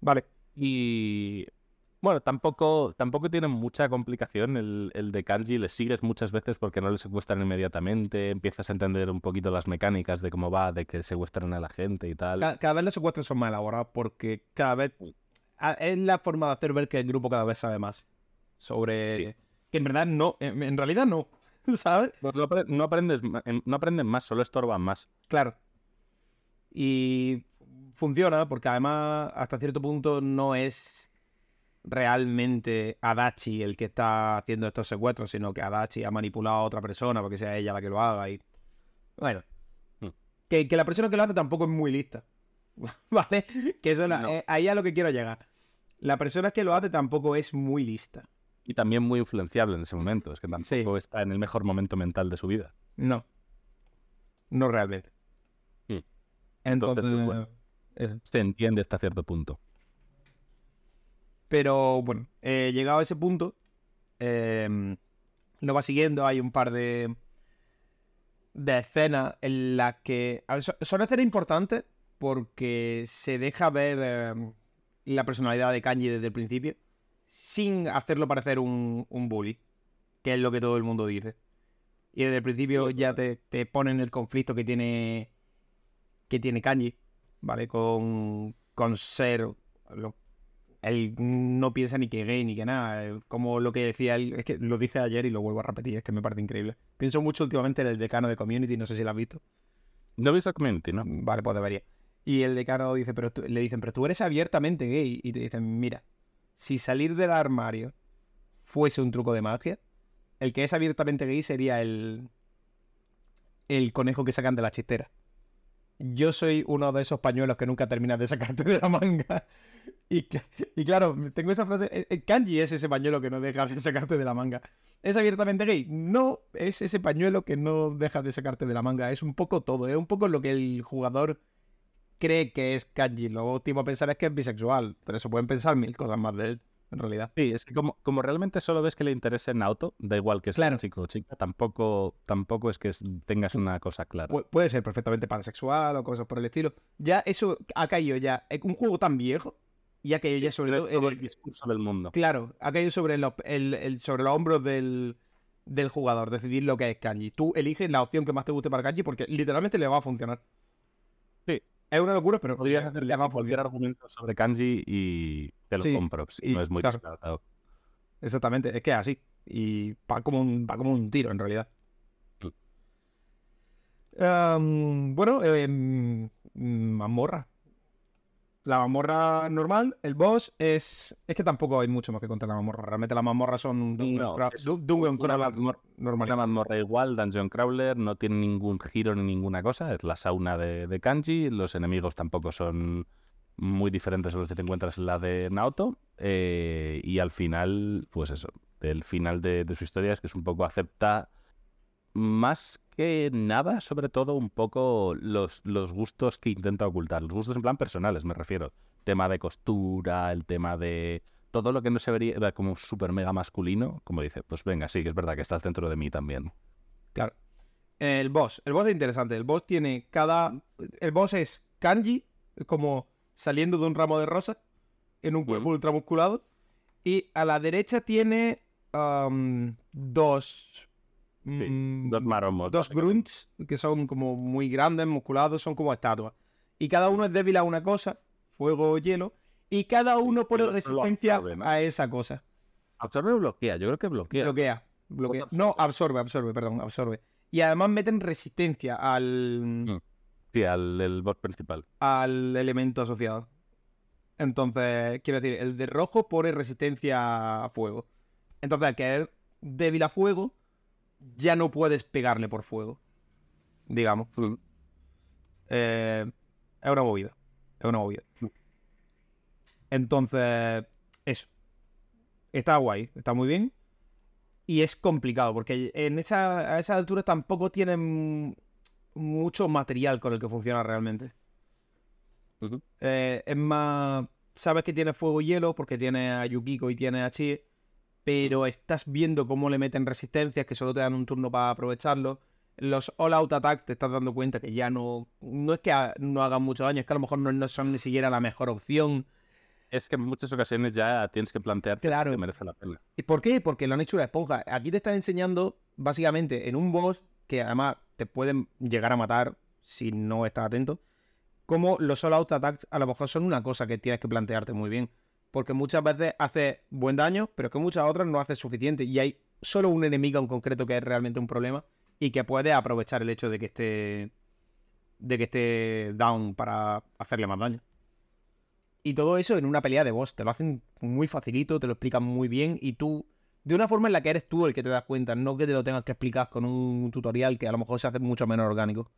Vale. Y bueno, tampoco, tampoco tiene mucha complicación el, el, de kanji, le sigues muchas veces porque no le secuestran inmediatamente, empiezas a entender un poquito las mecánicas de cómo va, de que secuestran a la gente y tal. Cada, vez los secuestros son más elaborados porque cada vez es la forma de hacer ver que el grupo cada vez sabe más sobre... Que en verdad no, en, realidad no, ¿sabes? Pues no, aprendes, no aprenden más, solo estorban más. Claro. Y funciona porque además hasta cierto punto no es realmente Adachi el que está haciendo estos secuestros, sino que Adachi ha manipulado a otra persona porque sea ella la que lo haga y... Bueno. Hmm. Que, la persona que lo hace tampoco es muy lista. ¿Vale? Que eso eh, ahí a lo que quiero llegar. La persona que lo hace tampoco es muy lista. Y también muy influenciable en ese momento. Es que tampoco está en el mejor momento mental de su vida. No. No realmente. Hmm. Entonces, eh, se entiende hasta cierto punto. Pero bueno, eh, llegado a ese punto, em, lo va siguiendo. Hay un par de, de escenas en las que. son escenas importantes porque se deja ver em, la personalidad de Kanji desde el principio sin hacerlo parecer un, un bully, que es lo que todo el mundo dice. Y desde el principio ya te, te ponen el conflicto que tiene que tiene Kanji, ¿vale? Con, con ser él no piensa ni que gay ni que nada. Eh, como lo que decía él, es que lo dije ayer y lo vuelvo a repetir, es que me parece increíble. Pienso mucho últimamente en el decano de Community, no sé si lo has visto. No he visto Community, ¿no? Vale, pues debería. Y el decano dice, pero le dicen, pero tú eres abiertamente gay. Y te dicen, mira, si salir del armario fuese un truco de magia, el que es abiertamente gay sería el, el conejo que sacan de la chistera. Yo soy uno de esos pañuelos que nunca terminas de sacarte de la manga. Y, y, claro, tengo esa frase. Eh, eh, kanji es ese pañuelo que no deja de sacarte de la manga. ¿Es abiertamente gay? No, es ese pañuelo que no deja de sacarte de la manga. Es un poco todo. Es un poco lo que el jugador cree que es kanji. Lo último a pensar es que es bisexual. Pero eso pueden pensar mil cosas más de él, en realidad. Sí, es que como, como realmente solo ves que le interesa en auto, da igual que sea chico o chica, tampoco, tampoco es que tengas una cosa clara. puede ser perfectamente pansexual o cosas por el estilo. Ya eso ha caído ya. Un juego tan viejo y ha caído ya sobre todo, el, discurso del mundo. Claro, ha caído sobre, los, el, sobre los hombros del, del jugador, decidir lo que es kanji. Tú eliges la opción que más te guste para kanji porque literalmente le va a funcionar. Sí. Es una locura, pero podrías hacerle cualquier argumento sobre kanji y te lo compro. no es muy claro. Exactamente, es que es así. Y va como un, va como un tiro, en realidad. Mm. bueno, eh, mazmorra la mamorra normal, el boss es. Es que tampoco hay mucho más que contar la mamorra. Realmente las mamorras son Dungeon Crawler normal. Una mazmorra igual, Dungeon Crawler, no tiene ningún giro ni ninguna cosa. Es la sauna de, Kanji. Los enemigos tampoco son muy diferentes a los que te encuentras en la de Naoto. Eh, y al final, pues eso. El final de, de su historia es que es un poco acepta más que nada, sobre todo un poco los, los gustos que intenta ocultar. Los gustos en plan personales, me refiero. Tema de costura, el tema de todo lo que no se vería como súper mega masculino, como dice, pues venga, sí, que es verdad que estás dentro de mí también. Claro. El boss, el boss es interesante. El boss tiene cada. El boss es kanji, como saliendo de un ramo de rosa, en un cuerpo ultramusculado. Y a la derecha tiene dos Mm, dos maromos. Dos grunts, que son como muy grandes, musculados, son como estatuas. Y cada uno es débil a una cosa, fuego o hielo, y cada uno pone resistencia a esa cosa. ¿Absorbe o bloquea? Yo creo que bloquea. Bloquea. bloquea. No, absorbe, absorbe, perdón, absorbe. Y además meten resistencia al. Mm. Sí, al el bot principal. Al elemento asociado. Entonces, quiero decir, el de rojo pone resistencia a fuego. Entonces, al caer débil a fuego, ya no puedes pegarle por fuego. Digamos. Eh, es una movida. Es una movida. Entonces, eso. Está guay, está muy bien. Y es complicado, porque en esa, a esa altura tampoco tienen mucho material con el que funciona realmente. Eh, es más, sabes que tiene fuego y hielo porque tiene a Yukiko y tiene a Chi, pero estás viendo cómo le meten resistencias que solo te dan un turno para aprovecharlo. Los all out attacks te estás dando cuenta que ya no. No es que no hagan mucho daño, es que a lo mejor no son ni siquiera la mejor opción es que en muchas ocasiones ya tienes que plantearte claro. que merece la pena. ¿Y por qué? Porque lo han hecho una esponja. Aquí te están enseñando, básicamente, en un boss que además te pueden llegar a matar si no estás atento, como los solo out attacks a lo mejor son una cosa que tienes que plantearte muy bien. Porque muchas veces hace buen daño, pero es que muchas otras no hace suficiente. Y hay solo un enemigo en concreto que es realmente un problema y que puede aprovechar el hecho de que esté. de que esté down para hacerle más daño. Y todo eso en una pelea de boss. Te lo hacen muy facilito, te lo explican muy bien y tú, de una forma en la que eres tú el que te das cuenta, no que te lo tengas que explicar con un tutorial que a lo mejor se hace mucho menos orgánico.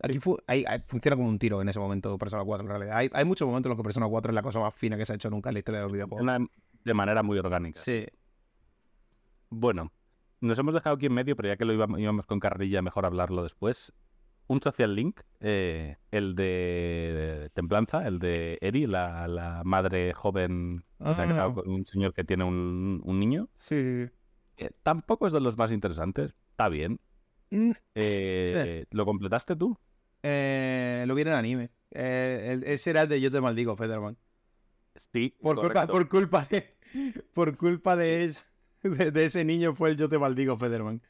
Aquí funciona como un tiro en ese momento Persona 4 en realidad. Hay, muchos momentos en los que Persona 4 es la cosa más fina que se ha hecho nunca en la historia de los videojuegos. de manera muy orgánica. Sí. Bueno, nos hemos dejado aquí en medio, pero ya que lo íbamos con carrilla, mejor hablarlo después un social link, eh, el de Templanza, el de Eri, la, madre joven que se ha casado con un señor que tiene un, niño. Sí. Eh, tampoco es de los más interesantes. Está bien. Mm, eh, ¿Lo completaste tú? Lo vi en anime. ese era el de Yo te maldigo, Federman. Sí. Por culpa, por culpa de. Por culpa de, de, ese niño fue el Yo te maldigo, Federman.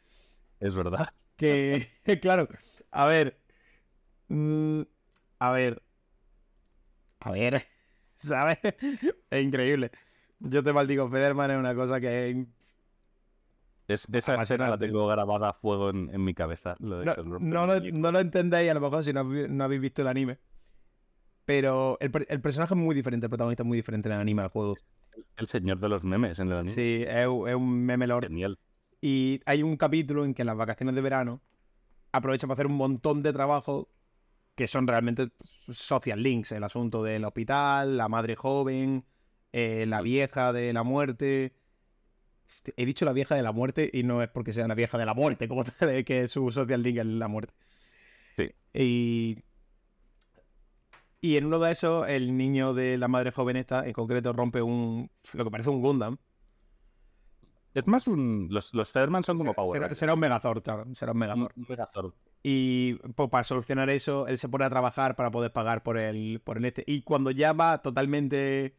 Es verdad. Que, claro, a ver. Mm, a ver. A ver. ¿Sabes? Es increíble. Yo te maldigo, Federman es una cosa que es, esa escena la tengo grabada a fuego en, mi cabeza. no, lo, entendéis a lo mejor si no, habéis visto el anime. Pero el, personaje es muy diferente, el protagonista es muy diferente en el anime al juego. El señor de los memes en el anime. Sí, es, es un meme lord. Genial. Y hay un capítulo en que en las vacaciones de verano aprovecha para hacer un montón de trabajo que son realmente social links, el asunto del hospital, la madre joven, eh, la vieja de la muerte. He dicho la vieja de la muerte y no es porque sea la vieja de la muerte, como tal, que su social link es la muerte. Sí. Y, y en uno de esos, el niño de la madre joven esta, en concreto, rompe un lo que parece un Gundam es más un. Los, los son como Power. Será, un Megazord, claro. Será un Megazord. Un Megazord. Y pues, para solucionar eso, él se pone a trabajar para poder pagar por el, por el este. Y cuando ya va totalmente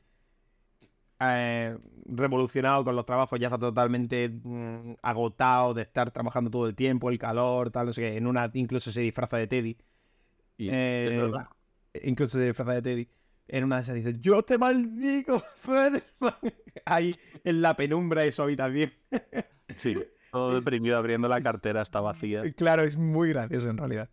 eh, revolucionado con los trabajos, ya está totalmente mm, agotado de estar trabajando todo el tiempo, el calor, tal, no sé qué. En una incluso se disfraza de Teddy. Eh, incluso se disfraza de Teddy en una de esas dice, yo te maldigo, Federman. Ahí en la penumbra de su habitación. sí, todo deprimido abriendo la cartera, está vacía. Claro, es muy gracioso en realidad.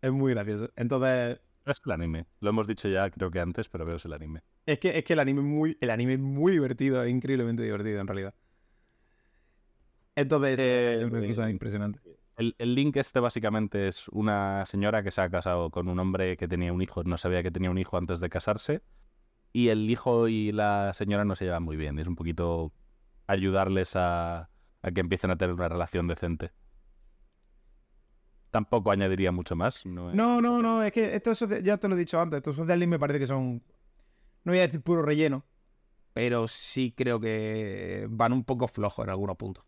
Es muy gracioso. Entonces... Es el anime. Lo hemos dicho ya, creo que antes, pero veo el anime. Es que, es que el anime es muy, el anime es muy divertido, es increíblemente divertido en realidad. Entonces, es una cosa eh, impresionante. El, link este básicamente es una señora que se ha casado con un hombre que tenía un hijo, no sabía que tenía un hijo antes de casarse, y el hijo y la señora no se llevan muy bien. Es un poquito ayudarles a, que empiecen a tener una relación decente. Tampoco añadiría mucho más. No, no, no, es que esto ya te lo he dicho antes, estos social link me parece que son, no voy a decir puro relleno, pero sí creo que van un poco flojos en algunos puntos.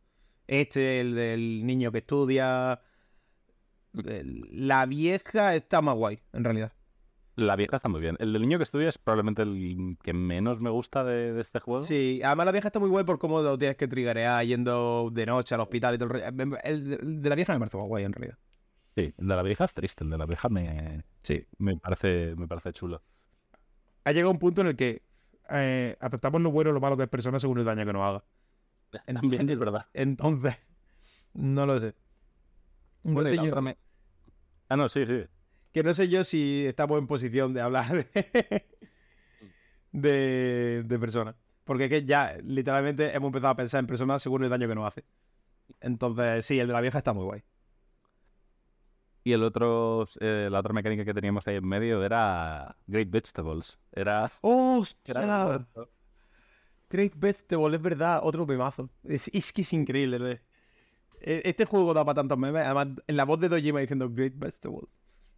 Este, el del niño que estudia. La vieja está más guay, en realidad. La vieja está muy bien. El del niño que estudia es probablemente el que menos me gusta de, este juego. Sí, además la vieja está muy guay por cómo lo tienes que triggerear yendo de noche al hospital y todo el El de la vieja me parece más guay, en realidad. Sí, el de la vieja es triste, el de la vieja me, sí. me, parece, me parece chulo. Ha llegado un punto en el que eh, aceptamos lo bueno o lo malo que es persona según el daño que nos haga. También es verdad. Entonces, no lo sé. No sé yo. Ah, no, sí, sí. Que no sé yo si estamos en posición de hablar de, de, personas. Porque es que ya literalmente hemos empezado a pensar en personas según el daño que nos hace. Entonces, sí, el de la vieja está muy guay. Y el otro, eh, la otra mecánica que teníamos ahí en medio era Great Vegetables. Era. ¡Oh! Great Vegetable, es verdad, otro memazo. Es, es que es increíble, ¿no? E, Este juego da para tantos memes. Además, en la voz de Dojima diciendo Great Vegetable.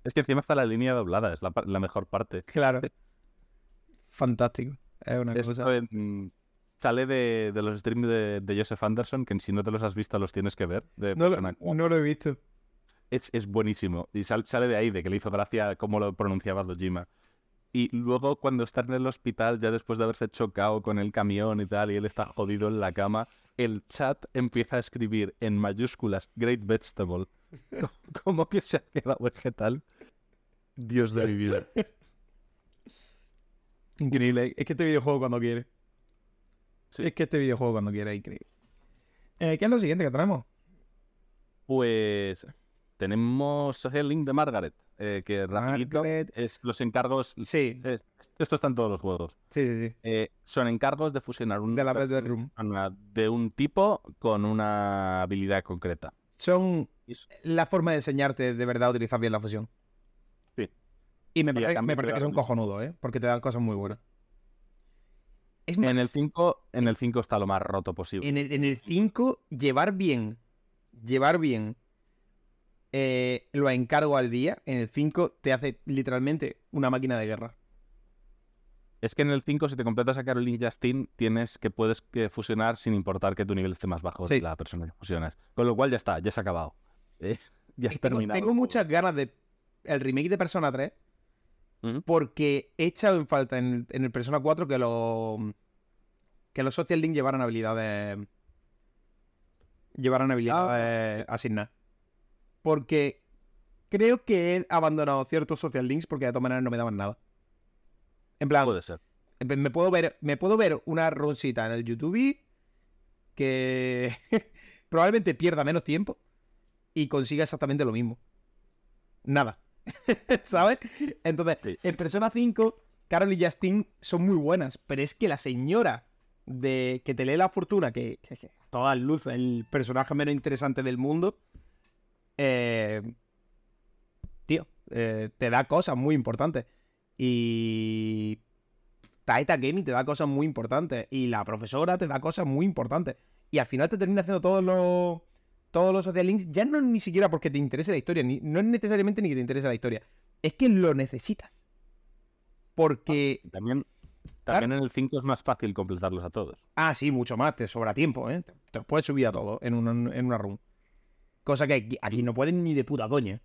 Es que encima está la línea doblada, es la, mejor parte. Claro. Fantástico. Es una Esto cosa. en- sale de, de los streams de, de Joseph Anderson, que si no te los has visto los tienes que ver. de No lo, Persona 4. no lo he visto. Es, es buenísimo. Y sal- sale de ahí, de que le hizo gracia cómo lo pronunciaba Dojima. Y luego cuando está en el hospital, ya después de haberse chocado con el camión y tal, y él está jodido en la cama, el chat empieza a escribir en mayúsculas Great Vegetable. ¿Cómo que se ha quedado vegetal? Dios de mi vida. Increíble. Es que este videojuego cuando quiere. Sí. Es que este videojuego cuando quiere increíble. Eh, ¿Qué es lo siguiente que tenemos? Pues tenemos Social Link de Margaret, eh, que Margaret. es los encargos... Sí, es- esto está en todos los juegos. sí, sí. sí. Eh, son encargos de fusionar un, De la Bedroom. una- de un tipo con una habilidad concreta. Son la forma de enseñarte de verdad a utilizar bien la fusión. Sí. Y me Y parece, me que dan- son cojonudos, ¿eh? Porque te dan cosas muy buenas. Es más, En el 5 en el 5 está lo más roto posible. el, en el 5, llevar bien, llevar bien eh, lo encargo al día, en el 5 te hace literalmente una máquina de guerra. Es que en el 5 si te completas a Caroline Justin tienes que puedes que fusionar sin importar que tu nivel esté más bajo Sí. de la persona que fusionas. Con lo cual ya está, ya se ha acabado. Eh, ya has Tengo, terminado. tengo muchas ganas de el remake de Persona 3 Ujú. porque he echado en falta en el, en el Persona 4 que los que los Social Link llevaran habilidades llevaran habilidades asignadas. Porque creo que he abandonado ciertos Social Links porque de todas maneras no me daban nada. En plan, Puede ser. me puedo ver, me puedo ver una runcita en el YouTube que probablemente pierda menos tiempo y consiga exactamente lo mismo. Nada. ¿Sabes? Entonces, Sí. en Persona 5, Carol y Justin son muy buenas, pero es que la señora de que te lee la fortuna, que, que- que a todas luces el personaje menos interesante del mundo, eh, tío, eh, te da cosas muy importantes. Y Taita Gaming te da cosas muy importantes. Y la profesora te da cosas muy importantes. Y al final te termina haciendo todos los. Todos los social links. Ya no es ni siquiera porque te interese la historia. Ni, no es necesariamente ni que te interese la historia. Es que lo necesitas. Porque. También, también en el 5 es más fácil completarlos a todos. Ah, sí, mucho más. Te sobra tiempo, ¿eh? Te, puedes subir a todo en una, en una run. Cosa que aquí, aquí no pueden ni de puta coña.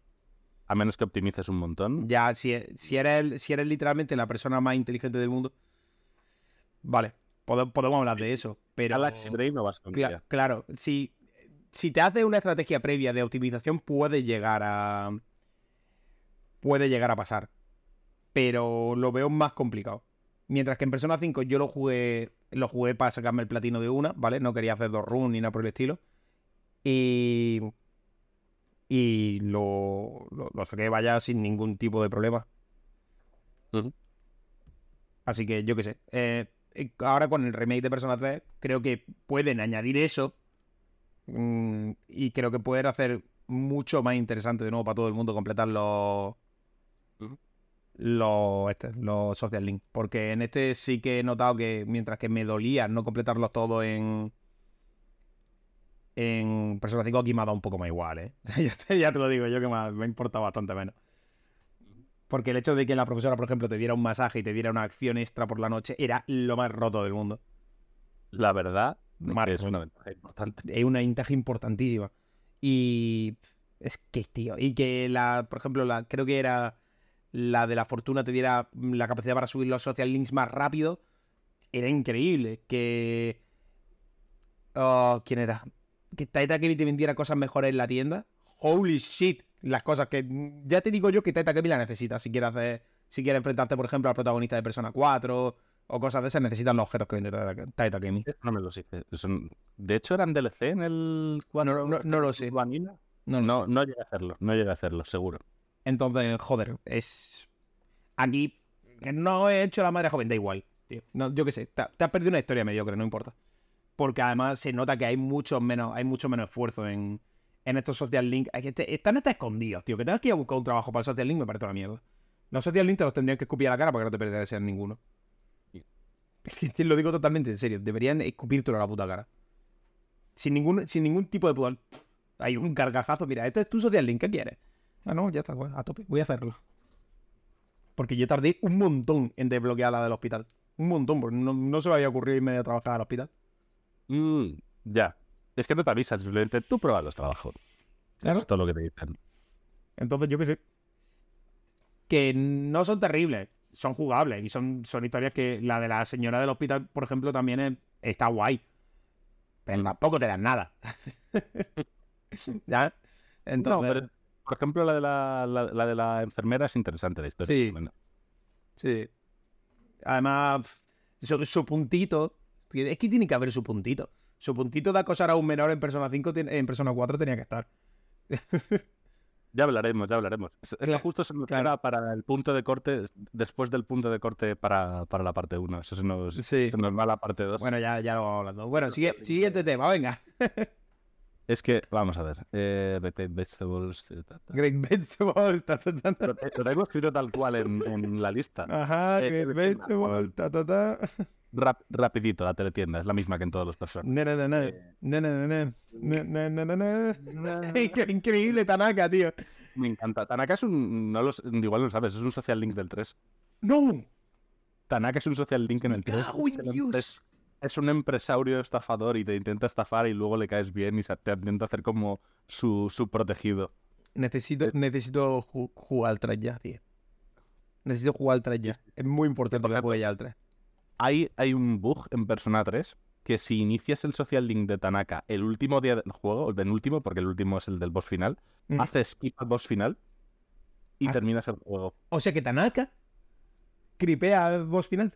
A menos que optimices un montón. Ya, si, si, eres, si eres literalmente la persona más inteligente del mundo. Vale, pode- podemos hablar de eso. Pero. Galaxy Brain no vas con Cla- claro, si, si te haces una estrategia previa de optimización, puede llegar a. Puede llegar a pasar. Pero lo veo más complicado. Mientras que en Persona 5 yo lo jugué. Lo jugué para sacarme el platino de una, ¿vale? No quería hacer dos runs ni nada por el estilo. Y. Y lo, lo, lo saqué vaya sin ningún tipo de problema. Así que yo qué sé. Eh, eh, ahora con el remake de Persona 3, creo que pueden añadir eso. mm, y creo que pueden hacer mucho más interesante de nuevo para todo el mundo completar los. Los, este, los social link. Porque en este sí que he notado que mientras que me dolía no completarlos todos en. En Persona 5 aquí me ha dado un poco más igual, ¿eh? ya, te, ya te lo digo yo que me ha, me ha importado bastante menos. Porque el hecho de que la profesora, por ejemplo, te diera un masaje y te diera una acción extra por la noche era lo más roto del mundo. La verdad Marco. que es una ventaja importante. Es una ventaja importantísima. Y es que, tío, y que la, por ejemplo, la, creo que era la de la fortuna te diera la capacidad para subir los social links más rápido. Era increíble. Que. Oh, ¿Quién era? Que Taita Kemi te vendiera cosas mejores en la tienda. Holy shit. Las cosas que. Ya te digo yo que Taita Kemi la necesita. Si quieres hacer. Si quieres enfrentarte, por ejemplo, al protagonista de Persona 4 o cosas de esas, necesitan los objetos que vende Taita- Kemi. No me los hice. Son- De hecho, eran DLC en el No, no, no lo sé. Vanilla. No, no, No, no llegué a hacerlo. No llegué a hacerlo, seguro. Entonces, joder, es. Aquí, que no he hecho la madre joven, da igual, tío. No, yo qué sé, te, te has perdido una historia mediocre, no importa. Porque además se nota que hay mucho menos, hay mucho menos esfuerzo en, en estos social links. Es que te- están hasta escondidos, tío. Que tengas que ir a buscar un trabajo para el social link me parece una mierda. Los social links te los tendrían que escupir a la cara para que no te perdieras en ninguno. lo digo totalmente en serio. Deberían escupírtelo a la puta cara. Sin ningún, sin ningún tipo de pudor. Hay un cargajazo. Mira, este es tu social link. ¿Qué quieres? Ah, no, ya está. A tope. Voy a hacerlo. Porque yo tardé un montón en desbloquear la del hospital. Un montón, porque no, se me había ocurrido irme a trabajar al hospital. Mm, ya. Es que no te avisan, simplemente tú pruebas los trabajos. Claro. es todo lo que te dicen. Entonces, yo qué sé. Que no son terribles, son jugables y son, son historias que la de la señora del hospital, por ejemplo, también está guay. Pero tampoco te dan nada. ¿Ya? Entonces... por ejemplo, la de la, la, de la enfermera es interesante la historia. Sí. Sí. Además, su, puntito. Es que tiene que haber su puntito. Su puntito de acosar a un menor en Persona 5, en Persona 4 tenía que estar. Ya hablaremos, ya hablaremos. Es justo se para el punto de corte, después del punto de corte para, para la parte 1. Eso se nos, se nos va a la parte 2. Bueno, ya, ya lo vamos hablando. Bueno, siguiente tema, venga. Es que, vamos a ver. Eh, Great Vegetables. Great Vegetables. Lo tengo escrito tal cual en, en la lista. Ajá, eh, Great Vegetables. Rapidito, la teletienda, es la misma que en todos los personajes. Increíble Tanaka, tío. Me encanta. Tanaka es un. No los, igual no lo sabes, es un social link del 3. ¡No! Tanaka es un social link en el 3. Es, es, un empresario estafador y te intenta estafar y luego le caes bien y te intenta hacer como su, su protegido. Necesito, necesito jugar al 3 ya, tío. Necesito jugar al 3 ya. Es muy importante que juegue ya al 3 hay, hay un bug en Persona 3 que si inicias el social link de Tanaka el último día del juego, el penúltimo, porque el último es el del boss final, haces skip al boss final y ah. terminas el juego. O sea que Tanaka cripea al boss final.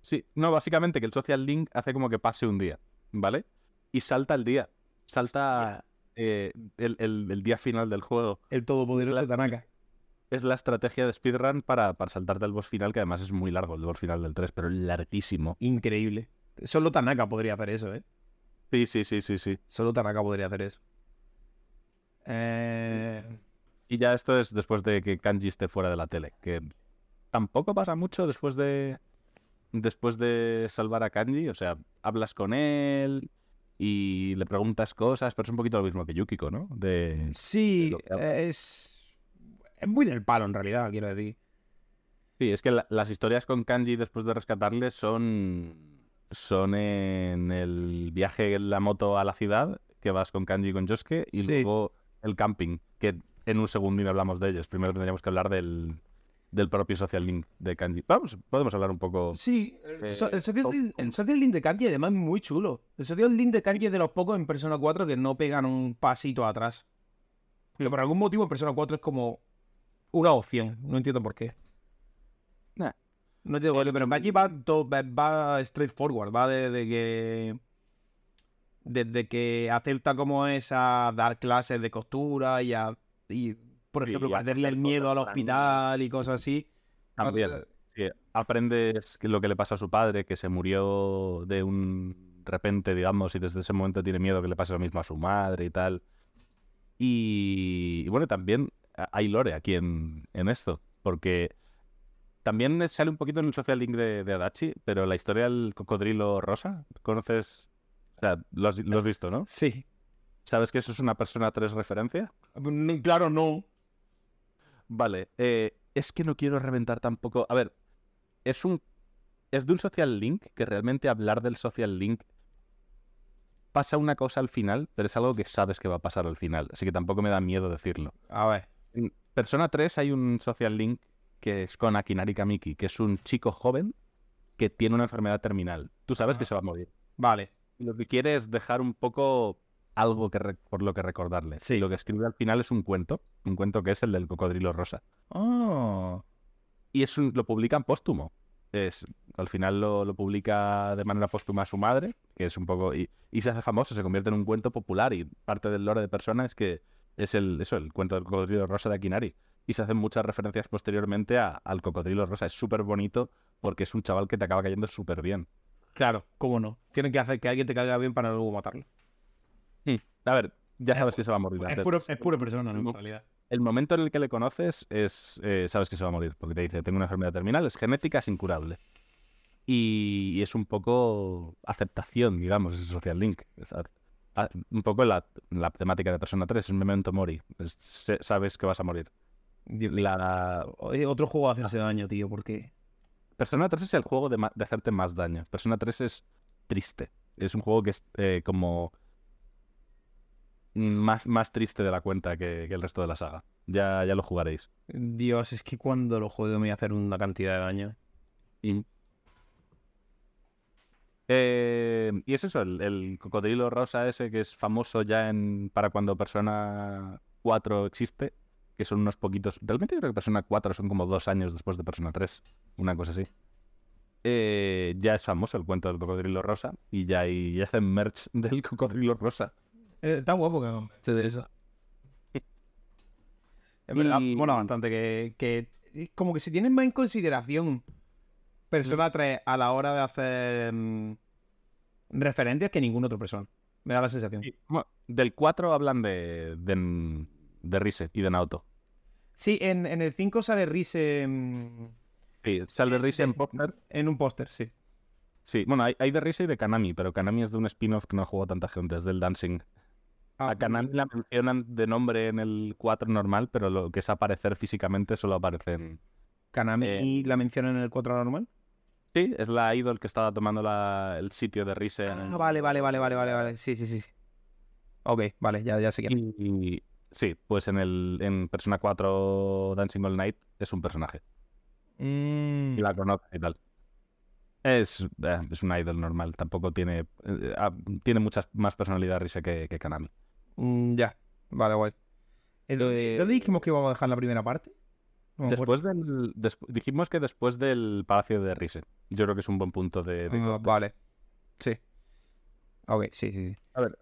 Sí, no, básicamente que el social link hace como que pase un día, ¿vale? Y salta el día. Salta eh, el, día final del juego. El todopoderoso de Tanaka es la estrategia de speedrun para, para saltarte al boss final, que además es muy largo, el boss final del 3, pero larguísimo. Increíble. Solo Tanaka podría hacer eso, ¿eh? Sí, sí, sí, sí, sí. Solo Tanaka podría hacer eso. Eh... Y ya esto es después de que Kanji esté fuera de la tele, que tampoco pasa mucho después de después de salvar a Kanji, o sea, hablas con él y le preguntas cosas, pero es un poquito lo mismo que Yukiko, ¿no? De, sí, es es muy del palo en realidad, quiero decir. Sí, es que las historias con Kanji después de rescatarle son, son en el viaje en la moto a la ciudad, que vas con Kanji y con Josuke, y luego el camping, que en un segundo hablamos de ellos. Primero tendríamos que hablar del, del propio social link de Kanji. Vamos, podemos hablar un poco. Sí, el, social, link, de Kanji además es muy chulo. El social link de Kanji es de los pocos en Persona 4 que no pegan un pasito atrás. Que por algún motivo en Persona 4 es como una opción. No entiendo por qué. No entiendo por qué, pero aquí va, todo, va straightforward. Va desde que. Desde que acepta como es a dar clases de costura y a. Y, por ejemplo, perderle el miedo al hospital y cosas así. También. aprendes lo que le pasa a su padre, que se murió de un repente, digamos, y desde ese momento tiene miedo que le pase lo mismo a su madre y tal. y bueno, también hay lore aquí en, esto, porque también sale un poquito en el social link de, Adachi, pero la historia del cocodrilo rosa, ¿conoces? O sea, lo has, visto, ¿no? Sí. ¿Sabes que eso es una persona tres referencia? Mm, claro, no. Vale, eh, es que no quiero reventar tampoco. A ver, es un. Es de un social link que realmente hablar del social link pasa una cosa al final, pero es algo que sabes que va a pasar al final. Así que tampoco me da miedo decirlo. A ver. En Persona 3 hay un social link que es con Akinari Kamiki, que es un chico joven que tiene una enfermedad terminal. Tú sabes que ah. se va a morir. Vale. Y lo que quiere es dejar un poco algo que por lo que recordarle. Sí. lo que escribe al final es un cuento, un cuento que es el del cocodrilo rosa. Oh. Y es lo publican póstumo. Es, al final lo, publica de manera póstuma su madre, que es un poco... Y, y, se hace famoso, se convierte en un cuento popular y parte del lore de persona es que es el, eso, el cuento del cocodrilo rosa de Akinari. Y se hacen muchas referencias posteriormente al cocodrilo rosa. Es súper bonito porque es un chaval que te acaba cayendo súper bien. Claro, cómo no. Tienen que hacer que alguien te caiga bien para luego matarlo. Hmm. A ver, ya sabes que se va a morir. Es puro, es pura persona, ¿no? En realidad. El momento en el que le conoces es, eh, sabes que se va a morir, porque te dice, tengo una enfermedad terminal, es genética, es incurable. y, es un poco aceptación, digamos, ese social link. Un poco la, temática de Persona 3, es memento mori. sabes que vas a morir. La... Otro juego de hacerse daño, tío, ¿por qué? Persona 3 es el juego de, hacerte más daño. Persona 3 es triste. Es un juego que es eh, como más, más triste de la cuenta que, el resto de la saga. Ya, ya lo jugaréis. Dios, es que cuando lo juego me voy a hacer una cantidad de daño. Y, eh, y es eso, el, cocodrilo rosa ese que es famoso ya en para cuando Persona 4 existe, que son unos poquitos. Realmente creo que Persona 4 son como dos años después de Persona 3, una cosa así. Eh, ya es famoso el cuento del cocodrilo rosa y ya, hay, ya hacen merch del cocodrilo rosa. Eh, está guapo que hagan de eso. Es verdad, mola bastante que, que, como que se tienen más en consideración Persona 3 a la hora de hacer mm, referencias que ningún otro persona. Me da la sensación. del 4 hablan de, de, de Rise y de Naoto. Sí, en, en el 5 sale Rise. Mm, sí, sale Rise en póster. En un póster, sí. Sí, bueno, hay, hay, de Rise y de Kanami, pero Kanami es de un spin-off que no ha jugado tanta gente, es del Dancing. Ah, a Kanami la mencionan de nombre en el 4 normal, pero lo que es aparecer físicamente solo aparece en. ¿Kanami eh, la mencionan en el 4 normal? Sí, es la idol que estaba tomando el sitio de Rise. Ah, vale, vale, vale, vale, vale, vale. Sí, sí, sí. Ok, vale, ya, ya sé quién. Y, sí, pues en el en Persona 4 Dancing All Night es un personaje. Y la conoce y tal. Es, eh, es una idol normal, tampoco tiene eh, ah, tiene mucha más personalidad Rise que, que Kanami. Mm, ya, vale, guay. ¿Dónde dijimos que íbamos a dejar la primera parte? Después del. dijimos que después del Palacio de Rise. Yo creo que es un buen punto de. Ah, vale. Sí. Ok, sí, sí, sí. A ver.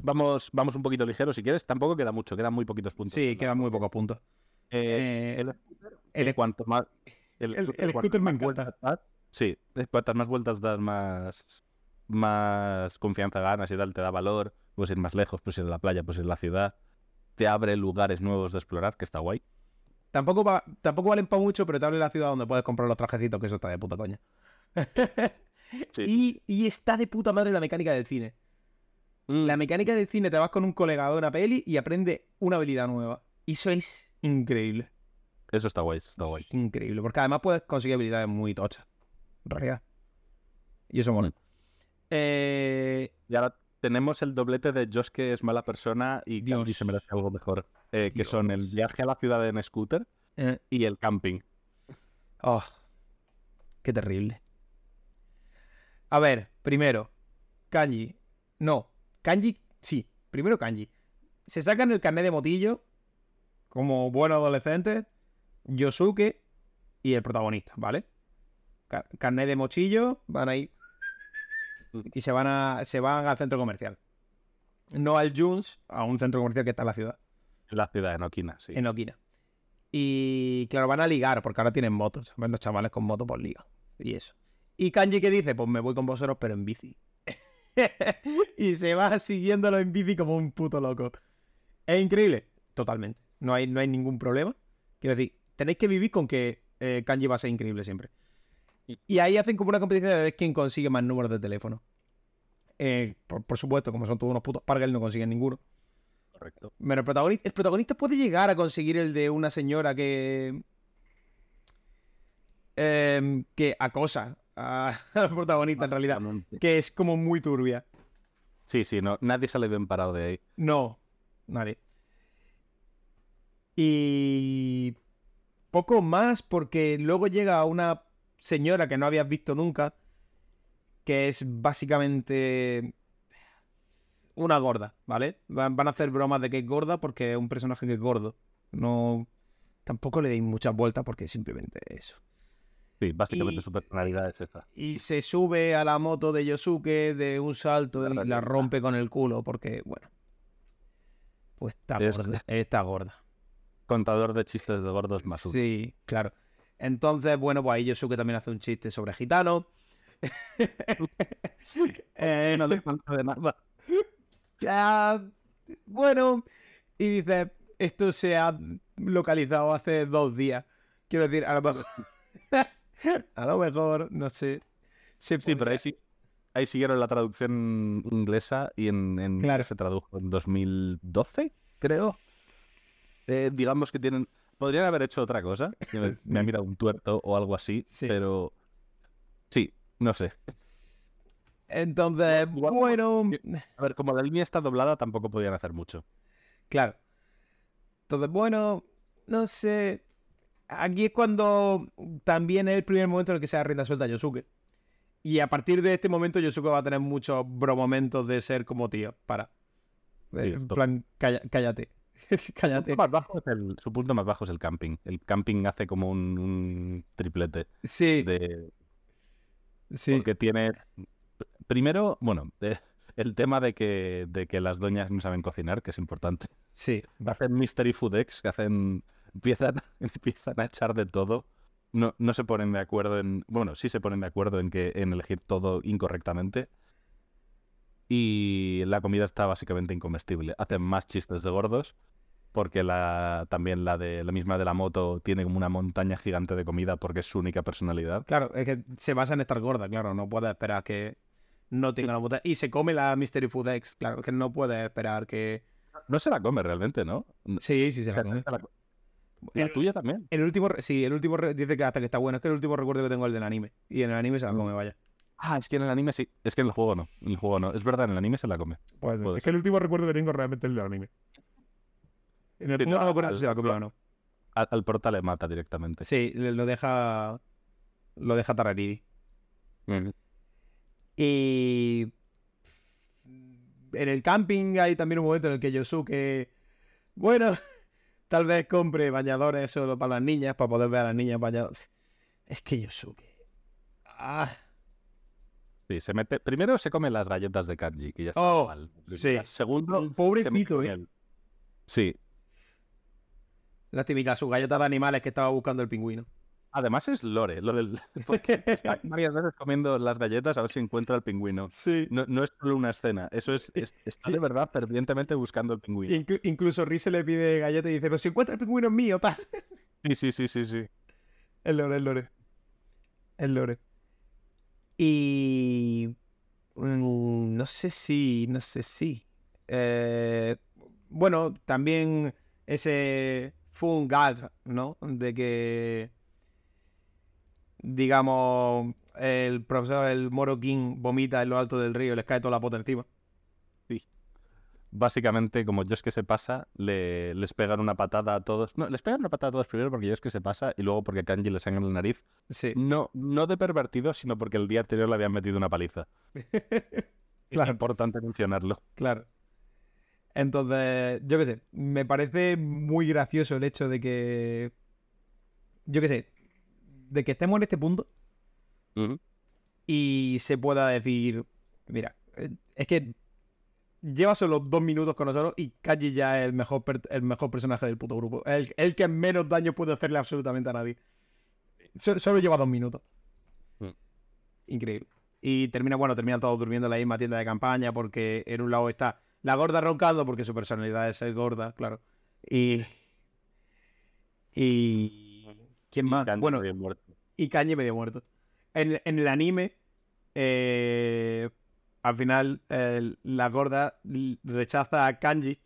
Vamos, vamos un poquito ligero si quieres. Tampoco queda mucho, quedan muy poquitos puntos. Sí, quedan muy pocos puntos. Eh, el, el, cuanto más. El, el scooter me encanta. sí, cuantas más vueltas das, más, más confianza ganas y tal, te da valor. Puedes ir más lejos, puedes ir a la playa, puedes ir a la ciudad. Te abre lugares nuevos de explorar, que está guay. Tampoco, tampoco valen para mucho, pero te abre la ciudad donde puedes comprar los trajecitos, que eso está de puta coña. y, está de puta madre la mecánica del cine. Mm. La mecánica del cine, te vas con un colega a una peli y aprende una habilidad nueva. Y eso es increíble. Eso está guay, está guay. Increíble, porque además puedes conseguir habilidades muy tochas. En realidad. Y eso mola. Eh... Y ahora tenemos el doblete de Josh que es mala persona y Dios. se merece algo mejor. Eh, que son el viaje a la ciudad en scooter eh. y el camping. Oh, qué terrible. A ver, primero, Kanji. No, Kanji, sí, primero Kanji. Se sacan el carnet de motillo como buen adolescente, Yosuke y el protagonista, ¿vale? carnet de mochillo, van ahí y se van, a, se van al centro comercial. No al Junes, a un centro comercial que está en la ciudad. En la ciudad, en Okina, sí. En Okina. Y claro, van a ligar, porque ahora tienen motos. Ven los chavales con moto por liga. Y eso. Y Kanji que dice, pues me voy con vosotros, pero en bici. y se va siguiéndolo en bici como un puto loco. Es increíble. Totalmente. No hay, no hay ningún problema. Quiero decir, tenéis que vivir con que eh, Kanji va a ser increíble siempre. Y ahí hacen como una competición de ver quién consigue más números de teléfono. Eh, por, supuesto, como son todos unos putos pargas, no consiguen ninguno. Correcto. Pero el protagonista, el protagonista puede llegar a conseguir el de una señora que. Em, que acosa a, al protagonista en realidad. Que es como muy turbia. Sí, sí, no, nadie sale bien parado de ahí. No, nadie. Y. Poco más, porque luego llega una señora que no habías visto nunca, que es básicamente una gorda, ¿vale? Van, a hacer bromas de que es gorda porque es un personaje que es gordo. No. Tampoco le deis muchas vueltas porque simplemente eso. Sí, básicamente su personalidad es esta. Y se sube a la moto de Yosuke de un salto y la rompe con el culo porque, bueno. Pues está gorda. Está gorda. Contador de chistes de gordos más uno. Sí, claro. Entonces, bueno, pues ahí Yosuke también hace un chiste sobre gitano. eh, no le falta de nada. Ya, bueno, y dice, esto se ha localizado hace dos días. Quiero decir, a lo mejor, a lo mejor, no sé, Sí, sí, pero ahí sí. Ahí siguieron la traducción inglesa y en, en Claro. se tradujo en 2012, creo. Eh, digamos que tienen. Podrían haber hecho otra cosa. Me, me ha mirado un tuerto o algo así. Sí. Pero. Sí, no sé. Entonces, Igual- bueno, A ver, como la línea está doblada, tampoco podían hacer mucho. claro. Entonces, bueno, no sé. Aquí es cuando también es el primer momento en el que se da rienda suelta a Yosuke. Y a partir de este momento, Yosuke va a tener muchos bromomentos de ser como tío. Para. Sí, en esto. plan, calla- cállate. Su cállate. punto, más bajo es el, su punto más bajo es el camping. El camping hace como un, un triplete Sí, de, sí. porque tiene primero, bueno, eh, el tema de que, de que las doñas no saben cocinar, que es importante. Sí. Hacen Mystery Food X, que hacen empiezan, empiezan a echar de todo. No, no se ponen de acuerdo en, bueno, sí se ponen de acuerdo en que en elegir todo incorrectamente. Y la comida está básicamente incomestible. Hacen más chistes de gordos porque la también la de la misma de la moto tiene como una montaña gigante de comida porque es su única personalidad. Claro, es que se basa en estar gorda, claro. No puedes esperar que no tenga una puta. Y se come la Mystery Food X, claro, que no puedes esperar que. No se la come realmente, ¿no? Sí, sí, se la come. la La tuya también. El último, sí, el último dice que hasta que está bueno. Es que el último recuerdo que tengo es el del anime. Y en el anime se la come, vaya. Ah, es que en el anime sí. Es que en el juego no. En el juego no. Es verdad, en el anime se la come. Puede. Puede es que el último recuerdo que tengo realmente es el del anime. En el no no, al- se la come o no. Al, al prota le mata directamente. Sí, lo deja. Lo deja Tarariri. Mm. Y. En el camping hay también un momento en el que Yosuke. Bueno, tal vez compre bañadores solo para las niñas, para poder ver a las niñas bañadas. Es que Yosuke. Ah, Sí, se mete. Primero se come las galletas de Kanji, que ya está Oh, mal. sí. Segundo, se mete pobrecito, con eh. el- Sí. La típica, sus galletas de animales que estaba buscando el pingüino. Además es lore, lo del. porque Está varias veces comiendo las galletas a ver si encuentra el pingüino. sí. No, no es solo una escena, eso es, es- está de verdad fervientemente buscando el pingüino. Inclu- incluso Riz le pide galletas y dice, pero si encuentra el pingüino es mío, tal. Sí, sí, sí, sí, sí. El lore, el lore. El lore. Y... mm, no sé si, no sé si. Eh, bueno, también ese fue un gag, ¿no? De que, digamos, el profesor, el Moro King, vomita en lo alto del río y les cae toda la pota encima. Básicamente, como yo es que se pasa, le, les pegan una patada a todos. No, les pegan una patada a todos primero porque yo es que se pasa y luego porque Kanji le sangra la nariz. Sí. No, no de pervertido, sino porque el día anterior le habían metido una paliza. Claro. Es importante mencionarlo. Claro. Entonces, yo qué sé, me parece muy gracioso el hecho de que, yo qué sé, de que estemos en este punto y se pueda decir, mira, eh, es que lleva solo dos minutos con nosotros y Kaji ya es el mejor, el mejor personaje del puto grupo. El, el que menos daño puede hacerle absolutamente a nadie. So- solo lleva dos minutos. Mm. Increíble. Y termina, bueno, terminan todos durmiendo en la misma tienda de campaña porque en un lado está la gorda roncando porque su personalidad es ser gorda, claro. Y... Y... ¿Quién más? Kanji bueno, muerto. y Kanye medio muerto. En, en el anime, eh, al final, eh, la gorda rechaza a Kanji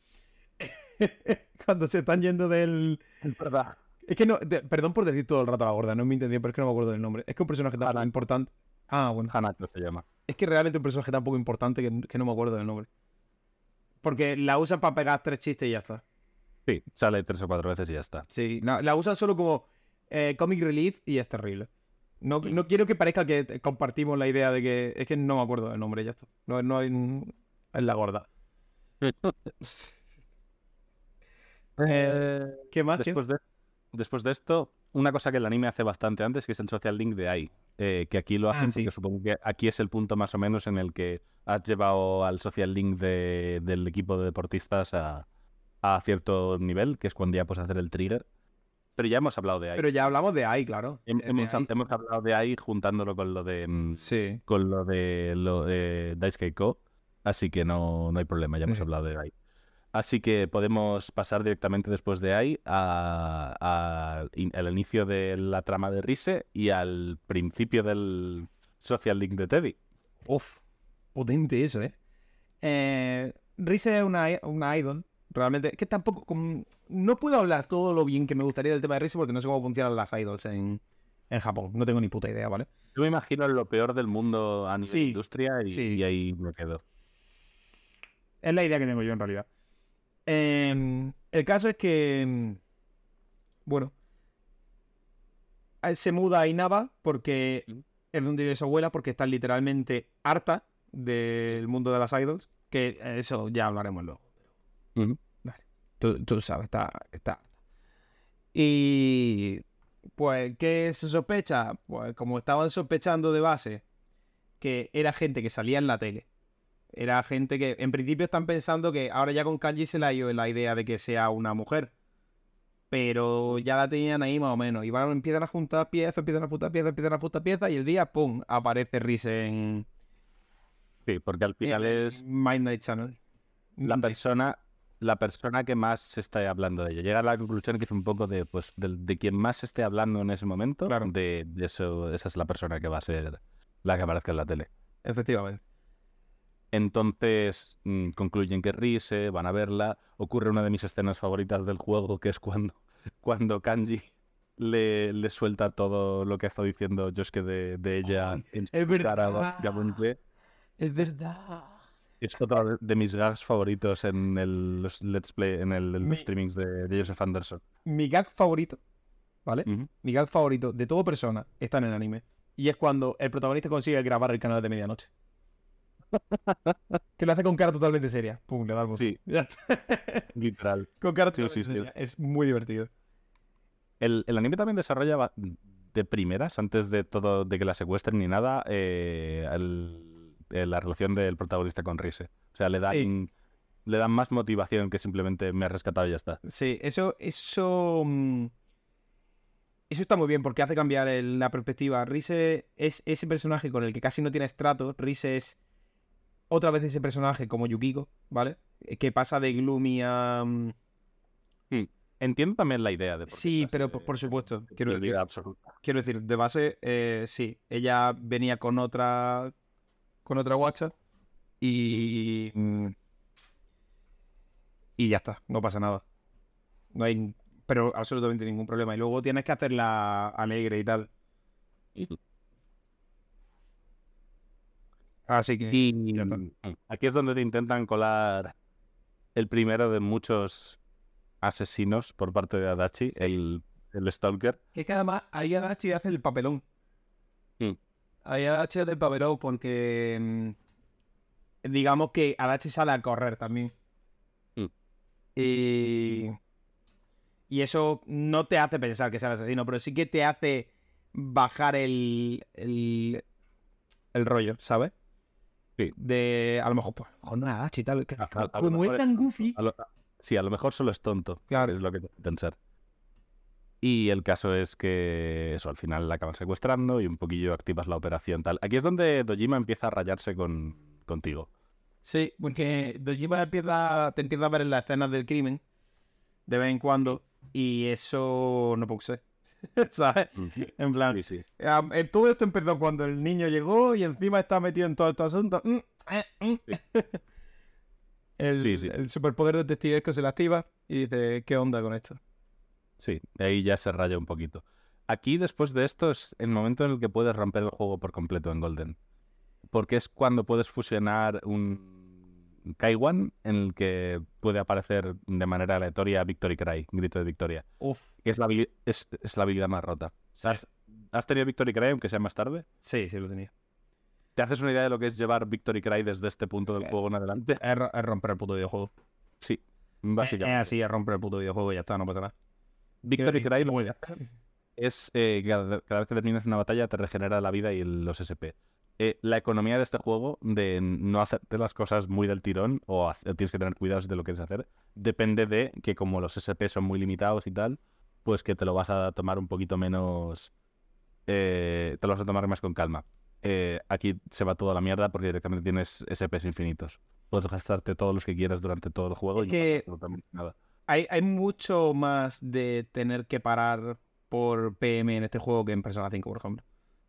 cuando se están yendo del... Es verdad. Es que no, de- perdón por decir todo el rato a la gorda, no mi intención, pero es que no me acuerdo del nombre. Es que un personaje tan Hanako. importante. Ah, bueno. Hanako se llama. Es que realmente un personaje tan poco importante que, que no me acuerdo del nombre. Porque la usan para pegar tres chistes y ya está. Sí, sale tres o cuatro veces y ya está. Sí, la, la usan solo como eh, comic relief y es terrible. No, no quiero que parezca que compartimos la idea de que. Es que no me acuerdo del nombre, ya está. No, no hay. Es la gorda. Eh, ¿Qué más? Después de, después de esto, una cosa que el anime hace bastante antes, que es el social link de AI. eh, que aquí lo Ah, hacen sí. porque supongo que aquí es el punto más o menos en el que has llevado al social link de- del equipo de deportistas a, a cierto nivel, que es cuando ya puedes hacer el trigger. Pero ya hemos hablado de AI. Pero ya hablamos de ahí, claro. De hemos, AI. hemos hablado de AI juntándolo con lo de mm, Sí. con lo de lo de Daisuke Co. Así que no, no hay problema, ya hemos Sí. hablado de AI. Así que podemos pasar directamente después de AI a, a- in- al inicio de la trama de Rise y al principio del. Social Link de Teddy. Uf, potente eso, ¿eh? eh Rise es una, una idol, realmente. que tampoco. no puedo hablar todo lo bien que me gustaría del tema de Rise porque no sé cómo funcionan las idols en, en Japón. No tengo ni puta idea, ¿vale? Yo me imagino lo peor del mundo a nivel industria y, ahí me quedo. Es la idea que tengo yo en realidad. Em, el caso es que. Bueno. Se muda a Inaba porque es donde vive su abuela, porque está literalmente harta del mundo de las idols. Que eso ya hablaremos luego. Vale. Tú, sabes, está, está. Y pues, ¿qué se sospecha? Pues como estaban sospechando de base que era gente que salía en la tele. Era gente que en principio están pensando que ahora ya con Kanji se le ha ido la idea de que sea una mujer. Pero ya la tenían ahí más o menos. Y van, empiezan a juntar piezas, empiezan a juntar piezas, empiezan a juntar piezas y el día, ¡pum! aparece Rise en... Sí, porque al final es... Mind Night Channel. La persona la persona que más se está hablando de ello. Llega a la conclusión que es un poco de, pues, de, quien más se esté hablando en ese momento, claro. de, eso, esa es la persona que va a ser la que aparezca en la tele. Efectivamente. Entonces mm, concluyen que Rise, van a verla. Ocurre una de mis escenas favoritas del juego, que es cuando, cuando Kanji le, le suelta todo lo que ha estado diciendo Josuke de, de ella en es verdad. Es verdad es otro de mis gags favoritos en el, los Let's Play, en el, los streamings de, Joseph Anderson. Mi gag favorito, ¿vale? Mi gag favorito de toda persona está en el anime. Y es cuando el protagonista consigue grabar el canal de medianoche. que lo hace con cara totalmente seria. Pum, le da el Sí. Literal. Con cara totalmente seria. Es muy divertido. El, el, anime también desarrolla de primeras, antes de todo, de que la secuestren ni nada, eh, el eh, la relación del protagonista con Rise. O sea, le dan, le dan más motivación que simplemente me ha rescatado y ya está. Sí, eso, eso, mm, eso está muy bien porque hace cambiar la perspectiva. Rise es ese personaje con el que casi no tiene trato. Rise es otra vez ese personaje como Yukiko, ¿vale? Eh, que pasa de gloomy a... Mm, hmm. Entiendo también la idea de... sí, pero por, supuesto. Quiero decir, quiero decir, de base, eh, sí. Ella venía con otra con otra guacha y. Y ya está, no pasa nada. No hay. Pero absolutamente ningún problema. Y luego tienes que hacerla alegre y tal. Así que. Y aquí es donde te intentan colar el primero de muchos asesinos por parte de Adachi, el, el Stalker. Que además ahí Adachi hace el papelón. Mm. Ahí Adachi del papelón porque mm, digamos que Adachi sale a correr también. Mm. Y... y eso no te hace pensar que sea el asesino, pero sí que te hace bajar el, el, el rollo, ¿sabes? Sí. De, a lo mejor, pues, a lo mejor no es Adachi y tal. como es tan goofy. sí, a lo mejor solo es tonto. Claro. Es lo que te pensar. Y el caso es que eso, al final la acaban secuestrando y un poquillo activas la operación tal. Aquí es donde Dojima empieza a rayarse con, contigo. Sí, porque Dojima empieza, te empieza a ver en las escenas del crimen de vez en cuando y eso no puede ser. ¿Sabes? En plan, sí, eh, todo esto empezó cuando el niño llegó y encima está metido en todo este asunto. Mm, eh, mm. el, el superpoder detectivesco se le activa y dice, ¿qué onda con esto? Sí, ahí ya se raya un poquito. Aquí, después de esto, es el momento en el que puedes romper el juego por completo en Golden. Porque es cuando puedes fusionar un Kaiwan en el que puede aparecer de manera aleatoria Victory Cry, grito de victoria. Uf. Que es la, es, la habilidad más rota. ¿Has, tenido Victory Cry, aunque sea más tarde? Sí, sí lo tenía. ¿Te haces una idea de lo que es llevar Victory Cry desde este punto del eh, juego en adelante? Es, romper el puto videojuego. Sí, básicamente. Es así, es romper el puto videojuego y ya está, no pasa nada. Victory Cry es eh, cada, vez que terminas una batalla te regenera la vida y los SP. Eh, la economía de este juego, de no hacerte las cosas muy del tirón o tienes que tener cuidados de lo que quieres hacer, depende de que como los SP son muy limitados y tal, pues que te lo vas a tomar un poquito menos... Eh, te lo vas a tomar más con calma. aquí se va toda la mierda porque directamente tienes SPs infinitos. Puedes gastarte todos los que quieras durante todo el juego y que... no nada hay, mucho más de tener que parar por PM en este juego que en Persona 5, por ejemplo.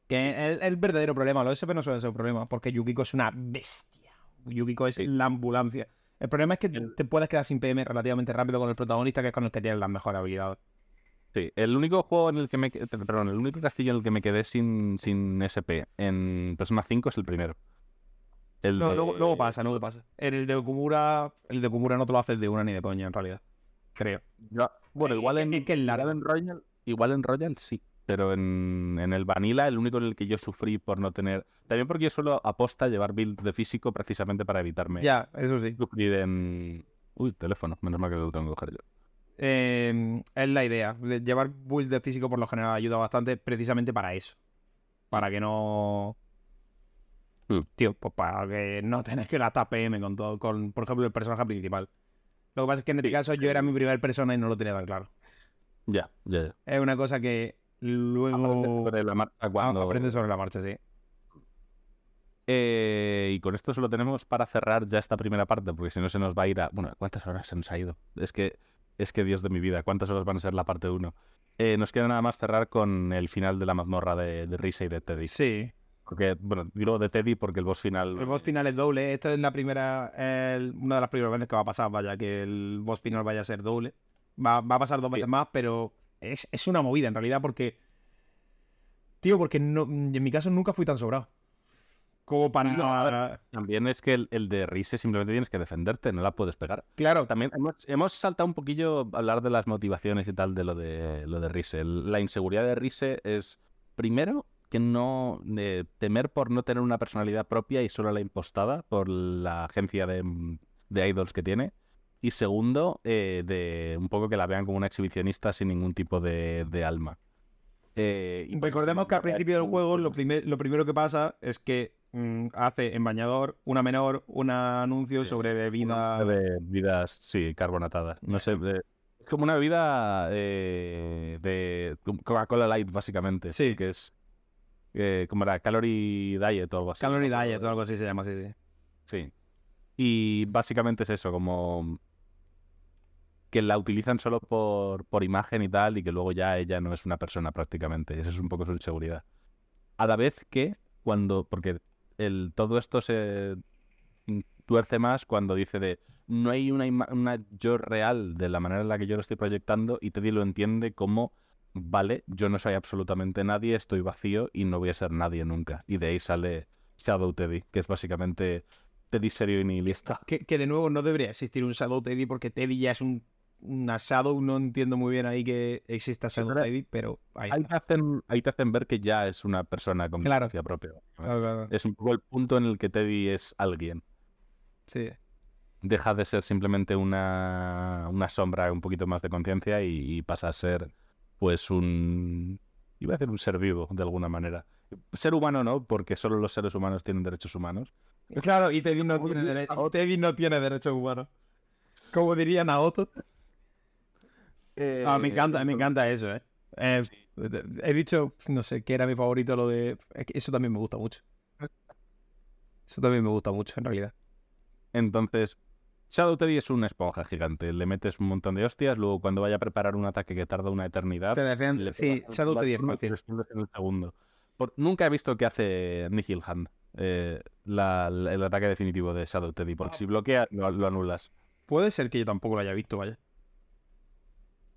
Que es el, verdadero problema. Los SP no suelen ser un problema, porque Yukiko es una bestia. Yukiko es la ambulancia. El problema es que te puedes quedar sin PM relativamente rápido con el protagonista, que es con el que tienes las mejores habilidades. Sí, el único juego en el que me perdón, el único castillo en el que me quedé sin, sin SP en Persona 5 es el primero. no, luego, pasa, luego pasa. El de Kumura, el de Kumura no te lo haces de una ni de coña, en realidad. Creo. bueno, igual en, igual en Royal, igual en Royal sí. Pero en, en, el Vanilla, el único en el que yo sufrí por no tener. También porque yo suelo aposta llevar build de físico precisamente para evitarme. Ya, eso sí. Sufrir en. Uy, teléfono, menos mal que lo tengo que coger yo. Em, es la idea. Llevar build de físico por lo general ayuda bastante precisamente para eso. Para que no. Mm. Tío, pues para que no tenés que gastar PM con todo, con, por ejemplo, el personaje principal. Lo que pasa es que en este caso yo era mi primer persona y no lo tenía tan claro. Ya, ya, ya. Es una cosa que luego. sobre la marcha cuando. Aprende sobre la marcha, sí. Eh, y con esto solo tenemos para cerrar ya esta primera parte, porque si no se nos va a ir a. Bueno, ¿cuántas horas se nos ha ido? Es que es que Dios de mi vida, ¿cuántas horas van a ser la parte 1? Eh, nos queda nada más cerrar con el final de la mazmorra de, de Risa y de Teddy. Sí. Porque, bueno, digo de Teddy porque el boss final. El boss final es doble. Esto es la primera. una de las primeras veces que va a pasar, vaya, que el boss final vaya a ser doble. Va, a pasar dos veces más, pero es, es, una movida en realidad porque. Tío, porque no, en mi caso nunca fui tan sobrado. Como para. también es que el, de Rise simplemente tienes que defenderte, no la puedes pegar. Claro. También hemos, saltado un poquillo a hablar de las motivaciones y tal de lo de lo de Rise. La inseguridad de Rise es, primero, que no. De temer por no tener una personalidad propia y solo la impostada por la agencia de, idols que tiene. Y segundo, eh, de un poco que la vean como una exhibicionista sin ningún tipo de, alma. Eh, Recordemos que al principio del juego lo, lo primero que pasa es que Mm, hace en bañador una menor un anuncio sobre bebida. De bebidas, sí, carbonatadas. No sé, es como una bebida eh, de Coca-Cola Light, básicamente. Sí. Que es eh, como era Calorie Diet o algo así. Calorie Diet o algo así se llama, sí, sí. Sí. Y básicamente es eso, como que la utilizan solo por, por imagen y tal, y que luego ya ella no es una persona prácticamente. Esa es un poco su inseguridad. A la vez que cuando, porque el, todo esto se tuerce más cuando dice de no hay una, una yo real de la manera en la que yo lo estoy proyectando y Teddy lo entiende como vale, yo no soy absolutamente nadie, estoy vacío y no voy a ser nadie nunca. Y de ahí sale Shadow Teddy, que es básicamente Teddy serio y nihilista. Que, que de nuevo no debería existir un Shadow Teddy porque Teddy ya es un una Shadow, no entiendo muy bien ahí que exista Shadow Teddy, pero ahí, te hacen, ahí, te hacen, ver que ya es una persona con claro. propia. Claro, Es un poco el punto en el que Teddy es alguien. Sí. Deja de ser simplemente una, una sombra, un poquito más de conciencia y, pasa a ser, pues, un. Iba a decir un ser vivo, de alguna manera. Ser humano no, porque solo los seres humanos tienen derechos humanos. Claro, y Teddy no, tiene, Teddy no tiene derechos humanos. Como diría Naoto ah, me encanta, me encanta eso, ¿eh? eh he dicho, no sé, que era mi favorito lo de... Eso también me gusta mucho. Eso también me gusta mucho, en realidad. Entonces, Shadow Teddy es una esponja gigante. Le metes un montón de hostias, luego cuando vaya a preparar un ataque que tarda una eternidad... Te defiende. Sí, Shadow Teddy es fácil. En el segundo. nunca he visto que hace Nihil Hand, eh, el ataque definitivo de Shadow Teddy, porque ah. si bloquea, lo, anulas. Puede ser que yo tampoco lo haya visto, vaya.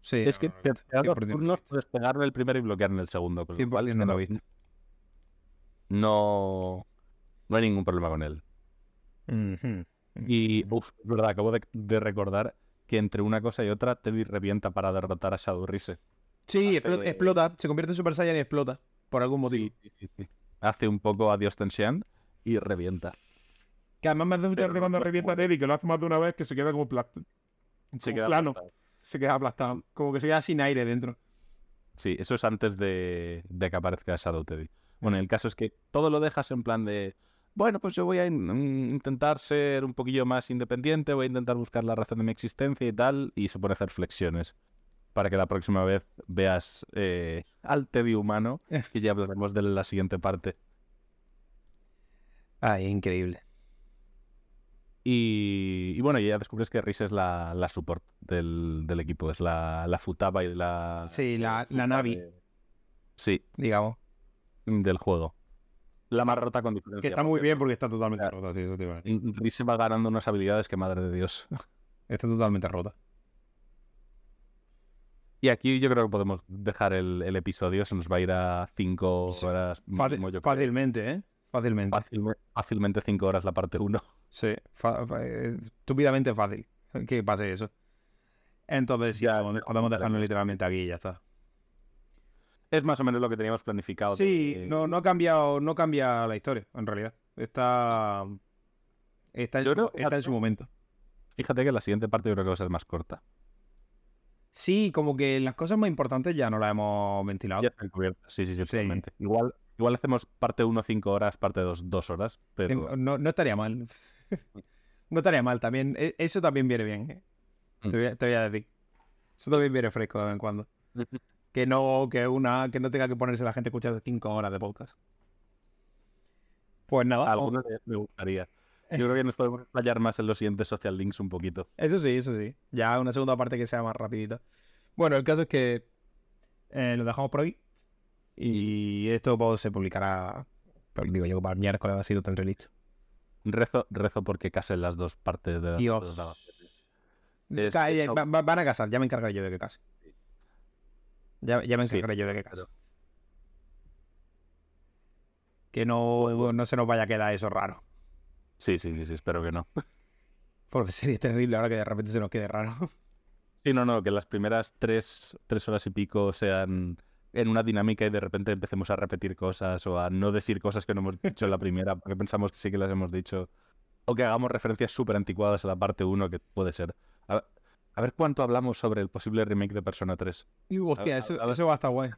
Sí, es que te, turnos puedes pegarle el primero y bloquear en el segundo. no, lo no, no hay ningún problema con él. Y, uff, es verdad, acabo de, recordar que entre una cosa y otra, Teddy revienta para derrotar a Shadow Rise. Sí, explota, se convierte en Super Saiyan y explota, por algún motivo. Hace un poco adiós Tensian y revienta. Que además me hace mucha gracia cuando revienta a Teddy, que lo hace más de una vez, que se queda como, se queda plano se queda aplastado. Como que se queda sin aire dentro. Sí, eso es antes de, que aparezca Shadow Teddy. Bueno, el caso es que todo lo dejas en plan de. Bueno, pues yo voy a intentar ser un poquillo más independiente, voy a intentar buscar la razón de mi existencia y tal, y se pone a hacer flexiones para que la próxima vez veas eh, al Teddy humano, que ya hablaremos de la siguiente parte. Ay, increíble. Y, bueno, ya descubres que Riz es la, la support del, equipo, es la, la Futaba y la... Sí, la, la Navi. Sí. Digamos. del juego. La más rota con diferencia. Que está muy bien porque está totalmente rota, sí, eso te iba a decir. Riz va ganando unas habilidades que madre de Dios. Está totalmente rota. Y aquí yo creo que podemos dejar el, el episodio. Se nos va a ir a 5 horas. Fácil- fácilmente, ¿eh? Fácilmente. Fácilme- fácilmente 5 horas la parte 1. Sí, estúpidamente fácil que pase eso. Entonces, sí, Ya, podemos, podemos dejarlo literalmente aquí y ya está. Es más o menos lo que teníamos planificado. Sí, de- no, no ha cambiado, no cambia la historia, en realidad. Está. Está en, Yo su, creo- está en su momento. Fíjate que la siguiente parte yo creo que va a ser más corta. Sí, como que las cosas más importantes ya no las hemos ventilado. Ya están cubiertas. Sí, sí, sí. Igual, igual hacemos parte 1 5 horas, parte 2 2 horas. Pero No, no estaría mal. no estaría mal también. E- Eso también viene bien. ¿eh? Mm. Te, voy a, te voy a decir. Eso también viene fresco de vez en cuando. Que no, que una, que no tenga que ponerse la gente a escuchar cinco horas de podcast. Pues nada. alguno me- me gustaría. Yo creo que nos podemos explayar más en los siguientes social links un poquito. Eso sí, eso sí. Ya una segunda parte que sea más rapidita. Bueno, el caso es que eh, lo dejamos por hoy. Y esto pues, se publicará, pero digo yo, para el miércoles ha sido tan listo. Rezo, rezo porque casen las dos partes de las Dios. Es- es va- va- van a casar, ya me encargaré yo de que case. Ya, ya me Sí. encargaré yo de que case. Que no, no se nos vaya a quedar eso raro. Sí, sí, sí, sí, espero que no. Porque sería terrible ahora que de repente se nos quede raro. Sí, no, no, que las primeras tres, tres horas y pico sean en una dinámica y de repente empecemos a repetir cosas o a no decir cosas que no hemos dicho en la primera porque pensamos que sí que las hemos dicho. O que hagamos referencias súper anticuadas a la parte 1, que puede ser. A, ver cuánto hablamos sobre el posible remake de Persona 3. Y hostia, A- eso, a ver. eso va a estar guay.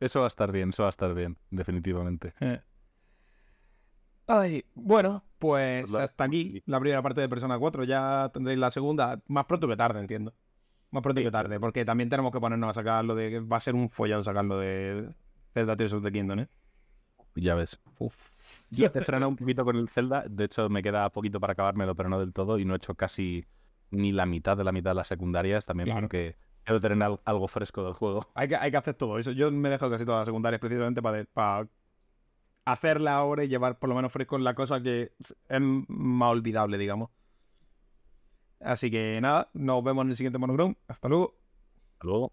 Eso va a estar bien, eso va a estar bien, definitivamente. Eh. Ay, bueno, pues la- hasta aquí la primera parte de Persona 4. Ya tendréis la segunda más pronto que tarde, entiendo. Más pronto Sí, que tarde, porque también tenemos que ponernos a sacarlo de. Va a ser un follón sacarlo de Zelda Tears of the Kingdom, ¿eh? Ya ves. Uf. Yo te freno un poquito con el Zelda. De hecho, me queda poquito para acabármelo, pero no del todo. Y no he hecho casi ni la mitad de la mitad de las secundarias. También Claro. porque quiero tener al- algo fresco del juego. Hay que, hay que hacer todo eso. Yo me he dejado casi todas las secundarias precisamente para, para hacerla ahora y llevar por lo menos fresco la cosa que es más olvidable, digamos. Así que nada, nos vemos en el siguiente monograma. Hasta luego. Hasta luego.